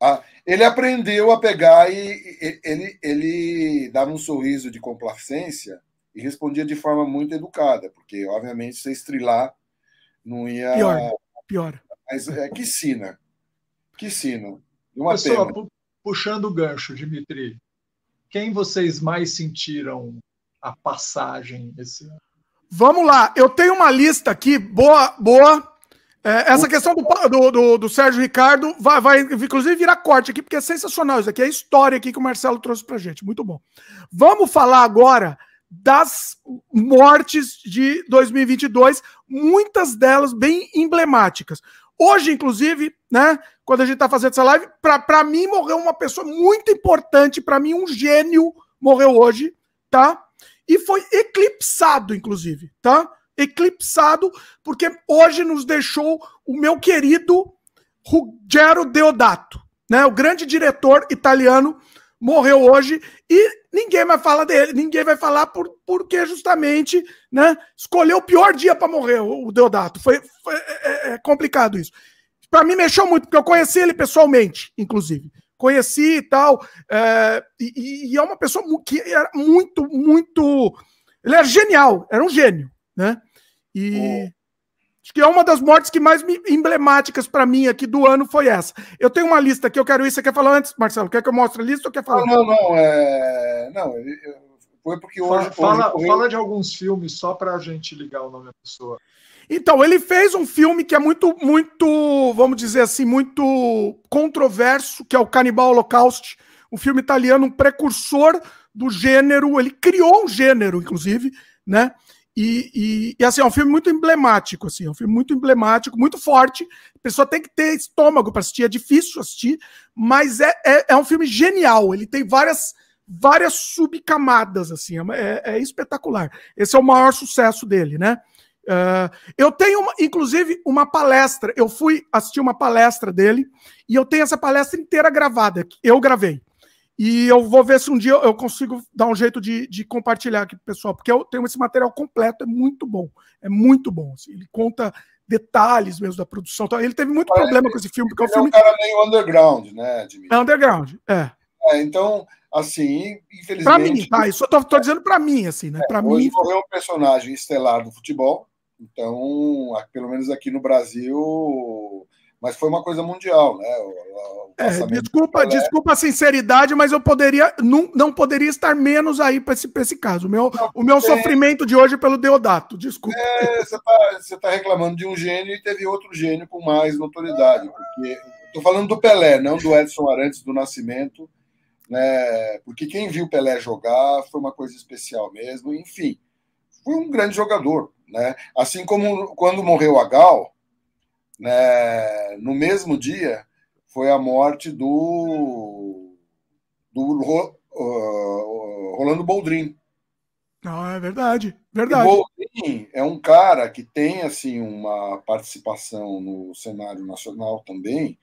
Ah, ele aprendeu a pegar e ele, ele dava um sorriso de complacência e respondia de forma muito educada, porque, obviamente, se estrilar não ia. Pior, pior. Mas é que sina. Que sina. Uma Pessoal, pena. puxando o gancho, Dimitri, quem vocês mais sentiram a passagem esse ano? Vamos lá, eu tenho uma lista aqui, boa, boa. É, essa questão do, do, do, do, Sérgio Ricardo vai, vai, inclusive, virar corte aqui, porque é sensacional. Isso aqui é a história aqui que o Marcelo trouxe pra gente. Muito bom. Vamos falar agora das mortes de 2022, muitas delas bem emblemáticas. Hoje, inclusive, né, quando a gente tá fazendo essa live, para mim morreu uma pessoa muito importante, para mim um gênio morreu hoje, tá? E foi eclipsado, inclusive, tá? Eclipsado, porque hoje nos deixou o meu querido Ruggero Deodato, né? O grande diretor italiano morreu hoje e ninguém vai falar dele, ninguém vai falar por, porque justamente, né, escolheu o pior dia para morrer o Deodato. Foi, foi é, é, é complicado isso. Para mim mexeu muito, porque eu conheci ele pessoalmente, inclusive. Conheci e tal, é, e, e é uma pessoa que era muito, muito. Ele era genial, era um gênio, né? E. Acho que é uma das mortes que mais emblemáticas para mim aqui do ano foi essa. Eu tenho uma lista aqui, eu quero isso. Você quer falar antes, Marcelo? Quer que eu mostre a lista ou quer falar? Não, não, não. É... Não, foi porque hoje. Fala, hoje, fala de alguns filmes só para a gente ligar o nome da pessoa. Então, ele fez um filme que é muito, muito, vamos dizer assim, muito controverso, que é o Canibal Holocaust, um filme italiano, um precursor do gênero. Ele criou um gênero, inclusive, né? E, e, e, assim, é um filme muito emblemático, assim, é um filme muito emblemático, muito forte. A pessoa tem que ter estômago para assistir, é difícil assistir, mas é, é, é, um filme genial. Ele tem várias, várias subcamadas, assim, é, é espetacular. Esse é o maior sucesso dele, né? Uh, eu tenho, uma, inclusive, uma palestra. Eu fui assistir uma palestra dele e eu tenho essa palestra inteira gravada. Eu gravei. E eu vou ver se um dia eu consigo dar um jeito de, de compartilhar aqui com o pessoal, porque eu tenho esse material completo, é muito bom. É muito bom. Assim, ele conta detalhes mesmo da produção. Então, ele teve muito Parece problema com esse filme, porque é um filme. É um cara meio underground, né, Jimmy? É underground, é. é então, assim, infelizmente. Para mim, tá? Isso eu tô, tô dizendo para mim, assim, né? É, para mim. morreu um personagem estelar do futebol, então, pelo menos aqui no Brasil, mas foi uma coisa mundial, né? O, o é, desculpa, desculpa a sinceridade, mas eu poderia não, não poderia estar menos aí para esse, esse caso. O meu, não, o meu é... sofrimento de hoje é pelo Deodato, desculpa. É, você está tá reclamando de um gênio e teve outro gênio com mais notoriedade. Porque estou falando do Pelé, não do Edson Arantes do Nascimento, né? Porque quem viu Pelé jogar foi uma coisa especial mesmo. Enfim, foi um grande jogador, né? Assim como quando morreu a Gal, né, no mesmo dia foi a morte do, do uh, Rolando Boldrin. Não, é verdade, verdade. O Boldrin é um cara que tem assim uma participação no cenário nacional também.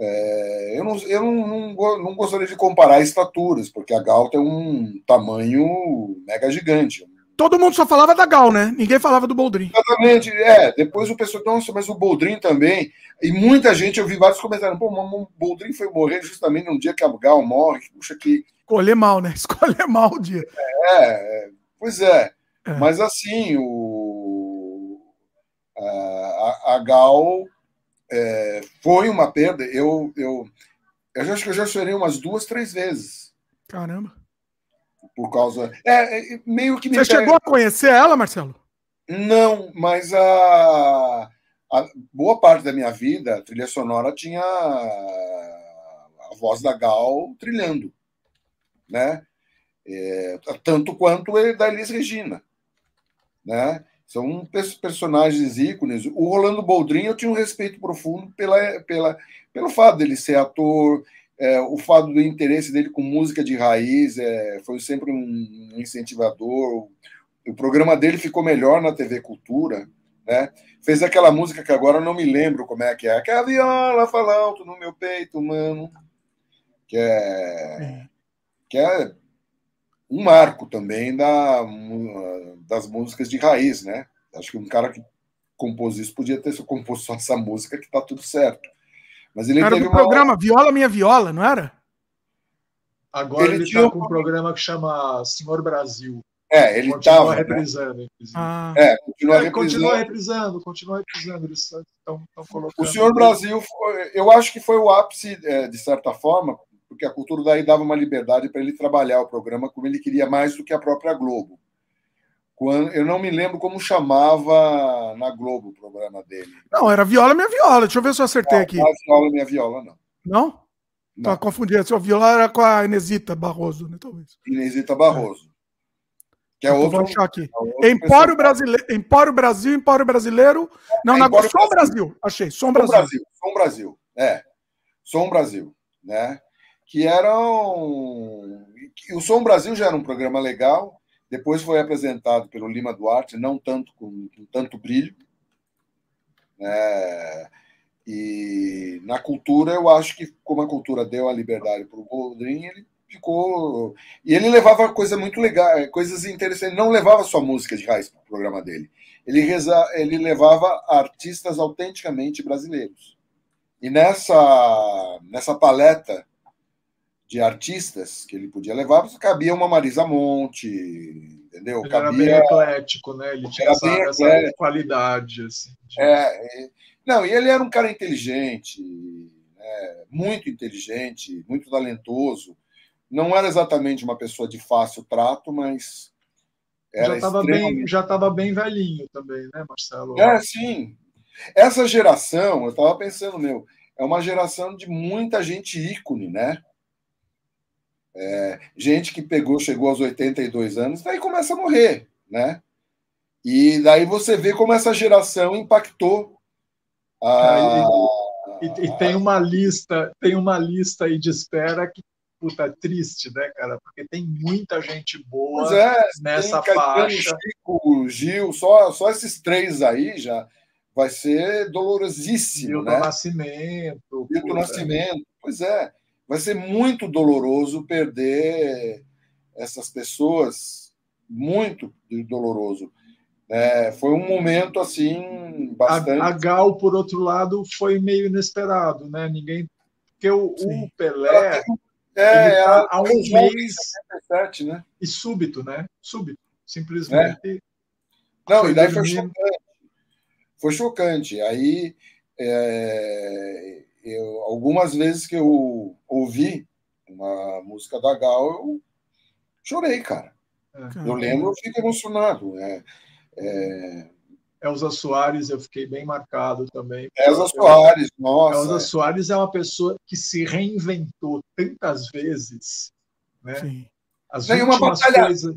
É, eu não, eu não, não, não, gostaria de comparar estaturas, porque a Gal tem um tamanho mega gigante, todo mundo só falava da Gal, né? Ninguém falava do Boldrin. Exatamente, é. Depois o pessoal, nossa, mas o Boldrin também. E muita gente, eu vi vários comentários, pô, o Boldrin foi morrer justamente no dia que a Gal morre. Puxa, que. Escolher mal, né? Escolher mal o dia. É, é pois é. é. Mas assim, o. A, a Gal é, foi uma perda. Eu, eu, eu acho que eu já chorei umas duas, três vezes. Caramba por causa. É, é meio que Você chegou a conhecer ela, Marcelo? Não, mas a, a, boa parte da minha vida, a trilha sonora tinha a voz da Gal trilhando, né? É, tanto quanto da Elis Regina, né? São personagens ícones. O Rolando Boldrin eu tinha um respeito profundo pela, pela, pelo fato dele ser ator, é, o fato do interesse dele com música de raiz é, foi sempre um incentivador. O, programa dele ficou melhor na TV Cultura, né? Fez aquela música que agora eu não me lembro como é que é, que é a viola fala alto no meu peito, mano, que é, que é um marco também da, das músicas de raiz, né? Acho que um cara que compôs isso podia ter composto só essa música que tá tudo certo. Mas ele era teve do uma... programa Viola Minha Viola, não era? Agora ele, está um... com um programa que chama Senhor Brasil. É, ele continua né? reprisando. Né? Ah. É, continua é, reprisando. Continua reprisando, continua reprisando. Eles estão colocando. O Senhor Brasil, eu acho que foi o ápice, é, de certa forma, porque a cultura daí dava uma liberdade para ele trabalhar o programa como ele queria mais do que a própria Globo. Quando, eu não me lembro como chamava na Globo o programa dele. Não, era Viola Minha Viola. Deixa eu ver se eu acertei não, aqui. Não, Viola Minha Viola, não. Não? Não. Tá confundindo. A Viola era com a Inesita Barroso, né? Talvez. Inesita Barroso. É. Que é outro. Vou achar aqui. É Empório, Brasileiro, Empório Brasil, Empório Brasileiro. Não, é, na Som Brasil. Brasil. Achei. Som, Som Brasil. Brasil. Som Brasil. É. Som Brasil. Né? Que eram. O Som Brasil já era um programa legal depois foi apresentado pelo Lima Duarte, não tanto com, com tanto brilho. Né? E na cultura, eu acho que, como a cultura deu a liberdade para o Boldrin, ele ficou. E ele levava coisa muito legal, coisas interessantes. Ele não levava só música de raiz para o programa dele. Ele, reza... ele levava artistas autenticamente brasileiros. E nessa, nessa paleta de artistas que ele podia levar, cabia uma Marisa Monte, entendeu? Ele cabia... era bem eclético, né? Ele tinha essa, essa, qualidade. Assim, de... é, não, e ele era um cara inteligente, né? muito inteligente, muito talentoso. Não era exatamente uma pessoa de fácil trato, mas já estava extremamente... bem, já estava bem velhinho também, né, Marcelo? É, sim. Essa geração, eu estava pensando, meu, é uma geração de muita gente ícone, né? É, gente que pegou, chegou aos 82 anos, daí começa a morrer, né? E daí você vê como essa geração impactou a... e, e, e, tem uma lista, tem uma lista aí de espera que puta triste, né, cara? Porque tem muita gente boa é, nessa faixa. Chico, Gil, só, só esses três aí já vai ser dolorosíssimo, Milton né? Nascimento. Milton Nascimento, pois é vai ser muito doloroso perder essas pessoas, muito doloroso. É, foi um momento assim bastante. A, a, Gal, por outro lado, foi meio inesperado, né? Ninguém, porque o, o Pelé é, tá há um mês 77, né? e súbito, né? Súbito, simplesmente. É. Não, e daí foi chocante. Foi chocante. Aí é, eu, algumas vezes que eu ouvi uma música da Gal, eu chorei, cara. É. Eu lembro, eu fico emocionado. É, é... Elza Soares, eu fiquei bem marcado também. Elza Soares, nossa. Elza Soares é uma pessoa que se reinventou tantas vezes. Né? Sim. As Tem uma batalhadora. Coisas...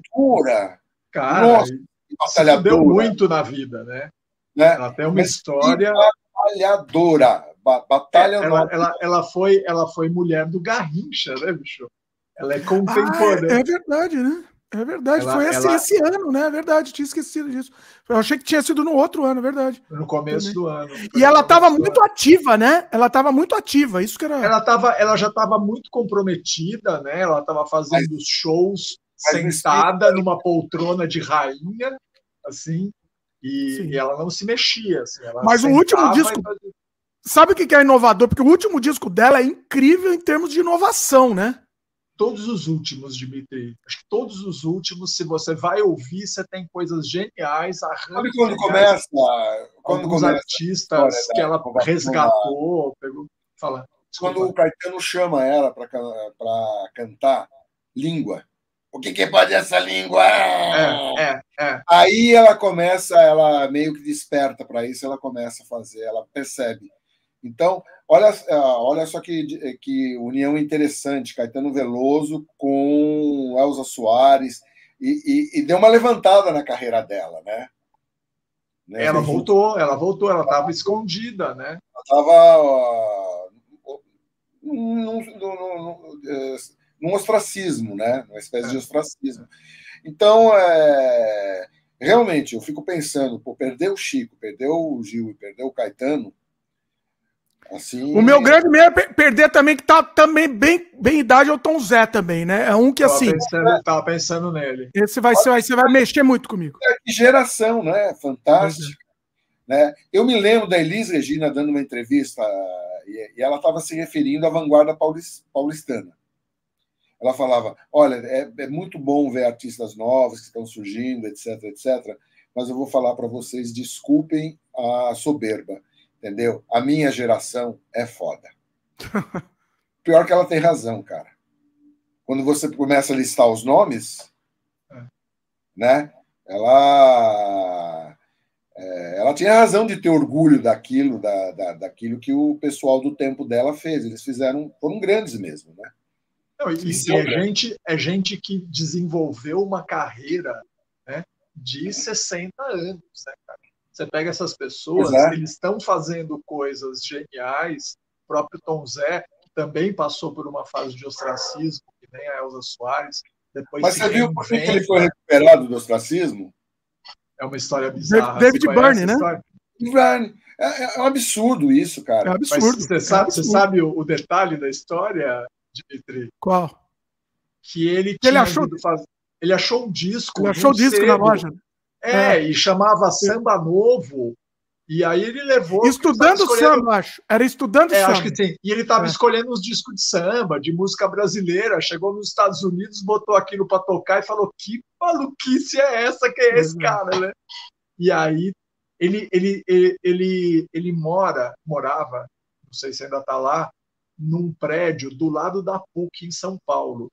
Cara, nossa, batalhadora. deu muito na vida, né? né? Ela tem uma Mas história. Batalhadora. Batalha é, ela, ela, ela, foi, ela foi mulher do Garrincha, né, bicho? Ela é contemporânea. Ah, é verdade, né? É verdade, ela, foi esse, ela... esse ano, né? É verdade, tinha esquecido disso. Eu achei que tinha sido no outro ano, é verdade. No começo Também. do ano. E ela estava muito ativa, né? Ela estava muito ativa, isso que era. Ela, tava, ela já estava muito comprometida, né? Ela estava fazendo mas, shows mas sentada isso... numa poltrona de rainha, assim, e, e ela não se mexia. Assim, mas o último disco. Sabe o que é inovador? Porque o último disco dela é incrível em termos de inovação, né? Todos os últimos, Dimitri. Acho que todos os últimos, se você vai ouvir, você tem coisas geniais. Sabe quando começa? Quando alguns começa artistas que ela resgatou. Pegou, fala, quando o Caetano chama ela para cantar língua. O que, que pode essa língua? É, é, é. Aí ela começa, ela meio que desperta para isso, ela começa a fazer, ela percebe então, olha, é, olha só que, que união interessante, Caetano Veloso com Elza Soares, e, e, e deu uma levantada na carreira dela, né? né? Ela voltou, ela voltou, ela estava escondida, né? Ela estava uh, num, num, num, ostracismo, né? Uma espécie é. de ostracismo. Então, é, realmente, eu fico pensando, pô, perder o Chico, perder o Gil e perder o Caetano, Assim... O meu grande medo é perder também, que tá também bem, bem idade, é o Tom Zé também, né? É um que tava assim. Pensando, tava pensando nele. Esse vai ser, você vai mexer muito comigo. É, que geração, né? Fantástica. Né? Eu me lembro da Elis Regina dando uma entrevista e, e ela estava se referindo à vanguarda paulistana. Ela falava: Olha, é, é muito bom ver artistas novos que estão surgindo, etc, etc. Mas eu vou falar para vocês: desculpem a soberba Entendeu? A minha geração é foda. Pior que ela tem razão, cara. Quando você começa a listar os nomes, é. né? Ela é, ela tinha razão de ter orgulho daquilo, da, da, daquilo que o pessoal do tempo dela fez. Eles fizeram, foram grandes mesmo, né? Não, e, e é, gente, é gente que desenvolveu uma carreira né, de 60 anos, né, cara? Você pega essas pessoas, é. eles estão fazendo coisas geniais. O próprio Tom Zé, que também passou por uma fase de ostracismo, que nem a Elza Soares. Depois Mas você viu por que ele foi recuperado do ostracismo? É uma história bizarra. David Byrne, né? Byrne. É, é, um absurdo isso, cara. É um absurdo. Mas você sabe, é você sabe o, o, detalhe da história, Dimitri? Qual? Que ele, ele achou faz... ele achou um disco. Ele achou o disco cedo. na loja. É, é, e chamava Samba Novo, E aí ele levou. Estudando escolhendo... samba, acho. Era estudando é, samba. Acho que sim. E ele estava é. escolhendo uns discos de samba, de música brasileira. Chegou nos Estados Unidos, botou aquilo para tocar e falou: que maluquice é essa que é esse cara, né? E aí ele, ele, ele, ele, ele mora, morava, não sei se ainda está lá, num prédio do lado da PUC em São Paulo.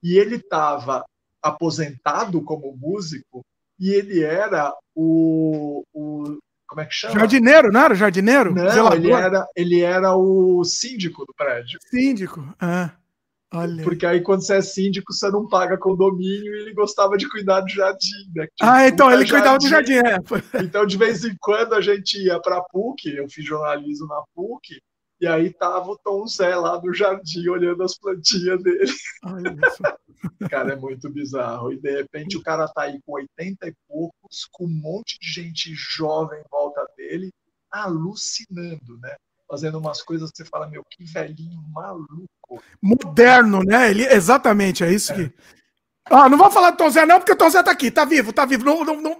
E ele estava aposentado como músico e ele era o, o como é que chama? Jardineiro, não era jardineiro? Não, ele era, ele era o síndico do prédio. Síndico, ah. Olha. Porque aí, quando você é síndico, você não paga condomínio e ele gostava de cuidar do jardim. Né? ah, então ele jardim. cuidava do jardim. É. Então, de vez em quando, a gente ia para a PUC, eu fiz jornalismo na PUC, e aí tava o Tom Zé lá no jardim olhando as plantinhas dele. cara, é muito bizarro. E de repente o cara tá aí com 80 e poucos, com um monte de gente jovem em volta dele, alucinando, né? Fazendo umas coisas que você fala, meu, que velhinho maluco. Moderno, né? Ele, exatamente, é isso é. que. Ah, não vou falar do Tom Zé, não, porque o Tom Zé tá aqui, tá vivo, tá vivo. Não, não, não,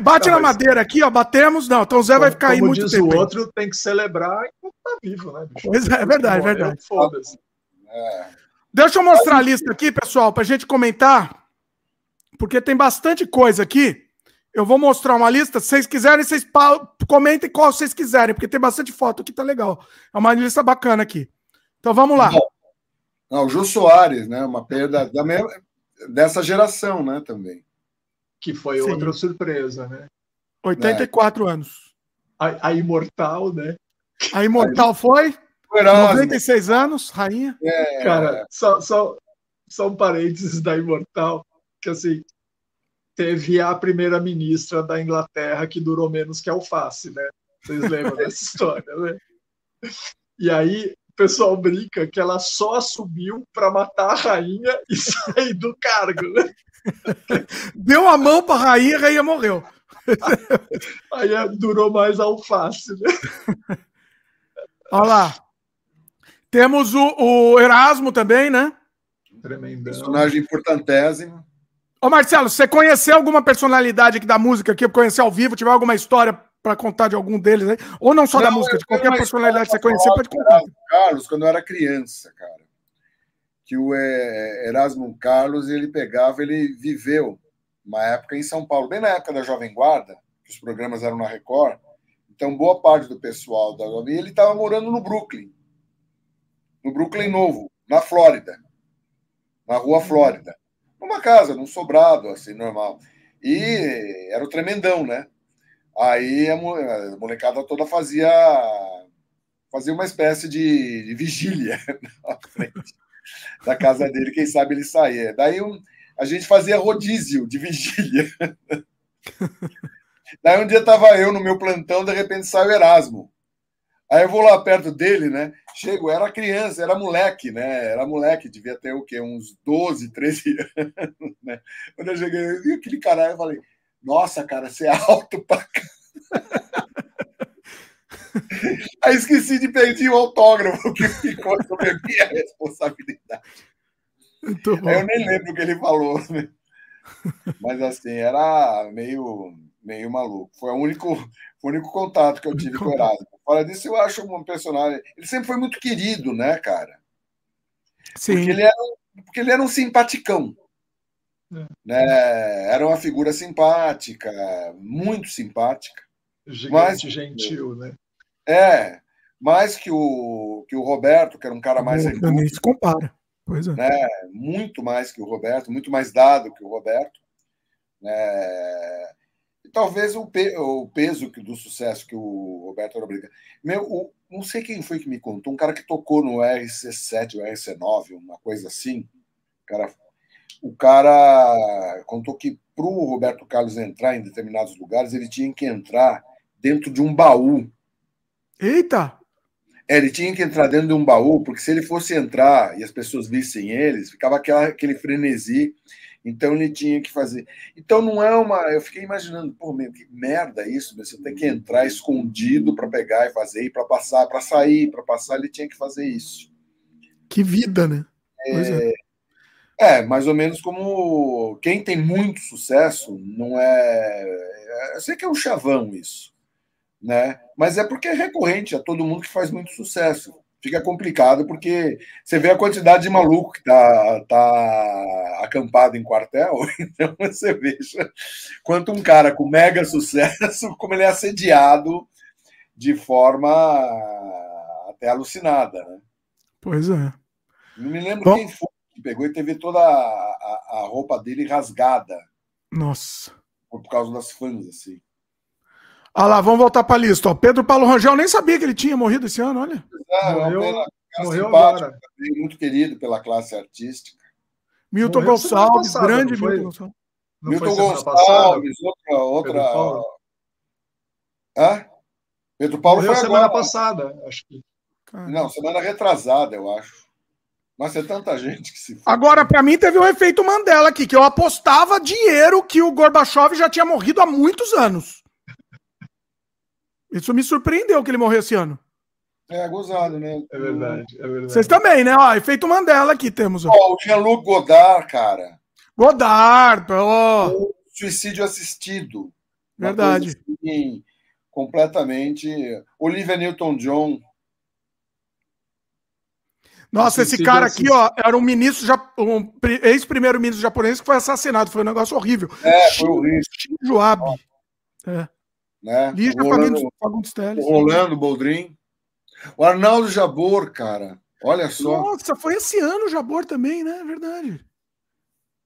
bate não, na madeira aqui, ó, batemos. Não, o Tom Zé como, vai ficar aí muito diz tempo. o outro, tem que celebrar enquanto tá vivo, né, bicho? Pois é, é verdade, é verdade. Foda-se. É. Deixa eu mostrar a lista aqui, pessoal, pra gente comentar, porque tem bastante coisa aqui. Eu vou mostrar uma lista. Se vocês quiserem, vocês comentem qual vocês quiserem, porque tem bastante foto aqui, tá legal. É uma lista bacana aqui. Então vamos lá. Não, o Jô Soares, né? Uma perda da mesma, dessa geração, né, também. Que foi Sim. outra surpresa, né? 84 é. anos. A, a, Imortal, né? A Imortal a... foi? foi 96 anos, rainha. É... Cara, só, só, só um parênteses da Imortal, que assim, teve a primeira-ministra da Inglaterra que durou menos que alface, né? Vocês lembram dessa história, né? E aí o pessoal brinca que ela só subiu para matar a rainha e sair do cargo. Né? Deu a mão para a rainha, a rainha morreu. Aí é, durou mais alface, né? Olha lá. Temos o, o Erasmo também, né? Tremendão. Personagem importantésimo. Ô Marcelo, você conheceu alguma personalidade aqui da música que conheceu ao vivo? Tiver alguma história para contar de algum deles aí? Ou não só não, da música, de qualquer personalidade que você conhecer, pode contar. Carlos, quando eu era criança, cara, que o é, Erasmo Carlos, ele pegava, ele viveu uma época em São Paulo, bem na época da Jovem Guarda, que os programas eram na Record, então boa parte do pessoal da Jovem, ele estava morando no Brooklyn, no Brooklyn Novo, na Flórida, na Rua Flórida, numa casa, num sobrado, assim, normal. E era o tremendão, né? Aí a molecada toda fazia fazia uma espécie de, de vigília na frente da casa dele, quem sabe ele saía. Daí um, a gente fazia rodízio de vigília. Daí um dia estava eu no meu plantão, de repente sai o Erasmo. Aí eu vou lá perto dele, né? Chego, era criança, era moleque, né? Era moleque, devia ter o quê? Uns 12, 13 anos, né? Quando eu cheguei, eu vi aquele caralho, eu falei, nossa, cara, você é alto pra Aí esqueci de pedir o autógrafo que ficou sobre a minha responsabilidade. Eu nem lembro o que ele falou, né? Mas assim, era meio, meio maluco. Foi o único, o único contato que eu tive com o Erasmo. Fora disso, eu acho um personagem. Ele sempre foi muito querido, né, cara? Sim. Porque ele era, porque ele era um simpaticão. É. Né? Era uma figura simpática, muito simpática. Gigante, mais, gentil, né? É, mais que o, que o Roberto, que era um cara mais. Também se compara. Pois é. Né? Muito mais que o Roberto, muito mais dado que o Roberto. Né? E talvez o, pe o peso que, do sucesso que o Roberto era obrigado. Meu, o, não sei quem foi que me contou, um cara que tocou no RC7 ou RC9, uma coisa assim. Cara o cara contou que para o Roberto Carlos entrar em determinados lugares, ele tinha que entrar dentro de um baú. Eita! É, ele tinha que entrar dentro de um baú, porque se ele fosse entrar e as pessoas vissem eles, ficava aquela, aquele frenesi. Então ele tinha que fazer. Então não é uma. Eu fiquei imaginando, pô, meu, que merda isso, você tem que entrar escondido para pegar e fazer, e para passar, para sair, para passar, ele tinha que fazer isso. Que vida, né? É, é. É, mais ou menos como quem tem muito sucesso não é. Eu sei que é um chavão isso, né? Mas é porque é recorrente a todo mundo que faz muito sucesso. Fica complicado porque você vê a quantidade de maluco que tá, tá acampado em quartel, então você veja quanto um cara com mega sucesso, como ele é assediado de forma até alucinada, né? Pois é. Não me lembro Bom... quem foi pegou e teve toda a, a, a roupa dele rasgada. Nossa. Por causa das fãs, assim. Ah lá, vamos voltar para a lista. Ó. Pedro Paulo Rangel, nem sabia que ele tinha morrido esse ano, olha. É, morreu, pela, morreu agora. muito querido pela classe artística. Milton morreu Gonçalves, passada, grande Milton Gonçalves. Milton Gonçalves, outra. outra... Hã? Pedro Paulo morreu foi semana agora. passada, acho que. Não, semana retrasada, eu acho. Mas é tanta gente que se. Agora, para mim, teve um efeito Mandela aqui, que eu apostava dinheiro que o Gorbachev já tinha morrido há muitos anos. Isso me surpreendeu que ele morreu esse ano. É, gozado, né? É verdade, é verdade. Vocês também, né? Ó, efeito Mandela aqui temos. Ó, o Jean-Luc Godard, cara. Godard, ó. Suicídio assistido. Verdade. Assim, completamente. Olivia Newton-John. Nossa, esse cara aqui, ó, era um ministro, um ex-primeiro-ministro japonês que foi assassinado. Foi um negócio horrível. É, foi horrível. Shinzo Abe. É. Né? Lígia Rolando, Fagundes Teles. Rolando Boldrin. O Arnaldo Jabor, cara. Olha só. Nossa, foi esse ano o Jabor também, né? É verdade.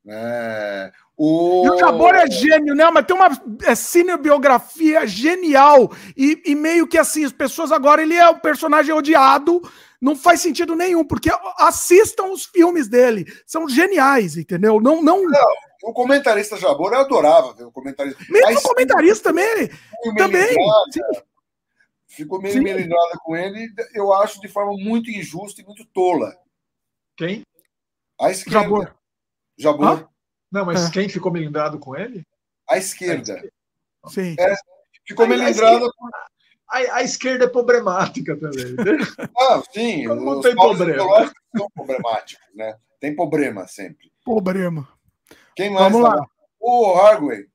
É. O... E o Jabor é gênio, né? Mas tem uma é, cinebiografia genial. E, e meio que assim, as pessoas agora, ele é o personagem odiado não faz sentido nenhum, porque assistam os filmes dele, são geniais, entendeu? Não, não... não o comentarista Jabor eu adorava ver o comentarista. Mesmo o comentarista também, também. Ficou meio melindrada com ele, eu acho de forma muito injusta e muito tola. Quem? A esquerda. Jabor. Jabor. Não, mas é. quem ficou melindrado com ele? A esquerda. Sim. É, ficou melindrada a, a, esquerda é problemática também. Né? Ah, sim. Não tem problema. São problemáticos, né? Tem problema sempre. Problema. Quem mais? Vamos lá. O Hargway.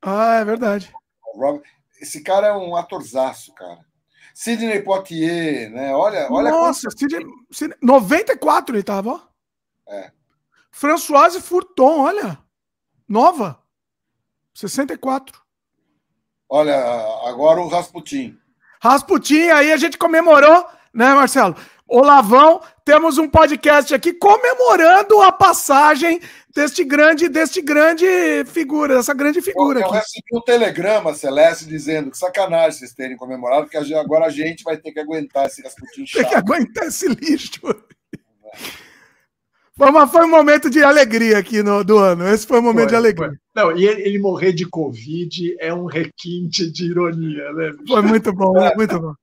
Ah, é verdade. Esse cara é um atorzaço, cara. Sidney Poitier, né? Olha, olha. Nossa, quanto... Sidney, Sidney, 94 ele tava, ó. É. Françoise Furton, olha. Nova. 64. Olha, agora o Rasputin. Rasputin, aí a gente comemorou, né, Marcelo? Olavão, temos um podcast aqui comemorando a passagem deste grande, deste grande figura, dessa grande figura. Eu, eu recebi um telegrama, Celeste, dizendo que sacanagem vocês terem comemorado, porque agora a gente vai ter que aguentar esse Rasputin chato. Tem que aguentar esse lixo. É. Foi, uma, foi um momento de alegria aqui no, do ano. Esse foi um momento foi, de alegria. Foi. Não, e ele, ele, morrer de Covid é um requinte de ironia, né? Foi muito bom, é. muito bom.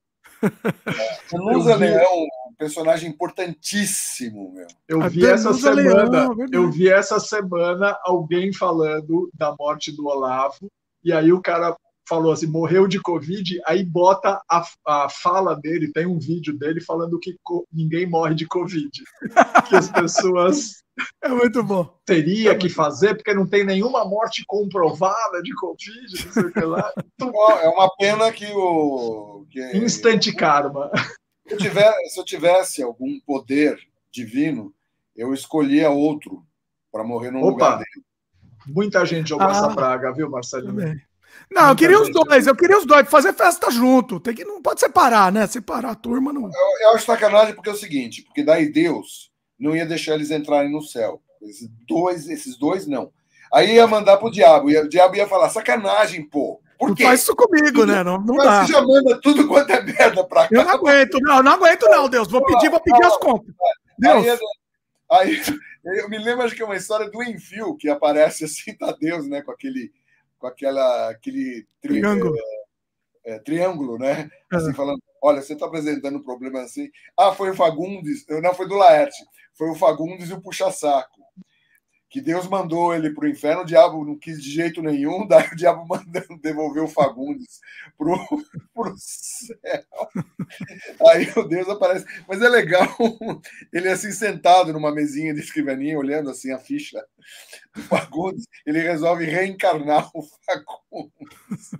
Penusa Leão, um personagem importantíssimo, meu. Eu vi essa semana, Leão, é eu vi essa semana alguém falando da morte do Olavo, e aí o cara falou assim, morreu de Covid, aí bota a, a fala dele, tem um vídeo dele falando que ninguém morre de Covid. que as pessoas. É muito bom. Teria é que fazer, porque não tem nenhuma morte comprovada de Covid, não sei o que lá. É uma pena que o. Que... Instant karma. Se eu, tivesse, se eu tivesse algum poder divino, eu escolhia outro para morrer no lugar dele. Muita gente jogou ah, essa praga, viu, Marcelinho? Também. Não, eu queria os dois, eu queria os dois, fazer festa junto. Tem que, não pode separar, né? Separar a turma não. Eu, eu acho sacanagem porque é o seguinte, porque daí Deus não ia deixar eles entrarem no céu. Esses dois, esses dois não. Aí ia mandar pro diabo, e o diabo ia falar: sacanagem, pô. Por quê? Faz isso comigo, né? Não, não dá. Você já manda tudo quanto é merda pra cá. Eu não aguento, não, não aguento, não, Deus. Vou pedir, vou pedir as contas. Deus. Aí, aí, eu me lembro, acho que é uma história do Enfio, que aparece assim, tá Deus, né? Com aquele com aquela, aquele tri, triângulo. É, é, triângulo, né? É. Assim, falando, olha, você está apresentando um problema assim. Ah, foi o Fagundes, não foi do Laerte, foi o Fagundes e o Puxa-Saco que Deus mandou ele para o inferno, o diabo não quis de jeito nenhum, daí o diabo mandando devolver o Fagundes para o céu. Aí o Deus aparece. Mas é legal, ele assim sentado numa mesinha de escrivaninha, olhando assim a ficha do Fagundes, ele resolve reencarnar o Fagundes.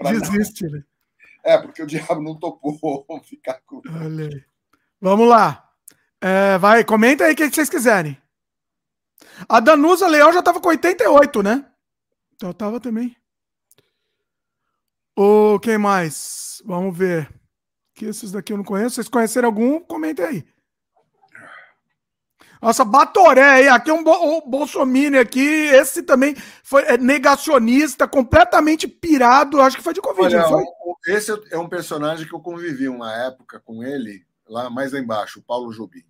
Desiste, né? É, porque o diabo não topou ficar com. Olha aí. Vamos lá. É, vai, comenta aí o que vocês quiserem. A Danusa Leão já estava com 88, né? Então tava também. O quem mais? Vamos ver. Que esses daqui eu não conheço. Vocês conheceram algum? Comentem aí. Nossa, Batoré aí, aqui é um bo Bolsonaro aqui, esse também foi é negacionista, completamente pirado, acho que foi de Covid, Olha, foi? Esse é um personagem que eu convivi uma época com ele, lá mais lá embaixo, o Paulo Jobim.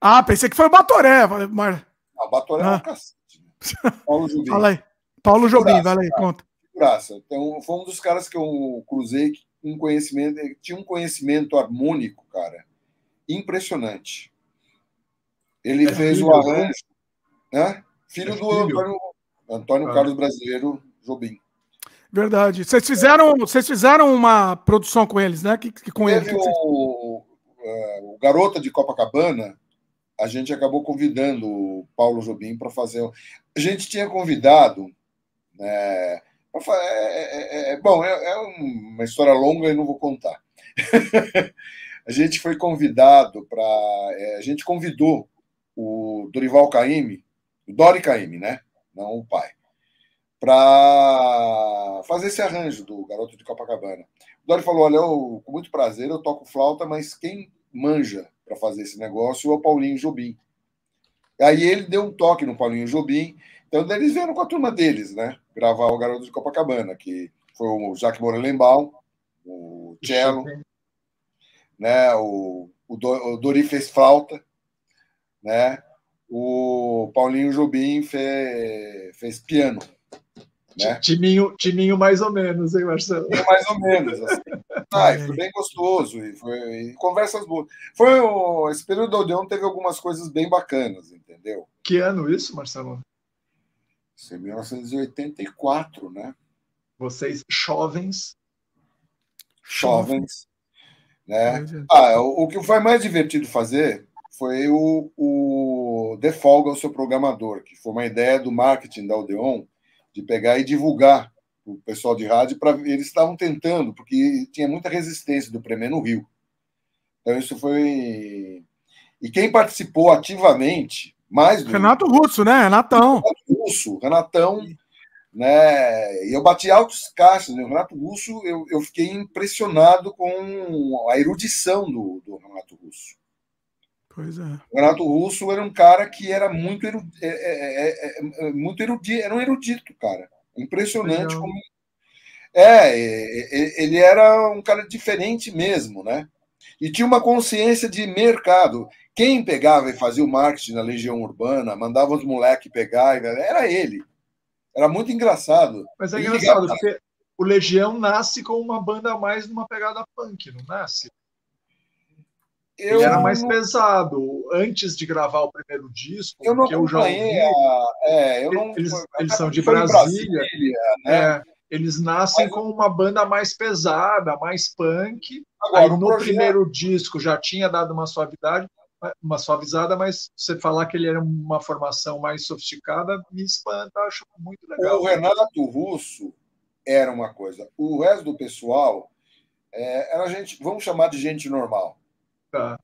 Ah, pensei que foi o Batoré. Mas... Ah, Batoré ah. é um ah. cacete. Né? Paulo Jobim. Fala aí. Paulo Jobim, vai aí, conta. Graça. Então, foi um dos caras que eu cruzei um conhecimento, tinha um conhecimento harmônico, cara, impressionante. Ele é fez filho, o arranjo, né? Filho é do filho. Antônio, Antônio ah. Carlos Brasileiro Jobim. Verdade. Vocês fizeram, vocês fizeram uma produção com eles, né? Que, que com Teve ele, o, uh, o Garota de Copacabana, a gente acabou convidando o Paulo Jobim para fazer. A gente tinha convidado. Né, é, é, é, bom, é, é, uma história longa e não vou contar. a gente foi convidado para. É, a gente convidou o Dorival Caymmi, o Dori Caymmi, né? Não o pai, para fazer esse arranjo do Garoto de Copacabana. O Dori falou: Olha, eu, com muito prazer, eu toco flauta, mas quem manja para fazer esse negócio é o Paulinho Jobim. Aí ele deu um toque no Paulinho Jobim. Então eles vieram com a turma deles, né? Gravar o Garoto de Copacabana, que foi o Jacques Morelenbaum, o cello, né? O, o, o Dori fez flauta, né? O Paulinho Jobim fez, fez piano. Né? Timinho, timinho mais ou menos, hein, Marcelo? Mais ou menos. Assim. Ah, foi bem gostoso e, foi, e conversas boas. Foi o, esse período do Odeon teve algumas coisas bem bacanas, entendeu? Que ano isso, Marcelo? Isso é 1984, né? Vocês jovens. Jovens. Né? Ah, o, o que foi mais divertido fazer foi o, o The Folga, o seu programador, que foi uma ideia do marketing da Odeon de pegar e divulgar o pessoal de rádio para eles estavam tentando porque tinha muita resistência do Premier no Rio. Então isso foi e quem participou ativamente mais do Renato Russo, né? Renatão. Renato Russo, Renatão, né? E eu bati altos caixas. Né? O Renato Russo, eu, eu fiquei impressionado com a erudição do, do Renato Russo. Pois é. O Renato Russo era um cara que era muito, é, é, é, é, muito erudito, era um erudito, cara. Impressionante como. É, ele era um cara diferente mesmo, né? E tinha uma consciência de mercado. Quem pegava e fazia o marketing na Legião Urbana, mandava os moleques pegar, era ele. Era muito engraçado. Mas é engraçado, porque o Legião nasce com uma banda a mais numa pegada punk, não nasce? Eu ele era mais não... pesado. Antes de gravar o primeiro disco, eu não que eu já ouvi, a... é, eu não... eles, eles são de Brasília. Brasília né? é, eles nascem Mas... com uma banda mais pesada, mais punk. Agora, Aí, no projeto... primeiro disco já tinha dado uma suavidade, uma suavizada, mas você falar que ele era uma formação mais sofisticada me espanta, acho muito legal. O Renato Russo era uma coisa. O resto do pessoal é, era gente, vamos chamar de gente normal. Tá.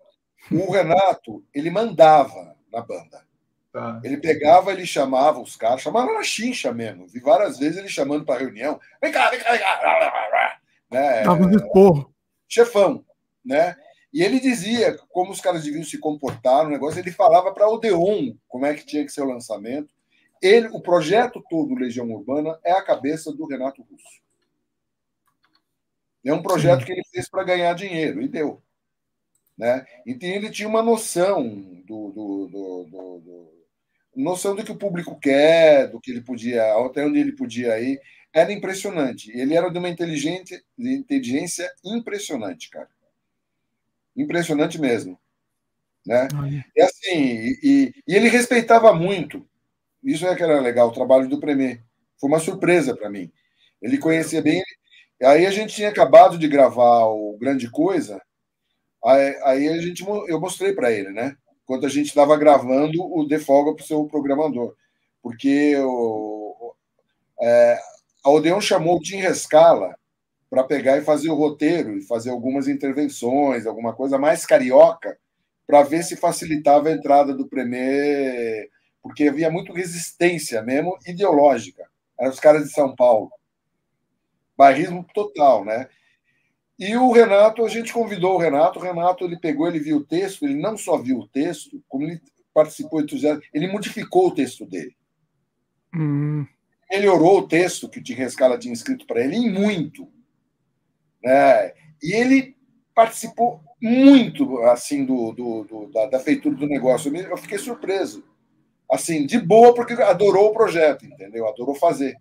O Renato, ele mandava na banda. Tá. Ele pegava, ele chamava os caras, chamava na chincha mesmo. Vi várias vezes ele chamando para reunião. Vem cá, vem cá, vem cá. Né? Porra. Chefão, né? E ele dizia como os caras deviam se comportar no negócio. Ele falava para o Odeon como é que tinha que ser o lançamento. Ele, o projeto todo Legião Urbana é a cabeça do Renato Russo. É um projeto que ele fez para ganhar dinheiro e deu. Né? Então ele tinha uma noção do, do, do, do, noção do que o público quer, do que ele podia, até onde ele podia ir. Era impressionante. Ele era de uma inteligência, de inteligência impressionante, cara. Impressionante mesmo. Né? E assim, e, e, ele respeitava muito. Isso é que era legal, o trabalho do Premier. Foi uma surpresa para mim. Ele conhecia bem. Aí a gente tinha acabado de gravar o Grande Coisa, Aí, aí a gente, eu mostrei para ele, né? Enquanto a gente estava gravando o Defolga para o seu programador. Porque o, é, a Odeon chamou o Tim Rescala para pegar e fazer o roteiro e fazer algumas intervenções, alguma coisa mais carioca, para ver se facilitava a entrada do Premier, porque havia muito resistência mesmo ideológica. Eram os caras de São Paulo. Bairrismo total, né? E o Renato, a gente convidou o Renato, o Renato ele pegou, ele viu o texto, ele não só viu o texto, como ele participou ele modificou o texto dele. Hum. Melhorou o texto que o Tim Rescala tinha escrito para ele, em muito. Né? E ele participou muito assim do, do, do da, da, feitura do negócio. Eu fiquei surpreso. Assim, de boa, porque adorou o projeto, entendeu? Adorou fazer.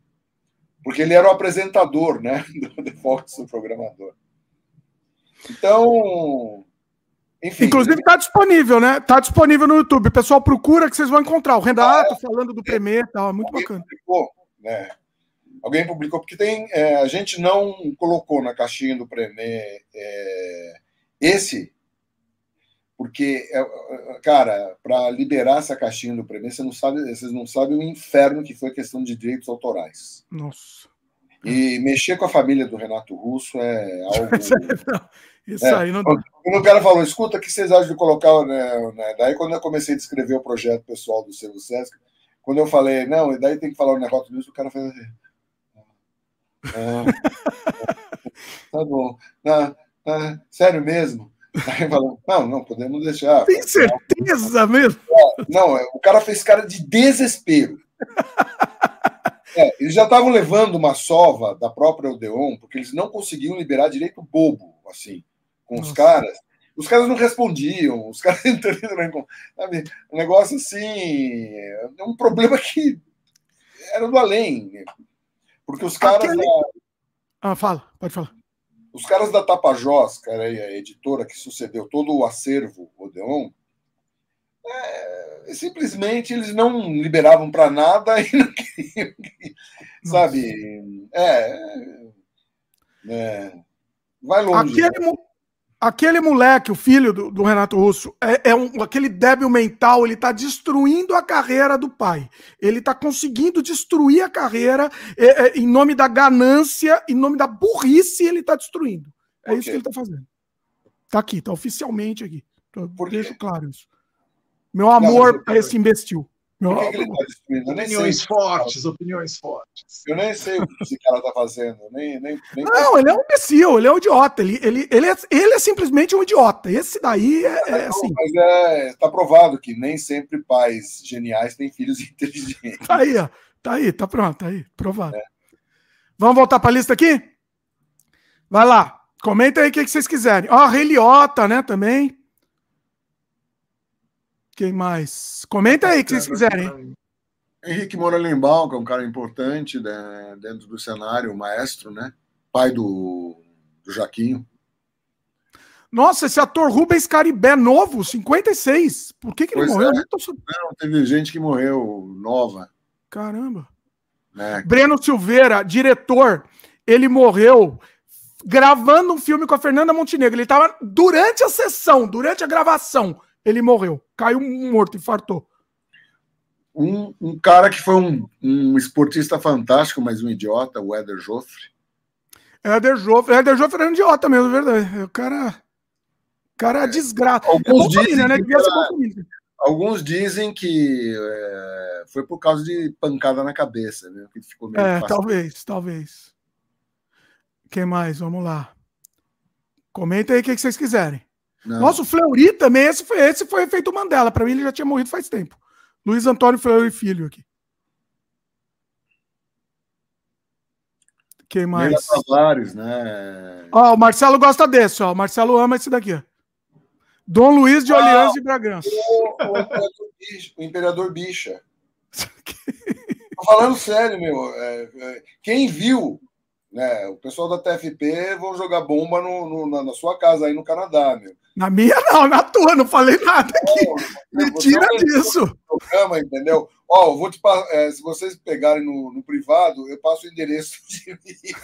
Porque ele era o apresentador, né? Do The Fox, o programador. Então, enfim. Inclusive está disponível, né? Está disponível no YouTube. O pessoal procura que vocês vão encontrar. O Renato ah, é. falando do Premier e tal. É muito bacana. Publicou, né? Alguém publicou, porque tem. É, a gente não colocou na caixinha do Premier é, esse, porque, é, é, cara, para liberar essa caixinha do Premier, você não sabe, vocês não sabem o inferno que foi questão de direitos autorais. Nossa. E mexer com a família do Renato Russo é algo. Isso é, aí não. Quando o cara falou, escuta, o que vocês acham de colocar. Né, né? Daí, quando eu comecei a descrever o projeto pessoal do Selo Sesc, quando eu falei, não, e daí tem que falar o negócio disso, o cara fez assim. Ah, tá bom. Ah, ah, sério mesmo? Aí falou, não, não, podemos deixar. Tem certeza mesmo? Não, é, o cara fez cara de desespero. É, eles já estavam levando uma sova da própria Odeon, porque eles não conseguiam liberar direito bobo, assim, com Nossa. os caras. Os caras não respondiam, os caras entrando, sabe? Um negócio assim, é um problema que era do além. Porque os caras. Aquele... Da... Ah, fala, pode falar. Os caras da Tapajós, que era a editora que sucedeu todo o acervo Odeon, é, simplesmente eles não liberavam para nada e não queriam, sabe? É, é, vai longe. Aquele, né? Aquele moleque, o filho do, do Renato Russo, é, é, um, aquele débil mental, ele está destruindo a carreira do pai. Ele está conseguindo destruir a carreira é, é, em nome da ganância, em nome da burrice, ele está destruindo. É isso que ele está fazendo. Está aqui, está oficialmente aqui. Deixo claro isso. Meu amor não, a esse imbecil. Por que, que ele está destruindo? opiniões sei. fortes, opiniões fortes. Eu nem sei o que esse cara está fazendo. Nem, nem, nem não, ele é um imbecil, ele é um idiota. Ele, ele, ele, é, ele é simplesmente um idiota. Esse daí é, é assim. Mas é, está provado que nem sempre pais geniais têm filhos inteligentes. Tá aí, ó. Tá aí, tá pronto, tá aí, provado. É. Vamos voltar para a lista aqui? Vai lá. Comenta aí o que, que vocês quiserem. Ó, Rei Liotta, né, também. Quem mais? Comenta aí o que vocês quiserem. Henrique Moralimbaum, que é um cara importante né, dentro do cenário, maestro, né? Pai do, do Jaquinho. Nossa, esse ator Rubens Caribé, novo, 56. Por que, que ele morreu? É. Não, teve gente que morreu nova. Caramba. Né? Breno Silveira, diretor, ele morreu gravando um filme com a Fernanda Montenegro. Ele estava durante a sessão, durante a gravação ele morreu. Caiu morto, infartou. Um, um cara que foi um, um, esportista fantástico, mas um idiota, o Éder Joffre. Éder Joffre. Éder Joffre era um idiota mesmo, verdade. O cara. cara é, desgraça. Alguns, é dizem né? era, alguns dizem que é, foi por causa de pancada na cabeça, né? Que ficou meio é, talvez, talvez. Quem mais? Vamos lá. Comenta aí o que vocês quiserem. Não. Nossa, o Fleury também, esse foi, esse foi efeito Mandela. Para mim, ele já tinha morrido faz tempo. Luiz Antônio Fleury Filho aqui. Quem mais? Tavares, né? Ó, o Marcelo gosta desse, ó. O Marcelo ama esse daqui, ó. Dom Luiz de Orleans ah, e Bragança. O, o, o, Imperador Bicha. Tô falando sério, meu. É, é, quem viu né? O pessoal da TFP vão jogar bomba no, no na, na, sua casa aí no Canadá, meu. Na minha não, na tua, não falei nada aqui. Me tira disso. Programa, entendeu? Ó, vou te é, se vocês pegarem no, no, privado, eu passo o endereço de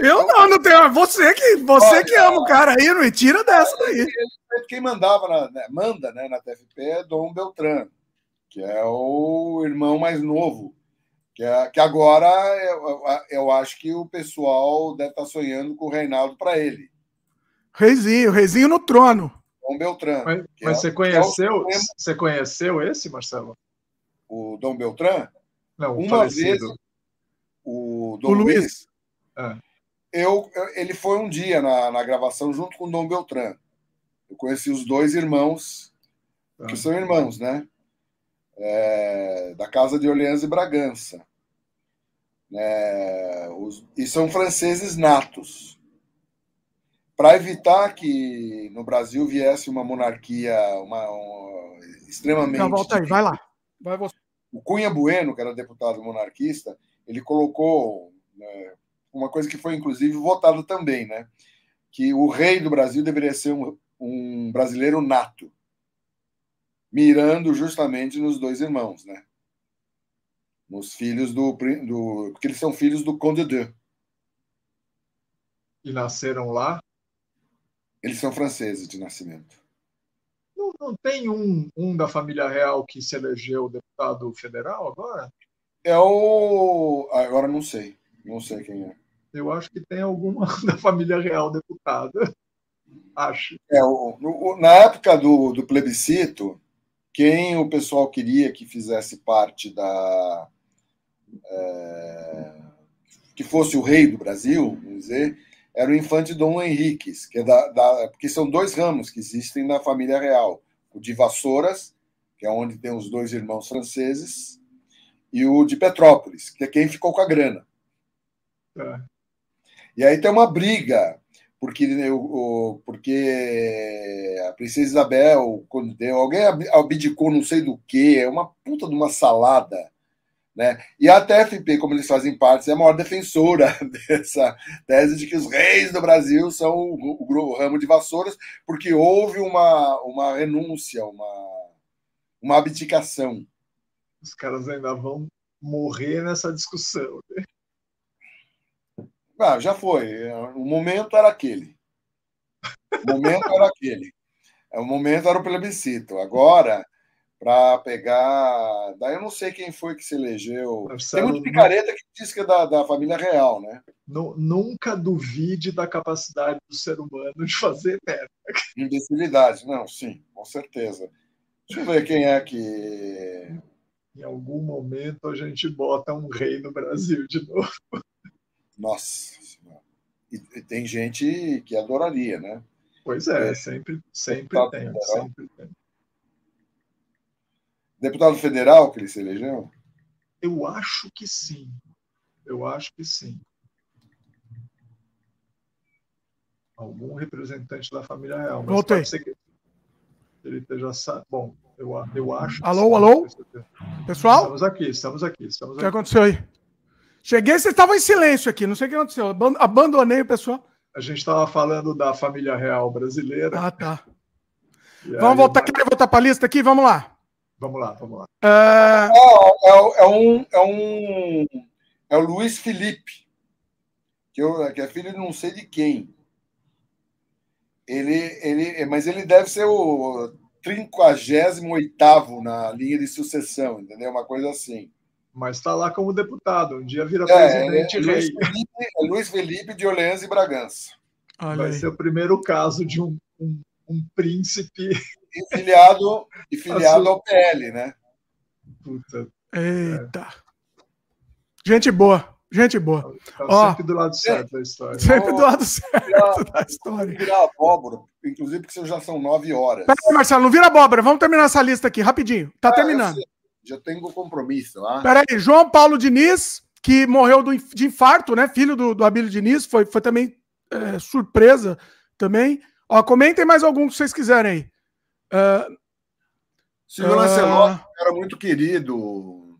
Eu não, não tenho. Você que, você que ama o cara aí, não me tira dessa daí. Quem mandava na, né, manda né, na TFP é Dom Beltrán, que é o irmão mais novo Que, é, que agora eu, eu acho que o pessoal deve estar tá sonhando com o Reinaldo para ele. Reizinho, Reizinho no trono. Dom Beltrán. Mas, mas é, você conheceu, é você conheceu esse, Marcelo? O Dom Beltrán? Não, uma falecido. vez o Dom o Luiz. Luiz é. eu, ele foi um dia na, na gravação junto com o Dom Beltrán. Eu conheci os dois irmãos, que ah. são irmãos, né? É, da casa de Orleans e Bragança. É, os, e são franceses natos. Para evitar que no Brasil viesse uma monarquia uma, uma extremamente. Não, volta aí, vai lá. Vai você. O Cunha Bueno, que era deputado monarquista, ele colocou né, uma coisa que foi inclusive votada também, né? Que o rei do Brasil deveria ser um, um brasileiro nato, mirando justamente nos dois irmãos, né? Nos filhos do, do. Porque eles são filhos do Conde de. E nasceram lá? Eles são franceses de nascimento. Não, não tem um, um da família real que se elegeu deputado federal agora? É o. Agora não sei. Não sei quem é. Eu acho que tem alguma da família real deputada. Acho. É, o, o, na época do, do plebiscito, quem o pessoal queria que fizesse parte da, é, que fosse o rei do Brasil, vamos dizer, era o infante Dom Henriques, que é da, da, porque são dois ramos que existem na família real: o de Vassouras, que é onde tem os dois irmãos franceses, e o de Petrópolis, que é quem ficou com a grana. É. E aí tem uma briga, porque, o, porque a princesa Isabel, quando deu, alguém abdicou não sei do que, é uma puta de uma salada né? E a TFP, como eles fazem parte, é a maior defensora dessa tese de que os reis do Brasil são o, o, o ramo de vassouras, porque houve uma, uma renúncia, uma, uma abdicação. Os caras ainda vão morrer nessa discussão. Ah, já foi. O momento era aquele. O momento era aquele. O momento era o plebiscito. Agora para pegar. Daí eu não sei quem foi que se elegeu. Marcelo, Tem muito picareta que diz que é da, da família real, né? Nunca duvide da capacidade do ser humano de fazer merda. Imbecilidade, não, sim, com certeza. Deixa eu ver quem é que. Em algum momento a gente bota um rei no Brasil de novo. Nossa. E, e tem gente que adoraria, né? Pois é, é sempre, sempre tem, sempre tem. Deputado federal que ele se elegeu? Eu acho que sim. Eu acho que sim. Algum representante da família real. Mas Voltei. Que ele esteja. Bom, eu, eu acho. Alô, alô? Pessoal? Estamos aqui, estamos aqui. Estamos o que aconteceu aí? Cheguei, você estava em silêncio aqui, não sei o que aconteceu. Abandonei o pessoal. A gente estava falando da família real brasileira. Ah, tá. vamos voltar, quer voltar para a lista aqui? Vamos lá. Vamos lá, vamos lá. Uh... É, é, é, um, é um. É o Luiz Felipe, que, eu, que é filho de não sei de quem. Ele, ele, mas ele deve ser o 38 na linha de sucessão, entendeu? Uma coisa assim. Mas está lá como deputado, um dia vira é, presidente é, Luiz Felipe, é Luiz Felipe de Orleans e Bragança. Olha Vai aí. ser o primeiro caso de um, um, um príncipe e filiado, e filiado ao PL, né? Puta. Eita. Gente boa. Gente boa. Tá Ó, sempre do lado certo da história. Sempre do lado certo virar, da história. virar abóbora, inclusive porque já são nove horas. Peraí, Marcelo, não vira abóbora. Vamos terminar essa lista aqui, rapidinho. Tá ah, terminando. Já tenho compromisso. Ah. Peraí, João Paulo Diniz, que morreu do, de infarto, né? Filho do, do Abílio Diniz, foi, foi também é, surpresa também. Ó, comentem mais algum que vocês quiserem aí. Uh, Silvio uh, Lancelotti era muito querido.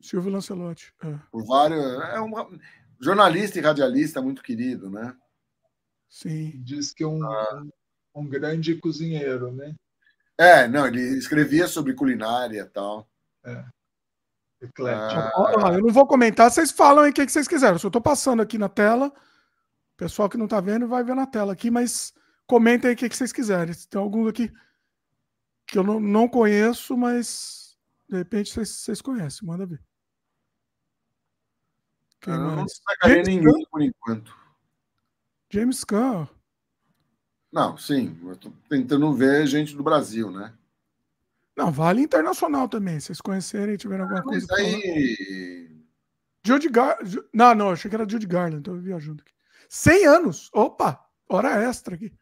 Silvio Lancelotti. É. Por vários. É um jornalista e radialista muito querido, né? Sim. Diz que é um, ah. um grande cozinheiro, né? É, não, ele escrevia sobre culinária e tal. É. Ah, eu não vou comentar, vocês falam aí o que, vocês quiserem. Eu só estou passando aqui na tela. O pessoal que não está vendo vai ver na tela aqui, mas comentem aí o que, que vocês quiserem. Se tem algum aqui que eu não, não conheço, mas de repente vocês, vocês conhecem, manda ver. Quem eu não destacaria ninguém por enquanto. James Caan. Não, sim. Eu tô tentando ver gente do Brasil, né? Não, vale internacional também. Se vocês conhecerem e tiverem alguma ah, coisa. Mas aí. Judy Gar... Não, não, achei que era Judy Garland, tô viajando aqui. 100 anos! Opa! Hora extra aqui.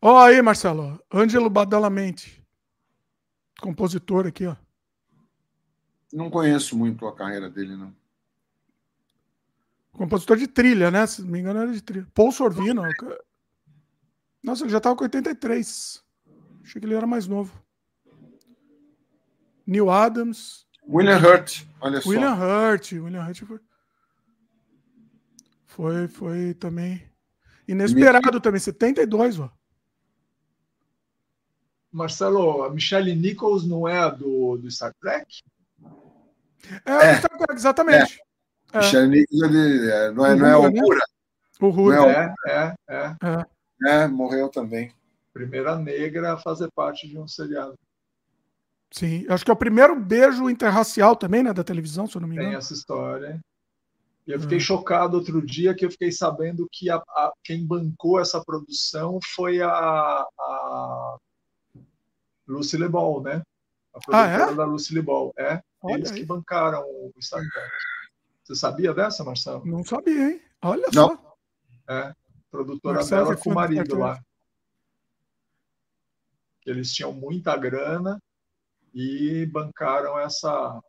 Ó oh, aí, Marcelo. Ângelo Badalamente. Compositor aqui, ó. Não conheço muito a carreira dele, não. Compositor de trilha, né? Se não me engano, era de trilha. Paul Sorvino. Nossa, ele já estava com 83. Achei que ele era mais novo. Neil Adams. William Hurt, olha só. William Hurt. William Hurt foi, foi, foi também inesperado também, 72, ó. Marcelo, a Michelle Nichols não é a do, do Star Trek? É, é. do Star Trek, exatamente. É. Michelle Nichols é, não é, não é o Rura. O Rura. É, é, é, é. É, morreu também. Primeira negra a fazer parte de um seriado. Sim, acho que é o primeiro beijo interracial também, né, da televisão, se eu não me engano. Tem essa história. E eu fiquei hum. chocado outro dia que eu fiquei sabendo que a, a, quem bancou essa produção foi a, a Lucy LeBall, né? A produtora ah, é? da Lucy LeBall. É, Olha eles aí. que bancaram o Star Trek. Você sabia dessa, Marcelo? Não sabia, hein? Olha Não. só. É, produtora Marcelo dela com o marido lá. Eles tinham muita grana e bancaram essa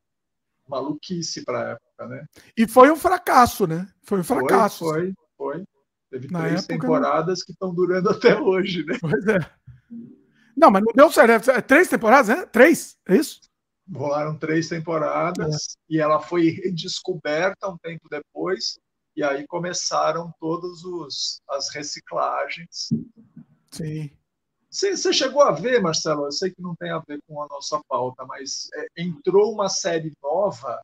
maluquice para a época, né? E foi um fracasso, né? Foi um fracasso. Foi, foi. foi. Teve Na três época, temporadas que estão durando até hoje, né? Pois é. Não, mas não deu certo. É três temporadas, né? Três, é isso? Rolaram três temporadas é. e ela foi redescoberta um tempo depois. E aí começaram todas as reciclagens. Sim. Você, chegou a ver, Marcelo? Eu sei que não tem a ver com a nossa pauta, mas é, entrou uma série nova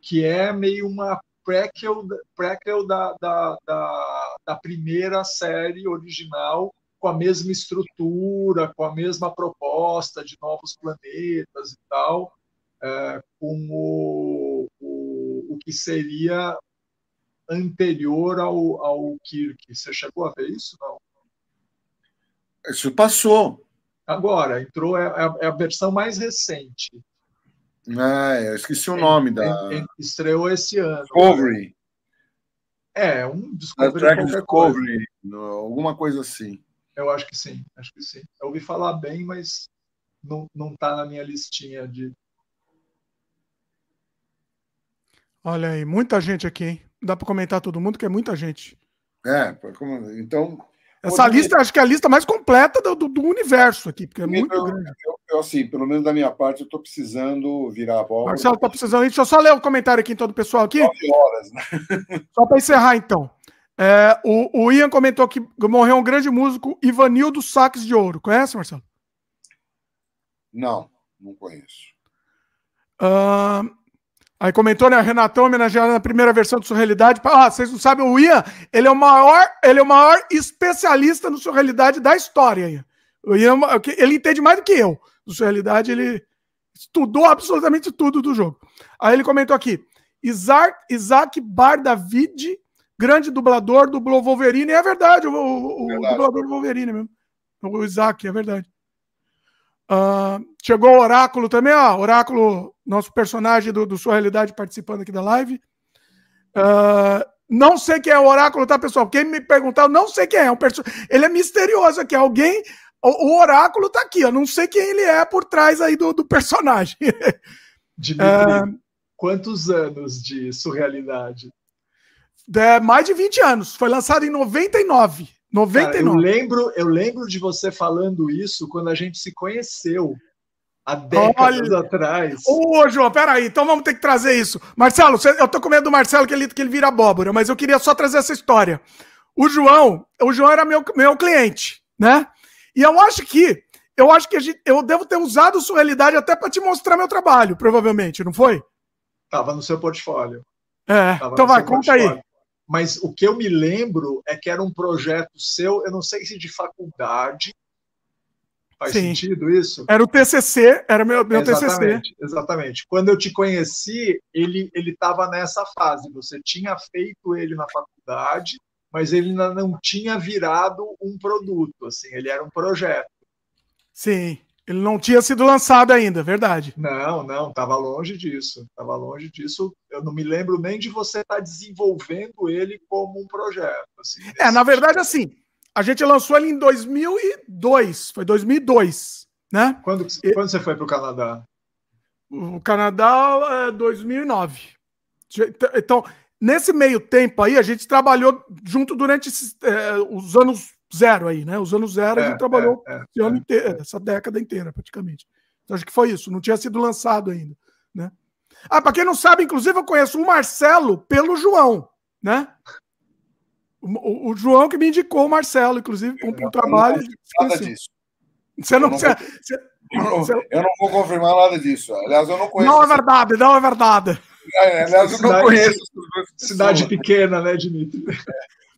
que é meio uma prequel, prequel da, da, da, da primeira série original, com a mesma estrutura, com a mesma proposta de novos planetas e tal, é, com o, o, o que seria anterior ao, ao Kirk. Você chegou a ver isso? Não? Isso passou. Agora, entrou, é, é, é a versão mais recente. Ah, eu esqueci o nome da. Estreou esse ano. Discovery. É, um Discovery. Discovery, alguma coisa assim. Eu acho que sim, acho que sim. Eu ouvi falar bem, mas não, não tá na minha listinha de. Olha aí, muita gente aqui, hein? Dá para comentar todo mundo, que é muita gente. É, então essa lista, acho que é a lista mais completa do, do, do universo aqui, porque é muito eu, grande. Eu, eu, assim, pelo menos da minha parte, eu estou precisando virar a bola. Marcelo está precisando. Deixa eu só ler o comentário aqui, então, do pessoal aqui. horas, né? Só para encerrar, então. É, o, o, Ian comentou que morreu um grande músico, Ivanildo Saques de Ouro. Conhece, Marcelo? Não, não conheço. Uh, Aí comentou, né? Renatão homenageado na primeira versão do Surrealidade. Ah, vocês não sabem, o Ian, ele é o maior, ele é o maior especialista no Surrealidade da história. O Ian, ele entende mais do que eu. No Surrealidade, ele estudou absolutamente tudo do jogo. Aí ele comentou aqui: Isaac, Isaac Bardavid, grande dublador, dublou Wolverine. É verdade, o, o, verdade. o dublador do Wolverine mesmo. O Isaac, é verdade. Uh, chegou o Oráculo também, ó. Oráculo, nosso personagem do, do Sua Realidade participando aqui da live. Uh, não sei quem é o Oráculo, tá, pessoal? Quem me perguntar, eu não sei quem é. é um perso... Ele é misterioso aqui. Alguém. O, o, Oráculo tá aqui, eu não sei quem ele é por trás aí do, do personagem. Dimitri, uh, quantos anos de surrealidade? É, mais de 20 anos. Foi lançado em 99. 99. Cara, eu, lembro, eu lembro de você falando isso quando a gente se conheceu. Há décadas Olha. atrás. Ô, João, peraí, então vamos ter que trazer isso. Marcelo, eu tô com medo do Marcelo que ele, que ele vira abóbora, mas eu queria só trazer essa história. O João, o João era meu, meu cliente, né? E eu acho que eu acho que gente, eu devo ter usado sua realidade até para te mostrar meu trabalho, provavelmente, não foi? Tava no seu portfólio. É, Tava então vai, conta portfólio. aí mas o que eu me lembro é que era um projeto seu, eu não sei se de faculdade, Faz Sim. sentido isso? Era o TCC, era meu, meu exatamente, TCC. Exatamente. Quando eu te conheci, ele ele estava nessa fase. Você tinha feito ele na faculdade, mas ele ainda não tinha virado um produto. Assim, ele era um projeto. Sim. Ele não tinha sido lançado ainda, verdade. Não, não, estava longe disso. Estava longe disso. Eu não me lembro nem de você estar tá desenvolvendo ele como um projeto. Assim, é, na verdade, assim, a gente lançou ele em 2002. Foi 2002, né? Quando, e... quando você foi para o Canadá? O Canadá é 2009. Então, nesse meio tempo aí, a gente trabalhou junto durante é, os anos zero aí, né? Os anos zero é, a gente trabalhou é, é, ano é. inteiro, essa década inteira, praticamente. Então, acho que foi isso. Não tinha sido lançado ainda, né? Ah, para quem não sabe, inclusive eu conheço o Marcelo pelo João, né? O, o, o João que me indicou o Marcelo, inclusive, para um trabalho. Nada disso. Você não, eu, não vou, você, eu, não, você... eu não vou confirmar nada disso. Aliás, eu não conheço. Não é verdade, não é verdade. É, aliás, eu cidade, não conheço. Cidade pequena, né, Dimitri?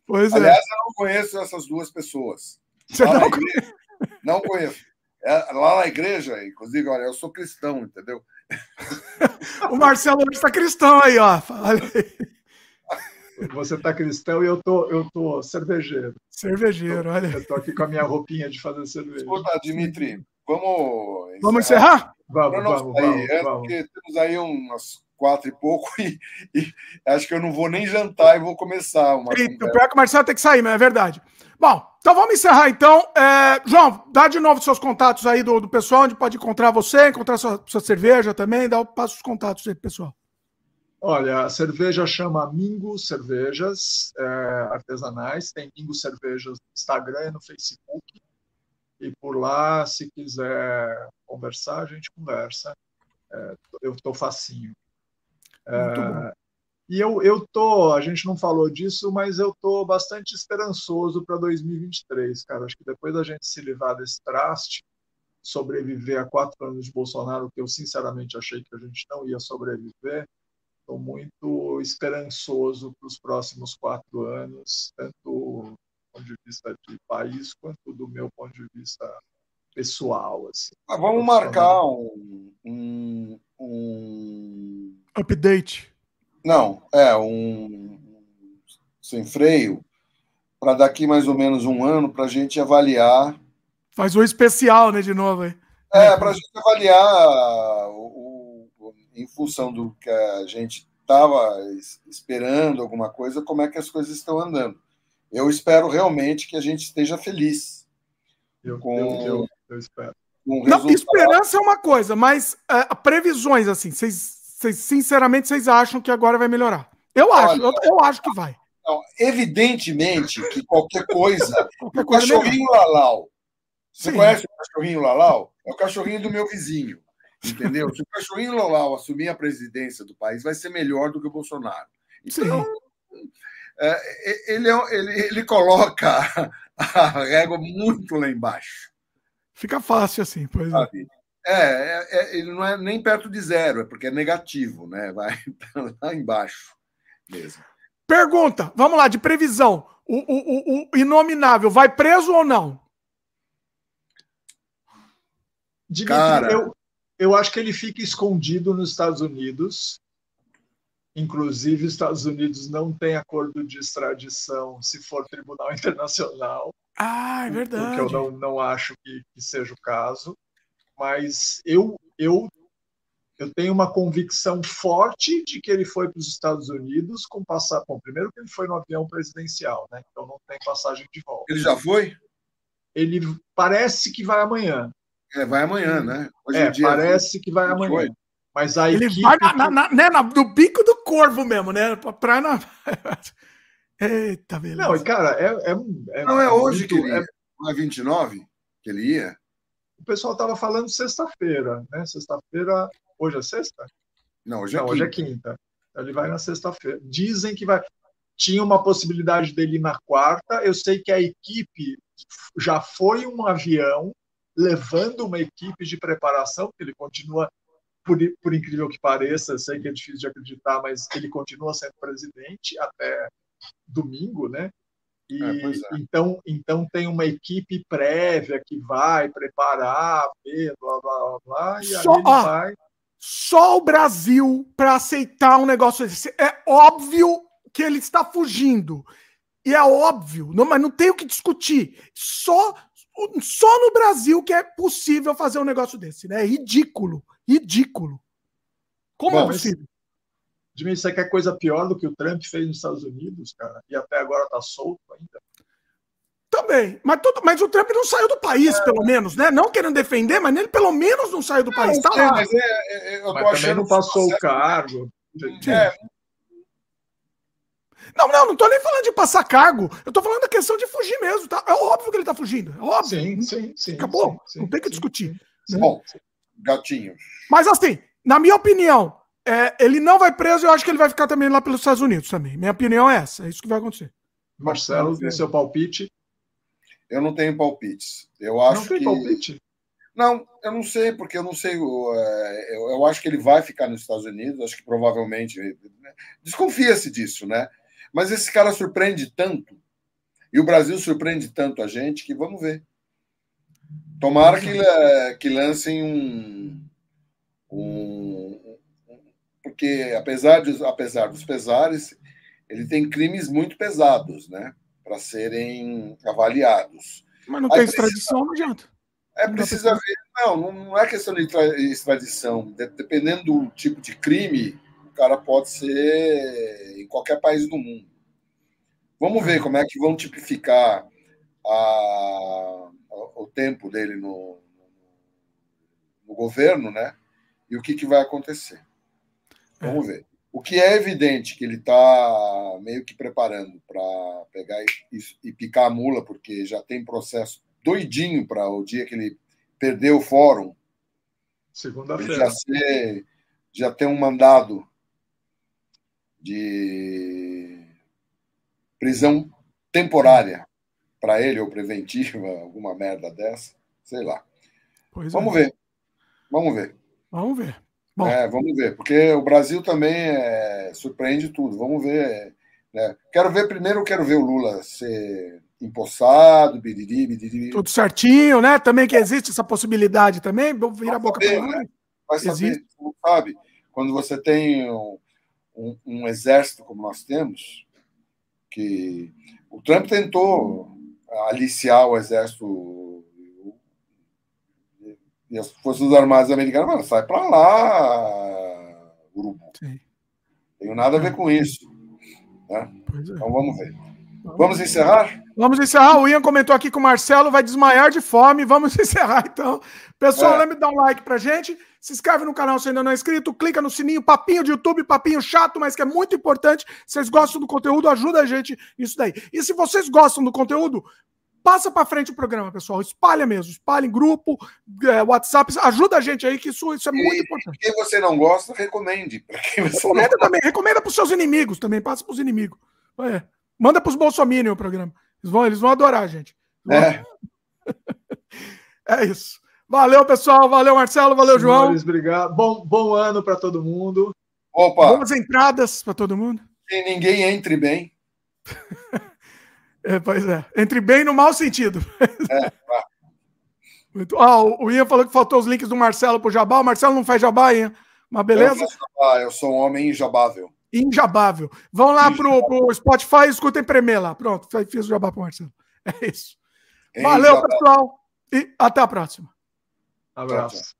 Pois é. Aliás, eu não conheço essas duas pessoas. Você não, conhece? não conheço. É, lá na igreja, inclusive, olha, eu sou cristão, entendeu? o Marcelo está cristão aí, ó. Você está cristão e eu tô, eu tô cervejeiro. Cervejeiro, olha. Eu tô aqui com a minha roupinha de fazer cerveja. Escuta, Dimitri, vamos. Vamos encerrar? Vamos, vamos, vamos, é, vamos. Porque temos aí umas quatro e pouco e, e, acho que eu não vou nem jantar e vou começar uma. E, o pior é que o Marcelo tem que sair, mas é verdade. Bom, então vamos encerrar então. É, João, dá de novo seus contatos aí do, do pessoal, onde pode encontrar você, encontrar sua, sua cerveja também, dá, passa os contatos aí, pessoal. Olha, a cerveja chama Mingo Cervejas é, Artesanais, tem Mingo Cervejas no Instagram e no Facebook. E por lá, se quiser conversar, a gente conversa. É, eu estou facinho. É, e eu, eu tô, a gente não falou disso, mas eu tô bastante esperançoso para 2023, cara. Acho que depois da gente se livrar desse traste, sobreviver a quatro anos de Bolsonaro, que eu sinceramente achei que a gente não ia sobreviver, estou muito esperançoso para os próximos quatro anos, tanto do ponto de vista de país quanto do meu ponto de vista pessoal. Assim, ah, vamos marcar um, um, um Update. Não, é um sem freio para daqui mais ou menos um ano para a gente avaliar. Faz um especial, né, de novo aí. É, para a gente avaliar o, o, em função do que a gente estava esperando alguma coisa, como é que as coisas estão andando. Eu espero realmente que a gente esteja feliz. Eu, com, eu, eu, eu espero. Não, esperança é uma coisa, mas uh, previsões, assim, vocês Vocês, sinceramente, vocês acham que agora vai melhorar? Eu acho, Olha, eu, eu, acho que vai. Não, evidentemente que qualquer coisa. qualquer o coisa cachorrinho Lalau. Você Sim. conhece o cachorrinho Lalau? É o cachorrinho do meu vizinho. Entendeu? Se o cachorrinho Lalau assumir a presidência do país, vai ser melhor do que o Bolsonaro. Então, é, ele, é ele, ele coloca a régua muito lá embaixo. Fica fácil assim, pois é. É, é, é, ele não é nem perto de zero, é porque é negativo, né? Vai lá embaixo mesmo. Pergunta, vamos lá, de previsão. O, o, o, o inominável vai preso ou não? Dimitri, Cara... eu, eu acho que ele fica escondido nos Estados Unidos. Inclusive, os Estados Unidos não têm acordo de extradição se for tribunal internacional. Ah, é verdade. Porque eu não, não acho que, que seja o caso mas eu, eu, eu tenho uma convicção forte de que ele foi para os Estados Unidos com passagem. Bom, primeiro que ele foi no avião presidencial, né? Então não tem passagem de volta. Ele já foi? Ele parece que vai amanhã. É, vai amanhã, né? Hoje é, dia parece que vai amanhã. Foi. Mas aí ele vai na, na, na, né, no bico do corvo mesmo, né? Pra na... Eita, beleza. Não, cara, é, é, é Não, é hoje muito, que ele ia. É... Não é 29 que ele ia? O pessoal estava falando sexta-feira, né? Sexta-feira, hoje é sexta? Não, hoje é, Não, quinta. Hoje é quinta. Ele vai na sexta-feira. Dizem que vai. Tinha uma possibilidade dele ir na quarta. Eu sei que a equipe já foi um avião levando uma equipe de preparação, porque ele continua, por, por incrível que pareça, sei que é difícil de acreditar, mas ele continua sendo presidente até domingo, né? E, é, é. então, então tem uma equipe prévia que vai preparar, ver, blá blá blá, blá e só, aí vai. Só o Brasil para aceitar um negócio desse. É óbvio que ele está fugindo. E é óbvio, não, mas não tem o que discutir. Só, só no Brasil que é possível fazer um negócio desse, né? É ridículo. Ridículo. Como Bom, é possível? Jimmy, você quer coisa pior do que o Trump fez nos Estados Unidos, cara? E até agora tá solto ainda. Também. Mas, tudo, mas o Trump não saiu do país, é. pelo menos, né? Não querendo defender, mas ele pelo menos não saiu do não, país. Tá lá. Mas, é, é, eu mas também não passou o cargo. É. Não, não, não tô nem falando de passar cargo. Eu tô falando da questão de fugir mesmo, tá? É óbvio que ele tá fugindo. É óbvio. Sim, sim, sim. Acabou. Sim, não tem que discutir. Sim, né? Bom, gatinho. Mas assim, na minha opinião, é, ele não vai preso, eu acho que ele vai ficar também lá pelos Estados Unidos também. Minha opinião é essa, é isso que vai acontecer. Marcelo, tem seu palpite? Eu não tenho palpites. Eu acho não tem que... palpite? Não, eu não sei, porque eu não sei. É, eu, eu acho que ele vai ficar nos Estados Unidos, acho que provavelmente. Desconfia-se disso, né? Mas esse cara surpreende tanto, e o Brasil surpreende tanto a gente, que vamos ver. Tomara que, que lancem um, um porque apesar, de, apesar dos pesares, ele tem crimes muito pesados, né? Para serem avaliados. Mas não Aí tem precisa, extradição, não adianta. É, precisa ver. Não, não é questão de extradição. Dependendo do tipo de crime, o cara pode ser em qualquer país do mundo. Vamos ver como é que vão tipificar a, o tempo dele no, no governo, né? E o que, que vai acontecer. Vamos ver. O que é evidente que ele está meio que preparando para pegar e, e, picar a mula, porque já tem processo doidinho para o dia que ele perdeu o fórum. Segunda-feira. Já, ser, já tem um mandado de prisão temporária para ele, ou preventiva, alguma merda dessa. Sei lá. Pois Vamos é. ver. Vamos ver. Vamos ver. Bom. É, vamos ver, porque o Brasil também é, surpreende tudo. Vamos ver. Né? Quero ver primeiro, quero ver o Lula ser empossado, biriri, biriri. Tudo certinho, né? Também que existe essa possibilidade também, vira a boca para né? Vai saber, sabe? Quando você tem um, um, um, exército como nós temos, que o Trump tentou aliciar o exército e as Forças Armadas Americanas falaram, sai para lá, Urubu. Sim. Tenho nada a ver com isso. Né? É. Então vamos ver. Vamos encerrar? Vamos encerrar. O Ian comentou aqui que o Marcelo vai desmaiar de fome. Vamos encerrar, então. Pessoal, é. lembre de dar um like pra gente. Se inscreve no canal se ainda não é inscrito. Clica no sininho, papinho de YouTube, papinho chato, mas que é muito importante. Vocês gostam do conteúdo, ajuda a gente isso daí. E se vocês gostam do conteúdo, Passa para frente o programa, pessoal. Espalha mesmo. Espalha em grupo, é, WhatsApp. Ajuda a gente aí, que isso, isso é muito e, importante. Quem você não gosta, recomende. Recomenda também. Recomenda para os seus inimigos também. Passa para os inimigos. É. Manda para os bolsominions o programa. Eles vão, eles vão adorar, gente. É. é isso. Valeu, pessoal. Valeu, Marcelo. Valeu, Senhores, João. Obrigado. Bom, bom ano para todo mundo. Opa. Boas entradas para todo mundo. Que ninguém entre bem. É, pois é. Entre bem no mau sentido. É, Muito... Ah, o Ian falou que faltou os links do Marcelo pro Jabá. O Marcelo não faz Jabá, Ian. Mas beleza? Eu, jabá, eu sou um homem injabável. Injabável. Vão lá pro, pro Spotify e escutem Premier lá. Pronto, fiz o Jabá pro Marcelo. É isso. Valeu, pessoal. E até a próxima. Abraço.